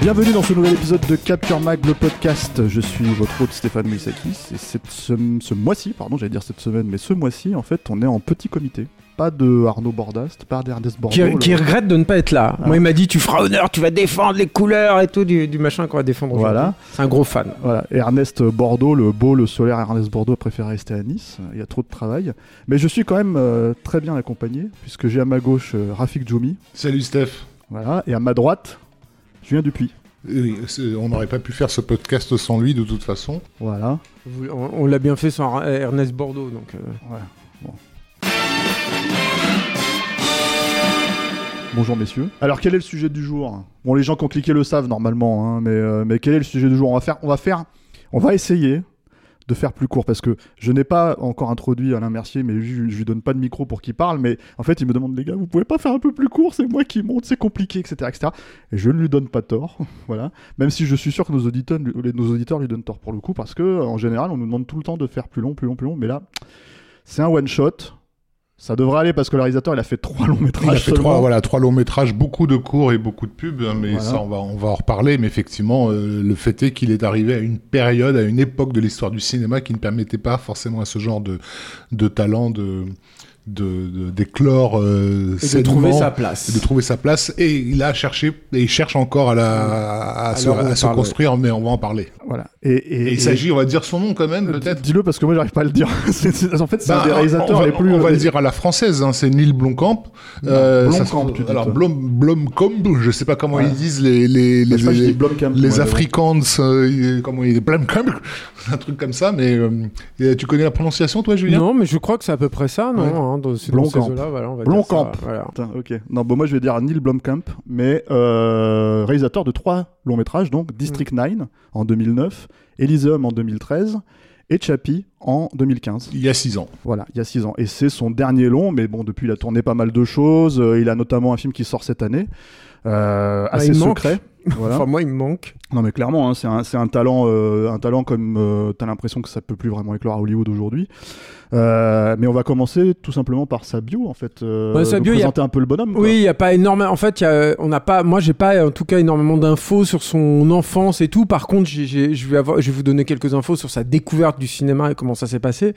Bienvenue dans ce nouvel épisode de Capture Mag, le podcast. Je suis votre hôte Stéphane Moïsakis et cette, ce, ce mois-ci, pardon, j'allais dire cette semaine, mais ce mois-ci, en fait, on est en petit comité. Pas de Arnaud Bordast, pas d'Ernest Bordeaux. Qui, regrette de ne pas être là. Moi, il m'a dit tu feras honneur, tu vas défendre les couleurs et tout du, du machin qu'on va défendre. aujourd'hui. Voilà. C'est un gros fan. Voilà, Ernest Bordeaux, le beau, le solaire Ernest Bordeaux a préféré rester à Nice. Il y a trop de travail. Mais je suis quand même euh, très bien accompagné, puisque j'ai à ma gauche euh, Rafik Djoumi, Salut Steph. voilà, et à ma droite, Julien Dupuis. Oui, on n'aurait pas pu faire ce podcast sans lui de toute façon. Voilà. On l'a bien fait sans Ernest Bordeaux. Donc, euh, Bonjour messieurs. Alors quel est le sujet du jour? Bon les gens qui ont cliqué le savent normalement, hein, mais, euh, mais quel est le sujet du jour? On va faire, on va faire, on va essayer de faire plus court parce que je n'ai pas encore introduit Alain Mercier, mais je, lui donne pas de micro pour qu'il parle, mais en fait il me demande les gars, vous pouvez pas faire un peu plus court, c'est moi qui monte, c'est compliqué, etc., etc. Et je ne lui donne pas tort, voilà. Même si je suis sûr que nos auditeurs, nos auditeurs lui donnent tort pour le coup, parce que en général on nous demande tout le temps de faire plus long, plus long, plus long, mais là c'est un one shot. Ça devrait aller parce que le réalisateur il a fait trois longs métrages. Il a fait trois, voilà, trois longs métrages, beaucoup de cours et beaucoup de pubs, hein, mais Voilà. ça on va, on va en reparler. Mais effectivement, euh, le fait est qu'il est arrivé à une période, à une époque de l'histoire du cinéma qui ne permettait pas forcément à ce genre de, de talent de de- de- d'éclore euh, et de trouver sa place. et de trouver sa place et il a cherché et il cherche encore à la à, À se, à construire mais on va en parler Voilà. Et, et- et il et- s'agit on va dire son nom quand même Euh, peut-être Dis-le parce que moi j'arrive pas à le dire. C'est- c'est- en fait, c'est Bah, un des réalisateurs on va, les plus. On va euh, le dire à la française, hein, c'est Neil Blomkamp. Non, Euh, Blomkamp, se- alors. Blom, Blomkamp, je sais pas comment Ouais. ils disent les les les, Blomkamp, les mais Afrikaans, euh, comment ils Blomkamp, un truc comme ça. Mais euh, tu connais la prononciation, toi, Julien? Non, mais je crois que c'est à peu près ça, non Ouais. hein, dans, c'est dans ces Blomkamp. eaux-là, voilà, on va Blomkamp. dire ça, voilà. Putain, ok. Non, bon, moi je vais dire Neil Blomkamp, mais euh, réalisateur de trois longs métrages, donc District 9 en 2009, Elysium en 2013 et Chappie en 2015. Il y a six ans. Voilà, il y a six ans. Et c'est son dernier long, mais bon, depuis il a tourné pas mal de choses. Euh, il a notamment un film qui sort cette année, euh, assez il manque. secret. Voilà. Enfin, moi, il me manque. Non mais clairement, hein, c'est un, talent, euh, un talent comme euh, t'as l'impression que ça peut plus vraiment éclore à Hollywood aujourd'hui. Euh, mais on va commencer tout simplement par sa bio en fait. Euh, Ouais, sa bio, il y a- présenter un peu le bonhomme. quoi. Oui, il y a pas énormément. En fait, il y a- on n'a pas. Moi, j'ai pas, en tout cas, énormément d'infos sur son enfance et tout. Par contre, je vais avoir, je vais vous donner quelques infos sur sa découverte du cinéma et comment ça s'est passé.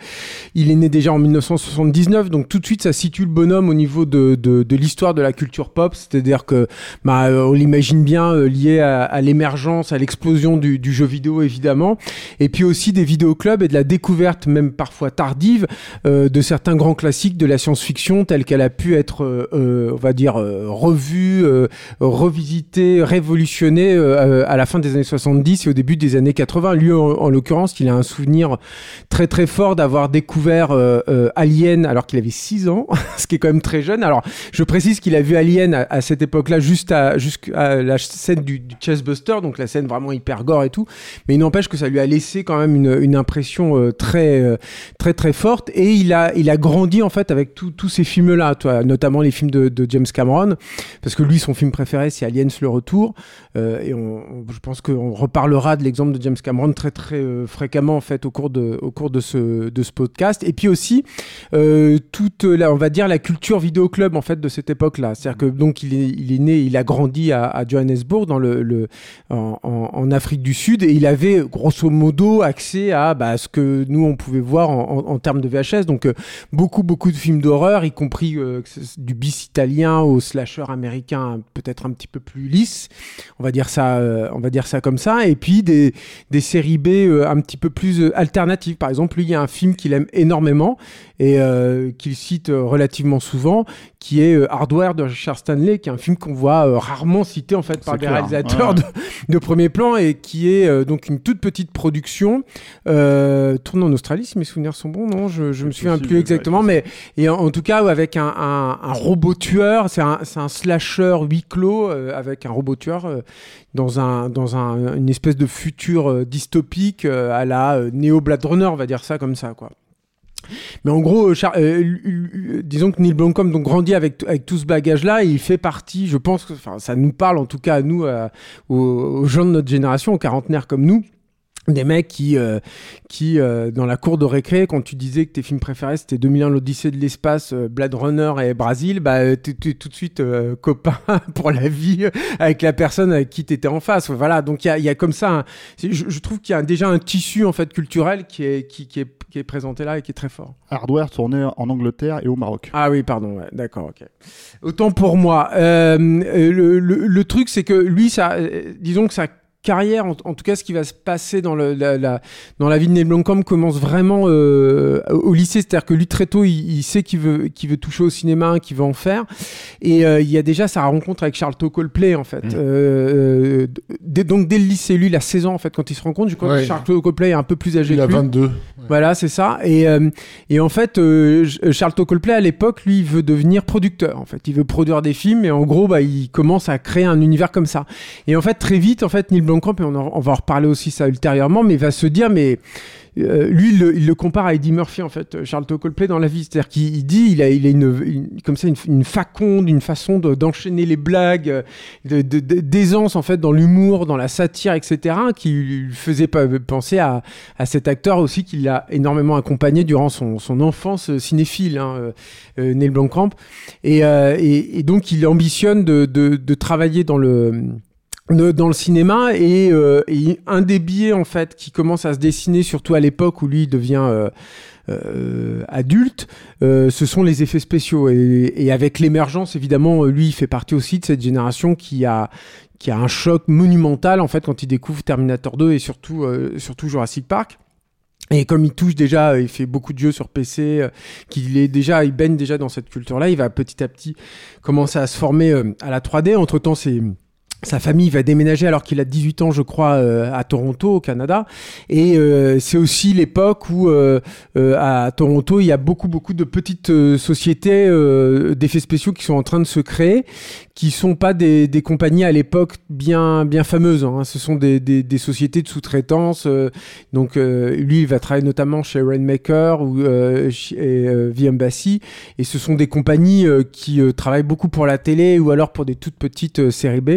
Il est né déjà en 1979, donc tout de suite, ça situe le bonhomme au niveau de, de, de l'histoire de la culture pop. C'est-à-dire que, bah, euh, on l'imagine bien euh, lié à, à l'émergence, à l'explosion du, du jeu vidéo, évidemment, et puis aussi des vidéoclubs et de la découverte, même parfois tardive, euh, de certains grands classiques de la science-fiction telle qu'elle a pu être, euh, euh, on va dire, revue, revisitée, révolutionnée à la fin des années 70 et au début des années 80. Lui, en, en l'occurrence, il a un souvenir très très fort d'avoir découvert Alien alors qu'il avait 6 ans, ce qui est quand même très jeune. Alors, je précise qu'il a vu Alien à, cette époque-là, juste à, la scène du, du Chessbuster, donc la scène vraiment hyper gore et tout. Mais il n'empêche que ça lui a laissé quand même une, impression très, très très forte. Et il a, il a grandi en fait avec tous ces films-là, notamment les films de, James Cameron, parce que lui, son film préféré, c'est Aliens le retour. Euh, et je pense qu'on reparlera de l'exemple de James Cameron très très euh, fréquemment en fait au cours de, au cours de ce, de ce podcast. Et puis aussi euh, toute la, on va dire la culture vidéoclub en fait de cette époque-là. C'est-à-dire que donc il est, il est né, il a grandi à, Johannesburg dans le, en, Afrique du Sud et il avait grosso modo accès à bah, ce que nous on pouvait voir en- en termes de VHS. Donc euh, beaucoup beaucoup de films d'horreur, y compris euh, du bis italien au slasher américain peut-être un petit peu plus lisse. On va dire ça, euh, on va dire ça comme ça. Et puis des, des séries B un petit peu plus alternatives. Par exemple, lui, il y a un film qu'il aime énormément et qu'il cite relativement souvent, qui est euh, Hardware de Richard Stanley, qui est un film qu'on voit euh, rarement cité en fait par des réalisateurs Ouais. de, de premier plan et qui est euh, donc une toute petite production tournée en Australie, si mes souvenirs sont bons, non Je, je me souviens plus exactement, mais et en, en tout cas avec un, un, un robot tueur, c'est un, slasher huis clos avec un robot tueur dans un dans un, une espèce de futur dystopique à la Neo Blade Runner, on va dire ça comme ça quoi. Mais en gros, euh, euh, disons que Neil Blomkamp donc grandit avec, tout ce bagage-là et il fait partie, je pense, que, ça nous parle en tout cas à nous, euh, aux, aux gens de notre génération, aux quarantenaires comme nous, des mecs qui, euh, qui euh, dans la cour de récré, quand tu disais que tes films préférés c'était 2001, l'Odyssée de l'espace, euh, Blade Runner et Brésil, bah, euh, t'es tout de suite euh, copain pour la vie avec la personne avec qui t'étais en face. Voilà, donc il y a, il y a comme ça, un- je, je trouve qu'il y a déjà un tissu en fait culturel qui est, qui, qui est, qui est présenté là et qui est très fort. Hardware tourné en Angleterre et au Maroc. Ah oui, pardon, ouais, d'accord, ok. Autant pour moi. Le, le- le truc, c'est que lui, ça, disons que sa carrière, en, en tout cas, ce qui va se passer dans, le, la, la- dans la vie de Neil Blomkamp commence vraiment euh, au lycée. C'est-à-dire que lui, très tôt, il, il sait qu'il veut, qu'il veut toucher au cinéma, qu'il veut en faire. Et euh, il y a déjà sa rencontre avec Charles Coldplay, en fait. Mm. Euh, donc, dès le lycée, lui, il a 16 ans, en fait, quand il se rencontre. Je crois Ouais. que Charles Coldplay est un peu plus âgé Il que a lui. 22. Voilà, c'est ça. Et, et en fait, Charles Coldplay, à l'époque, lui, il veut devenir producteur. En fait, il veut produire des films et en gros, bah, il commence à créer un univers comme ça. Et en fait, très vite, en fait, Neil Blomkamp, et on, va en reparler aussi ça ultérieurement, mais il va se dire, mais euh, lui, il le, compare à Eddie Murphy, en fait, euh, Charles Coldplay dans la vie. C'est-à-dire qu'il il dit, il a, il a une, comme ça, une, une faconde, une façon de- d'enchaîner les blagues, euh, d'aisance, en fait, dans l'humour, dans la satire, etc., qui lui faisait penser à, à cet acteur aussi qui l'a énormément accompagné durant son, son enfance cinéphile, hein, euh, Neil Blomkamp. Et, et, et donc, il ambitionne de, travailler dans le dans le cinéma et, euh, et un des biais en fait qui commence à se dessiner surtout à l'époque où lui devient euh, euh, adulte, euh, ce sont les effets spéciaux et, et avec l'émergence évidemment lui il fait partie aussi de cette génération qui a qui a un choc monumental en fait quand il découvre Terminator 2 et surtout euh, surtout Jurassic Park. Et comme il touche déjà, il fait beaucoup de jeux sur PC, euh, qu'il est déjà, il baigne déjà dans cette culture-là, il va petit à petit commencer à se former euh, à la 3D. Entre temps, c'est sa famille va déménager alors qu'il a 18 ans, je crois, euh, à Toronto, au Canada. Et euh, c'est aussi l'époque où, euh, à Toronto, il y a beaucoup, beaucoup de petites sociétés d'effets spéciaux qui sont en train de se créer, qui sont pas des, compagnies à l'époque bien, bien fameuses. hein. Ce sont des, des, sociétés de sous-traitance. euh, donc, euh, lui, il va travailler notamment chez Rainmaker ou euh, chez euh, The Embassy. Et ce sont des compagnies euh, qui euh, travaillent beaucoup pour la télé ou alors pour des toutes petites euh, séries B.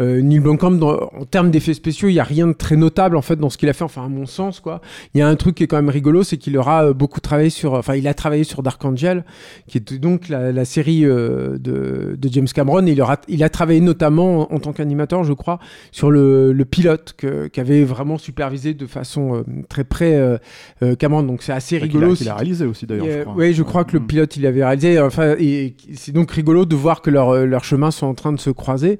Euh, Neil Blomkamp, en termes d'effets spéciaux, il n'y a rien de très notable en fait dans ce qu'il a fait, enfin à mon sens quoi. Il y a un truc qui est quand même rigolo, c'est qu'il aura euh, beaucoup travaillé sur, enfin il a travaillé sur Dark Angel, qui est donc la, la série euh, de, de James Cameron. Il, aura, il a travaillé notamment en, en tant qu'animateur, je crois, sur le, le pilote qu'avait vraiment supervisé de façon euh, très près euh, euh, Cameron. Donc c'est assez rigolo. a, qu'il a réalisé aussi d'ailleurs. Oui, je crois que le Mm. pilote il avait réalisé. Enfin, et c'est donc rigolo de voir que leurs leurs chemins sont en train de se croiser.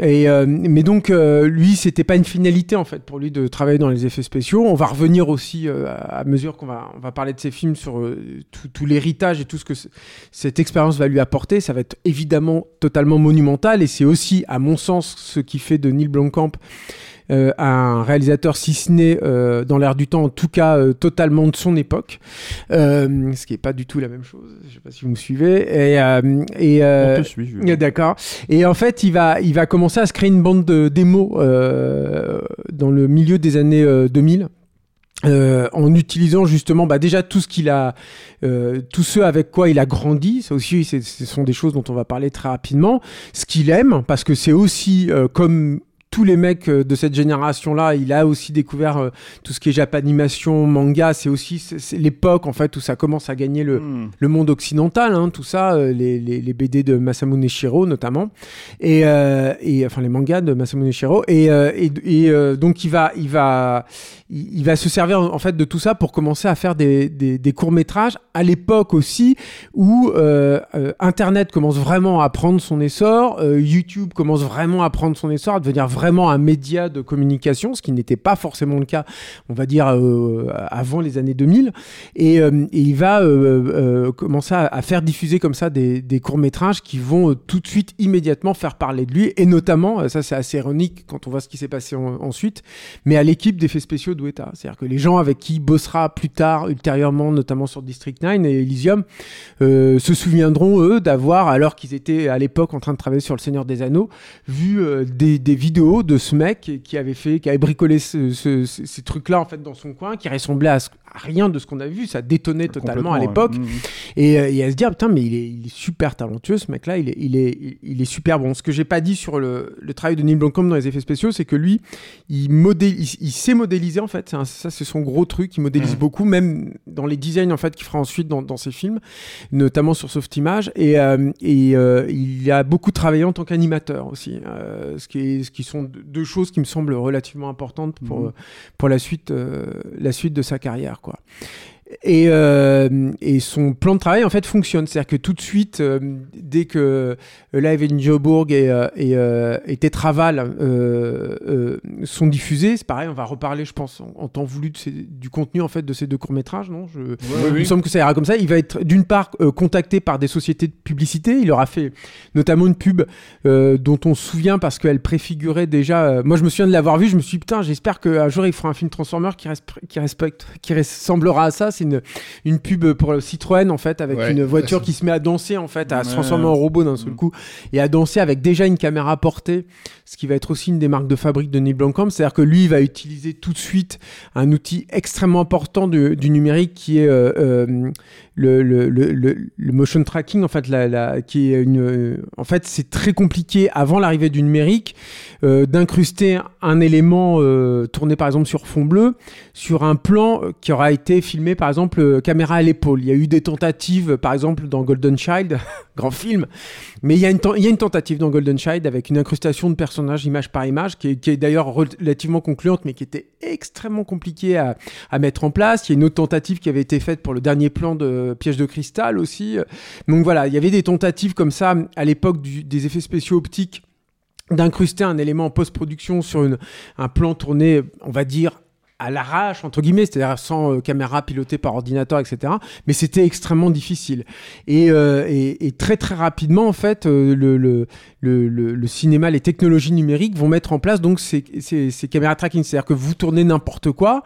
Et euh, mais donc euh, lui, c'était pas une finalité en fait pour lui de travailler dans les effets spéciaux. On va revenir aussi euh, à mesure qu'on va on va parler de ces films sur euh, tout, tout l'héritage et tout ce que cette expérience va lui apporter. Ça va être évidemment totalement monumental et c'est aussi, à mon sens, ce qui fait de Neil Blomkamp euh, un réalisateur si ce n'est euh, dans l'air du temps, en tout cas euh, totalement de son époque, euh, ce qui est pas du tout la même chose. Je sais pas si vous me suivez. Et, euh, et euh, On te suit. D'accord. Et en fait, il va, il va commencer à se créer une bande de démos euh, dans le milieu des années euh, 2000. euh, en utilisant justement bah, déjà tout ce qu'il a, euh, tout ce avec quoi il a grandi, ça aussi ce sont des choses dont on va parler très rapidement, ce qu'il aime, parce que c'est aussi euh, comme tous les mecs euh, de cette génération-là, il a aussi découvert euh, tout ce qui est japanimation, manga, c'est aussi l'époque en fait où ça commence à gagner le, Mm. le monde occidental, hein, tout ça, euh, les, les, les BD de Masamune Shiro notamment, et, et enfin les mangas de Masamune Shiro, et, et, et, donc il va, il va, il il va se servir en fait de tout ça pour commencer à faire des, des, des courts métrages à l'époque aussi où euh, euh, Internet commence vraiment à prendre son essor, euh, YouTube commence vraiment à prendre son essor, à devenir vraiment vraiment un média de communication, ce qui n'était pas forcément le cas, on va dire, euh, avant les années 2000. Et, euh, et il va euh, commencer à, faire diffuser comme ça des, courts-métrages qui vont tout de suite, immédiatement faire parler de lui. Et notamment, ça c'est assez ironique quand on voit ce qui s'est passé en- ensuite, mais à l'équipe d'effets spéciaux d'Ueta. C'est-à-dire que les gens avec qui il bossera plus tard, ultérieurement, notamment sur District 9 et Elysium, se souviendront, eux, d'avoir, alors qu'ils étaient à l'époque en train de travailler sur Le Seigneur des Anneaux, vu des vidéos de ce mec qui avait fait, qui avait bricolé ce- ce- ce- ces trucs-là en fait dans son coin, qui ressemblaient à, rien de ce qu'on a vu. Ça détonnait totalement à l'époque. ouais. Mhm. Et, euh, et à se dire, putain, mais il est, il est super talentueux, ce mec-là, il est, il, est, il- il est super bon. Ce que j'ai pas dit sur le, le travail de Neil Blomkamp dans les effets spéciaux, c'est que lui, il, modé- il, il sait modéliser, en fait. Un- ça, c'est son gros truc. Il modélise beaucoup, même dans les designs, en fait, qu'il fera ensuite dans, dans ses films, notamment sur Soft Image. Et, euh, et euh, il a beaucoup travaillé en tant qu'animateur aussi, euh, ce, qui est, ce qui sont deux- deux choses qui me semblent relativement importantes pour, Mhm. euh, pour la, suite, euh, la suite de sa carrière, quoi. Et, euh, et son plan de travail en fait fonctionne, c'est-à-dire que tout de suite, euh, dès que euh, Live in Joburg et, et, et Tetraval euh, sont diffusés, c'est pareil, on va reparler, je pense, en, en temps voulu de ces- du contenu en fait de ces deux courts métrages, non? Je, Il me semble que ça ira comme ça. Il va être d'une part contacté par des sociétés de publicité. Il aura fait notamment une pub dont on se souvient parce qu'elle préfigurait déjà. moi, je me souviens de l'avoir vue. Je me suis dit, putain, j'espère qu'un jour il fera un film Transformer qui respecte, qui ressemblera à ça. C'est une, une pub pour le Citroën en fait, avec Ouais. une voiture qui se met à danser en fait, à se transformer en robot d'un seul Mm. coup et à danser avec déjà une caméra portée, ce qui va être aussi une des marques de fabrique de Neil Blomkamp. C'est-à-dire que lui, il va utiliser tout de suite un outil extrêmement important du, du numérique qui est euh, euh, le, le, le, le- motion tracking en fait la, la- qui est une euh, en fait c'est très compliqué avant l'arrivée du numérique euh, d'incruster un élément euh, tourné par exemple sur fond bleu sur un plan euh, qui aura été filmé par exemple euh, caméra à l'épaule. Il y a eu des tentatives par exemple dans Golden Child grand film mais il y, a une tentative dans Golden Child avec une incrustation de personnages image par image qui est, d'ailleurs relativement concluante mais qui était extrêmement compliquée à, mettre en place. Il y a une autre tentative qui avait été faite pour le dernier plan de Piège de cristal aussi. Donc voilà, il y avait des tentatives comme ça à l'époque des effets spéciaux optiques d'incruster un élément en post-production sur un plan tourné, on va dire, à l'arrache, entre guillemets, c'est-à-dire sans euh, caméra pilotée par ordinateur, etc. Mais c'était extrêmement difficile. Et, euh, et, et très très rapidement, en fait, euh, le, le, le, le, le cinéma, les technologies numériques vont mettre en place donc ces, ces, ces caméras tracking. C'est-à-dire que vous tournez n'importe quoi,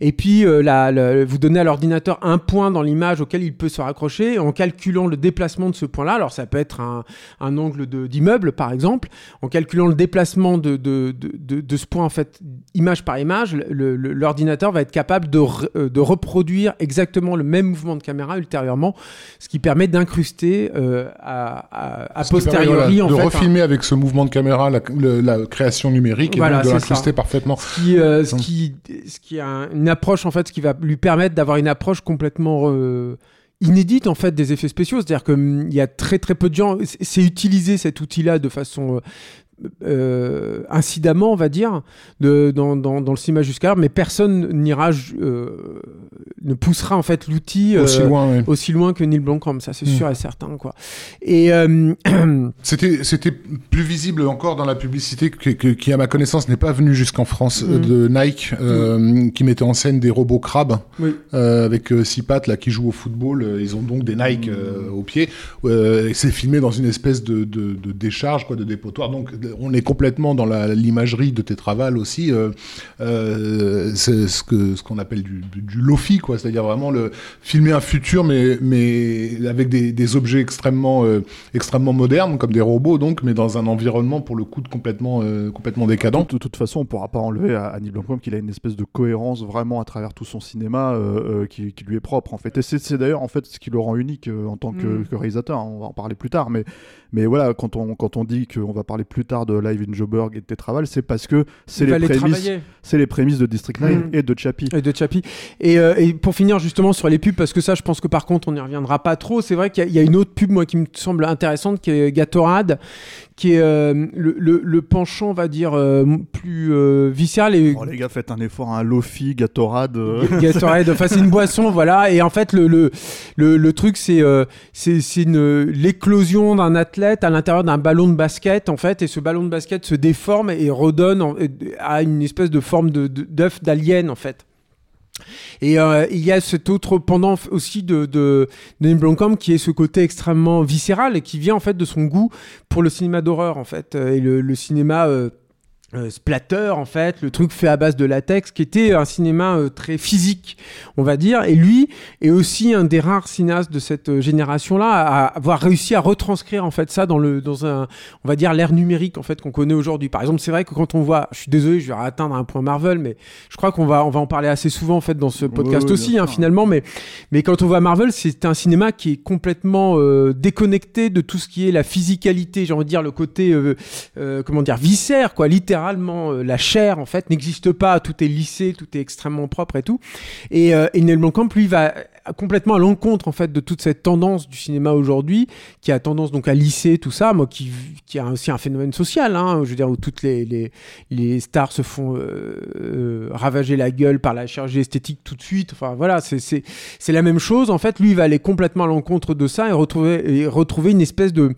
et puis euh, la, la- vous donnez à l'ordinateur un point dans l'image auquel il peut se raccrocher, en calculant le déplacement de ce point-là. Alors ça peut être un, un angle d'immeuble, par exemple, en calculant le déplacement de, de, de, de, de ce point, en fait, image par image, l'ordinateur va être capable de, re- euh, de reproduire exactement le même mouvement de caméra ultérieurement, ce qui permet d'incruster euh, à, à, à Ce qui permet, posteriori, voilà, en fait, refilmer avec ce mouvement de caméra la, le- la création numérique et Voilà, donc de l'incruster parfaitement. ce qui, euh, ce qui, ce qui a un- une approche en fait, ce qui va lui permettre d'avoir une approche complètement euh, inédite en fait des effets spéciaux. C'est-à-dire que hum, il y a très très peu de gens. c'est- C'est utiliser cet outil-là de façon euh, incidemment, on va dire, de, dans, dans, dans le cinéma jusqu'à mais personne n'ira, euh, ne poussera en fait l'outil Aussi euh, ouais. aussi loin que Neil Blomkamp, ça c'est Mm. sûr et certain quoi. Et C'était, c'était plus visible encore dans la publicité que- que- qui, à ma connaissance, n'est pas venue jusqu'en France Mhm. de Nike, euh, qui mettait en scène des robots crabes oui. avec six pattes là qui jouent au football. Ils ont donc des Nike aux pieds. Et c'est filmé dans une espèce de, de, de décharge, quoi, de dépotoir. Donc on est complètement dans l'imagerie de Tetraval aussi. Euh, euh, c'est ce qu'on appelle du, lofi, quoi. C'est-à-dire vraiment le filmer un futur, mais mais avec des, des objets extrêmement euh, extrêmement modernes, comme des robots donc, mais dans un environnement pour le coup de complètement euh, complètement décadent. De toute façon, on pourra pas enlever à, Neil Blomkamp qu'il a une espèce de cohérence vraiment à travers tout son cinéma euh, euh, qui, qui lui est propre en fait. Et c'est d'ailleurs en fait ce qui le rend unique euh, en tant que, Mm. que réalisateur. On va en parler plus tard, mais mais voilà quand on quand on dit qu'on va parler plus tard de Live in Joburg et de Tetraval, c'est parce que c'est les prémices, c'est les prémices de District 9 Mm. et de Chappie. Et de Chappie. Et, euh, et pour finir justement sur les pubs, parce que ça, je pense que par contre, on n'y reviendra pas trop. C'est vrai qu'il y, y a une autre pub, moi, qui me semble intéressante, qui est Gatorade, qui est euh, le, le, le penchant, on va dire, euh, plus euh, viscéral. Et... Oh, les gars, faites un effort, un Lofi, Gatorade. euh. Gatorade, enfin c'est une boisson, voilà. Et en fait, le, le, le, le truc, c'est c'est l'éclosion d'un athlète à l'intérieur d'un ballon de basket, en fait. Et ce ballon de basket se déforme et redonne en- à une espèce de forme de- d'œuf d'alien, en fait. Et euh, il y a cet autre pendant aussi de, de, de Blomkamp qui est ce côté extrêmement viscéral et qui vient en fait de son goût pour le cinéma d'horreur en fait. Euh, et le, le cinéma euh, euh, splatter en fait, le truc fait à base de latex, qui était un cinéma euh, très physique, on va dire. Et lui est aussi un des rares cinéastes de cette euh, génération-là à avoir réussi à retranscrire en fait ça dans le dans un, on va dire l'ère numérique en fait qu'on connaît aujourd'hui. Par exemple, c'est vrai que quand on voit, je suis désolé, je vais atteindre un point Marvel, mais je crois qu'on va on va en parler assez souvent en fait dans ce podcast oui, aussi, hein, finalement. Mais mais quand on voit Marvel, c'est un cinéma qui est complètement déconnecté de tout ce qui est la physicalité, j'ai envie de dire le côté comment dire viscère quoi euh, la chair en fait n'existe pas. Tout est lissé tout est extrêmement propre et tout. Et, euh, et Neil Blomkamp lui va complètement à l'encontre en fait de toute cette tendance du cinéma aujourd'hui qui a tendance donc à lisser tout ça moi qui qui a aussi un phénomène social hein, je veux dire où toutes les les, les stars se font euh, euh, ravager la gueule par la chirurgie esthétique tout de suite. Enfin voilà c'est la même chose en fait. Lui il va aller complètement à l'encontre de ça et retrouver et retrouver une espèce de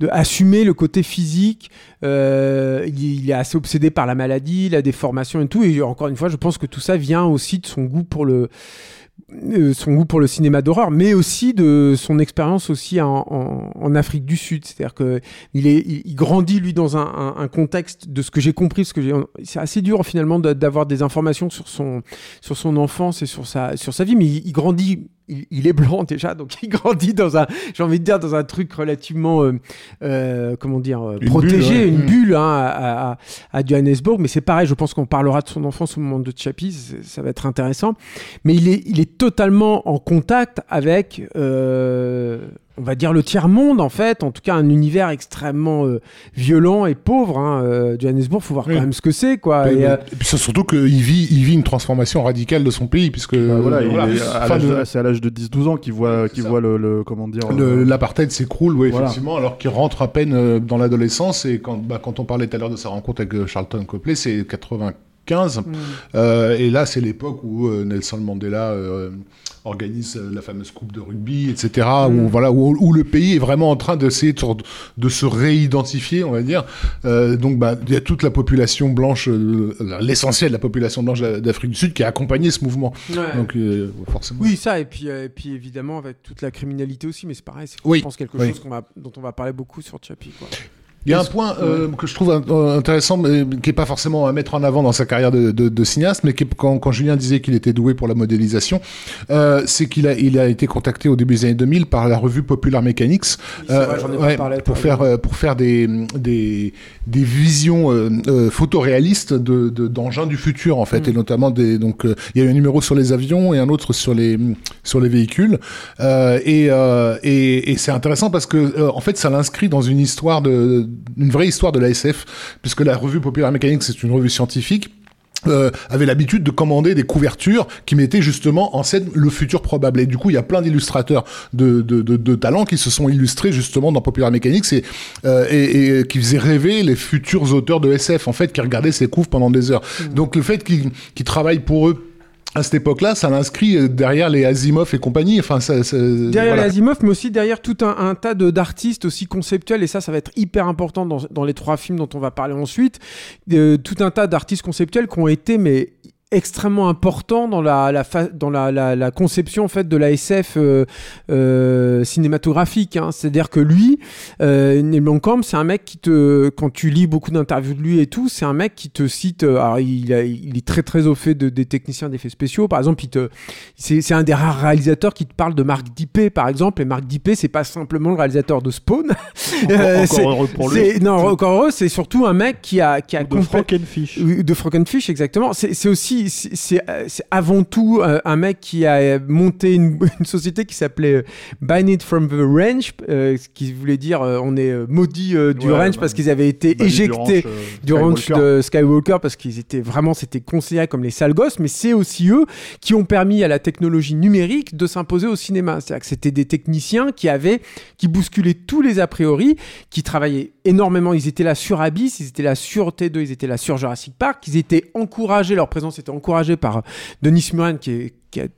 de assumer le côté physique euh, il, il est assez obsédé par la maladie la déformation et tout. Et encore une fois je pense que tout ça vient aussi de son goût pour le euh, son goût pour le cinéma d'horreur, mais aussi de son expérience aussi en, Afrique du Sud. C'est-à-dire que il grandit lui dans un, contexte de ce que j'ai compris, parce que c'est assez dur finalement d'a- d'avoir des informations sur son sur son enfance et sur sa sur sa vie, mais il grandit. Il, il est blanc déjà, donc il grandit dans un, j'ai envie de dire, dans un truc relativement, euh, euh, comment dire, euh, Une protégé, bulle, ouais. une Mm. bulle hein, à, à- à Johannesburg. Mais c'est pareil, je pense qu'on parlera de son enfance au moment de Chappie, ça va être intéressant mais il est, il est totalement en contact avec, euh, on va dire, le tiers-monde, en fait, en tout cas un univers extrêmement euh, violent et pauvre. Hein. Euh, Johannesburg, faut voir Oui. quand même ce que c'est, quoi. Et, euh, et puis c'est surtout qu'il vit, il vit une transformation radicale de son pays, puisque Bah, voilà, il voilà, est à fin l'âge de- de- c'est à l'âge de 10-12 ans qu'il voit, qu'il voit le, le- comment dire. le- euh, l'apartheid s'écroule, oui, Voilà. effectivement, alors qu'il rentre à peine dans l'adolescence. Et quand, bah, quand on parlait tout à l'heure de sa rencontre avec Charlton Copley, c'est 95. mm. Euh, et là, c'est l'époque où euh, Nelson Mandela euh, organise la fameuse coupe de rugby, etc. Mm. Où, voilà, où, où le pays est vraiment en train d'essayer de, de se réidentifier, on va dire. Donc, bah, il y a toute la population blanche, l'essentiel de la population blanche d'a- d'Afrique du Sud qui a accompagné ce mouvement. ouais. Donc, forcément. oui, ça, et puis, et puis évidemment avec toute la criminalité aussi, mais c'est pareil, c'est Oui, je pense quelque oui. chose qu'on va, dont on va parler beaucoup sur Chappie. Quoi. Il y a un point euh, que je trouve euh, intéressant, mais qui est pas forcément à mettre en avant dans sa carrière de, de- de cinéaste, mais qui est- quand, quand Julien disait qu'il était doué pour la modélisation, euh, c'est qu'il a, il a été contacté au début des années 2000 par la revue Popular Mechanics vrai, ouais, parlé, pour faire exemple. pour faire des des, des visions photoréalistes de de- d'engins du futur en fait, Mm. et notamment des donc il y a eu un numéro sur les avions et un autre sur les sur les véhicules, et, et et c'est intéressant parce que en fait ça l'inscrit dans une histoire de une vraie histoire de la SF, puisque la revue Popular Mechanics c'est une revue scientifique euh, avait l'habitude de commander des couvertures qui mettaient justement en scène le futur probable. Et du coup, il y a plein d'illustrateurs de, de, de, de talents qui se sont illustrés justement dans Popular Mechanics et, euh, et, et qui faisaient rêver les futurs auteurs de SF, en fait, qui regardaient ces couves pendant des heures. Donc le fait qu'ils qu'ils travaillent pour eux à cette époque-là, ça l'inscrit euh, derrière les Asimov et compagnie. Enfin, ça, ça- Derrière voilà. les Asimov, mais aussi derrière tout un, un tas d'artistes aussi conceptuels, et ça, ça va être hyper important dans, dans les trois films dont on va parler ensuite. Euh, tout un tas d'artistes conceptuels qui ont été, mais extrêmement importants dans la, dans la, la, la conception en fait de la SF euh, euh, cinématographique hein. c'est à dire que lui euh, Neil Blomkamp c'est un mec qui te quand tu lis beaucoup d'interviews de lui et tout c'est un mec qui te cite euh, alors il, a- il est très très au fait de, des techniciens d'effets spéciaux par exemple il te c'est c'est un des rares réalisateurs qui te parle de Marc Dippé par exemple et Marc Dippé c'est pas simplement le réalisateur de Spawn encore c'est- heureux pour lui. non encore heureux c'est surtout un mec qui a qui a de Frankenfish. de Frankenfish, exactement. C'est c'est aussi, c'est euh, c'est avant tout euh, un mec qui a euh, monté une, une société qui s'appelait Ban It From The Range, euh, ce qui voulait dire on est maudit euh, du Ouais, range bah, parce qu'ils avaient été Bah, éjectés ranch, du ranch Skywalker. de Skywalker parce qu'ils étaient vraiment c'était considéré comme les sales gosses mais c'est aussi eux qui ont permis à la technologie numérique de s'imposer au cinéma c'est-à-dire que c'était des techniciens qui avaient qui bousculaient tous les a priori qui travaillaient énormément. Ils étaient là sur Abyss, ils étaient là sur T2, ils étaient là sur Jurassic Park. Ils étaient encouragés, leur présence était encouragée par Denis Muren, qui est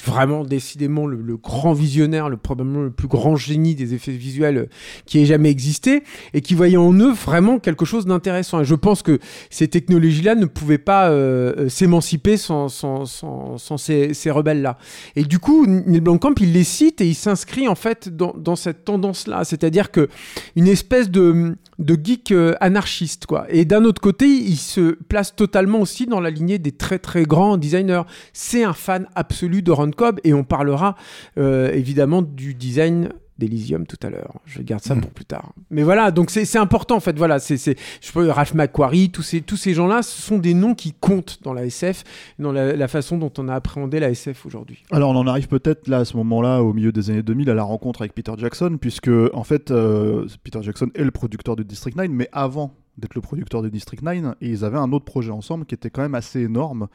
vraiment décidément le, grand visionnaire, le probablement le plus grand génie des effets visuels euh, qui ait jamais existé, et qui voyait en eux vraiment quelque chose d'intéressant. Et je pense que ces technologies-là ne pouvaient pas euh, euh, s'émanciper sans, ces rebelles-là. Et du coup, Neil Blomkamp, il les cite et il s'inscrit en fait dans, dans cette tendance-là, c'est-à-dire que une espèce de, de geek anarchiste, quoi. Et d'un autre côté, il se place totalement aussi dans la lignée des très très grands designers. C'est un fan absolu de Ron Cobb et on parlera euh, évidemment du design d'Elysium tout à l'heure. Je garde ça hmm. pour plus tard. Mais voilà, donc c'est important en fait. Voilà, c'est je peux Ralph McQuarrie, tous ces tous ces gens-là, ce sont des noms qui comptent dans la SF, dans la, façon dont on a appréhendé la SF aujourd'hui. Alors on en arrive peut-être là à ce moment-là, au milieu des années 2000, à la rencontre avec Peter Jackson, puisque en fait euh, Peter Jackson est le producteur de District 9, mais avant d'être le producteur de District 9, ils avaient un autre projet ensemble qui était quand même assez énorme,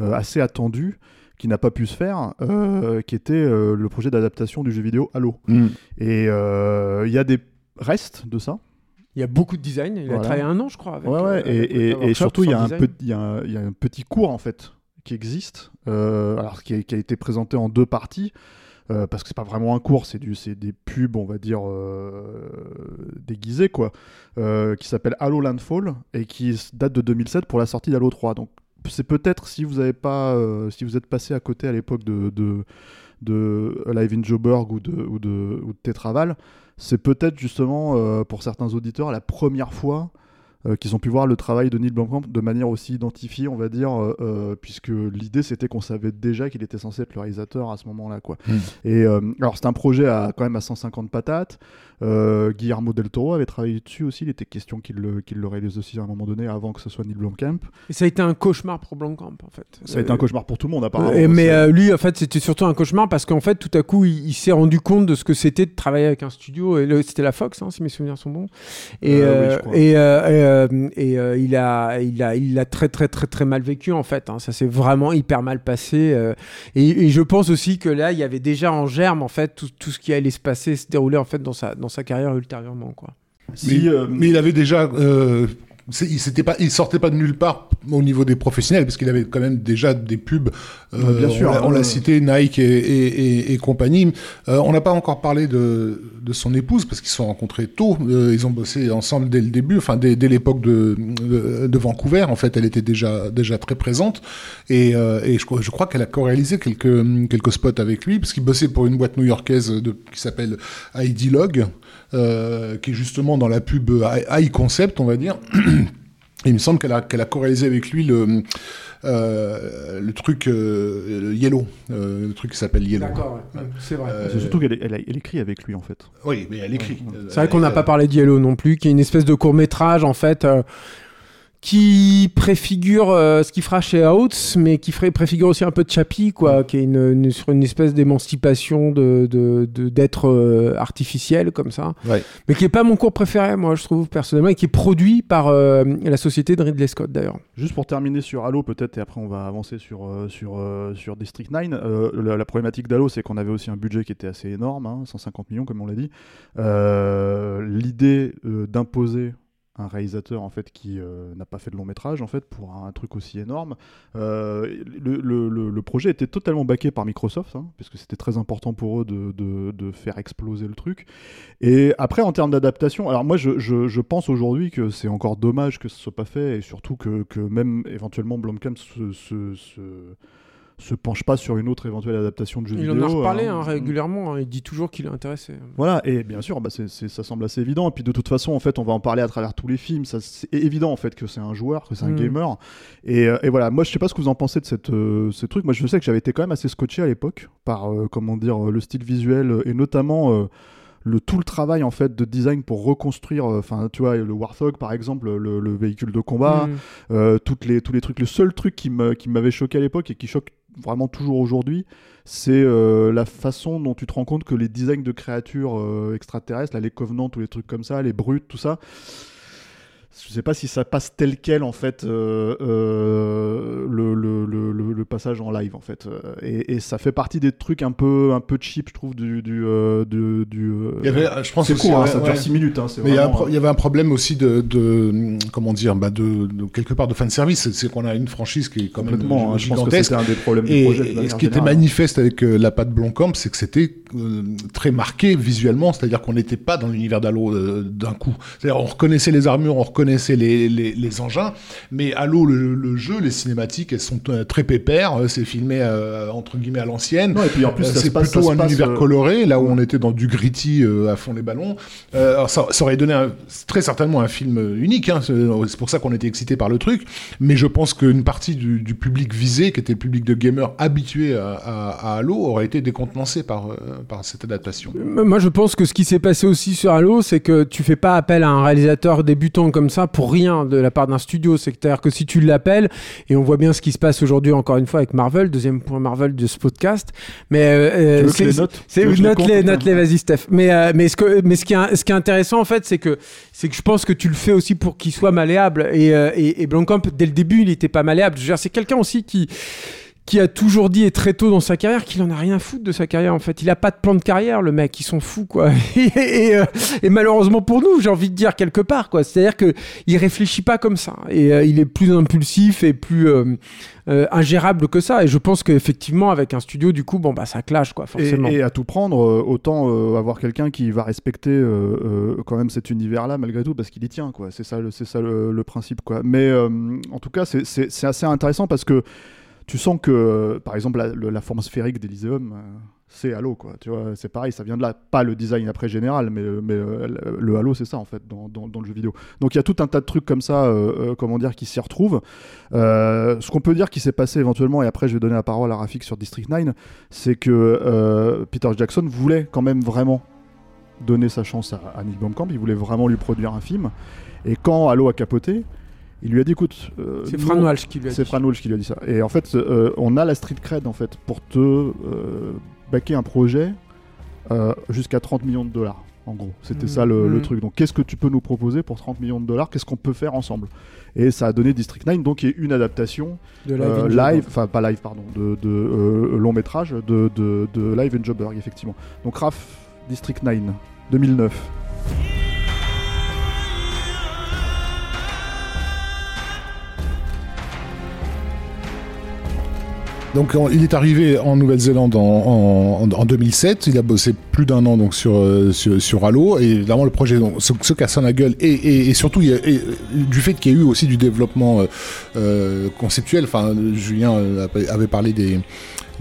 euh, assez attendu qui n'a pas pu se faire, euh, qui était euh, le projet d'adaptation du jeu vidéo Halo. Mm. Et euh, il y a des restes de ça. Il y a beaucoup de design. Il a travaillé un an, je crois. Avec, ouais, et, surtout, il y, a un y, a un petit cours en fait qui existe, alors qui a, qui a, été présenté en deux parties. parce que c'est pas vraiment un cours, c'est des pubs, on va dire déguisés quoi, qui s'appelle Halo Landfall et qui date de 2007 pour la sortie d'Halo 3. Donc c'est peut-être si vous avez pas, euh, si vous êtes passé à côté à l'époque de, de, de Live in Joburg ou de, ou de, ou de Tetraval, c'est peut-être justement euh, pour certains auditeurs la première fois euh, qu'ils ont pu voir le travail de Neil Blomkamp de manière aussi identifiée, on va dire, puisque l'idée c'était qu'on savait déjà qu'il était censé être le réalisateur à ce moment-là, quoi. Hmm. Et alors c'est un projet à quand même à 150 patates. Euh, Guillermo del Toro avait travaillé dessus aussi. Il était question qu'il le, le, réalise aussi à un moment donné avant que ce soit Neil Blomkamp. Et ça a été un cauchemar pour Blomkamp en fait. Ça a été un cauchemar pour tout le monde apparemment. mais euh, lui en fait c'était surtout un cauchemar parce qu'en fait tout à coup il, s'est rendu compte de ce que c'était de travailler avec un studio. Et c'était la Fox hein, si mes souvenirs sont bons. Et, euh, et, et il a il a il l'a très très très très mal vécu en fait. Hein. Ça s'est vraiment hyper mal passé. Et, je pense aussi que là il y avait déjà en germe en fait tout, tout ce qui allait se passer se dérouler en fait dans sa dans sa carrière ultérieurement. Quoi. mais, euh, mais, il avait déjà. Euh, il, pas, il sortait pas de nulle part au niveau des professionnels, parce qu'il avait quand même déjà des pubs. Euh, bien sûr. On l'a cité, Nike et, et, compagnie. on n'a pas encore parlé de, de son épouse, parce qu'ils se sont rencontrés tôt. ils ont bossé ensemble dès le début, enfin dès, dès l'époque de, de, Vancouver. En fait, elle était déjà, déjà très présente. Et, et je, je crois qu'elle a co-réalisé quelques, quelques spots avec lui, parce qu'il bossait pour une boîte new-yorkaise qui s'appelle ID Log. Euh, qui est justement dans la pub high concept, on va dire. il me semble qu'elle a, qu'elle a co-réalisé avec lui le, euh, le truc euh, Yellow, le truc qui s'appelle Yellow. D'accord, c'est vrai. c'est surtout qu'elle elle, écrit avec lui en fait. Oui, mais elle écrit. C'est vrai qu'on n'a pas parlé de Yellow non plus, qui est une espèce de court métrage en fait qui préfigure euh, ce qu'il fera chez Outs, mais qui ferait, préfigure aussi un peu de Chappie, quoi, qui est une, sur une espèce d'émancipation de, d'être euh, artificiel comme ça, mais qui est pas mon cours préféré, moi je trouve personnellement, et qui est produit par euh, la société de Ridley Scott d'ailleurs. Juste pour terminer sur Halo peut-être, et après on va avancer sur sur sur District 9. La, problématique d'Halo, c'est qu'on avait aussi un budget qui était assez énorme, 150 hein, millions comme on l'a dit. L'idée d'imposer un réalisateur en fait qui euh, n'a pas fait de long métrage en fait pour un truc aussi énorme. Euh, le, projet était totalement baqué par Microsoft hein, puisque c'était très important pour eux de, faire exploser le truc. Et après en termes d'adaptation, alors moi je, pense aujourd'hui que c'est encore dommage que ce soit pas fait et surtout que, même éventuellement Blomkamp se se penche pas sur une autre éventuelle adaptation de jeu vidéo. Il en a reparlé hein. Hein, régulièrement, hein. il dit toujours qu'il est intéressé. Voilà, et bien sûr, bah, ça semble assez évident. Et puis de toute façon, en fait, on va en parler à travers tous les films. C'est évident en fait que c'est un joueur, que c'est un mm. gamer. Euh, et, voilà, moi je sais pas ce que vous en pensez de cette, euh, ce truc. Moi je sais que j'avais été quand même assez scotché à l'époque par euh, comment dire le style visuel et notamment le tout le travail en fait de design pour reconstruire enfin tu vois le Warthog par exemple le, véhicule de combat mm. toutes les tous les trucs le seul truc qui m'avait choqué à l'époque et qui choque vraiment toujours aujourd'hui, c'est euh, la façon dont tu te rends compte que les designs de créatures euh, extraterrestres, là, les Covenants, tous les trucs comme ça, les brutes, tout ça, je sais pas si ça passe tel quel en fait euh, euh, le, le, le, le, passage en live en fait euh, et, et, ça fait partie des trucs un peu un peu cheap je trouve du du, euh, du, du il y avait, je pense c'est court hein, ça dure ouais. 6 minutes hein, Mais il y, vraiment, il avait un problème aussi de, de comment dire, bah de, de quelque part de fan service. C'est- qu'on a une franchise qui est quand même complètement hein, je pense que gigantesque. c'était un des problèmes du Et, projet de et manière ce qui était manifeste avec la patte Blomkamp, c'est que c'était très marqué visuellement, c'est-à-dire qu'on n'était pas dans l'univers d'Halo d'un coup. C'est-à-dire on reconnaissait les armures, on reconnaissait les, les, les engins, mais Halo, le, le jeu, les cinématiques, elles sont euh, très pépères. euh, C'est filmé euh, entre guillemets à l'ancienne. Non, et puis en plus Euh, c'est passe, plutôt un passe, univers euh, coloré, là où on était dans du gritty euh, à fond les ballons. Euh, alors ça, ça aurait donné un- très certainement un film unique. hein, c'est pour ça qu'on était excité par le truc. Mais je pense qu'une partie du, du public visé, qui était le public de gamers habitué à, à, à Halo, aurait été décontenancé par, euh, par cette adaptation. Moi, je pense que ce qui s'est passé aussi sur Halo, c'est que tu fais pas appel à un réalisateur débutant comme ça pour rien de la part d'un studio. C'est-à-dire que si tu l'appelles, et on voit bien ce qui se passe aujourd'hui encore une fois avec Marvel, deuxième point Marvel de ce podcast. Mais euh, Tu veux euh, que les c'est- note c'est les note les, note les, vas-y Steph. Mais euh, mais ce que mais ce qui est ce qui est intéressant en fait, c'est que c'est que je pense que tu le fais aussi pour qu'il soit malléable. Et euh, et, et dès le début, il était pas malléable. Je veux dire, c'est quelqu'un aussi qui qui a toujours dit et très tôt dans sa carrière qu'il en a rien à de sa carrière en fait. Il a pas de plan de carrière le mec, il s'en fout quoi. Euh, et malheureusement pour nous, j'ai envie de dire quelque part quoi. C'est-à-dire que il réfléchit pas comme ça et euh, il est plus impulsif et plus euh, ingérable que ça. Et je pense qu'effectivement avec un studio du coup bon bah ça clash quoi forcément. Et, à tout prendre, autant avoir quelqu'un qui va respecter quand même cet univers-là malgré tout, parce qu'il y tient, quoi. C'est ça, c'est ça le, le principe, quoi. Mais en tout cas, c'est assez intéressant parce que tu sens que, par exemple, la, forme sphérique d'Elysium, euh, c'est Halo, quoi. Tu vois, c'est pareil, ça vient de là. Pas le design après général, mais, euh, le, Halo, c'est ça en fait dans, le jeu vidéo. Donc il y a tout un tas de trucs comme ça, euh, comment dire, qui s'y retrouvent. Ce qu'on peut dire qui s'est passé éventuellement, et après je vais donner la parole à Rafik sur District 9, c'est que Peter Jackson voulait quand même vraiment donner sa chance à, à Neil Blomkamp, il voulait vraiment lui produire un film. Et quand Halo a capoté, il lui a dit écoute, euh, C'est Fran Walsh qui lui a c'est dit. Fran Walsh qui lui a dit ça. Et en fait, euh, on a la street cred en fait pour te euh, backer un projet euh, jusqu'à 30 millions de dollars. En gros, c'était Mhm. ça le, le Mhm. truc. Donc, qu'est-ce que tu peux nous proposer pour 30 millions de dollars? Qu'est-ce qu'on peut faire ensemble? Et ça a donné District 9, donc qui est une adaptation de Live enfin pas live, pardon, de, de, long métrage de, de, de Live in Joburg, effectivement. Donc, Raf, District 9, 2009. Donc il est arrivé en Nouvelle-Zélande en, en, en 2007. Il a bossé plus d'un an donc sur, euh, sur Halo et évidemment le projet donc, se, se casse la gueule et, et, surtout et, du fait qu'il y a eu aussi du développement euh, euh, conceptuel. Enfin Julien euh, avait parlé des de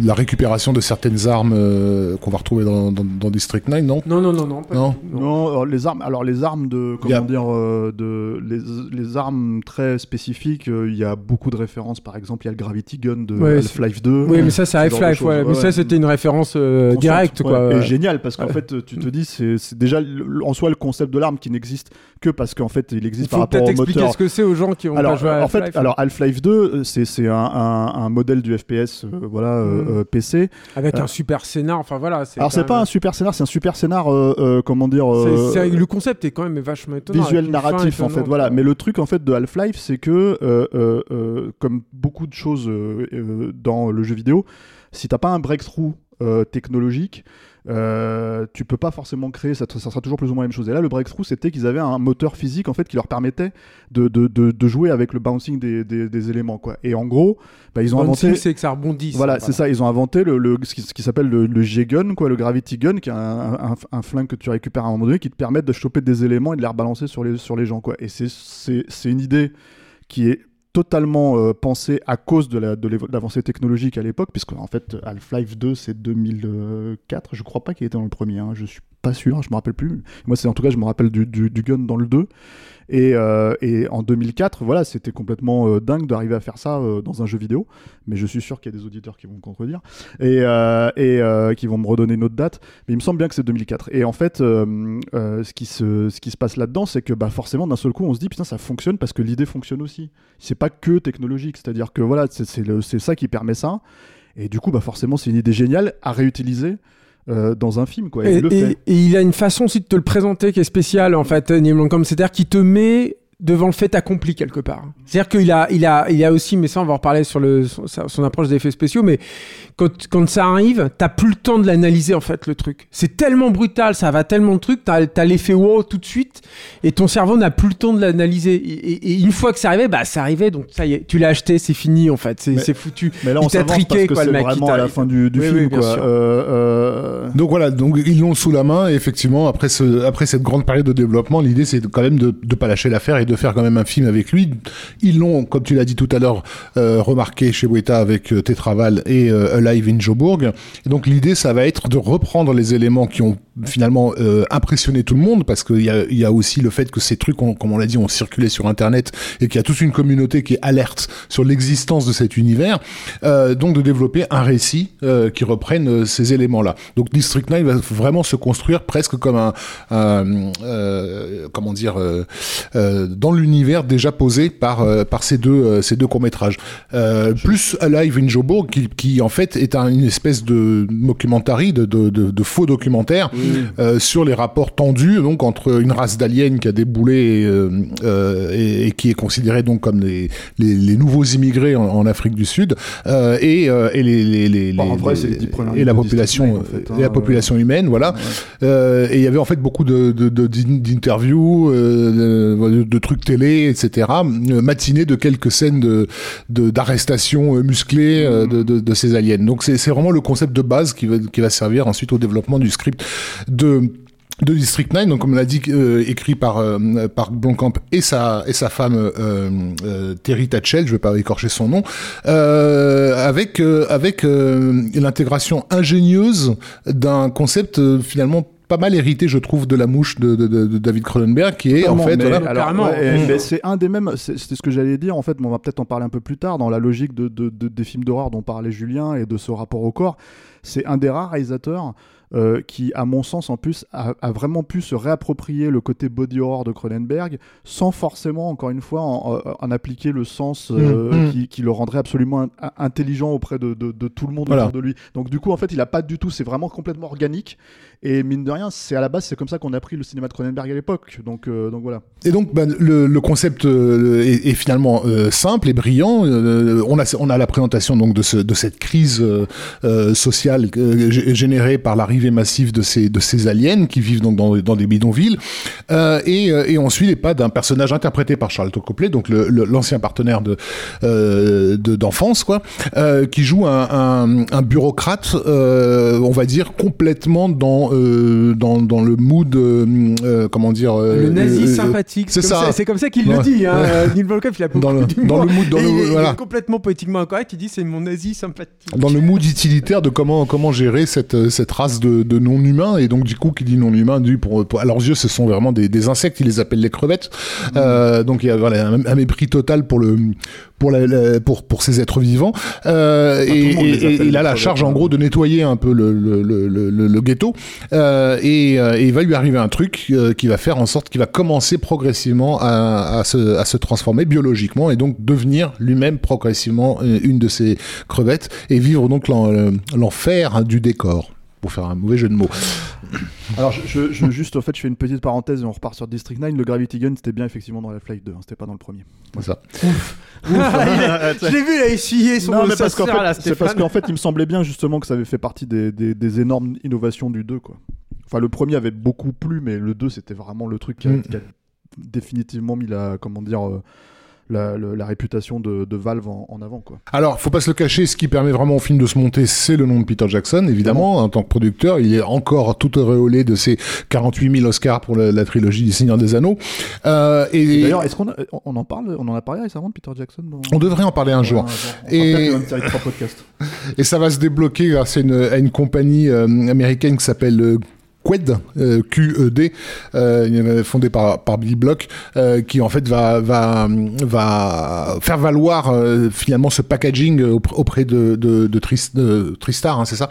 la récupération de certaines armes euh, qu'on va retrouver dans, dans, dans District 9, non? Non non non non. pas Non. du tout, Non, alors les armes, alors les armes de, comment Il a- dire, euh, de les, les armes très spécifiques. euh, Il y a beaucoup de références. Par exemple, il y a le Gravity Gun de Ouais, Half-Life 2. Oui, mais ça, c'est Half-Life, ouais. Mais Ouais, ça, c'était une référence euh, directe, ouais. quoi. Et ouais. génial parce qu'en Ouais. fait, tu te dis, c'est déjà en soi le concept de l'arme qui n'existe que parce qu'en fait, il Il existe par faut rapport peut-être au expliquer moteur. ce que c'est aux gens qui ont Alors, pas joué à en fait, Half-Life. alors Half-Life 2, euh, c'est c'est un, un, un modèle du FPS, euh, voilà, euh, Mm. Euh, PC. avec euh, un super scénar, enfin voilà. Alors c'est pas un super scénar, c'est un super scénar, euh, comment dire, le concept est quand même vachement étonnant. visuel narratif en fait voilà mais le truc en fait de Half-Life c'est que comme beaucoup de choses dans le jeu vidéo si t'as pas un breakthrough technologique euh, tu peux pas forcément créer ça, ça sera toujours plus ou moins la même chose et là le breakthrough c'était qu'ils avaient un moteur physique en fait qui leur permettait de, de, de, de jouer avec le bouncing des, des, des éléments quoi et en gros bah, ils ont Bouncing, inventé c'est que ça rebondisse. voilà, c'est ça. Ils ont inventé le, le- ce qui, s'appelle le, le G-Gun, quoi, le Gravity Gun, qui est un, un- un flingue que tu récupères à un moment donné, qui te permet de choper des éléments et de les rebalancer sur les, sur les gens, quoi. Et c'est une idée qui est totalement euh, pensée à cause de l'avancée technologique à l'époque, puisque en fait Half-Life 2 c'est 2004, je crois pas qu'il était dans le premier, hein, je suis pas sûr, je me rappelle plus. Moi c'est en tout cas je me rappelle du, gun dans le 2. Et, euh, et en 2004, voilà, c'était complètement euh, dingue d'arriver à faire ça euh, dans un jeu vidéo. Mais je suis sûr qu'il y a des auditeurs qui vont me contredire et, euh, qui vont me redonner une autre date. Mais il me semble bien que c'est 2004. Et en fait, ce, qui se, passe là-dedans, c'est que bah, forcément, d'un seul coup, on se dit putain, ça fonctionne parce que l'idée fonctionne aussi. C'est pas que technologique. C'est-à-dire que voilà, c'est ça qui permet ça. Et du coup, bah, forcément, c'est une idée géniale à réutiliser. Euh, dans un film quoi et, Et, il le et- fait et il a une façon aussi de te le présenter qui est spéciale en fait, Neil Blomkamp. C'est-à-dire qu'il te met devant le fait accompli quelque part. C'est-à-dire qu'il a, il a, il a aussi, mais ça on va en reparler sur le, son, son approche des effets spéciaux, mais quand, quand ça arrive, t'as plus le temps de l'analyser en fait le truc. C'est tellement brutal, ça va tellement de trucs, t'as as, l'effet wow tout de suite, et ton cerveau n'a plus le temps de l'analyser. Et, et, une fois que c'est arrivé, bah c'est arrivé, donc ça y est, tu l'as acheté, c'est fini en fait, c'est foutu. Mais là on t'a triqué quoi, le mec. Vraiment à la fin du, du oui, film oui, quoi. Euh, euh... Donc voilà, donc ils l'ont sous la main et effectivement après ce, après cette grande période de développement, l'idée c'est quand même de ne pas lâcher l'affaire et de faire quand même un film avec lui. Ils l'ont, comme tu l'as dit tout à l'heure, euh, remarqué chez Weta avec euh, Tetraval et euh, Alive in Joburg. Et donc l'idée ça va être de reprendre les éléments qui ont finalement euh, impressionné tout le monde parce qu'il y y a aussi le fait que ces trucs, comme on l'a dit, ont circulé sur Internet et qu'il y a toute une communauté qui est alerte sur l'existence de cet univers. Euh, donc de développer un récit euh, qui reprenne ces éléments-là. Donc District 9 va vraiment se construire presque comme un, un comment dire, dans l'univers déjà posé par par ces deux ces deux courts métrages. plus Alive in Joburg qui, qui en fait est un, une espèce de documentary, de, de, de, de faux documentaire euh, sur les rapports tendus donc entre une race d'aliens qui a déboulé et, euh, et, et qui est considérée donc comme les, les, les nouveaux immigrés en, en, Afrique du Sud euh, et, et les, bon, vrai, et la population en fait, hein, et la population humaine voilà ouais. euh, et il y avait en fait beaucoup de d'interviews euh, de, de, trucs télé etc matinée de quelques scènes de d'arrestation musclée mmh. de, de, de, ces aliens donc c'est vraiment le concept de base qui va, servir ensuite au développement du script de de District 9, donc comme on l'a dit, euh, écrit par euh, et sa et sa femme euh, euh, Terry Tatchell, je vais pas écorcher son nom, avec avec l'intégration ingénieuse d'un concept finalement pas mal hérité, je trouve, de la mouche de, de, de David Cronenberg, qui est en fait. Mais, voilà, alors, ouais, mais c'est un des mêmes. C'était ce que j'allais dire. En fait, on va peut-être en parler un peu plus tard dans la logique de, des films d'horreur dont parlait Julien et de ce rapport au corps. C'est un des rares réalisateurs euh, qui, à mon sens, en plus, a, a, vraiment pu se réapproprier le côté body horror de Cronenberg sans forcément, encore une fois, en, en appliquer le sens euh, mmh, qui, qui, le rendrait absolument in intelligent auprès de, de, de, tout le monde voilà. autour de lui. Donc, du coup, en fait, il a pas du tout, c'est vraiment complètement organique. Et mine de rien, c'est à la base, c'est comme ça qu'on a pris le cinéma de Cronenberg à l'époque. Donc, euh, donc voilà. Et donc, ben, le, le, concept est, est, finalement simple et brillant. on, a, on a la présentation donc de, ce, de cette crise sociale générée par l'arrivée massive de ces, de ces aliens qui vivent donc dans, dans des bidonvilles. et, et on suit les pas d'un personnage interprété par Charles Copley, donc l'ancien partenaire de d'enfance, quoi, qui joue un, un, un bureaucrate, on va dire, complètement dans euh, dans, dans le mood, euh, comment dire Le nazi sympathique. C'est ça. C'est comme ça qu'il ouais. le dit. Hein. Ouais. Neil Volkov, il a beaucoup dans le, dans le mood, dans le, il, voilà. il est complètement poétiquement incorrect. Il dit c'est mon nazi sympathique. Dans le mood utilitaire de comment comment gérer cette cette race de, de non humains et donc du coup qui dit non humain dit pour, pour, à leurs yeux ce sont vraiment des, des insectes. Ils les appellent les crevettes. Mmh. Euh, donc il y a voilà un, un mépris total pour le pour, la, la, pour, pour ces êtres vivants. Euh, Ah, et, et, et, il a la charge en gros de nettoyer un peu le, le, le, le, le ghetto. Euh, et, et, il va lui arriver un truc qui va faire en sorte qu'il va commencer progressivement à, à, se, à se transformer biologiquement et donc devenir lui-même progressivement une de ces crevettes et vivre donc l'enfer du décor pour faire un mauvais jeu de mots. Alors, je, je, je, juste, en fait, je fais une petite parenthèse et on repart sur District 9. Le Gravity Gun, c'était bien effectivement dans la Flight 2, hein, c'était pas dans le premier. C'est ça. Ouf. Ouf. je l'ai vu, il a essuyé son non, mais parce qu'en fait, c'est parce qu'en fait, il me semblait bien justement que ça avait fait partie des, des, des, énormes innovations du 2, quoi. Enfin, le premier avait beaucoup plu, mais le 2, c'était vraiment le truc qui a, mm. qui a, définitivement mis la, comment dire, euh, la, réputation de, de Valve en, en, avant. Quoi. Alors, faut pas se le cacher, ce qui permet vraiment au film de se monter, c'est le nom de Peter Jackson, évidemment, en tant que producteur. Il est encore tout auréolé de ses 48 000 Oscars pour la, la trilogie du Seigneur des Anneaux. Euh, et, D'ailleurs, est-ce qu'on on en parle On en a parlé récemment de Peter Jackson dans... On devrait en parler un jour. Ouais, et... Et ça va se débloquer grâce à une, à une compagnie euh, américaine qui s'appelle euh, QED, euh, QED, euh, fondé par, par Billy Block, euh, qui en fait va, va, va faire valoir euh, finalement ce packaging auprès de, de, de, Trist, de Tristar, hein, c'est ça,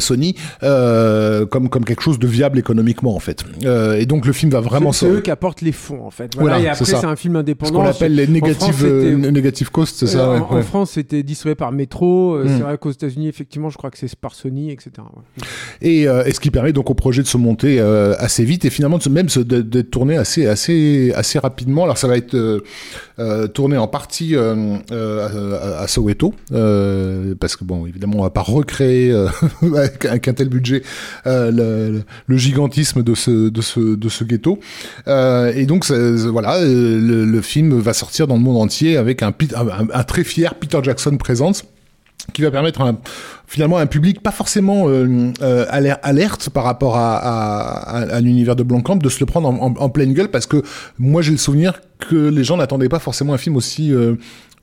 Sony, comme, comme quelque chose de viable économiquement en fait. et donc le film va vraiment... C'est eux qui apportent les fonds en fait. Voilà, voilà et après c'est un film indépendant. Ce qu'on appelle les négatifs negative costs, c'est ça En, ouais. en France c'était distribué par Metro, mm. c'est vrai qu'aux États-Unis effectivement je crois que c'est par Sony, etc. Ouais. Et, et ce qui permet donc au projet de se monter assez vite et finalement de, même d'être tourné assez assez assez rapidement. Alors ça va être tourné en partie à, Soweto parce que bon évidemment on va pas recréer avec un tel budget le, gigantisme de ce de ce de ce ghetto et donc voilà le, film va sortir dans le monde entier avec un, un, un très fier Peter Jackson présente qui va permettre un, finalement un public pas forcément euh, euh alerte par rapport à, l'univers de Blancamp de se le prendre en, en, pleine gueule parce que moi j'ai le souvenir que les gens n'attendaient pas forcément un film aussi euh,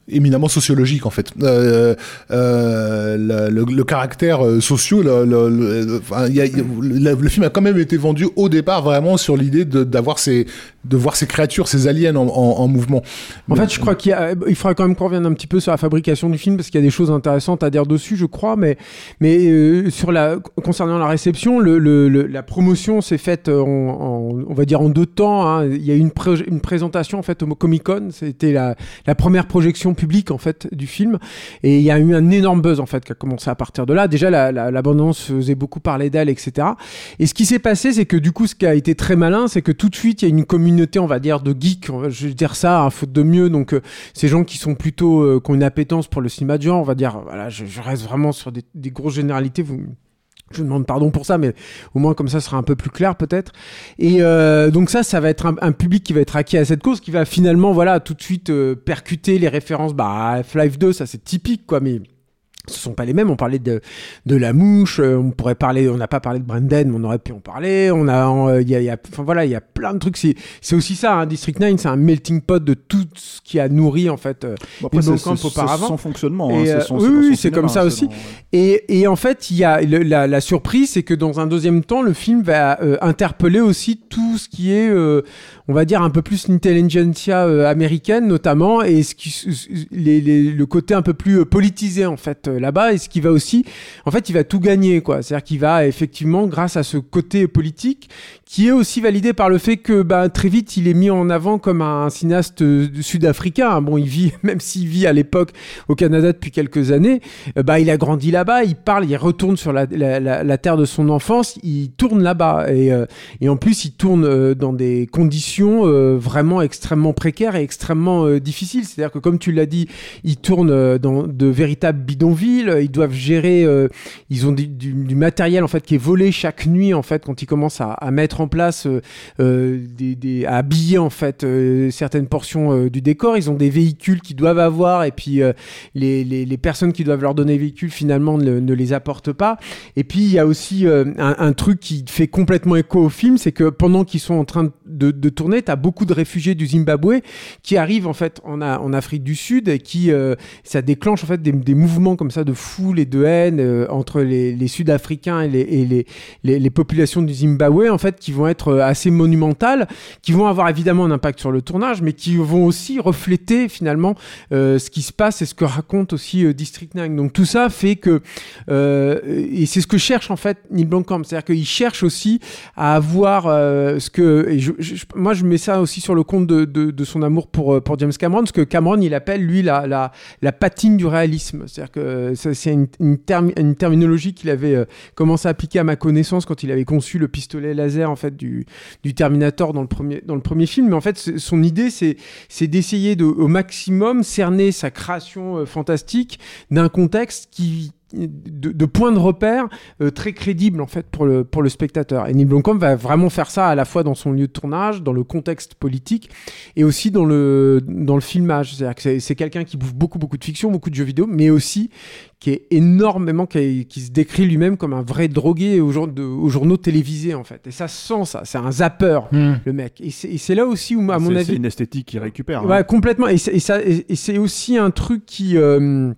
éminemment sociologique en fait. Euh, euh, le, caractère euh, social, le, y le, film a quand même été vendu au départ vraiment sur l'idée d'avoir ces, de voir ces créatures, ces aliens en, en, en mouvement. En fait, je crois qu'il il faudra quand même qu'on revienne un petit peu sur la fabrication du film parce qu'il y a des choses intéressantes à dire dessus, je crois, mais, mais sur la, concernant la réception, la promotion s'est faite en, on va dire en deux temps. Hein. Il y a eu une, une présentation en fait au Comic Con, c'était la première projection public en fait du film et il y a eu un énorme buzz en fait qui a commencé à partir de là. Déjà l'abondance faisait beaucoup parler d'elle, etc. Et ce qui s'est passé, c'est que du coup, ce qui a été très malin, c'est que tout de suite il y a une communauté, on va dire, de geeks, je vais dire ça, à faute de mieux. Donc euh, ces gens qui sont plutôt euh, qui ont une appétence pour le cinéma de genre, on va dire, voilà, je, reste vraiment sur des, grosses généralités. Je demande pardon pour ça, mais au moins comme ça, sera un peu plus clair peut-être. Et euh, donc ça, ça va être un, public qui va être acquis à cette cause, qui va finalement, voilà, tout de suite euh, percuter les références. Bah, F-Life 2, ça c'est typique, quoi, mais ce sont pas les mêmes. On parlait de, de la mouche, euh, on pourrait parler, on n'a pas parlé de Brendan, mais on aurait pu en parler. On a, euh, il y a, y a, enfin voilà, il y a plein de trucs. C'est, c'est aussi ça, hein, District 9, c'est un melting pot de tout ce qui a nourri en fait euh, bon, après, c'est, auparavant. son fonctionnement. Hein, son, oui, oui c'est comme ça aussi. Et, et en fait, il y a la, la, surprise, c'est que dans un deuxième temps, le film va interpeller aussi tout ce qui est, on va dire un peu plus l'intelligentsia américaine notamment, et ce qui, les, les, le côté un peu plus politisé en fait là-bas et ce qui va aussi, en fait, il va tout gagner, quoi. C'est-à-dire qu'il va effectivement, grâce à ce côté politique, qui est aussi validé par le fait que bah, très vite il est mis en avant comme un cinéaste euh, sud-africain. Bon, il vit, même s'il vit à l'époque au Canada depuis quelques années, euh, bah, il a grandi là-bas, il parle, il retourne sur la, terre de son enfance, il tourne là-bas et, euh, en plus il tourne dans des conditions vraiment extrêmement précaires et extrêmement difficiles. C'est-à-dire que comme tu l'as dit, il tourne dans de véritables bidonvilles, ils doivent gérer, ils ont du, matériel en fait qui est volé chaque nuit en fait quand ils commencent à mettre en place, euh, euh, à habiller en fait euh, certaines portions du décor. Ils ont des véhicules qu'ils doivent avoir et puis les, personnes qui doivent leur donner les véhicules finalement ne, les apportent pas. Et puis il y a aussi un, truc qui fait complètement écho au film, c'est que pendant qu'ils sont en train de, tourner, tu as beaucoup de réfugiés du Zimbabwe qui arrivent en fait en, Afrique du Sud et qui ça déclenche en fait des, mouvements comme ça de foule et de haine entre les, Sud-Africains et, les, les, populations du Zimbabwe en fait qui vont être euh, assez monumentales, qui vont avoir évidemment un impact sur le tournage, mais qui vont aussi refléter finalement euh, ce qui se passe et ce que raconte aussi euh, District 9. Donc tout ça fait que, et c'est ce que cherche en fait Neil Blomkamp, c'est-à-dire qu'il cherche aussi à avoir ce que, moi je mets ça aussi sur le compte de, de, son amour pour, pour James Cameron, ce que Cameron il appelle lui la, la, la patine du réalisme, c'est-à-dire que c'est une, une, une, terminologie qu'il avait commencé à appliquer à ma connaissance quand il avait conçu le pistolet laser en fait du, Terminator dans le premier, dans le premier film. Mais en fait, son idée, c'est d'essayer de, au maximum cerner sa création euh, fantastique d'un contexte qui, de, de points de repère euh, très crédibles en fait pour le, pour le spectateur. Et Neil Blomkamp va vraiment faire ça à la fois dans son lieu de tournage, dans le contexte politique et aussi dans le, dans le filmage. C'est-à-dire que c'est quelqu'un qui bouffe beaucoup beaucoup de fiction, beaucoup de jeux vidéo, mais aussi qui est énormément, qui, qui se décrit lui-même comme un vrai drogué aux, aux, journaux télévisés en fait. Et ça sent ça, c'est un zapper hmm. le mec. Et c'est là aussi où à mon avis... C'est une esthétique qui récupère. Ouais, hein. complètement. Et, c'est aussi un truc qui... Euh,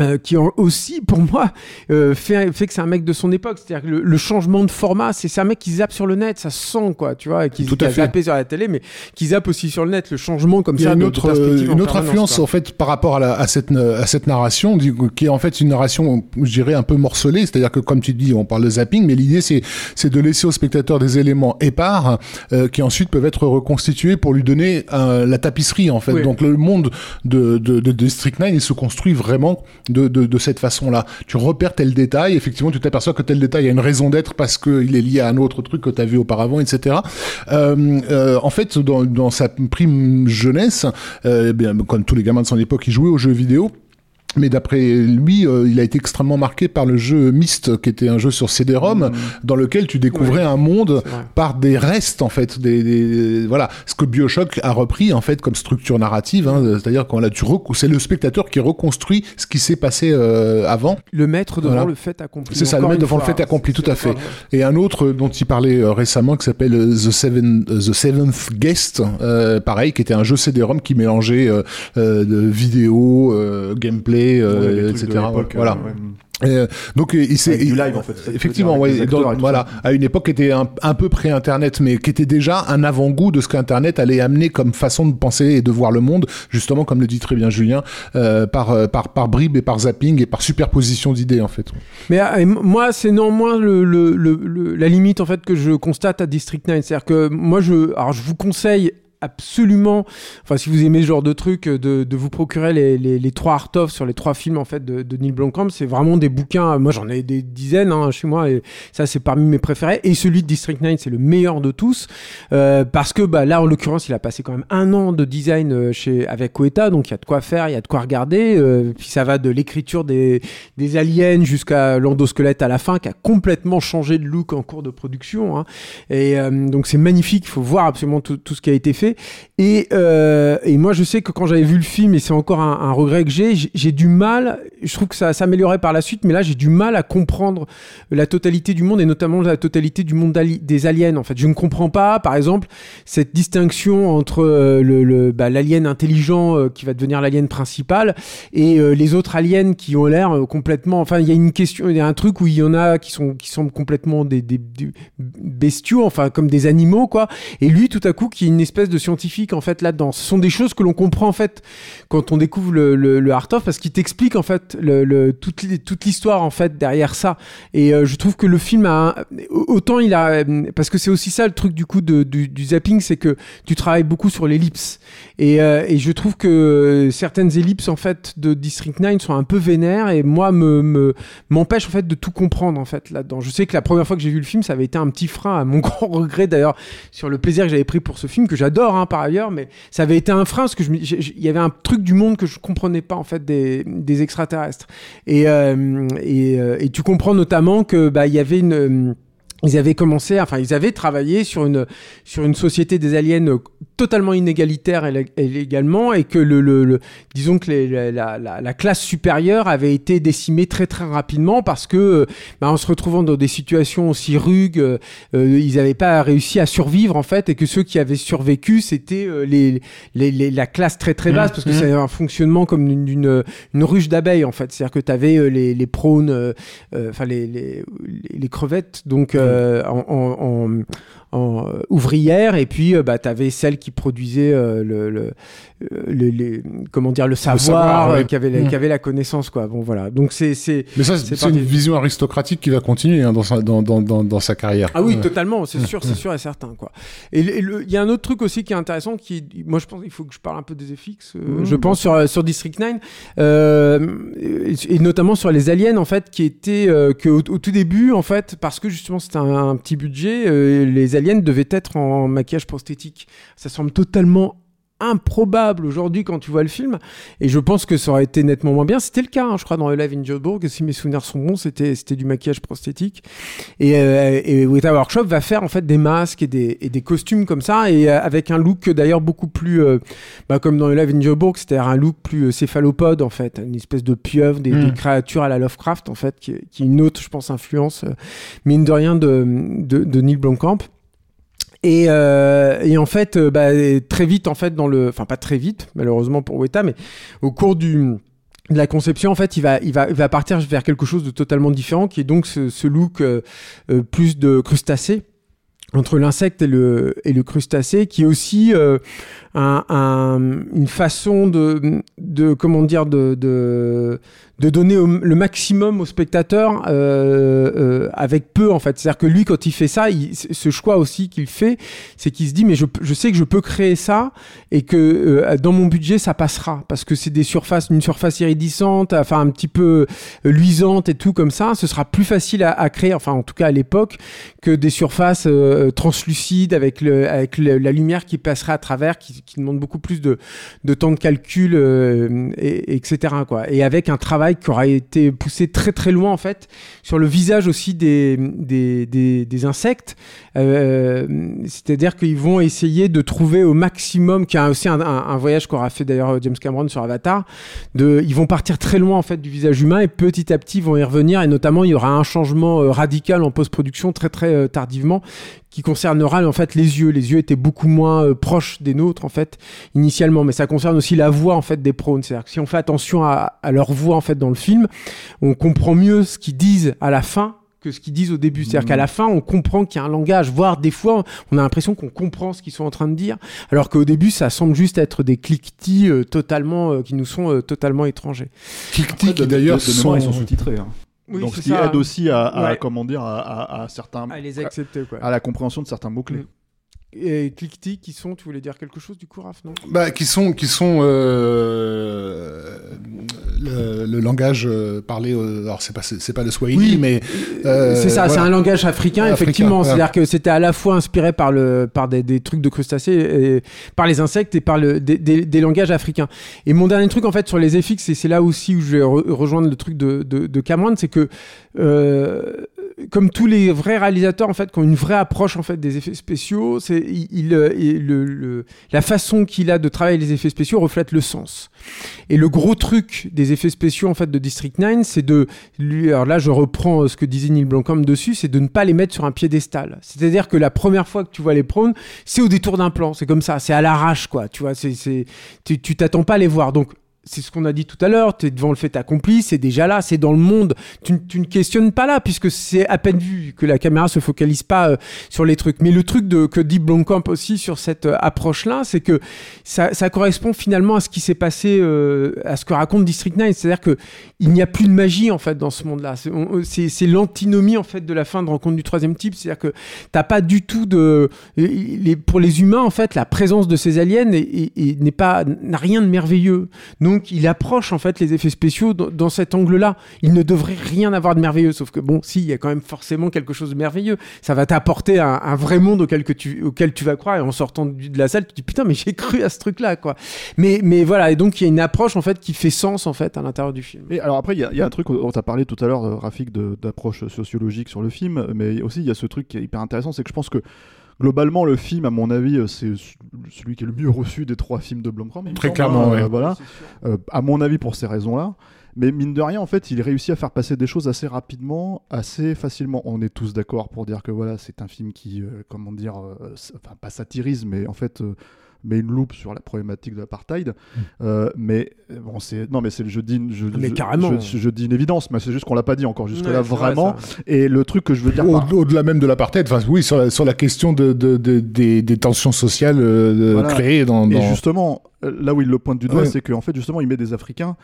euh, qui ont aussi, pour moi, euh, fait, fait que c'est un mec de son époque. C'est-à-dire que le, changement de format, c'est un mec qui zappe sur le net, ça sent, quoi, tu vois, qui, qui a zappé sur la télé, mais qui zappe aussi sur le net, le changement comme ça. Il y a une autre, une autre influence, en fait, par rapport à, la, à, cette, à cette narration, qui est en fait une narration, je dirais, un peu morcelée. C'est-à-dire que, comme tu dis, on parle de zapping, mais l'idée, c'est de laisser au spectateur des éléments épars euh, qui ensuite peuvent être reconstitués pour lui donner la tapisserie, en fait. Donc, le monde de, de, de District 9, il se construit vraiment de, de, de cette façon-là. Tu repères tel détail, effectivement, tu t'aperçois que tel détail a une raison d'être parce qu'il est lié à un autre truc que tu as vu auparavant, etc. Euh, euh, en fait, dans, dans sa prime jeunesse, euh, bien, comme tous les gamins de son époque, il jouait aux jeux vidéo. Mais d'après lui, euh, il a été extrêmement marqué par le jeu Myst, qui était un jeu sur CD-ROM, dans lequel tu découvrais un monde par des restes en fait, des, des- voilà, ce que Bioshock a repris en fait comme structure narrative, hein, c'est-à-dire quand là tu rec- c'est le spectateur qui reconstruit ce qui s'est passé euh, avant. Le maître devant Voilà. le fait accompli. C'est ça, le maître devant le fait accompli, tout à fait. Et un autre dont il parlait euh, récemment qui s'appelle The, Seven, The Seventh Guest, pareil, qui était un jeu CD-ROM qui mélangeait de vidéo, gameplay, euh, Ouais, trucs etc. voilà. euh. Euh, donc euh, il s'est du live, en fait, Effectivement, ouais, dans- voilà, ça. à une époque qui était un, un peu pré-internet, mais qui était déjà un avant-goût de ce qu'Internet allait amener comme façon de penser et de voir le monde, justement, comme le dit très bien Julien, euh, par, euh, par, par bribes et par zapping et par superposition d'idées, en fait. Mais euh, moi, c'est néanmoins le, le- le- le- la limite en fait que je constate à District 9. C'est-à-dire que moi, je, alors je vous conseille absolument, enfin si vous aimez ce genre de truc, euh, de, vous procurer les, trois art sur les trois films en fait de, de Neil Blomkamp. C'est vraiment des bouquins. Moi, j'en ai des dizaines hein, chez moi et ça c'est parmi mes préférés. Et celui de District 9, c'est le meilleur de tous euh, parce que bah, là, en l'occurrence, il a passé quand même un an de design euh, chez avec Koeta, donc il y a de quoi faire, il y a de quoi regarder. euh, puis ça va de l'écriture des aliens jusqu'à l'endosquelette à la fin, qui a complètement changé de look en cours de production. hein. Et euh, donc c'est magnifique, il faut voir absolument tout ce qui a été fait. Et, euh, et moi je sais que quand j'avais vu le film, et c'est encore un, regret que j'ai, j'ai- du mal, je trouve que ça s'améliorait par la suite, mais là j'ai du mal à comprendre la totalité du monde, et notamment la totalité du monde des aliens. En fait, je ne comprends pas, par exemple, cette distinction entre euh, bah, l'alien intelligent euh, qui va devenir l'alien principal et les autres aliens qui ont l'air complètement enfin il y a une question il y a un truc où il y en a qui sont qui semblent complètement des bestiaux enfin comme des animaux quoi et lui tout à coup qui est une espèce de scientifique en fait là-dedans. Ce sont des choses que l'on comprend en fait quand on découvre le, le, le Art of parce qu'il t'explique en fait le, toute l'hi- toute l'histoire en fait derrière ça. Et euh, je trouve que le film a autant il a euh, parce que c'est aussi ça le truc du coup de, du, zapping c'est que tu travailles beaucoup sur l'ellipse. Et, euh, et je trouve que certaines ellipses en fait de District 9 sont un peu vénères et moi me me- m'empêchent en fait de tout comprendre en fait là-dedans. Je sais que la première fois que j'ai vu le film, ça avait été un petit frein à mon grand regret d'ailleurs sur le plaisir que j'avais pris pour ce film que j'adore hein, par ailleurs, mais ça avait été un frein parce que il y avait un truc du monde que je comprenais pas en fait des, des extraterrestres. Et, euh, et, euh, et tu comprends notamment que bah il y avait une ils avaient commencé, enfin ils avaient travaillé sur une sur une société des aliens euh, totalement inégalitaire également et que le, le, le- disons que les- la, la, la- la classe supérieure avait été décimée très très rapidement parce que euh, bah, en se retrouvant dans des situations aussi rugues, euh, euh, ils n'avaient pas réussi à survivre en fait et que ceux qui avaient survécu c'était euh, les, les, les- la classe très très basse parce que c'est un fonctionnement comme d'une d'une- une ruche d'abeilles en fait, c'est-à-dire que tu avais les, les prônes, euh, euh, enfin les, les, crevettes donc euh, en, en- en- en, euh, ouvrières et puis euh, bah tu avais celles qui produisaient euh, le, le, le- les- comment dire le savoir, savoir, ouais. euh, qui avait la, Mm. qui avait la connaissance quoi bon voilà donc c'est c'est Mais ça, C'est une vision aristocratique qui va continuer hein, dans, sa, dans, dans, dans, dans sa carrière. Ah oui, Ouais. totalement, c'est sûr, c'est sûr et certain quoi. Et il y a un autre truc aussi qui est intéressant, qui, moi je pense qu'il faut que je parle un peu des FX, euh, Mmh, je pense sur sur District 9, euh, et, et notamment sur les aliens en fait, qui étaient euh, que au, au tout début en fait, parce que justement c'était un, un petit budget, euh, les aliens devaient être en maquillage prosthétique. Ça semble totalement improbable aujourd'hui quand tu vois le film et je pense que ça aurait été nettement moins bien c'était le cas hein, je crois dans Live in Joburg si mes souvenirs sont bons c'était c'était du maquillage prosthétique et, euh, et Weta Workshop va faire en fait des masques et des, et des costumes comme ça et euh, avec un look d'ailleurs beaucoup plus euh, bah, comme dans Live in Joburg c'est-à-dire un look plus euh, céphalopode en fait une espèce de pieuvre des, Mm. des créatures à la Lovecraft en fait qui, qui est une autre je pense influence mine de rien de, de, de Neil Blomkamp et, euh, et en fait, euh, bah, très vite, en fait, dans le, enfin pas très vite, malheureusement pour Weta, mais au cours du de la conception, en fait, il va, il va, il va partir vers quelque chose de totalement différent, qui est donc ce, ce look euh, euh, plus de crustacé entre l'insecte et le, et le crustacé, qui est aussi euh, un, un, une façon de, de comment dire, de, de, de donner le maximum au spectateur euh, euh, avec peu en fait. C'est-à-dire que lui, quand il fait ça, il, ce choix aussi qu'il fait, c'est qu'il se dit mais je, je sais que je peux créer ça et que euh, dans mon budget ça passera parce que c'est des surfaces, une surface iridescente, enfin un petit peu euh, luisante et tout comme ça. Ce sera plus facile à, à créer, enfin en tout cas à l'époque, que des surfaces euh, translucides avec, le, avec la lumière qui passerait à travers, qui, demande beaucoup plus de, de temps de calcul, euh, et, etc. Quoi. Et avec un travail qui aura été poussé très très loin en fait sur le visage aussi des, des, des, insectes. Euh, C'est-à-dire qu'ils vont essayer de trouver au maximum, qui a aussi un, un- voyage qu'aura fait d'ailleurs James Cameron sur Avatar, de, ils vont partir très loin en fait du visage humain et petit à petit vont y revenir et notamment il y aura un changement radical en post-production très très tardivement qui concernera en fait les yeux. Les yeux étaient beaucoup moins euh, proches des nôtres en fait initialement, mais ça concerne aussi la voix en fait des prônes. C'est-à-dire que si on fait attention à, à leur voix en fait dans le film, on comprend mieux ce qu'ils disent à la fin que ce qu'ils disent au début. C'est-à-dire qu'à la fin, on comprend qu'il y a un langage, voire des fois, on a l'impression qu'on comprend ce qu'ils sont en train de dire, alors qu'au début, ça semble juste être des cliquetis euh, totalement, euh, qui nous sont euh, totalement étrangers. Après, qui d'ailleurs sont... sont sous-titrés. hein. Oui, Donc ce qui ça. aide aussi à, à- Ouais. comment dire à, à- à certains À les accepter, quoi. à la compréhension de certains mots clés. Et cliquetis qui sont, tu voulais dire quelque chose du coup, Raph, non? Bah, qui sont, qui sont euh, le, le langage euh, parlé. euh, alors c'est pas, c'est pas le Swahili, Oui. mais euh, c'est ça, c'est voilà. un langage africain, Africain, effectivement. voilà. C'est-à-dire que c'était à la fois inspiré par, le, par des, des trucs de crustacés, et, par les insectes et par le, des, des- des langages africains. Et mon dernier truc, en fait, sur les FX, et c'est là aussi où je vais re- rejoindre le truc de, de, de Cameron, c'est que, euh, comme tous les vrais réalisateurs, en fait, qui ont une vraie approche, en fait, des effets spéciaux, c'est, il, il, euh, le, le- la façon qu'il a de travailler les effets spéciaux reflète le sens. Et le gros truc des effets spéciaux, en fait, de District 9, c'est de alors là, je reprends euh, ce que disait Neil Blomkamp dessus, c'est de ne pas les mettre sur un piédestal. C'est-à-dire que la première fois que tu vois les prônes, c'est au détour d'un plan. C'est comme ça, c'est à l'arrache, quoi. Tu vois, c'est, tu t'attends pas à les voir. Donc, c'est ce qu'on a dit tout à l'heure, tu es devant le fait accompli, c'est déjà là, c'est dans le monde. Tu, ne questionnes pas là, puisque c'est à peine vu que la caméra se focalise pas euh, sur les trucs. Mais le truc que dit Blomkamp aussi sur cette euh, approche-là, c'est que ça, correspond finalement à ce qui s'est passé, euh, à ce que raconte District 9. C'est-à-dire que il n'y a plus de magie en fait dans ce monde-là. C'est- l'antinomie en fait de la fin de Rencontre du troisième type. C'est-à-dire que t'as pas du tout de, pour les humains en fait, la présence de ces aliens n'a rien de merveilleux. Donc il approche en fait les effets spéciaux dans, cet angle-là. Il ne devrait rien avoir de merveilleux, sauf que bon, si il y a quand même forcément quelque chose de merveilleux. Ça va t'apporter un, vrai monde auquel que tu auquel tu vas croire et en sortant de la salle, tu te dis putain mais j'ai cru à ce truc-là quoi. Mais mais voilà et donc il y a une approche en fait qui fait sens en fait à l'intérieur du film. Et alors après, il y, a- y a un truc, on t'a parlé tout à l'heure, euh, Rafik, d'approche sociologique sur le film, mais aussi il y a ce truc qui est hyper intéressant, c'est que je pense que globalement le film, à mon avis, euh, c'est celui qui est le mieux reçu des trois films de Blomkamp. Très clairement, hein, ouais. Voilà, Euh, à mon avis pour ces raisons-là. Mais mine de rien, en fait, il réussit à faire passer des choses assez rapidement, assez facilement. On est tous d'accord pour dire que voilà, c'est un film qui, euh, comment dire, euh, enfin pas satirise, mais en fait euh, met une loupe sur la problématique de l'apartheid. Euh, mais bon, c'est non, mais c'est je dis, je, Mais je- carrément. je, je dis une évidence, mais c'est juste qu'on l'a pas dit encore jusque là Ouais, c'est vrai, vraiment. Et le truc que je veux dire, Au- par- Au-delà même de l'apartheid, enfin oui, sur la, sur la question de, de- de- des, des tensions sociales euh, Voilà. créées dans. Et dans- justement, euh, là où il le pointe du doigt, Ouais. c'est qu'en fait, justement, il met des Africains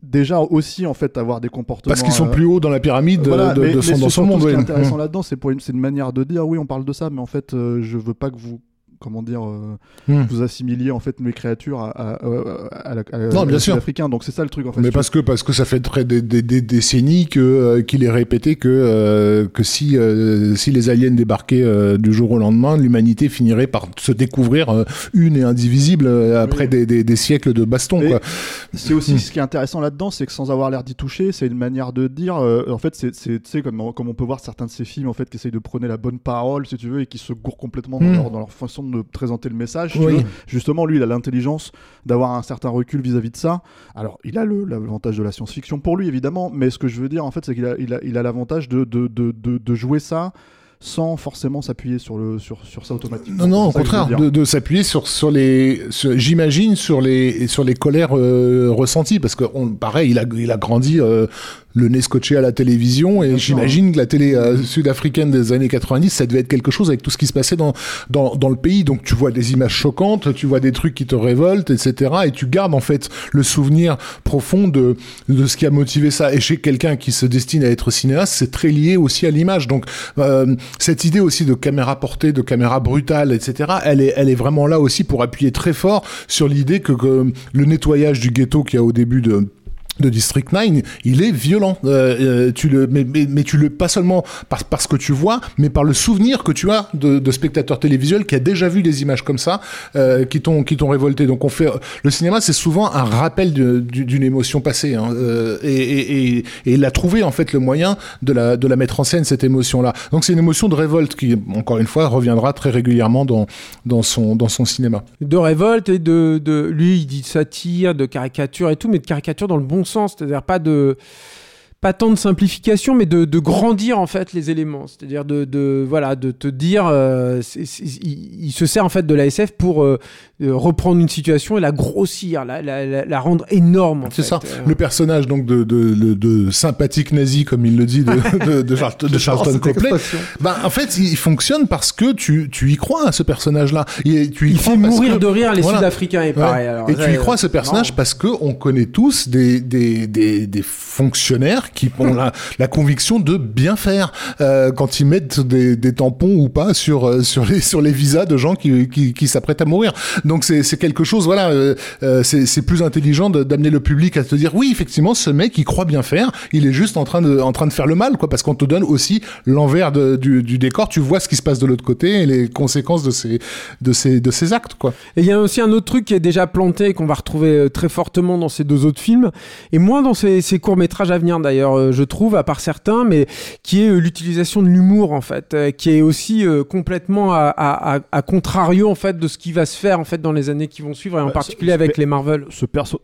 déjà aussi en fait avoir des comportements. Parce qu'ils sont euh, plus hauts dans la pyramide de- voilà, de, mais- de mais son, dans son monde. Ce qui est ouais. intéressant Mm. là-dedans, c'est pour une, c'est une manière de dire oui, on parle de ça, mais en fait, euh, je veux pas que vous comment dire, euh, Hmm. vous assimiliez en fait mes créatures à, à, Non, bien sûr. africain. Donc c'est ça le truc en fait. Mais parce que parce que ça fait très des, des- des décennies que euh, qu'il est répété que euh, que si si les aliens débarquaient du jour au lendemain, l'humanité finirait par se découvrir une et indivisible après Oui. des, des, des siècles de baston. C'est aussi Hmm. ce qui est intéressant là-dedans, c'est que sans avoir l'air d'y toucher, c'est une manière de dire. en fait, c'est, comme, on- comme on peut voir certains de ces films en fait qui essayent de prôner la bonne parole, si tu veux, et qui se gourrent complètement dans, Hmm. leur, dans leur façon de présenter le message. tu. Justement, lui, il a l'intelligence d'avoir un certain recul vis-à-vis de ça. Alors, il a le, l'avantage de la science-fiction pour lui, évidemment, mais ce que je veux dire, en fait, c'est qu'il a, il a, il a l'avantage de, de, de, de, jouer ça sans forcément s'appuyer sur, le, sur, sur ça automatiquement. Non, non, au contraire, de, de s'appuyer sur, sur les, j'imagine, sur les, sur les colères euh, ressenties, parce que on, pareil, il a, il a grandi euh, le nez scotché à la télévision. Et j'imagine que la télé euh, sud-africaine des années 90, ça devait être quelque chose avec tout ce qui se passait dans, dans, dans le pays. Donc tu vois des images choquantes, tu vois des trucs qui te révoltent, etc. Et tu gardes en fait le souvenir profond de, de ce qui a motivé ça. Et chez quelqu'un qui se destine à être cinéaste, c'est très lié aussi à l'image. Donc euh, cette idée aussi de caméra portée, de caméra brutale, etc. Elle est, elle est vraiment là aussi pour appuyer très fort sur l'idée que, que le nettoyage du ghetto qu'il y a au début de de District 9, il est violent. Euh, euh, tu le, mais, mais, tu le pas seulement par, parce que tu vois, mais par le souvenir que tu as de, de spectateurs télévisuels qui a déjà vu des images comme ça, euh, qui t'ont qui t'ont révolté. Donc on fait le cinéma, c'est souvent un rappel d'une émotion passée, hein, euh, et, et, et, il a trouvé en fait le moyen de la de la mettre en scène cette émotion-là. Donc c'est une émotion de révolte qui, encore une fois, reviendra très régulièrement dans dans son dans son cinéma. De révolte et de de lui, il dit satire, de caricature et tout, mais de caricature dans le bon sens, c'est-à-dire pas de pas tant de simplification, mais de, de grandir en fait les éléments. C'est-à-dire de, de, voilà de te dire, euh, c est, c est, il, il, se sert en fait de l'ASF pour euh, reprendre une situation et la grossir, la, la, la, la rendre énorme. C'est ça. Euh... Le personnage donc de, sympathique nazi comme il le dit de, de, Charlton, de Charlton Copley. Ben en fait il fonctionne parce que tu, tu y crois à ce personnage-là. Et tu y il fait mourir que, de rire les voilà. Sud-Africains et pareil. Ouais. Alors, et tu y crois à ce personnage non. parce que on connaît tous des, des, des, des fonctionnaires qui ont la, conviction de bien faire euh, quand ils mettent des, tampons ou pas sur euh, sur les sur les visas de gens qui, qui, s'apprêtent à mourir. Donc c'est quelque chose, voilà, euh, euh c'est plus intelligent d'amener le public à te dire oui, effectivement, ce mec il croit bien faire, il est juste en train de en train de faire le mal, quoi, parce qu'on te donne aussi l'envers du, du décor, tu vois ce qui se passe de l'autre côté et les conséquences de ces de ces de ces actes, quoi. Et il y a aussi un autre truc qui est déjà planté qu'on va retrouver très fortement dans ces deux autres films et moins dans ces, ces courts métrages à venir d'ailleurs d'ailleurs, euh, je trouve, à part certains, mais qui est euh, l'utilisation de l'humour, en fait, euh, qui est aussi complètement à, à, à, contrario, en fait, de ce qui va se faire, en fait, dans les années qui vont suivre, et en bah, particulier avec les Marvel. Ce perso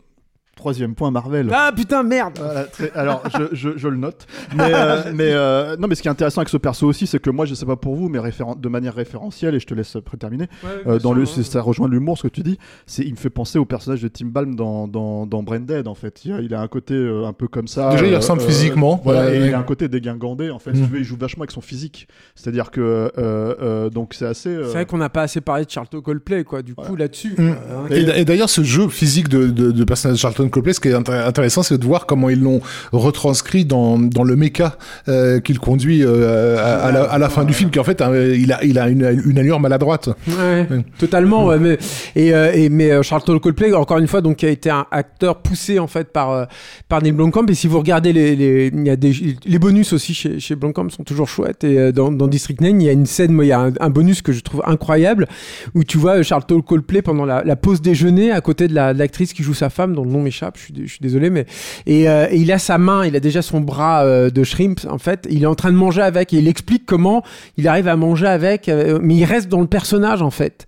troisième point Marvel. Ah putain merde. Voilà, très, alors je, je, je, le note. Mais, euh, mais euh, non mais ce qui est intéressant avec ce perso aussi, c'est que moi je sais pas pour vous, mais de manière référentielle et je te laisse préterminer. Ouais, euh, dans sûr, le, ouais. ça rejoint l'humour ce que tu dis. C'est il me fait penser au personnage de Tim Balm dans dans, dans Branded en fait. Il a, il a un côté euh, un peu comme ça. Déjà il ressemble physiquement. Voilà. Ouais, et il a un côté dégingandé en fait. Mmh. Il joue vachement avec son physique. C'est-à-dire que donc c'est assez. C'est vrai qu'on n'a pas assez parlé de Charlton Coldplay quoi. Du coup là-dessus. Mmh. Et, et d'ailleurs ce jeu physique de, de, de personnage de Charlton Coldplay, ce qui est intéressant, c'est de voir comment ils l'ont retranscrit dans, dans le méca euh, qu'il conduit euh, à, à, la, à, la, fin du film, qui en fait, euh, il a, il a une, une allure maladroite. Ouais, ouais. totalement. Ouais, mais, et, euh, et, mais Charlton Coldplay, encore une fois, donc, qui a été un acteur poussé en fait par, par Neil Blomkamp. Et si vous regardez les, les, il y a des, les bonus aussi chez, chez Blomkamp sont toujours chouettes. Et dans, dans District 9, il y a une scène, il y a un, un, bonus que je trouve incroyable où tu vois Charlton Coldplay pendant la, la pause déjeuner à côté de l'actrice la, qui joue sa femme, dont le nom m'échappe. Je suis, désolé mais euh, et, il a sa main, il a déjà son bras euh, de shrimp en fait. Il est en train de manger avec et il explique comment il arrive à manger avec, euh, mais il reste dans le personnage en fait.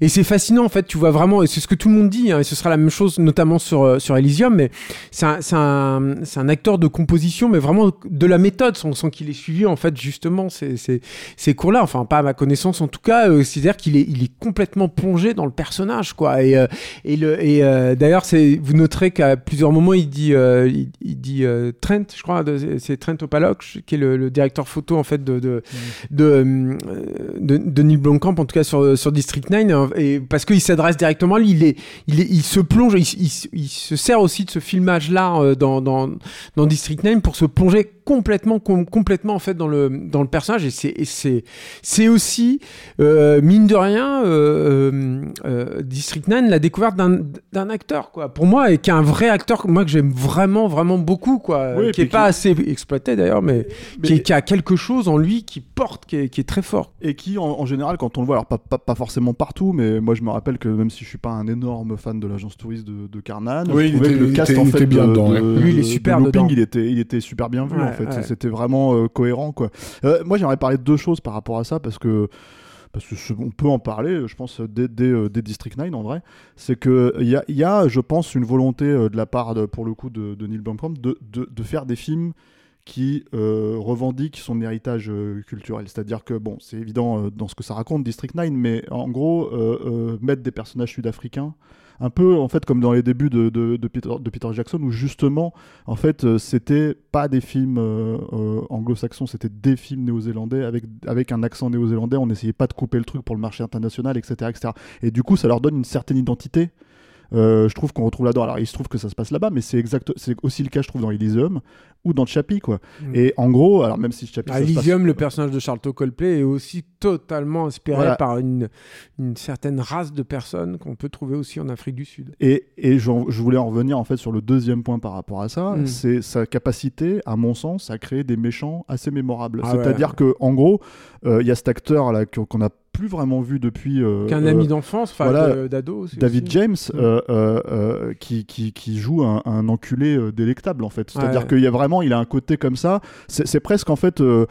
Et c'est fascinant en fait, tu vois vraiment, et c'est ce que tout le monde dit, hein, et ce sera la même chose notamment sur, euh, sur Elysium, mais c'est un, un, un, acteur de composition, mais vraiment de la méthode, sans, sans qu'il ait suivi en fait justement ces, ces, ces cours-là, enfin pas à ma connaissance en tout cas, euh, c'est-à-dire qu'il est, il est complètement plongé dans le personnage, quoi. Et, euh, et, le, et euh, d'ailleurs, vous noterez qu'à plusieurs moments, il dit, euh, il, il, dit Trent, je crois, c'est Trent Opalock, qui est le, le, directeur photo en fait de, de, mmh. de, de, de, Neil Blomkamp, en tout cas sur, sur District 9, et parce qu'il s'adresse directement à lui, il, est, il, est, il se plonge, il, il, il, se sert aussi de ce filmage-là euh, dans, dans, dans District 9 pour se plonger complètement, com complètement en fait dans le, dans le personnage. Et c'est, aussi, euh, mine de rien, euh, euh, District 9, la découverte d'un acteur, quoi. Pour moi, et qui est un vrai acteur, moi que j'aime vraiment, vraiment beaucoup, quoi. Oui, qui est pas qui... assez exploité d'ailleurs, mais, mais... Qui, qui, a quelque chose en lui qui porte, qui est, qui est très fort. Et qui, en, en, général, quand on le voit, alors pas, pas, pas, forcément partout, mais moi je me rappelle que même si je suis pas un énorme fan de l'agence touriste de, de Carnan, oui, je trouvais était, que le cast était, en fait bien de, dedans, de, lui, il est super de looping, dedans. il était, il était super bien vu ouais, en fait. Ouais. C'était vraiment euh, cohérent quoi. Euh, moi j'aimerais parler de deux choses par rapport à ça parce que parce que on peut en parler, je pense, dès, dès, euh, dès District 9 en vrai, c'est qu'il y a, y a, je pense, une volonté de la part, de, pour le coup, de, de Neil Blomkamp de, de, de, faire des films qui euh, revendiquent son héritage euh, culturel. C'est-à-dire que, bon, c'est évident euh, dans ce que ça raconte, District 9, mais en gros, mettre des personnages sud-africains un peu en fait comme dans les débuts de, de, de Peter, de Peter Jackson où justement en fait euh, c'était pas des films euh, euh, anglo-saxons c'était des films néo-zélandais avec avec un accent néo-zélandais on n'essayait pas de couper le truc pour le marché international etc etc et du coup ça leur donne une certaine identité euh, je trouve qu'on retrouve là-dedans. Alors, il se trouve que ça se passe là-bas, mais c'est exact, c'est aussi le cas, je trouve, dans Elysium ou dans Chappie, quoi. Mm. Et en gros, alors même si Chappie, À passe- Elysium, le personnage de Charlton Coldplay est aussi totalement inspiré Voilà. par une, une certaine race de personnes qu'on peut trouver aussi en Afrique du Sud. Et, et je voulais en revenir en fait sur le deuxième point par rapport à ça, Mm. c'est sa capacité, à mon sens, à créer des méchants assez mémorables. Ah C'est-à-dire ouais. que en gros, euh, il y a cet acteur là qu'on n'a plus vraiment vu depuis. euh, Qu'un euh, ami d'enfance, enfin voilà, d'ado. aussi. David James, Mm. euh, euh, euh, qui, qui, qui joue un, un enculé euh, délectable en fait. C'est-à-dire Ouais. qu'il y a vraiment, il a un côté comme ça. C'est presque en fait euh,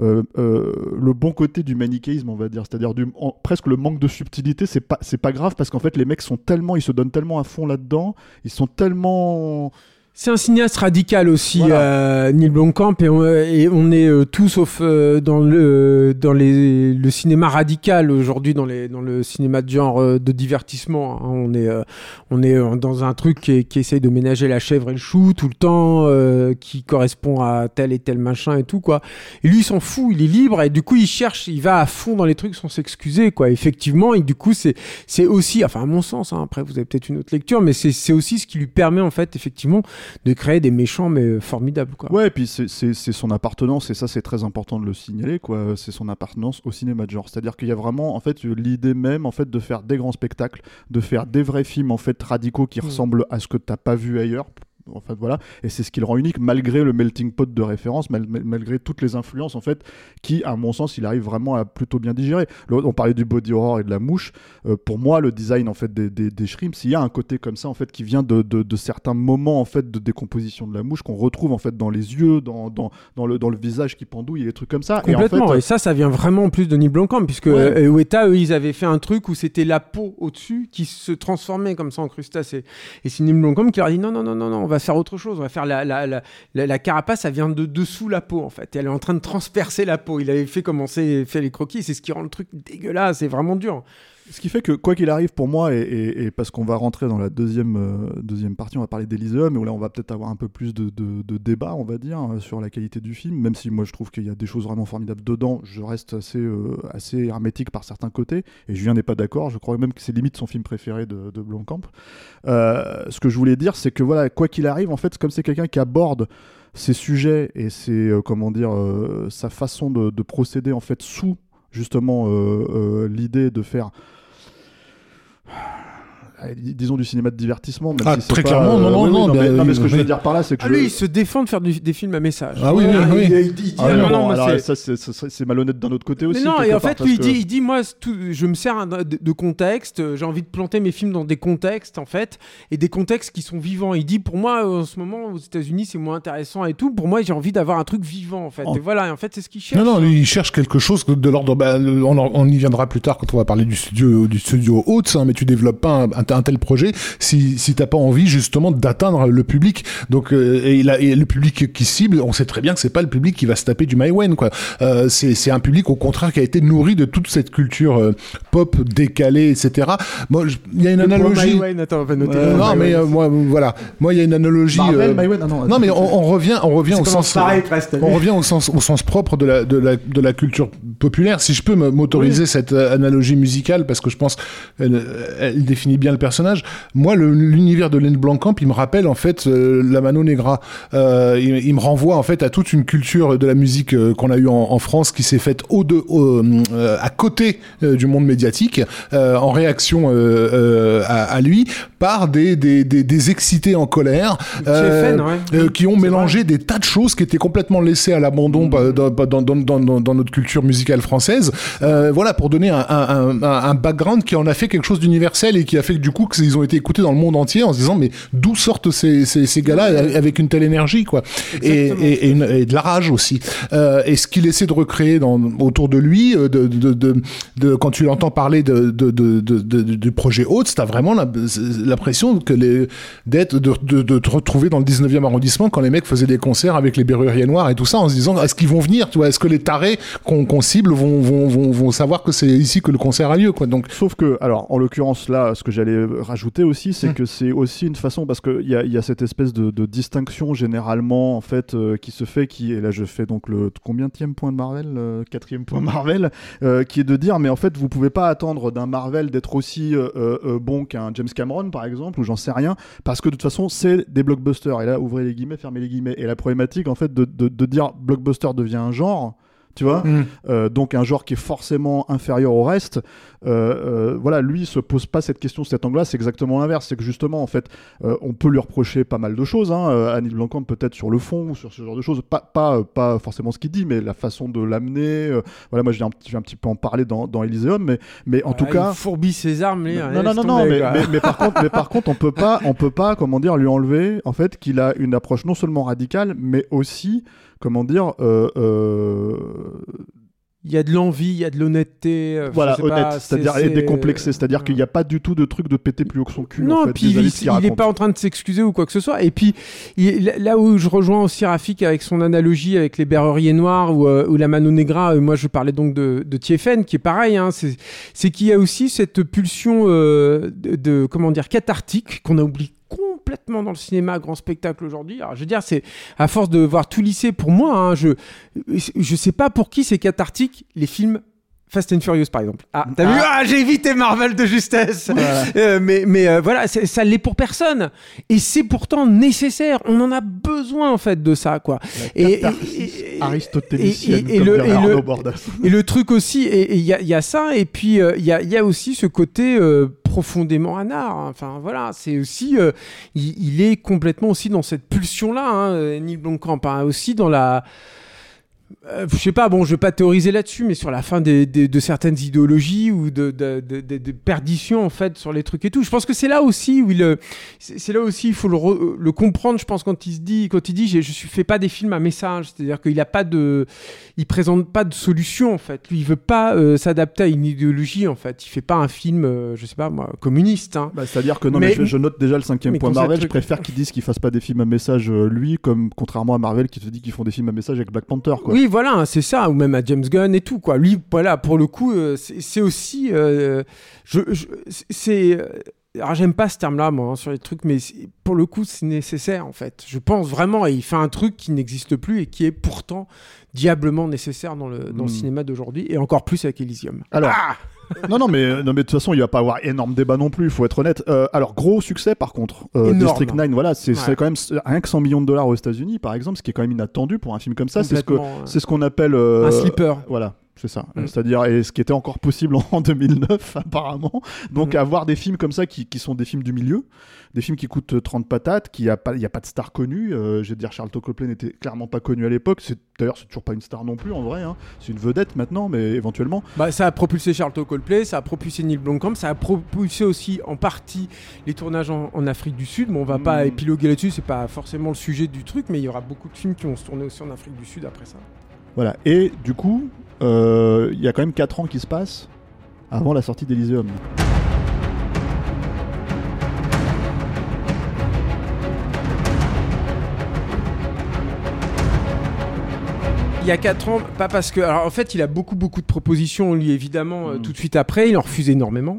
euh, euh, le bon côté du manichéisme, on va dire. C'est-à-dire du en- presque le manque de subtilité. C'est pas c'est pas grave parce qu'en fait les mecs sont tellement, ils se donnent tellement à fond là-dedans. Ils sont tellement C'est un cinéaste radical aussi, Voilà. euh, Neil Blomkamp, et on, et on est euh, tout sauf euh, dans le dans les, le cinéma radical aujourd'hui, dans les dans le cinéma de genre euh, de divertissement. hein. On est euh, on est euh, dans un truc qui, qui essaye de ménager la chèvre et le chou tout le temps, euh, qui correspond à tel et tel machin et tout quoi. Et lui, il s'en fout, il est libre et du coup, il cherche, il va à fond dans les trucs sans s'excuser quoi. Effectivement, et du coup, c'est c'est aussi, enfin à mon sens, hein, après vous avez peut-être une autre lecture, mais c'est c'est aussi ce qui lui permet en fait effectivement de créer des méchants mais euh, formidables quoi. Ouais, et puis c'est- son appartenance, et ça c'est très important de le signaler, quoi. C'est son appartenance au cinéma de genre. C'est-à-dire qu'il y a vraiment, en fait, l'idée même, en fait, de faire des grands spectacles, de faire des vrais films, en fait, radicaux qui Mm. ressemblent à ce que t'as pas vu ailleurs. En fait, voilà. Et c'est ce qui le rend unique, malgré le melting pot de référence, mal- mal- malgré toutes les influences, en fait, qui, à mon sens, il arrive vraiment à plutôt bien digérer. Le- on parlait du body horror et de la mouche. Euh, pour moi, le design, en fait, des, des, des shrimps, il y a un côté comme ça, en fait, qui vient de, de, de certains moments, en fait, de décomposition de la mouche qu'on retrouve, en fait, dans les yeux, dans, dans, dans, le, dans le visage qui pendouille et des trucs comme ça. Et en Complètement, fait, et ça, ça vient vraiment en plus de Neil Blomkamp, puisque Ouais. euh, Weta, eux, ils avaient fait un truc où c'était la peau au-dessus qui se transformait comme ça en crustacé. Et c'est Neil Blomkamp qui leur a dit non, non, non, non, non, on va faire autre chose, on va faire la, la, la, la, carapace, ça vient de dessous la peau en fait. Elle est en train de transpercer la peau. Il avait fait commencer, fait les croquis, c'est ce qui rend le truc dégueulasse, c'est vraiment dur. Ce qui fait que, quoi qu'il arrive pour moi, et, parce qu'on va rentrer dans la deuxième, euh, deuxième partie, on va parler d'Elysium, et où là on va peut-être avoir un peu plus de, de, débat, on va dire, euh, sur la qualité du film, même si moi je trouve qu'il y a des choses vraiment formidables dedans, je reste assez, euh, assez hermétique par certains côtés, et Julien n'est pas d'accord, je crois même que c'est limite son film préféré de, de Blomkamp. Ce que je voulais dire, c'est que voilà, quoi qu'il arrive, en fait, comme c'est quelqu'un qui aborde ses sujets et ses, comment dire, sa façon de, de procéder, en fait, sous justement l'idée de faire disons du cinéma de divertissement même Ah, si c'est très pas, clairement, non, non, oui, non, mais, bah, non, mais ce que je veux dire par là c'est que Ah, je- lui, il se défend de faire du- des films à message. Ah oui, oui, oui. il- il Ah, non, non, alors ça c'est- malhonnête d'un autre côté aussi Mais non, et en part, fait, lui, dit, que- il dit moi, tout- je me sers de, de contexte, euh, j'ai envie de planter mes films dans des contextes, en fait, et des contextes qui sont vivants. Il dit, pour moi, euh, en ce moment, aux États-Unis, c'est moins intéressant et tout. Pour moi, j'ai envie d'avoir un truc vivant, en fait. Oh. Et voilà, et en fait, c'est ce qu'il cherche. Non, non, lui, il cherche quelque chose de l'ordre. bah, en- on y viendra plus tard quand on va parler du studio, du studio Haute, hein, mais tu développes pas un, un- tel projet si, si t'as pas envie justement d'atteindre le public. Donc, euh, et, le public qui cible, on sait très bien que c'est pas le public qui va se taper du Maïwen, quoi. Euh, c'est un public au contraire qui a été nourri de toute cette culture euh, pop décalée, etc. Moi, il y a une analogie. Attends, on noter. Non, mais euh, moi, voilà. Moi, il y a une analogie. Marvel, non, non, mais on, on revient, on revient au sens. pareil. On revient au sens, au sens propre de la, de la, de la culture populaire. Si je peux m'autoriser cette analogie musicale, parce que je pense elle, elle définit bien le personnage. Moi, l'univers de Len Blancamp, il me rappelle en fait euh, la Mano Negra. Euh, il, il me renvoie en fait à toute une culture de la musique euh, qu'on a eu en, en France qui s'est faite au de, au, à côté du monde médiatique, en réaction à, à lui, par des, des, des, des excités en colère. Ouais. qui ont mélangé des tas de choses qui étaient complètement laissées à l'abandon Mmh. bah, dans, dans, notre culture musicale française. Voilà, pour donner un, un, un, un background qui en a fait quelque chose d'universel et qui a fait que du coup qu'ils ont été écoutés dans le monde entier en se disant mais d'où sortent ces, ces, ces gars-là avec une telle énergie quoi et, et, et, une- et de la rage aussi. Euh, et ce qu'il essaie de recréer dans, autour de lui, euh, de, de, de, de- quand tu l'entends parler de, du projet Haute, t'as vraiment l'impression que les d'être de, de, de te retrouver dans le 19e arrondissement quand les mecs faisaient des concerts avec les berruriers noirs et tout ça en se disant est-ce qu'ils vont venir tu vois? Est-ce que les tarés qu'on cible vont, vont, vont, vont savoir que c'est ici que le concert a lieu, quoi? Donc, Sauf que, alors, en l'occurrence, là, ce que j'allais rajouter aussi, c'est Hmm. que c'est aussi une façon, parce qu'il y a, y a cette espèce de, de distinction généralement, en fait, euh, qui se fait, qui, et là, je fais donc le combien point de Marvel euh, Quatrième point Marvel, euh, qui est de dire, mais en fait, vous pouvez pas attendre d'un Marvel d'être aussi euh, euh, euh, bon qu'un James Cameron, par exemple, ou j'en sais rien, parce que de toute façon, c'est des blockbusters. Et là, ouvrez les guillemets, fermez les guillemets. Et la problématique, en fait, de, de, de dire blockbuster devient un genre, tu vois, Mm. euh, donc un genre qui est forcément inférieur au reste. Euh, euh, voilà, lui il se pose pas cette question, cet angle-là, c'est exactement l'inverse. C'est que justement, en fait, on peut lui reprocher pas mal de choses. Hein, Annie Blancamp peut-être sur le fond ou sur ce genre de choses, pas pas pas forcément ce qu'il dit, mais la façon de l'amener. voilà, moi je vais un, petit- je vais un petit peu en parler dans, dans mais mais en tout Ah, cas. il fourbit ses armes, lui. Non, non, non, non, mais, mais, mais par contre, mais par contre, on peut pas, on peut pas, comment dire, lui enlever, en fait, qu'il a une approche non seulement radicale, mais aussi, comment dire, euh, euh, Il y a de l'envie, il y a de l'honnêteté. euh, voilà, je sais pas, honnête, c'est-à-dire c'est- et décomplexé, c'est-à-dire Ouais. qu'il n'y a pas du tout de truc de péter plus haut que son cul. Non, en fait, puis il, est raconte. pas en train de s'excuser ou quoi que ce soit. Et puis il- là où je rejoins aussi Rafik avec son analogie avec les berreriers noirs ou, euh, ou la Mano Negra, moi je parlais donc de, de Tiefen qui est pareil. Hein, c'est c'est qu'il y a aussi cette pulsion euh, de, de- comment dire cathartique qu'on a oublié complètement dans le cinéma grand spectacle aujourd'hui. Alors je veux dire c'est à force de voir tout lycée pour moi hein, je je sais pas pour qui c'est cathartique les films Fast and Furious par exemple. Ah, t'as vu Ah, j'ai évité Marvel de justesse. Euh, mais mais euh, voilà, ça l'est pour personne. Et c'est pourtant nécessaire. On en a besoin en fait de ça, quoi. Et, et- et- aristotélicienne, et- et comme le- dirait et le- Arnaud Bordas. et le truc aussi, et il y a, y a ça, et puis euh, il y, a, y a aussi ce côté euh, profondément anard. hein. Enfin voilà, c'est aussi, euh, il, il est complètement aussi dans cette pulsion-là, hein, euh, Neil Blomkamp, hein, aussi dans la. Euh, je sais pas, bon, je vais pas théoriser là-dessus, mais sur la fin des- des- de certaines idéologies ou de, de, de, de- de perdition en fait sur les trucs et tout. Je pense que c'est là aussi où il, euh, c'est là aussi il faut le, re- le comprendre. Je pense quand il se dit, quand il dit, je suis fais pas des films à message, c'est-à-dire qu'il a pas de, il présente pas de solution en fait. Lui, il veut pas euh, s'adapter à une idéologie en fait. Il fait pas un film, euh, je sais pas moi, communiste. Hein. Bah, C'est-à-dire que non, mais, Mais- je, je note déjà le cinquième point Marvel. Je truc- préfère qu'ils disent qu'ils fassent pas des films à message euh, lui, comme contrairement à Marvel qui te dit qu'ils font des films à message avec Black Panther. Quoi. Oui, voilà, c'est ça, ou même à James Gunn et tout, quoi. Lui, voilà, pour le coup, euh, c'est aussi. euh, je, je- c'est. euh, Alors, j'aime pas ce terme-là, moi, hein, sur les trucs, mais pour le coup, c'est nécessaire, en fait. Je pense vraiment, et il fait un truc qui n'existe plus et qui est pourtant diablement nécessaire dans le, dans le Mm. cinéma d'aujourd'hui, et encore plus avec Elysium. Alors, Ah non, non, mais, non, mais de toute façon, il va pas avoir énorme débat non plus, il faut être honnête. Euh, alors, gros succès par contre. Euh. District 9, voilà, c'est Ouais. quand même rien que 100 millions de dollars aux États-Unis, par exemple, ce qui est quand même inattendu pour un film comme ça. C'est ce euh, c'est ce qu'on appelle. euh, Un sleeper. Voilà. C'est ça. Mm. C'est-à-dire, et ce qui était encore possible en 2009, apparemment. Donc, Mm. avoir des films comme ça qui, qui sont des films du milieu, des films qui coûtent 30 patates, qui a pas, il n'y a pas de star connu. Euh, je veux dire, Charles Copley n'était clairement pas connu à l'époque. C'est D'ailleurs, c'est toujours pas une star non plus, en vrai. hein. C'est une vedette maintenant, mais éventuellement. Bah, ça a propulsé Charlton Coldplay, ça a propulsé Neil Blomkamp, ça a propulsé aussi en partie les tournages en, en Afrique du Sud. Bon, on va pas Mm. épiloguer là-dessus, c'est pas forcément le sujet du truc, mais il y aura beaucoup de films qui vont se tourner aussi en Afrique du Sud après ça. Voilà. Et du coup, euh, il y a quand même 4 ans qui se passent avant la sortie d'Elysium. Y a 4 ans, pas parce que. Alors en fait, il a beaucoup, beaucoup de propositions, lui, évidemment, euh, Mm. tout de suite après. Il en refuse énormément.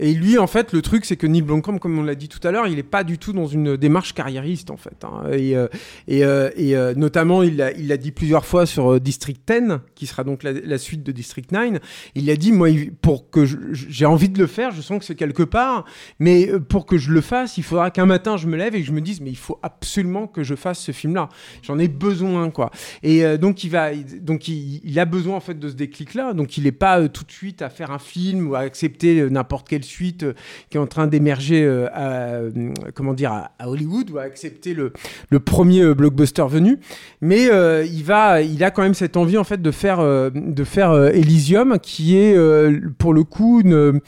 Et lui, en fait, le truc, c'est que Neil Blomkamp, comme on l'a dit tout à l'heure, il est pas du tout dans une démarche carriériste, en fait. hein. Et, euh, et, euh, et notamment, il l'a il dit plusieurs fois sur District 10, qui sera donc la, la suite de District 9. Il a dit, moi, il- pour que j'ai envie de le faire, je sens que c'est quelque part, mais pour que je le fasse, il faudra qu'un matin, je me lève et que je me dise, mais il faut absolument que je fasse ce film-là. J'en ai besoin, quoi. Et donc il va, donc il, a besoin en fait de ce déclic-là. Donc il n'est pas euh, tout de suite à faire un film ou à accepter euh, n'importe quelle suite euh, qui est en train d'émerger, à, Hollywood ou à accepter le, premier blockbuster venu. Mais il va, il a quand même cette envie en fait de faire, de faire Elysium, qui est pour le coup une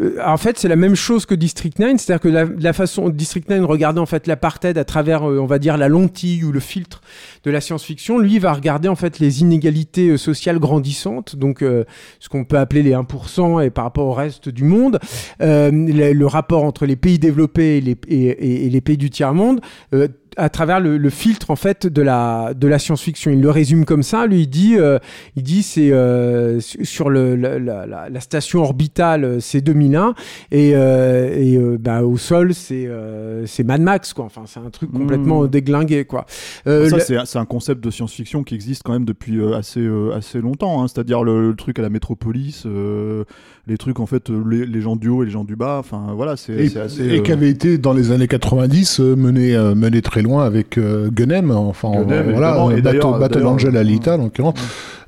euh, en fait, c'est la même chose que District 9, c'est-à-dire que la, façon District 9 regardait en fait l'apartheid à travers, euh, on va dire, la lentille ou le filtre de la science-fiction, lui va regarder en fait les inégalités euh, sociales grandissantes, donc ce qu'on peut appeler les 1% et par rapport au reste du monde, le, rapport entre les pays développés et les, pays du tiers-monde. euh, à travers le, le filtre en fait de la de la science-fiction. Il le résume comme ça. Lui, il dit, euh, il dit c'est euh, su- sur le, la, la- la- la station orbitale, euh, c'est 2001 et, euh, et euh, bah, au sol, c'est euh, c'est Mad Max quoi. Enfin, c'est un truc complètement Mmh. déglingué quoi. Euh, ça, le- c'est c'est un concept de science-fiction qui existe quand même depuis euh, assez, euh, assez longtemps. hein. C'est-à-dire le, le truc à la métropolis, euh, les trucs en fait, les, les gens du haut et les gens du bas. Enfin voilà, c'est Et, assez. et euh, qui avait été dans les années 90 euh, mené, euh, mené très loin avec euh, Gunem, enfin Gunem, euh, voilà. Et Battle, Battle Angel Alita, en l'occurrence.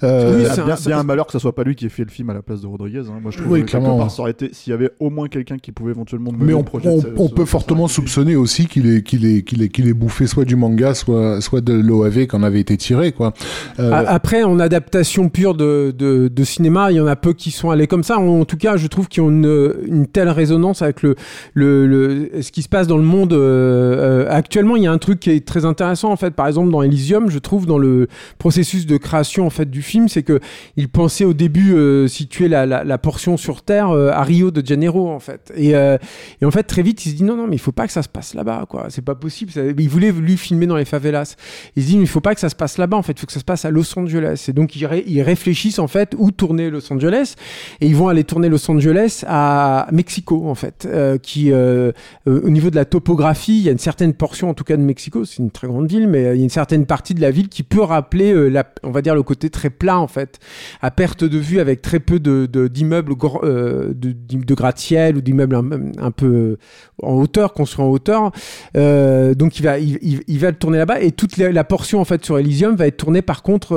Euh, Oui, bien, bien un malheur que ce soit pas lui qui ait fait le film à la place de Rodriguez. hein. Moi, je trouve Oui, que clairement. part, ça aurait été s'il y avait au moins quelqu'un qui pouvait éventuellement. mais on, on- de ce- on ce- peut ce- fortement ce- soupçonner aussi qu'il ait, qu'il ait, qu'il ait, qu'il ait bouffé soit du manga, soit, soit de l'OAV qu'on avait été tiré, quoi. Euh, Après, en adaptation pure de, de, de cinéma, il y en a peu qui sont allés comme ça. En, en tout cas, je trouve qu'ils ont une, une telle résonance avec le, le, le- ce qui se passe dans le monde euh, euh, actuellement. Il y a un truc qui est très intéressant, en fait. Par exemple, dans Elysium, je trouve, dans le processus de création en fait du film, c'est que il pensait au début euh, situer la, la, portion sur Terre euh, à Rio de Janeiro, en fait. Et, euh, et en fait, très vite, il se dit non, non, mais il faut pas que ça se passe là-bas, quoi. C'est pas possible. Il voulait lui filmer dans les favelas. Il se dit, mais il faut pas que ça se passe là-bas, en fait, il faut que ça se passe à Los Angeles. Et donc, ils, ré- réfléchissent, en fait, où tourner Los Angeles. Et ils vont aller tourner Los Angeles à Mexico, en fait, qui, au niveau de la topographie, il y a une certaine portion, en tout cas, de Mexico, c'est une très grande ville, mais il y a une certaine partie de la ville qui peut rappeler, euh, la, on va dire, le côté très plat, en fait, à perte de vue, avec très peu d'immeubles euh, de, gratte-ciel ou d'immeubles un, peu en hauteur, construits en hauteur. Euh, donc il va, il, va le tourner là-bas et toute la, portion en fait sur Elysium va être tournée par contre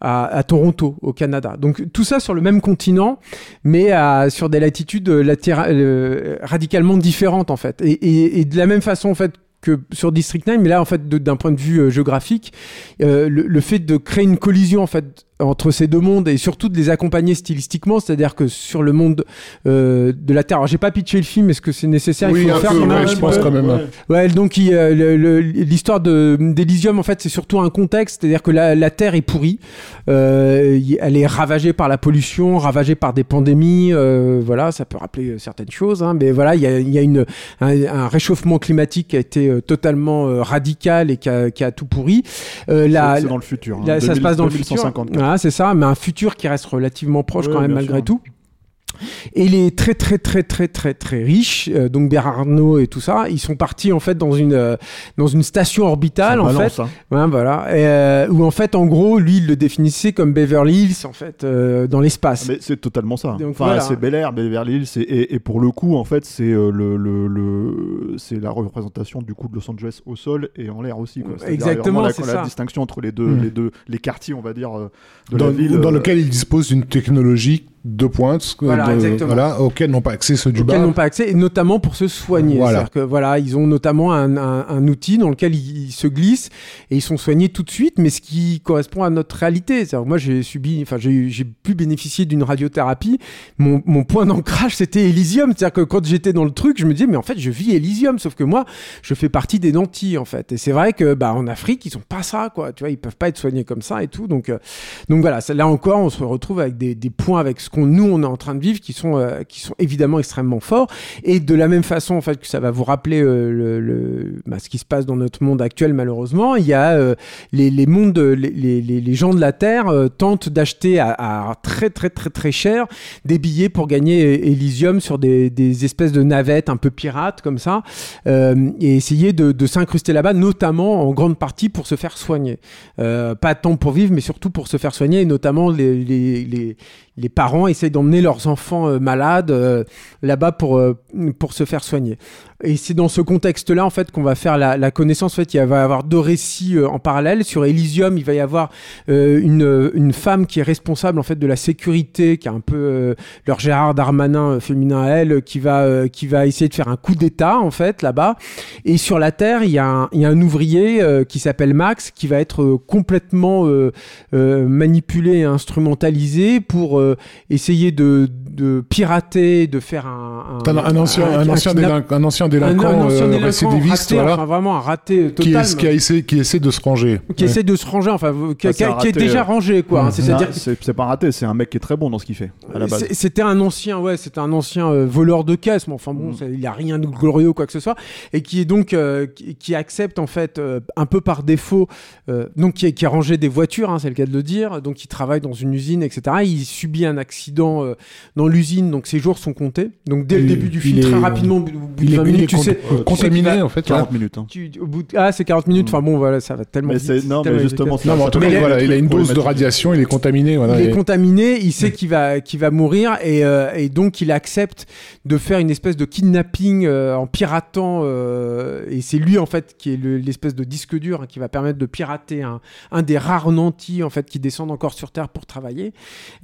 à, Toronto, au Canada. Donc tout ça sur le même continent, mais à- sur des latitudes latéra- euh, radicalement différentes en fait. Et de la même façon en fait que sur District 9, mais là en fait d'un point de vue euh, géographique, euh, le, le fait de créer une collision en fait entre ces deux mondes et surtout de les accompagner stylistiquement, c'est-à-dire que sur le monde euh, de la Terre, alors j'ai pas pitché le film, est-ce que c'est nécessaire? Oui, Il faut un le faire peu, quand même ouais, un je pense peu quand même. Ouais. Ouais, donc il, euh, le- le- l'histoire de d'Elysium en fait c'est surtout un contexte, c'est-à-dire que la, la Terre est pourrie, euh, elle est ravagée par la pollution, ravagée par des pandémies, euh, voilà, ça peut rappeler certaines choses, hein, mais voilà, il y a, il y a une un, un réchauffement climatique qui a été totalement euh, radical et qui a, qui a tout pourri. Euh, C'est la- c'est dans le futur. hein. Là, ça se 2000 passe dans le futur. 2154. Voilà, c'est ça, mais un futur qui reste relativement proche Ouais, quand même malgré sûr. tout. Et il est très très très très très très riche, euh, donc Bernardo et tout ça, ils sont partis en fait dans une euh, dans une station orbitale en balance, fait, hein. Ouais, voilà, et, euh, où en fait en gros lui il le définissait comme Beverly Hills en fait euh, dans l'espace. Mais c'est totalement ça. Donc enfin, voilà. c'est Bel Air, Beverly Hills, et, et, et pour le coup, en fait, c'est euh, le, le, le- c'est la représentation du coup de Los Angeles au sol et en l'air aussi. Quoi. Exactement, la, c'est la ça. distinction entre les deux, Mm. les deux, les quartiers, on va dire, de dans, la ville. dans euh, lequel il dispose d'une technologie de pointe Voilà, de- exactement. voilà, auquel n'ont pas accès ceux du bas. n'ont pas accès, et notamment pour se soigner. Voilà. C'est-à-dire que voilà, ils ont notamment un, un- un outil dans lequel ils, ils se glissent et ils sont soignés tout de suite, mais ce qui correspond à notre réalité. Moi, j'ai subi, enfin, j'ai pu bénéficier d'une radiothérapie. Mon, mon point d'ancrage, c'était Elysium. C'est-à-dire que quand j'étais dans le truc, je me disais, mais en fait, je vis Elysium, sauf que moi, je fais partie des nantis, en fait. Et c'est vrai que, bah, en Afrique, ils ont pas ça, quoi. Tu vois, ils peuvent pas être soignés comme ça et tout. Donc, euh, donc voilà, là encore, on se retrouve avec des, des points avec ce qu'on nous on est en train de vivre qui sont euh, qui sont évidemment extrêmement forts. Et de la même façon, en fait, que ça va vous rappeler euh, le, bah, ce qui se passe dans notre monde actuel, malheureusement, il y a euh, les, les mondes, les, les, les- gens de la Terre tentent d'acheter à, très très très très cher des billets pour gagner Elysium sur des, des espèces de navettes un peu pirates comme ça, et essayer de, s'incruster là-bas, notamment en grande partie pour se faire soigner. Pas tant pour vivre, mais surtout pour se faire soigner, et notamment les, les, les essayent d'emmener leurs enfants euh, malades euh, là-bas euh, pour se faire soigner. Et c'est dans ce contexte-là, en fait, qu'on va faire la, la connaissance. En fait, il va y avoir deux récits euh, en parallèle. Sur Elysium, il va y avoir euh, une, une femme qui est responsable, en fait, de la sécurité, qui est un peu euh, leur Gérard Darmanin euh, féminin à elle, qui va, euh, qui va essayer de faire un coup d'État, en fait, là-bas. Et sur la Terre, il y a un, il y a un ouvrier euh, qui s'appelle Max, qui va être euh, complètement euh, euh, manipulé et instrumentalisé pour euh, essayer de pirater, de faire un, un, un ancien, un, ancien, délinquant, un ancien délinquant, un, ancien euh, délinquant récidiviste, raté, voilà, enfin, vraiment un raté qui, total. est- qui a essayé, qui essaie de se ranger. qui Ouais. essaie de se ranger, enfin, qui, Ah, qui- c'est un qui est déjà euh. rangé, quoi. hein. C'est-à-dire un- C'est pas raté, c'est un mec qui est très bon dans ce qu'il fait, à la base. C'est- C'était un ancien, ouais, c'était un ancien euh, voleur de caisse, mais enfin bon, Mm. ça- il a rien de glorieux ou quoi que ce soit, et qui est donc euh, qui, qui accepte en fait euh, un peu par défaut, euh, donc qui, est- qui a rangé des voitures, hein, c'est le cas de le dire, donc il travaille dans une usine, etc. Il subit un accident euh, dans l'usine, donc ses jours sont comptés. Donc dès le début du il film, est- très rapidement, au bout de Il est, 20 il est minutes, tu sais, euh, contaminé en fait. 40 minutes. hein. tu- au bout de- ah, c'est 40 minutes. Enfin bon, voilà, ça va tellement Mais vite. c'est- non, mais tellement justement, efficace. Non, mais en tout cas, Mais- voilà, il a une dose de radiation, il est contaminé. Voilà, il et- est contaminé, il sait qu'il va, qu'il va mourir et, euh, et donc il accepte de faire une espèce de kidnapping euh, en piratant. euh, et c'est lui en fait qui est le- l'espèce de disque dur hein, qui va permettre de pirater un, un des rares nantis en fait qui descendent encore sur Terre pour travailler.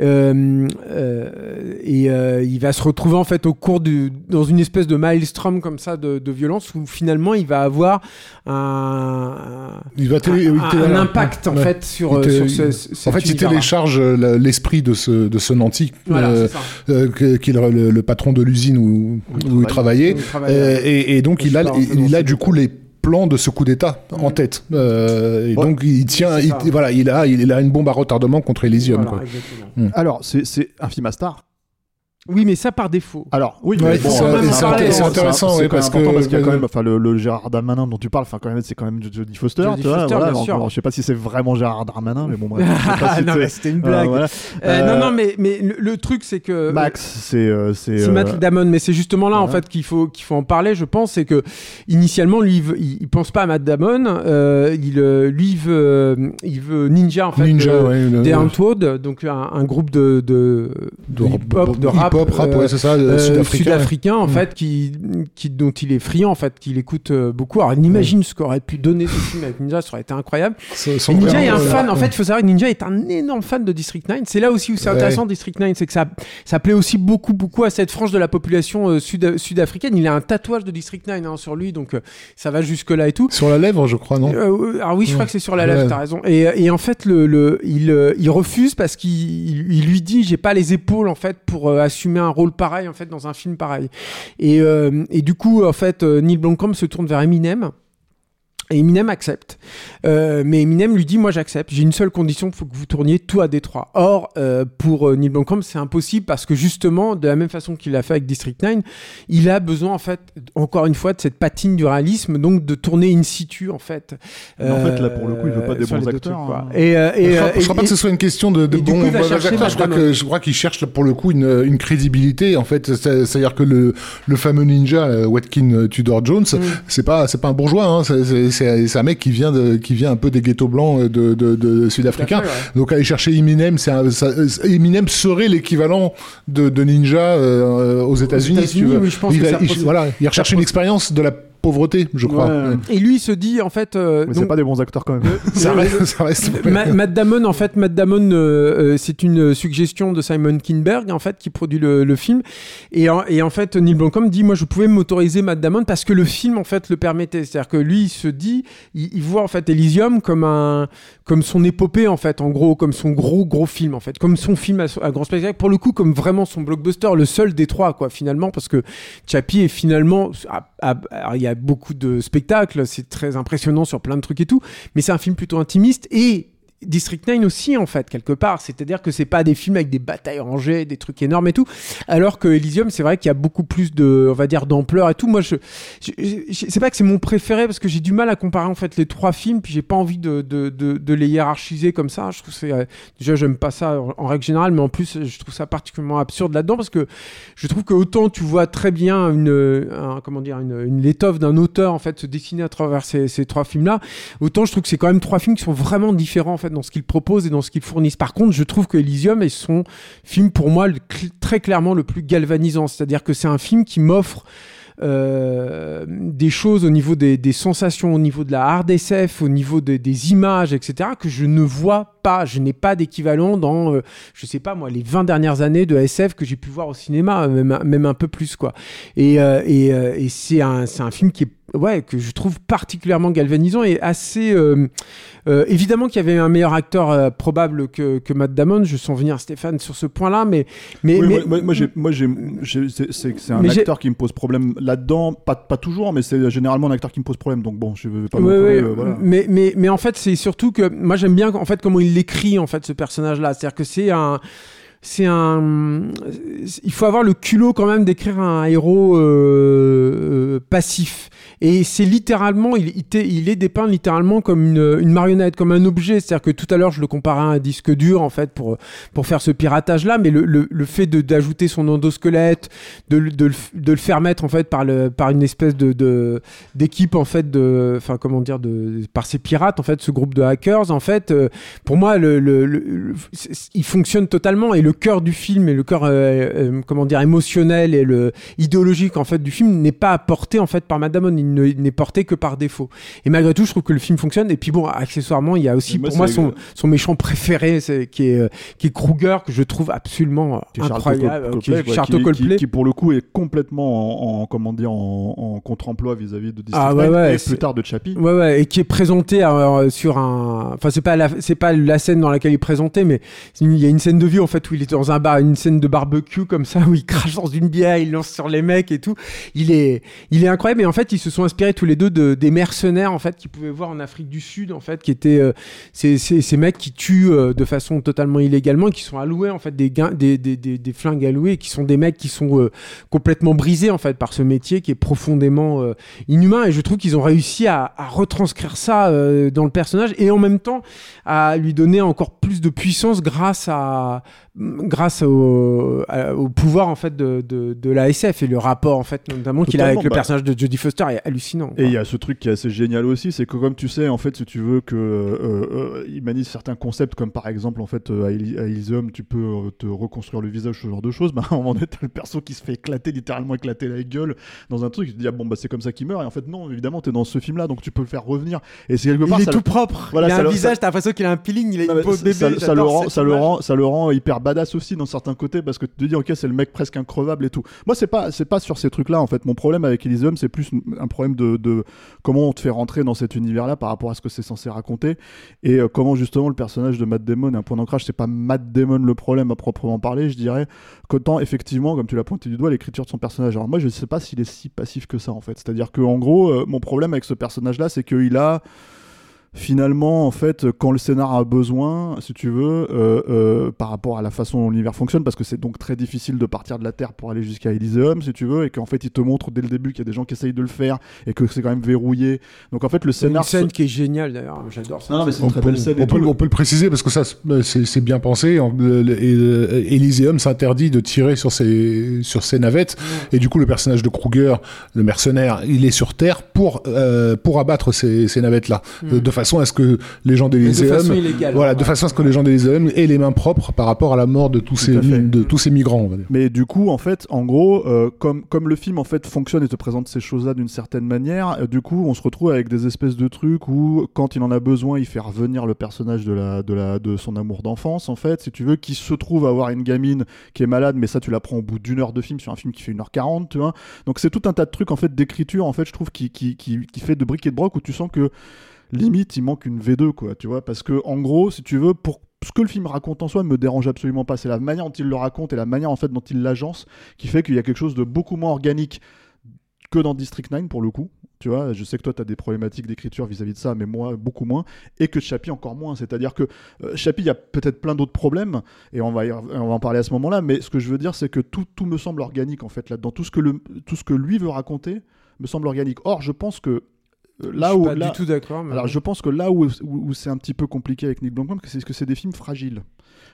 Euh, euh, et euh, il va se retrouver en fait au cours du, dans une espèce de maelstrom comme ça de, de violence où finalement il va avoir un, il va un, télé- un- il télé- un voilà. impact en Ouais. fait sur, Il té- sur ce, cet En fait, il télécharge euh, l'esprit de ce, de ce nanti, Voilà, euh, euh, qui est le, patron de l'usine où, où il travaillait. Il Euh, et, et donc, il a, il a du coup les plans de ce coup d'État en tête. Euh, et Ouais. donc, il tient, il, voilà, il a, il a une bombe à retardement contre Elysium. Voilà, quoi. exactement. Alors, c'est c'est un film à star. Oui, mais ça par défaut. Alors, oui, Ouais, bon, c'est- euh, intéressant, parce important que- parce qu'il y a quand même, enfin, le, le Gérard Darmanin dont tu parles, enfin, quand même, c'est quand même Jodie Foster, Jodie tu vois, Foster, voilà, bien donc, sûr. bon, je sais pas si c'est vraiment Gérard Darmanin, mais bon, bref. je sais pas si non, mais c'était une voilà, blague. voilà. Euh, Euh, non, non, mais, mais le, le truc, c'est que. Max, c'est euh, c'est euh, Matt Damon, mais c'est justement là en fait qu'il faut qu'il faut en parler. Je pense, c'est que initialement lui il, il, pense pas à Matt Damon, euh, il euh, lui il veut euh, il veut Ninja en fait, Ninja, ouais, donc un, groupe de de, de hip hop, de rap, hip-hop, rap, euh, ouais, c'est ça, euh, sud-africain. sud-africain en Mm. fait qui, qui dont il est friand en fait qu'il écoute euh, beaucoup. Alors imagine ce qu'aurait pu donner ce film avec Ninja ça aurait été incroyable. Et Ninja est un fan en fait il faut savoir que Ninja est un énorme fan de District 9 c'est là aussi où c'est intéressant District 9 c'est que ça ça plaît aussi beaucoup beaucoup à cette frange de la population sud sud-africaine. Il a un tatouage de District 9 hein, sur lui donc ça va jusque là et tout. Sur la lèvre, je crois, non? Alors oui, je crois que c'est sur la lèvre, t'as raison. Et, en fait, le, il, refuse parce qu'il il, il lui dit j'ai pas les épaules en fait pour euh, assumer un rôle pareil en fait dans un film pareil. Et, euh, du coup, en fait, euh, Neil Blomkamp se tourne vers Eminem. Et Eminem accepte. Euh, mais Eminem lui dit Moi j'accepte, j'ai une seule condition, il faut que vous tourniez tout à Détroit. Or, euh, pour euh, Neil Blomkamp, c'est impossible parce que justement, de la même façon qu'il l'a fait avec District 9, il a besoin, en fait, encore une fois, de cette patine du réalisme, donc de tourner in situ, en fait. Mais en fait, là, pour le coup, il veut pas des sur bons acteurs, trucs, quoi. hein. Et, euh, et, je crois, euh, je crois et- pas que ce soit une question de, bons chercher acteurs. Je crois que je crois qu'il cherche pour le coup une, une crédibilité. En fait, C'est- c'est-à-dire que le, le fameux ninja euh, Watkin euh, Tudor Jones, Mm. c'est pas c'est pas un bourgeois. Hein, c'est- c'est un mec qui vient de qui vient un peu des ghettos blancs euh, de, de, de sud-africains. Ouais. Donc aller chercher Eminem, c'est un- ça- Eminem serait l'équivalent de, de ninja euh, aux États-Unis. si tu veux. oui, je pense il, que il- procède- voilà, il recherche une expérience de la pauvreté, je crois. Ouais. Et lui, il se dit, en fait. euh, Mais donc- c'est pas des bons acteurs quand même. Ça reste, ça reste- Ma- Matt Damon, en fait, Matt Damon, euh, euh, c'est une suggestion de Simon Kinberg, en fait, qui produit le, le film. Et en, et en fait, Neil Blomkamp dit, moi, je pouvais m'autoriser Matt Damon parce que le film, en fait, le permettait. C'est-à-dire que lui, il se dit, il, il voit en fait Elysium comme un, comme son épopée, en fait, en gros, comme son gros gros film, en fait, comme son film à, à grand spectacle. Pour le coup, comme vraiment son blockbuster, le seul des trois, quoi, finalement, parce que Chappie est finalement, il a beaucoup de spectacles, c'est très impressionnant sur plein de trucs et tout, mais c'est un film plutôt intimiste et District 9 aussi en fait quelque part. C'est-à-dire que c'est pas des films avec des batailles rangées des trucs énormes et tout. Alors que Elysium c'est vrai qu'il y a beaucoup plus de on va dire d'ampleur et tout. Moi je, je, je- c'est pas que c'est mon préféré parce que j'ai du mal à comparer en fait les trois films puis j'ai pas envie de, de, de, les hiérarchiser comme ça. Je trouve c'est euh, déjà j'aime pas ça en, règle générale mais en plus je trouve ça particulièrement absurde là-dedans parce que je trouve que autant tu vois très bien une un- comment dire une, une l'étoffe d'un auteur en fait se dessiner à travers ces, ces trois films là autant je trouve que c'est quand même trois films qui sont vraiment différents en fait dans ce qu'ils proposent et dans ce qu'ils fournissent par contre je trouve que Elysium est son film pour moi très clairement le plus galvanisant c'est à dire que c'est un film qui m'offre euh, des choses au niveau des, sensations, au niveau de la hard SF, au niveau de- des images, etc., que je ne vois pas. Je n'ai pas d'équivalent dans, euh, je sais pas moi, les 20 dernières années de SF que j'ai pu voir au cinéma, même, même un peu plus, quoi. Et, euh, et, euh, c'est un, un film qui est ouais, que je trouve particulièrement galvanisant et assez. euh, euh, évidemment qu'il y avait un meilleur acteur euh, probable que, que Matt Damon. Je sens venir Stéphane sur ce point-là, mais mais, Oui, mais- moi, moi, moi, j'ai- moi, j'ai- j'ai- c'est un acteur qui me pose problème là-dedans, pas, pas toujours, mais c'est généralement un acteur qui me pose problème. Donc bon, je vais pas. voilà. mais, mais, mais en fait, c'est surtout que moi j'aime bien en fait comment il l'écrit en fait ce personnage-là. C'est-à-dire que c'est un, c'est un, il faut avoir le culot quand même d'écrire un héros euh, euh, passif. Et c'est littéralement, il, est dépeint littéralement comme une, marionnette, comme un objet. C'est-à-dire que tout à l'heure je le comparais à un disque dur en fait pour pour faire ce piratage-là, mais le, fait d'ajouter son endosquelette, de, de, de le faire mettre en fait par le par une espèce de, d'équipe en fait de enfin comment dire de par ces pirates en fait ce groupe de hackers en fait euh, pour moi il fonctionne totalement. Et le cœur du film et le cœur euh, euh, comment dire émotionnel et le idéologique en fait du film n'est pas apporté en fait par Matt Damon il n'est porté que par défaut et malgré tout je trouve que le film fonctionne et puis bon accessoirement il y a aussi moi, pour moi son, son méchant préféré qui est euh, qui est Kruger que je trouve absolument Qui incroyable Copley, qui qui, Copley. qui- qui, pour le coup est complètement en, en- comment dire en, en contre-emploi vis-à-vis de District Ah, ouais, 9 ouais, et plus tard de Chappie. Ouais, ouais, et qui est présenté euh, sur un. Enfin, c'est pas c'est pas la scène dans laquelle il est présenté, mais il y a une scène de vue en fait où il est dans un bar, une scène de barbecue comme ça où il crache dans une bière, il lance sur les mecs et tout. Il est, il est incroyable. Et en fait, ils se sont inspirés tous les deux de des mercenaires en fait qu'ils pouvaient voir en Afrique du Sud en fait, qui étaient euh, ces, ces, ces mecs qui tuent euh, de façon totalement illégalement, qui sont alloués en fait des gains, des, des, des, des flingues alloués, qui sont des mecs qui sont euh, complètement brisés en fait par ce métier qui est profondément euh, inhumain et je trouve qu'ils ont réussi à, à retranscrire ça dans le personnage et en même temps à lui donner encore plus de puissance grâce à grâce au, au pouvoir en fait de, de, de la SF et le rapport en fait notamment qu'il a avec le bah. personnage de Jodie Foster est hallucinant Et il y a ce truc qui est assez génial aussi, c'est que comme tu sais, en fait, si tu veux que euh, euh, il manie certains concepts, comme par exemple, en fait, euh, à, Eli- à Elysium, tu peux euh, te reconstruire le visage, ce genre de choses. Bah, à un moment donné, t'as le perso qui se fait éclater, littéralement éclater la gueule dans un truc. Tu te dis ah, bon bah c'est comme ça qu'il meurt. Et en fait non, évidemment, t'es dans ce film-là, donc tu peux le faire revenir. Et c'est quelque part il est ça tout le- propre Voilà, il a ça un le- visage ça- t'as l'impression qu'il a un peeling il a Non, une peau de ça- bébé ça, ça le rend, ça, le rend, ça le rend hyper badass aussi dans certains côtés parce que tu te dis ok c'est le mec presque increvable et tout. Moi c'est pas c'est pas sur ces trucs là en fait. Mon problème avec Elysium c'est plus un problème de, de comment on te fait rentrer dans cet univers là par rapport à ce que c'est censé raconter et euh, comment justement le personnage de Matt Damon est un point d'ancrage. C'est pas Matt Damon le problème à proprement parler je dirais qu'autant effectivement comme tu l'as pointé du doigt l'écriture de son personnage. Alors moi je sais pas s'il est si passif que ça en fait. C'est-à-dire que en gros euh, mon problème avec ce personnage là c'est qu'il a finalement, en fait, quand le scénar a besoin, si tu veux, euh, euh, par rapport à la façon dont l'univers fonctionne, parce que c'est donc très difficile de partir de la Terre pour aller jusqu'à Elysium, si tu veux, et qu'en fait, il te montre dès le début qu'il y a des gens qui essayent de le faire et que c'est quand même verrouillé. Donc en fait, le C'est une scénar. scène qui est géniale d'ailleurs j'adore ça Non, non, mais c'est On une très peut, belle scène. on peut- tout. on peut le préciser parce que ça, c'est bien pensé. Et, euh, Elysium s'interdit de tirer sur ses, sur ses navettes. Et du coup, le personnage de Kruger, le mercenaire, il est sur Terre pour, euh, pour abattre ces, ces navettes-là. De, de façon à ce que les gens Mais de façon d'Elysium. illégale Voilà, de façon à ce que les gens d'Elysium aient les mains propres par rapport à la mort de tous, Tout ces, à de tous ces migrants, on va dire. Mais du coup, en fait, en gros, euh, comme, comme le film en fait fonctionne et te présente ces choses-là d'une certaine manière, euh, du coup, on se retrouve avec des espèces de trucs où, quand il en a besoin, il fait revenir le personnage de, la, de, la, de son amour d'enfance, en fait, si tu veux, qui se trouve avoir une gamine qui est malade, mais ça, tu l'apprends au bout d'une heure de film sur un film qui fait 1h40, tu vois. Donc, c'est tout un tas de trucs, en fait, d'écriture, en fait, je trouve, qui, qui, qui, qui fait de briques et de broc où tu sens que limite, il manque une V2, quoi, tu vois. Parce que, en gros, si tu veux, pour ce que le film raconte en soi ne me dérange absolument pas. C'est la manière dont il le raconte et la manière en fait dont il l'agence qui fait qu'il y a quelque chose de beaucoup moins organique que dans District 9 pour le coup. Tu vois, je sais que toi, tu as des problématiques d'écriture vis-à-vis de ça, mais moi, beaucoup moins. Et que Chappie, encore moins. C'est-à-dire que euh, Chappie, il y a peut-être plein d'autres problèmes, et on va, on va en parler à ce moment-là, mais ce que je veux dire, c'est que tout, tout me semble organique, en fait, là-dedans. Tout, ce que le- tout ce que lui veut raconter me semble organique. Or, je pense que là je suis où. pas là- du tout d'accord alors je pense que là où, où, où c'est un petit peu compliqué avec Nick Blomkamp, c'est que c'est des films fragiles.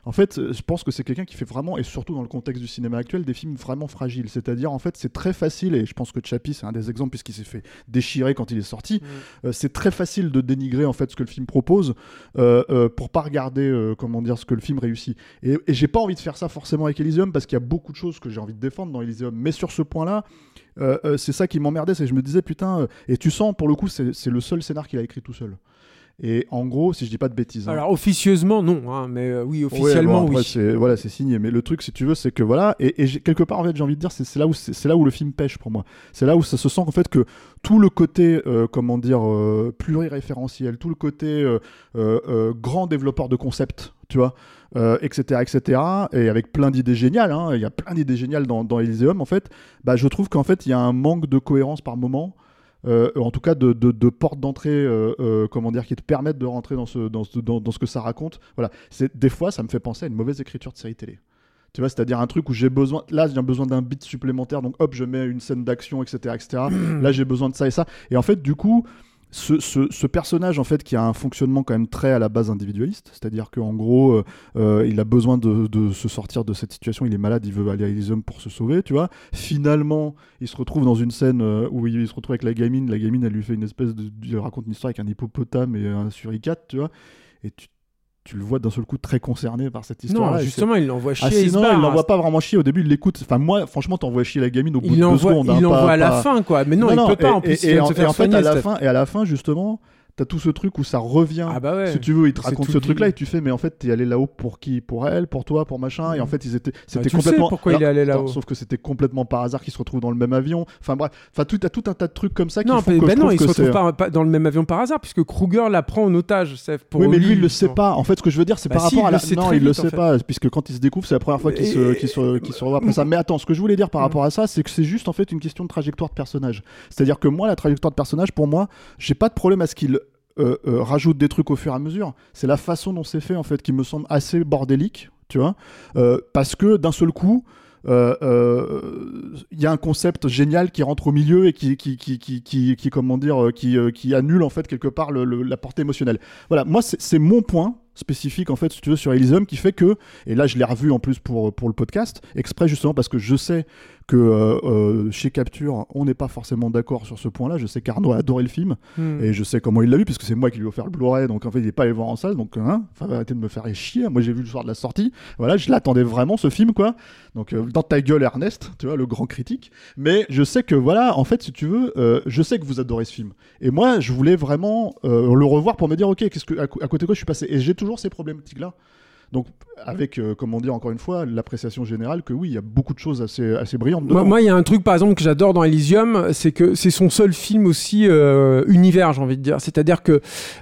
En fait, euh, je pense que c'est quelqu'un qui fait vraiment, et surtout dans le contexte du cinéma actuel, des films vraiment fragiles. C'est-à-dire, en fait, c'est très facile, et je pense que Chappie, c'est un des exemples puisqu'il s'est fait déchirer quand il est sorti. Mm. Euh, c'est très facile de dénigrer en fait ce que le film propose euh, euh, pour pas regarder euh, comment dire ce que le film réussit. Et, et j'ai pas envie de faire ça forcément avec Elysium parce qu'il y a beaucoup de choses que j'ai envie de défendre dans Elysium. Mais sur ce point-là, euh, euh, c'est ça qui m'emmerdait, c'est que je me disais putain, euh, et tu sens pour le coup, c'est le seul scénar qu'il a écrit tout seul. Et en gros, si je dis pas de bêtises. hein. Alors officieusement non, hein, mais euh, oui Ouais, officiellement bon, après, oui. Voilà, c'est signé. Mais le truc, si tu veux, c'est que voilà, et, quelque part, en fait, j'ai envie de dire, c'est là où c'est là où le film pêche pour moi. C'est là où ça se sent en fait que tout le côté, euh, comment dire, euh, pluriréférentiel, tout le côté grand développeur de concepts, tu vois, euh, etc., etc. Et avec plein d'idées géniales. hein, Il y a plein d'idées géniales dans, dans. En fait, bah, je trouve qu'en fait, il y a un manque de cohérence par moment. euh, en tout cas de, de, portes d'entrée euh, comment dire qui te permettent de rentrer dans ce dans dans, dans ce que ça raconte voilà c'est des fois ça me fait penser à une mauvaise écriture de série télé tu vois c'est-à-dire un truc où j'ai besoin là j'ai besoin d'un beat supplémentaire donc hop je mets une scène d'action etc etc là j'ai besoin de ça et ça et en fait du coup ce, ce, personnage en fait qui a un fonctionnement quand même très à la base individualiste, c'est-à-dire qu'en gros euh, euh, il a besoin de, se sortir de cette situation, il est malade, il veut aller à Elysium pour se sauver, tu vois. Finalement, il se retrouve dans une scène euh, où il, se retrouve avec la gamine, la gamine elle lui fait une espèce de, il raconte une histoire avec un hippopotame et un suricate, tu vois, et tu, tu le vois d'un seul coup très concerné par cette histoire. Non, justement il l'envoie chier. Ah, il sinon, barre. il l'envoie pas vraiment chier. Au début, il l'écoute. Enfin, moi, franchement, t'envoies chier la gamine au bout Il de deux l'envoie, secondes. hein, il l'envoie pas- à la fin quoi. Mais non, il peut pas en plus. et- il en, fait, à la fin, et à la fin, justement, t'as tout ce truc où ça revient. Ah bah ouais. Si tu veux, il te C'est raconte tout ce truc-là et tu fais, mais en fait, t'es allé là-haut pour qui? Pour elle, pour toi, pour machin. Et en fait, ils étaient, c'était Bah, le sais complètement. pourquoi il est allé là-haut. Sauf que c'était complètement par hasard qu'ils se retrouvent dans le même avion. Enfin bref, enfin tout, t'as tout un tas de trucs comme ça qui Non, font mais que ben je non, trouve il se que retrouve c'est- pas, pas dans le même avion par hasard, puisque Kruger la prend en otage. Pour oui, mais lui, il le sait pas. En fait, ce que je veux dire, c'est Bah par si, rapport à la. non, il le sait pas, puisque quand il se découvre, c'est la première fois se, qu'il se revoit après ça. Mais attends, ce que je voulais dire par Mm. rapport à ça, c'est que c'est juste en fait une question de trajectoire de personnage. C'est-à-dire que moi, la trajectoire de personnage, pour moi, j'ai pas de problème à ce qu'il euh, euh, rajoute des trucs au fur et à mesure. C'est la façon dont c'est fait en fait qui me semble assez bordélique, tu vois, Euh, parce que d'un seul coup. Il y a un concept génial qui rentre au milieu et qui, qui, qui, qui, qui, comment dire, qui, qui annule en fait quelque part la portée émotionnelle. Voilà, moi c'est mon point spécifique en fait, si tu veux, sur Elysium qui fait que, et là je l'ai revu en plus pour, pour le podcast, exprès justement parce que je sais que euh, euh, chez Capture, on n'est pas forcément d'accord sur ce point-là. Je sais qu'Arnaud a adoré le film Hmm. et je sais comment il l'a vu, puisque c'est moi qui lui ai offert le Blu-ray, donc en fait il n'est pas allé voir en salle, donc hein, enfin, arrêtez de me faire chier. Moi j'ai vu le soir de la sortie, voilà, je l'attendais vraiment ce film quoi. Donc euh, dans ta gueule Ernest, tu vois, le grand critique. Mais je sais que voilà, en fait, si tu veux, euh, je sais que vous adorez ce film. Et moi, je voulais vraiment le revoir pour me dire, ok, qu'est-ce que à côté de quoi je suis passé? Et j'ai toujours ces problématiques-là. Donc avec, euh, comment dire, encore une fois, l'appréciation générale que oui, il y a beaucoup de choses assez, assez brillantes dedans. Moi, il y a un truc, par exemple, que j'adore dans Elysium, c'est que c'est son seul film aussi euh, univers, j'ai envie de dire. C'est-à-dire que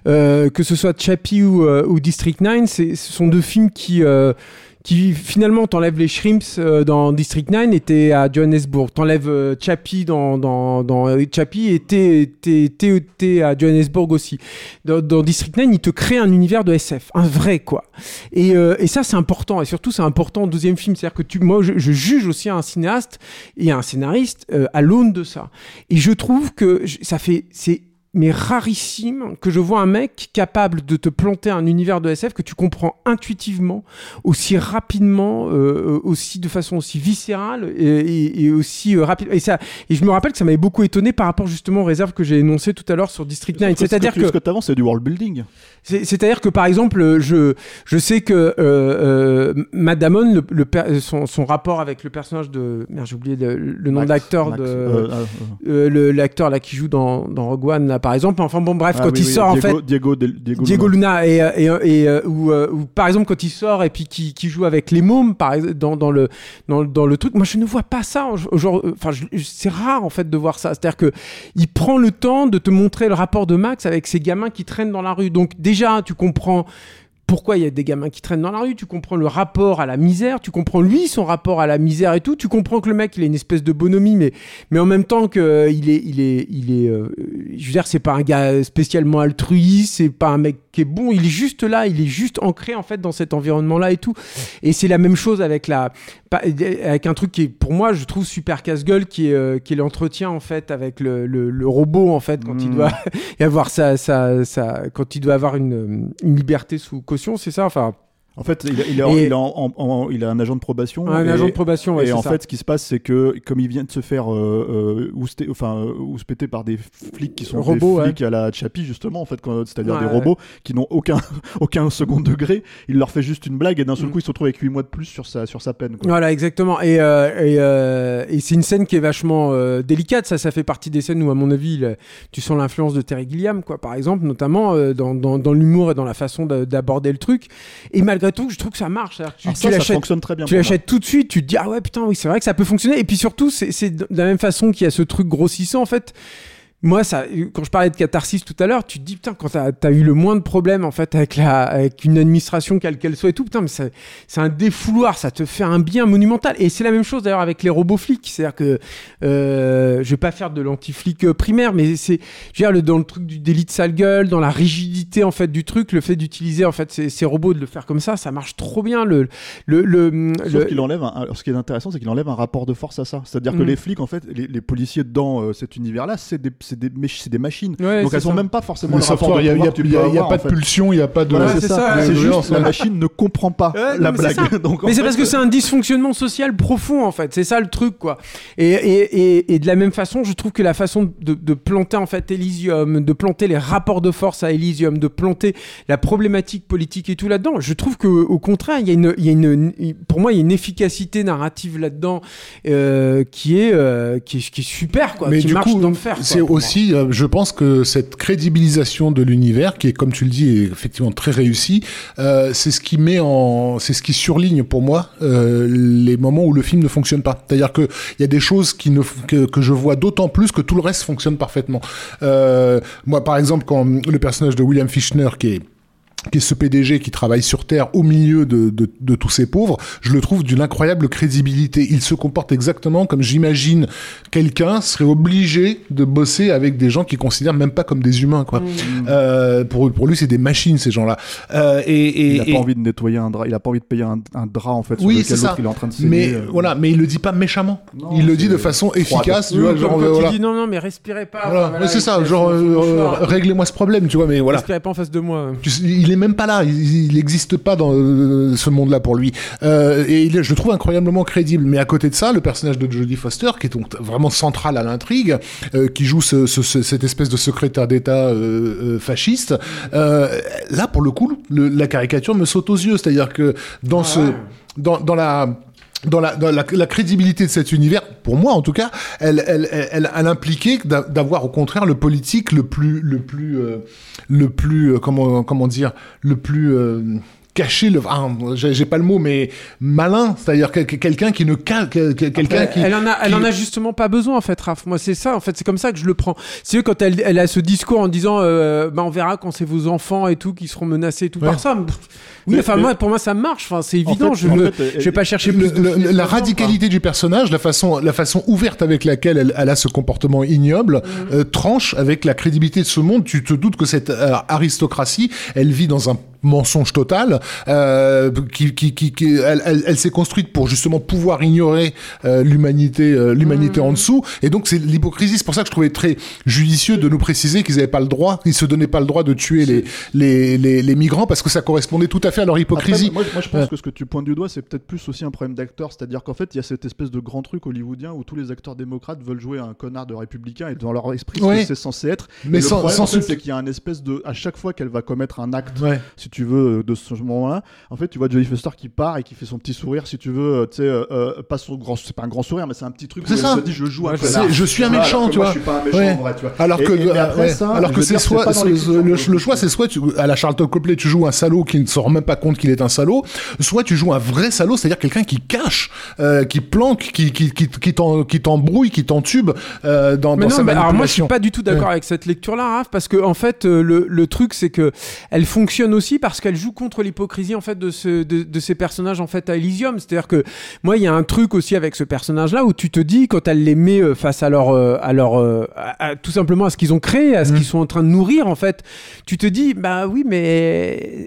euh, que ce soit Chappie ou, ou District 9, c'est- ce sont deux films qui qui finalement t'enlèves les shrimps euh, dans District 9 et t'es à Johannesburg. T'enlèves euh, Chappie dans dans dans euh, Chappie et t'es à Johannesburg aussi. Dans, dans District 9, il te crée un univers de SF, un vrai quoi. Et, euh, et ça, c'est important. Et surtout, c'est important au deuxième film. C'est-à-dire que tu, moi, je, je juge aussi un cinéaste et un scénariste euh, à l'aune de ça. Et je trouve que ça fait, c'est mais rarissime que je vois un mec capable de te planter un univers de SF que tu comprends intuitivement, aussi rapidement, euh, aussi de façon aussi viscérale et, et- et aussi euh, rapide. Et ça, et je me rappelle que ça m'avait beaucoup étonné par rapport justement aux réserves que j'ai énoncées tout à l'heure sur District 9. Sauf que C'est-à-dire ce que ce que tu avances, c'est du world building. c'est- C'est-à-dire que par exemple, je, je sais que euh, euh, Matt Damon, le, le son, son rapport avec le personnage de. Merde, j'ai oublié le, le nom Max- de euh, euh, l'acteur là qui joue dans, dans Rogue One là, par exemple enfin bon bref ah quand oui, il oui, sort en Diego, fait Diego, Del- Diego, Diego Luna. Luna et, et, et, euh, ou, euh, ou par exemple quand il sort et puis qui, qui joue avec les mômes par exemple dans, dans le dans, dans le truc moi je ne vois pas ça. En- genre euh, enfin c'est rare en fait de voir ça. C'est à dire que il prend le temps de te montrer le rapport de Max avec ces gamins qui traînent dans la rue. Donc déjà tu comprends pourquoi il y a des gamins qui traînent dans la rue, tu comprends le rapport à la misère, tu comprends lui son rapport à la misère et tout, tu comprends que le mec il est une espèce de bonhomie mais mais en même temps que euh, il est il est il est euh, je veux dire c'est pas un gars spécialement altruiste, c'est pas un mec qui est bon, il est juste là, il est juste ancré en fait dans cet environnement là et tout. Et c'est la même chose avec la avec un truc qui est pour moi je trouve super casse-gueule qui est euh, qui est l'entretien en fait avec le, le, le robot en fait quand il Mm. doit y avoir sa, sa, sa quand il doit avoir une, une liberté sous caution, c'est ça enfin En fait, il a, il a- Et- il a en- en- il a un agent de probation. Un et- agent de probation, ouais, et en ça. fait, ce qui se passe, c'est que comme il vient de se faire euh, euh, ouster- enfin, euh, ouspéter par des flics qui sont Robots, des flics à la Chappie, justement, en fait, c'est-à-dire Ouais, des robots qui n'ont aucun, aucun second degré, il leur fait juste une blague et d'un seul Mm. coup, il se retrouve avec 8 mois de plus sur sa, sur sa peine. quoi. Voilà, exactement. Et, euh, et, euh, et c'est une scène qui est vachement euh, délicate. Ça, ça fait partie des scènes où, à mon avis, tu sens l'influence de Terry Gilliam, quoi, par exemple, notamment dans, dans, dans l'humour et dans la façon de- d'aborder le truc. Et malgré tout, je trouve que ça marche. Que Tu, tu ça, ça l'achètes fonctionne très bien. tu pour moi. l'achètes tout de suite, tu te dis ah ouais putain oui c'est vrai que ça peut fonctionner et puis surtout c'est de la même façon qu'il y a ce truc grossissant en fait. Moi, ça, quand je parlais de catharsis tout à l'heure, tu te dis putain quand t'as as eu le moins de problèmes en fait avec la, avec une administration quelle qu'elle soit et tout, putain mais c'est un défouloir, ça te fait un bien monumental. Et c'est la même chose d'ailleurs avec les robots flics, c'est-à-dire que euh, je vais pas faire de l'anti-flic euh, primaire, mais c'est, je veux dire le, dans le truc du délit de sale gueule, dans la rigidité en fait du truc, le fait d'utiliser en fait ces, ces robots de le faire comme ça, ça marche trop bien. Le, le, le, Sauf le- qu'il enlève, un- alors, ce qui est intéressant, c'est qu'il enlève un rapport de force à ça. C'est-à-dire que Mm. les flics, en fait, les, les policiers dans euh, cet univers-là, c'est des, c'est des, mach- c'est des machines. Ouais, Donc elles ont ça. même pas forcément Le le rapport il y a, y a- y y pas de pulsion, il n'y a pas de. Voilà, c'est ça. ça, C'est juste la machine ne comprend pas Ouais, la non, mais c'est blague. Donc, Mais c'est fait, parce que c'est un dysfonctionnement social profond en fait, c'est ça le truc quoi. Et, et, et, et de la même façon, je trouve que la façon de, de planter en fait Elysium, de planter les rapports de force à Elysium, de planter la problématique politique et tout là-dedans, je trouve que au contraire, il y a une, il y a une, pour moi, il y a une efficacité narrative là-dedans euh, qui est euh, qui est qui est super quoi, Mais qui du marche coup, pour moi. Aussi, euh, je pense que cette crédibilisation de l'univers, qui est, comme tu le dis, est effectivement très réussie, euh, c'est ce qui met en, c'est ce qui surligne pour moi euh, les moments où le film ne fonctionne pas. C'est-à-dire que il y a des choses qui ne, que je vois d'autant plus que tout le reste fonctionne parfaitement. Euh, moi, par exemple, quand le personnage de William Fichtner, qui est qui est ce PDG qui travaille sur Terre au milieu de, de, de tous ces pauvres, je le trouve d'une incroyable crédibilité. Il se comporte exactement comme j'imagine quelqu'un serait obligé de bosser avec des gens qu'il considère même pas comme des humains. Quoi. Mmh. Euh, pour, pour lui, c'est des machines, ces gens-là. Euh, et, et, il a et- pas envie de nettoyer un drap, il a pas envie de payer un, un drap en fait sur Oui, lequel c'est ça. l'autre il est en train de saigner. mais euh. voilà, mais il le dit pas méchamment. Non, il le dit de façon efficace, tu vois, comme genre quand euh, voilà. dit non non mais respirez pas. Voilà. c'est ça, genre euh, réglez-moi ce problème, tu vois, mais voilà. Respirez pas en face de moi. Tu sais, il est même pas là, il n'existe pas dans euh, ce monde-là pour lui. Euh, et il est- je le trouve incroyablement crédible. Mais à côté de ça, le personnage de Jodie Foster, qui est donc vraiment central à l'intrigue, euh, qui joue ce, ce- ce- cette espèce de secrétaire d'État fasciste, là pour le coup, le- la caricature me saute aux yeux. C'est-à-dire que dans ce, dans, dans la dans, la, dans la, la crédibilité de cet univers, pour moi en tout cas, elle, elle, elle, impliquait d'a- d'avoir au contraire le politique le plus, le plus, euh, le plus, euh, comment, comment dire, le plus euh, caché, le, ah, j'ai pas le mot, mais malin, c'est-à-dire quel- quelqu'un qui ne, quelqu'un Elle, qui, elle en a, elle qui- en a justement pas besoin en fait, Raph. Moi, c'est ça. En fait, c'est comme ça que je le prends. C'est quand elle, elle a ce discours en disant, bah, on verra quand c'est vos enfants et tout qui seront menacés et tout Ouais. par ça. Oui, Mais- enfin mais- moi, pour moi, ça marche. Enfin, c'est En évident. fait- je fait, je vais pas chercher plus de le- la radicalité du personnage, la façon, la façon ouverte avec laquelle elle, elle a ce comportement ignoble, Mhm. euh, tranche avec la crédibilité de ce monde. Tu te doutes que cette euh, aristocratie, elle vit dans un mensonge total, euh, qui, qui, qui, qui- elle, elle, elle s'est construite pour justement pouvoir ignorer euh, l'humanité, euh, l'humanité Mhm. en dessous. Et donc c'est l'hypocrisie. C'est pour ça que je trouvais très judicieux de nous préciser qu'ils n'avaient pas le droit, ils se donnaient pas le droit de tuer les, les, les, les migrants parce que ça correspondait tout à fait à leur Après, hypocrisie. moi, moi, je pense que ce que tu pointes du doigt, c'est peut-être plus aussi un problème d'acteur. C'est-à-dire qu'en fait, il y a cette espèce de grand truc hollywoodien où tous les acteurs démocrates veulent jouer un connard de républicain et dans leur esprit, ce Ouais. que c'est censé être. Mais Et le sans- problème, sans en fait, c'est qu'il y a un espèce de. À chaque fois qu'elle va commettre un acte, Ouais. si tu veux, de ce moment-là, en fait, tu vois Jodie Foster qui part et qui fait son petit sourire, si tu veux, euh, tu sais, euh, euh, pas son grand. C'est pas un grand sourire, mais c'est un petit truc C'est elle ça. se dit je joue Ouais, un. Je suis pas un méchant Ouais. en vrai, tu vois. Alors que, c'est soit le, choix, c'est soit à la Charlton Copley, tu joues un salaud qui ne se rend même pas compte qu'il est un salaud, soit tu joues un vrai salaud, c'est-à-dire quelqu'un qui cache, euh, qui planque, qui qui qui, qui t'embrouille, qui t'entube euh, dans, Mais dans non, sa mais alors moi je suis pas du tout d'accord Ouais. avec cette lecture-là, Raph, parce que en fait euh, le, le truc c'est que elle fonctionne aussi parce qu'elle joue contre l'hypocrisie en fait de, ce, de, de ces personnages en fait à Elysium. C'est-à-dire que moi il y a un truc aussi avec ce personnage-là où tu te dis quand elle les met face à leur, à leur, à- à- tout simplement à ce qu'ils ont créé, à ce Mhm. qu'ils sont en train de nourrir en fait, tu te dis bah oui mais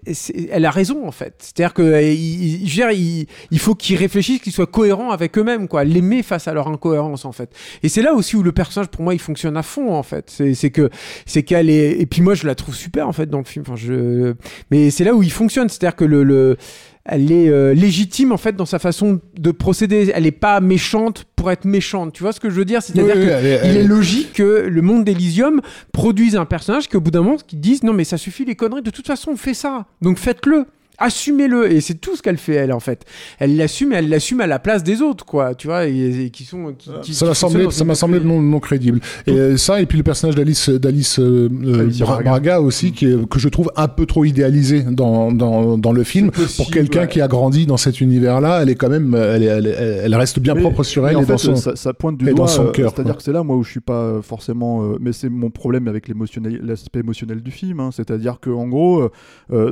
elle a raison en fait. C'est-à-dire que euh, je veux dire, il, il faut qu'ils réfléchissent, qu'ils soient cohérents avec eux-mêmes quoi, les met face à leur incohérence en fait. Et c'est là aussi où le personnage, pour moi, il fonctionne à fond, en fait. C'est que, c'est qu'elle est. Et puis moi, je la trouve super, en fait, dans le film. Enfin, je. Mais c'est là où il fonctionne, c'est-à-dire que le, le elle est euh, légitime en fait dans sa façon de procéder. Elle est pas méchante pour être méchante. Tu vois ce que je veux dire? C'est-à-dire Oui, qu'il est- logique que le monde d'Elysium produise un personnage qu'au bout d'un moment, qui disent non mais ça suffit les conneries. De toute façon, on fait ça. Donc faites-le. Assumez-le et c'est tout ce qu'elle fait elle en fait. Elle l'assume et elle l'assume à la place des autres quoi. Tu vois et, et qui sont qui, qui- Ça m'a semblé, ça m'a semblé non, non crédible. Et euh, ça, et puis le personnage d'Alice, d'Alice euh, euh, Braga. Braga aussi, qui est, que je trouve un peu trop idéalisé dans, dans, dans le film. Possible, Pour quelqu'un ouais. qui a grandi dans cet univers-là, elle est quand même, elle, est- elle, est- elle reste bien Mais- propre sur elle dans son. ça, ça pointe du et doigt. dans son cœur, C'est-à-dire que c'est là, moi, où je suis pas forcément. euh, mais c'est mon problème avec l'émotionnel- l'aspect émotionnel du film. hein. C'est-à-dire que, en gros,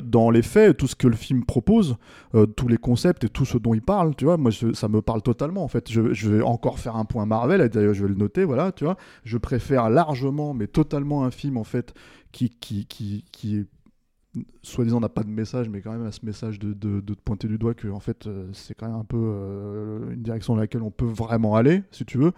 dans les faits, tout ce que le film propose, euh, tous les concepts et tout ce dont il parle, tu vois, moi, ça me parle totalement. En fait, je, je vais encore faire un point Marvel. et D'ailleurs, je vais le noter. Voilà, tu vois. Je préfère largement, mais totalement un film, en fait, qui, qui, qui, qui est soi-disant n'a pas de message, mais quand même à ce message de, de, de te pointer du doigt que en fait euh, c'est quand même un peu euh, une direction dans laquelle on peut vraiment aller, si tu veux,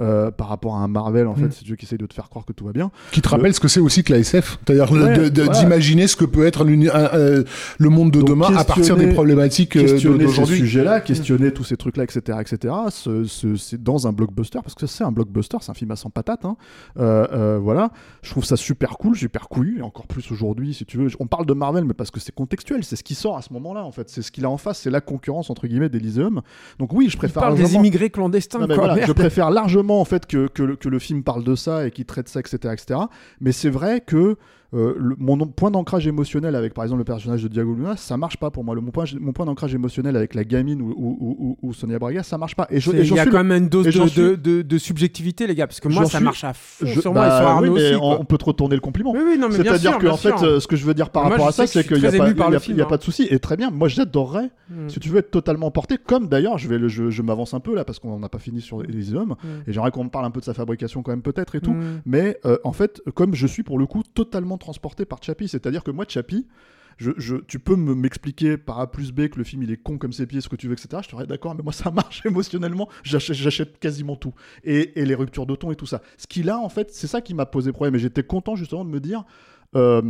euh, par rapport à un Marvel en Mm. fait, si tu veux, qui essaye de te faire croire que tout va bien. Qui te rappelle ce que c'est aussi que la SF, c'est-à-dire Ouais, d'imaginer ce que peut être le monde de Donc, demain à partir des problématiques questionner d'aujourd'hui. sujets-là, questionner tous ces trucs-là, etc., etc. ce- ce- c'est dans un blockbuster parce que c'est un blockbuster, c'est un film à 100 patates. hein. Voilà, je trouve ça super cool, super couillu, et encore plus aujourd'hui, si tu veux. On parle de Marvel, mais parce que c'est contextuel, c'est ce qui sort à ce moment-là, en fait. C'est ce qu'il a en face, c'est la concurrence entre guillemets d'Elysium. Donc oui, je Il préfère parle des immigrés clandestins Non, mais quoi. voilà, merde. je préfère largement en fait que, que, le, que le film parle de ça et qu'il traite ça, etc., etc. Mais c'est vrai que euh, le- mon point d'ancrage émotionnel avec par exemple le personnage de Diago Luna, ça marche pas pour moi. Le, mon point, mon point d'ancrage émotionnel avec la gamine ou, ou, ou- ou- ou Sonia Braga, ça marche pas. Et je- et Il y a suis quand même une dose de, suis- de, de- de subjectivité, les gars, parce que moi, ça suis- marche à fond je- sur moi et bah sur oui, Arnaud mais aussi. on, peut te retourner le compliment. Oui, C'est-à-dire que en fait, euh, ce que je veux dire par Moi, rapport à ça, c'est qu'il n'y a, pas, y a- film, il y a hein. pas de souci. Et très bien, moi j'adorerais, Mm. si tu veux être totalement porté, comme d'ailleurs, je, vais le- je, je m'avance un peu là parce qu'on n'a pas fini sur Elysium, Mm. et j'aimerais qu'on me parle un peu de sa fabrication quand même peut-être et tout. Mm. Mais euh, en fait, comme je suis pour le coup totalement transporté par Chappie, c'est-à-dire que moi, Chappie, tu peux me- m'expliquer par A plus B que le film il est con comme ses pieds, ce que tu veux, etc. Je serais d'accord, mais moi ça marche émotionnellement, j'achète, j'achète quasiment tout. Et, et les ruptures de ton et tout ça. Ce qu'il a en fait, c'est ça qui m'a posé problème. Et j'étais content justement de me dire euh,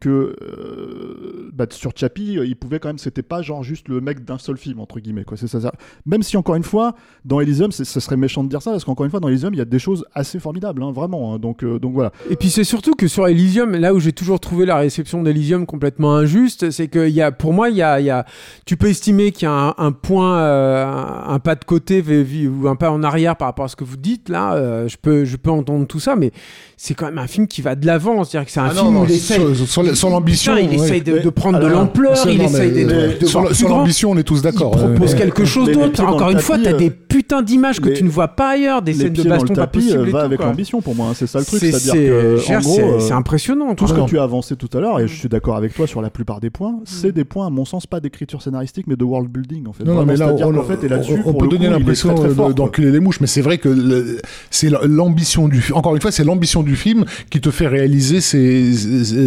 que euh, bah, sur Chappie, euh, il pouvait quand même, c'était pas genre juste le mec d'un seul film, entre guillemets. Quoi. C'est ça, ça. Même si encore une fois, dans Elysium, ce serait méchant de dire ça, parce qu'encore une fois, dans Elysium, il y a des choses assez formidables, hein, vraiment. hein. donc, euh, donc voilà. Et puis c'est surtout que sur Elysium, là où j'ai toujours trouvé la réception d'Elysium complètement injuste, c'est que y a, pour moi, il y a, il y a, tu peux estimer qu'il y a un, un point, euh, un, un pas de côté ou un pas en arrière par rapport à ce que vous dites là. euh, je peux, je peux entendre tout ça, mais c'est quand même un film qui va de l'avant. C'est-à-dire que c'est un Ah film non, non, il essaye. sur, sur- sur l'ambition, Putain, il ouais. essaye de, prendre de l'ampleur, il non, essaye de, sur, l'ambition, on est tous Il d'accord. propose euh, quelque chose d'autre. Encore une fois, t'as euh, des putains d'images que tu ne vois pas ailleurs, des scènes de pieds dans le baston pas tapis possibles euh, va avec l'ambition pour moi, hein, c'est ça le truc. C'est- C'est-à-dire en euh, impressionnant. tout ce que tu as avancé tout à l'heure, et je Mm. suis d'accord avec toi sur la plupart des points, c'est des points, à mon sens, pas d'écriture scénaristique, mais de world building en fait. Non, mais là, qu'en fait, et là-dessus, on- peut donner il l'impression d'enculer les mouches, mais c'est vrai que c'est l'ambition du film. Encore une fois, c'est l'ambition du film qui te fait réaliser ses,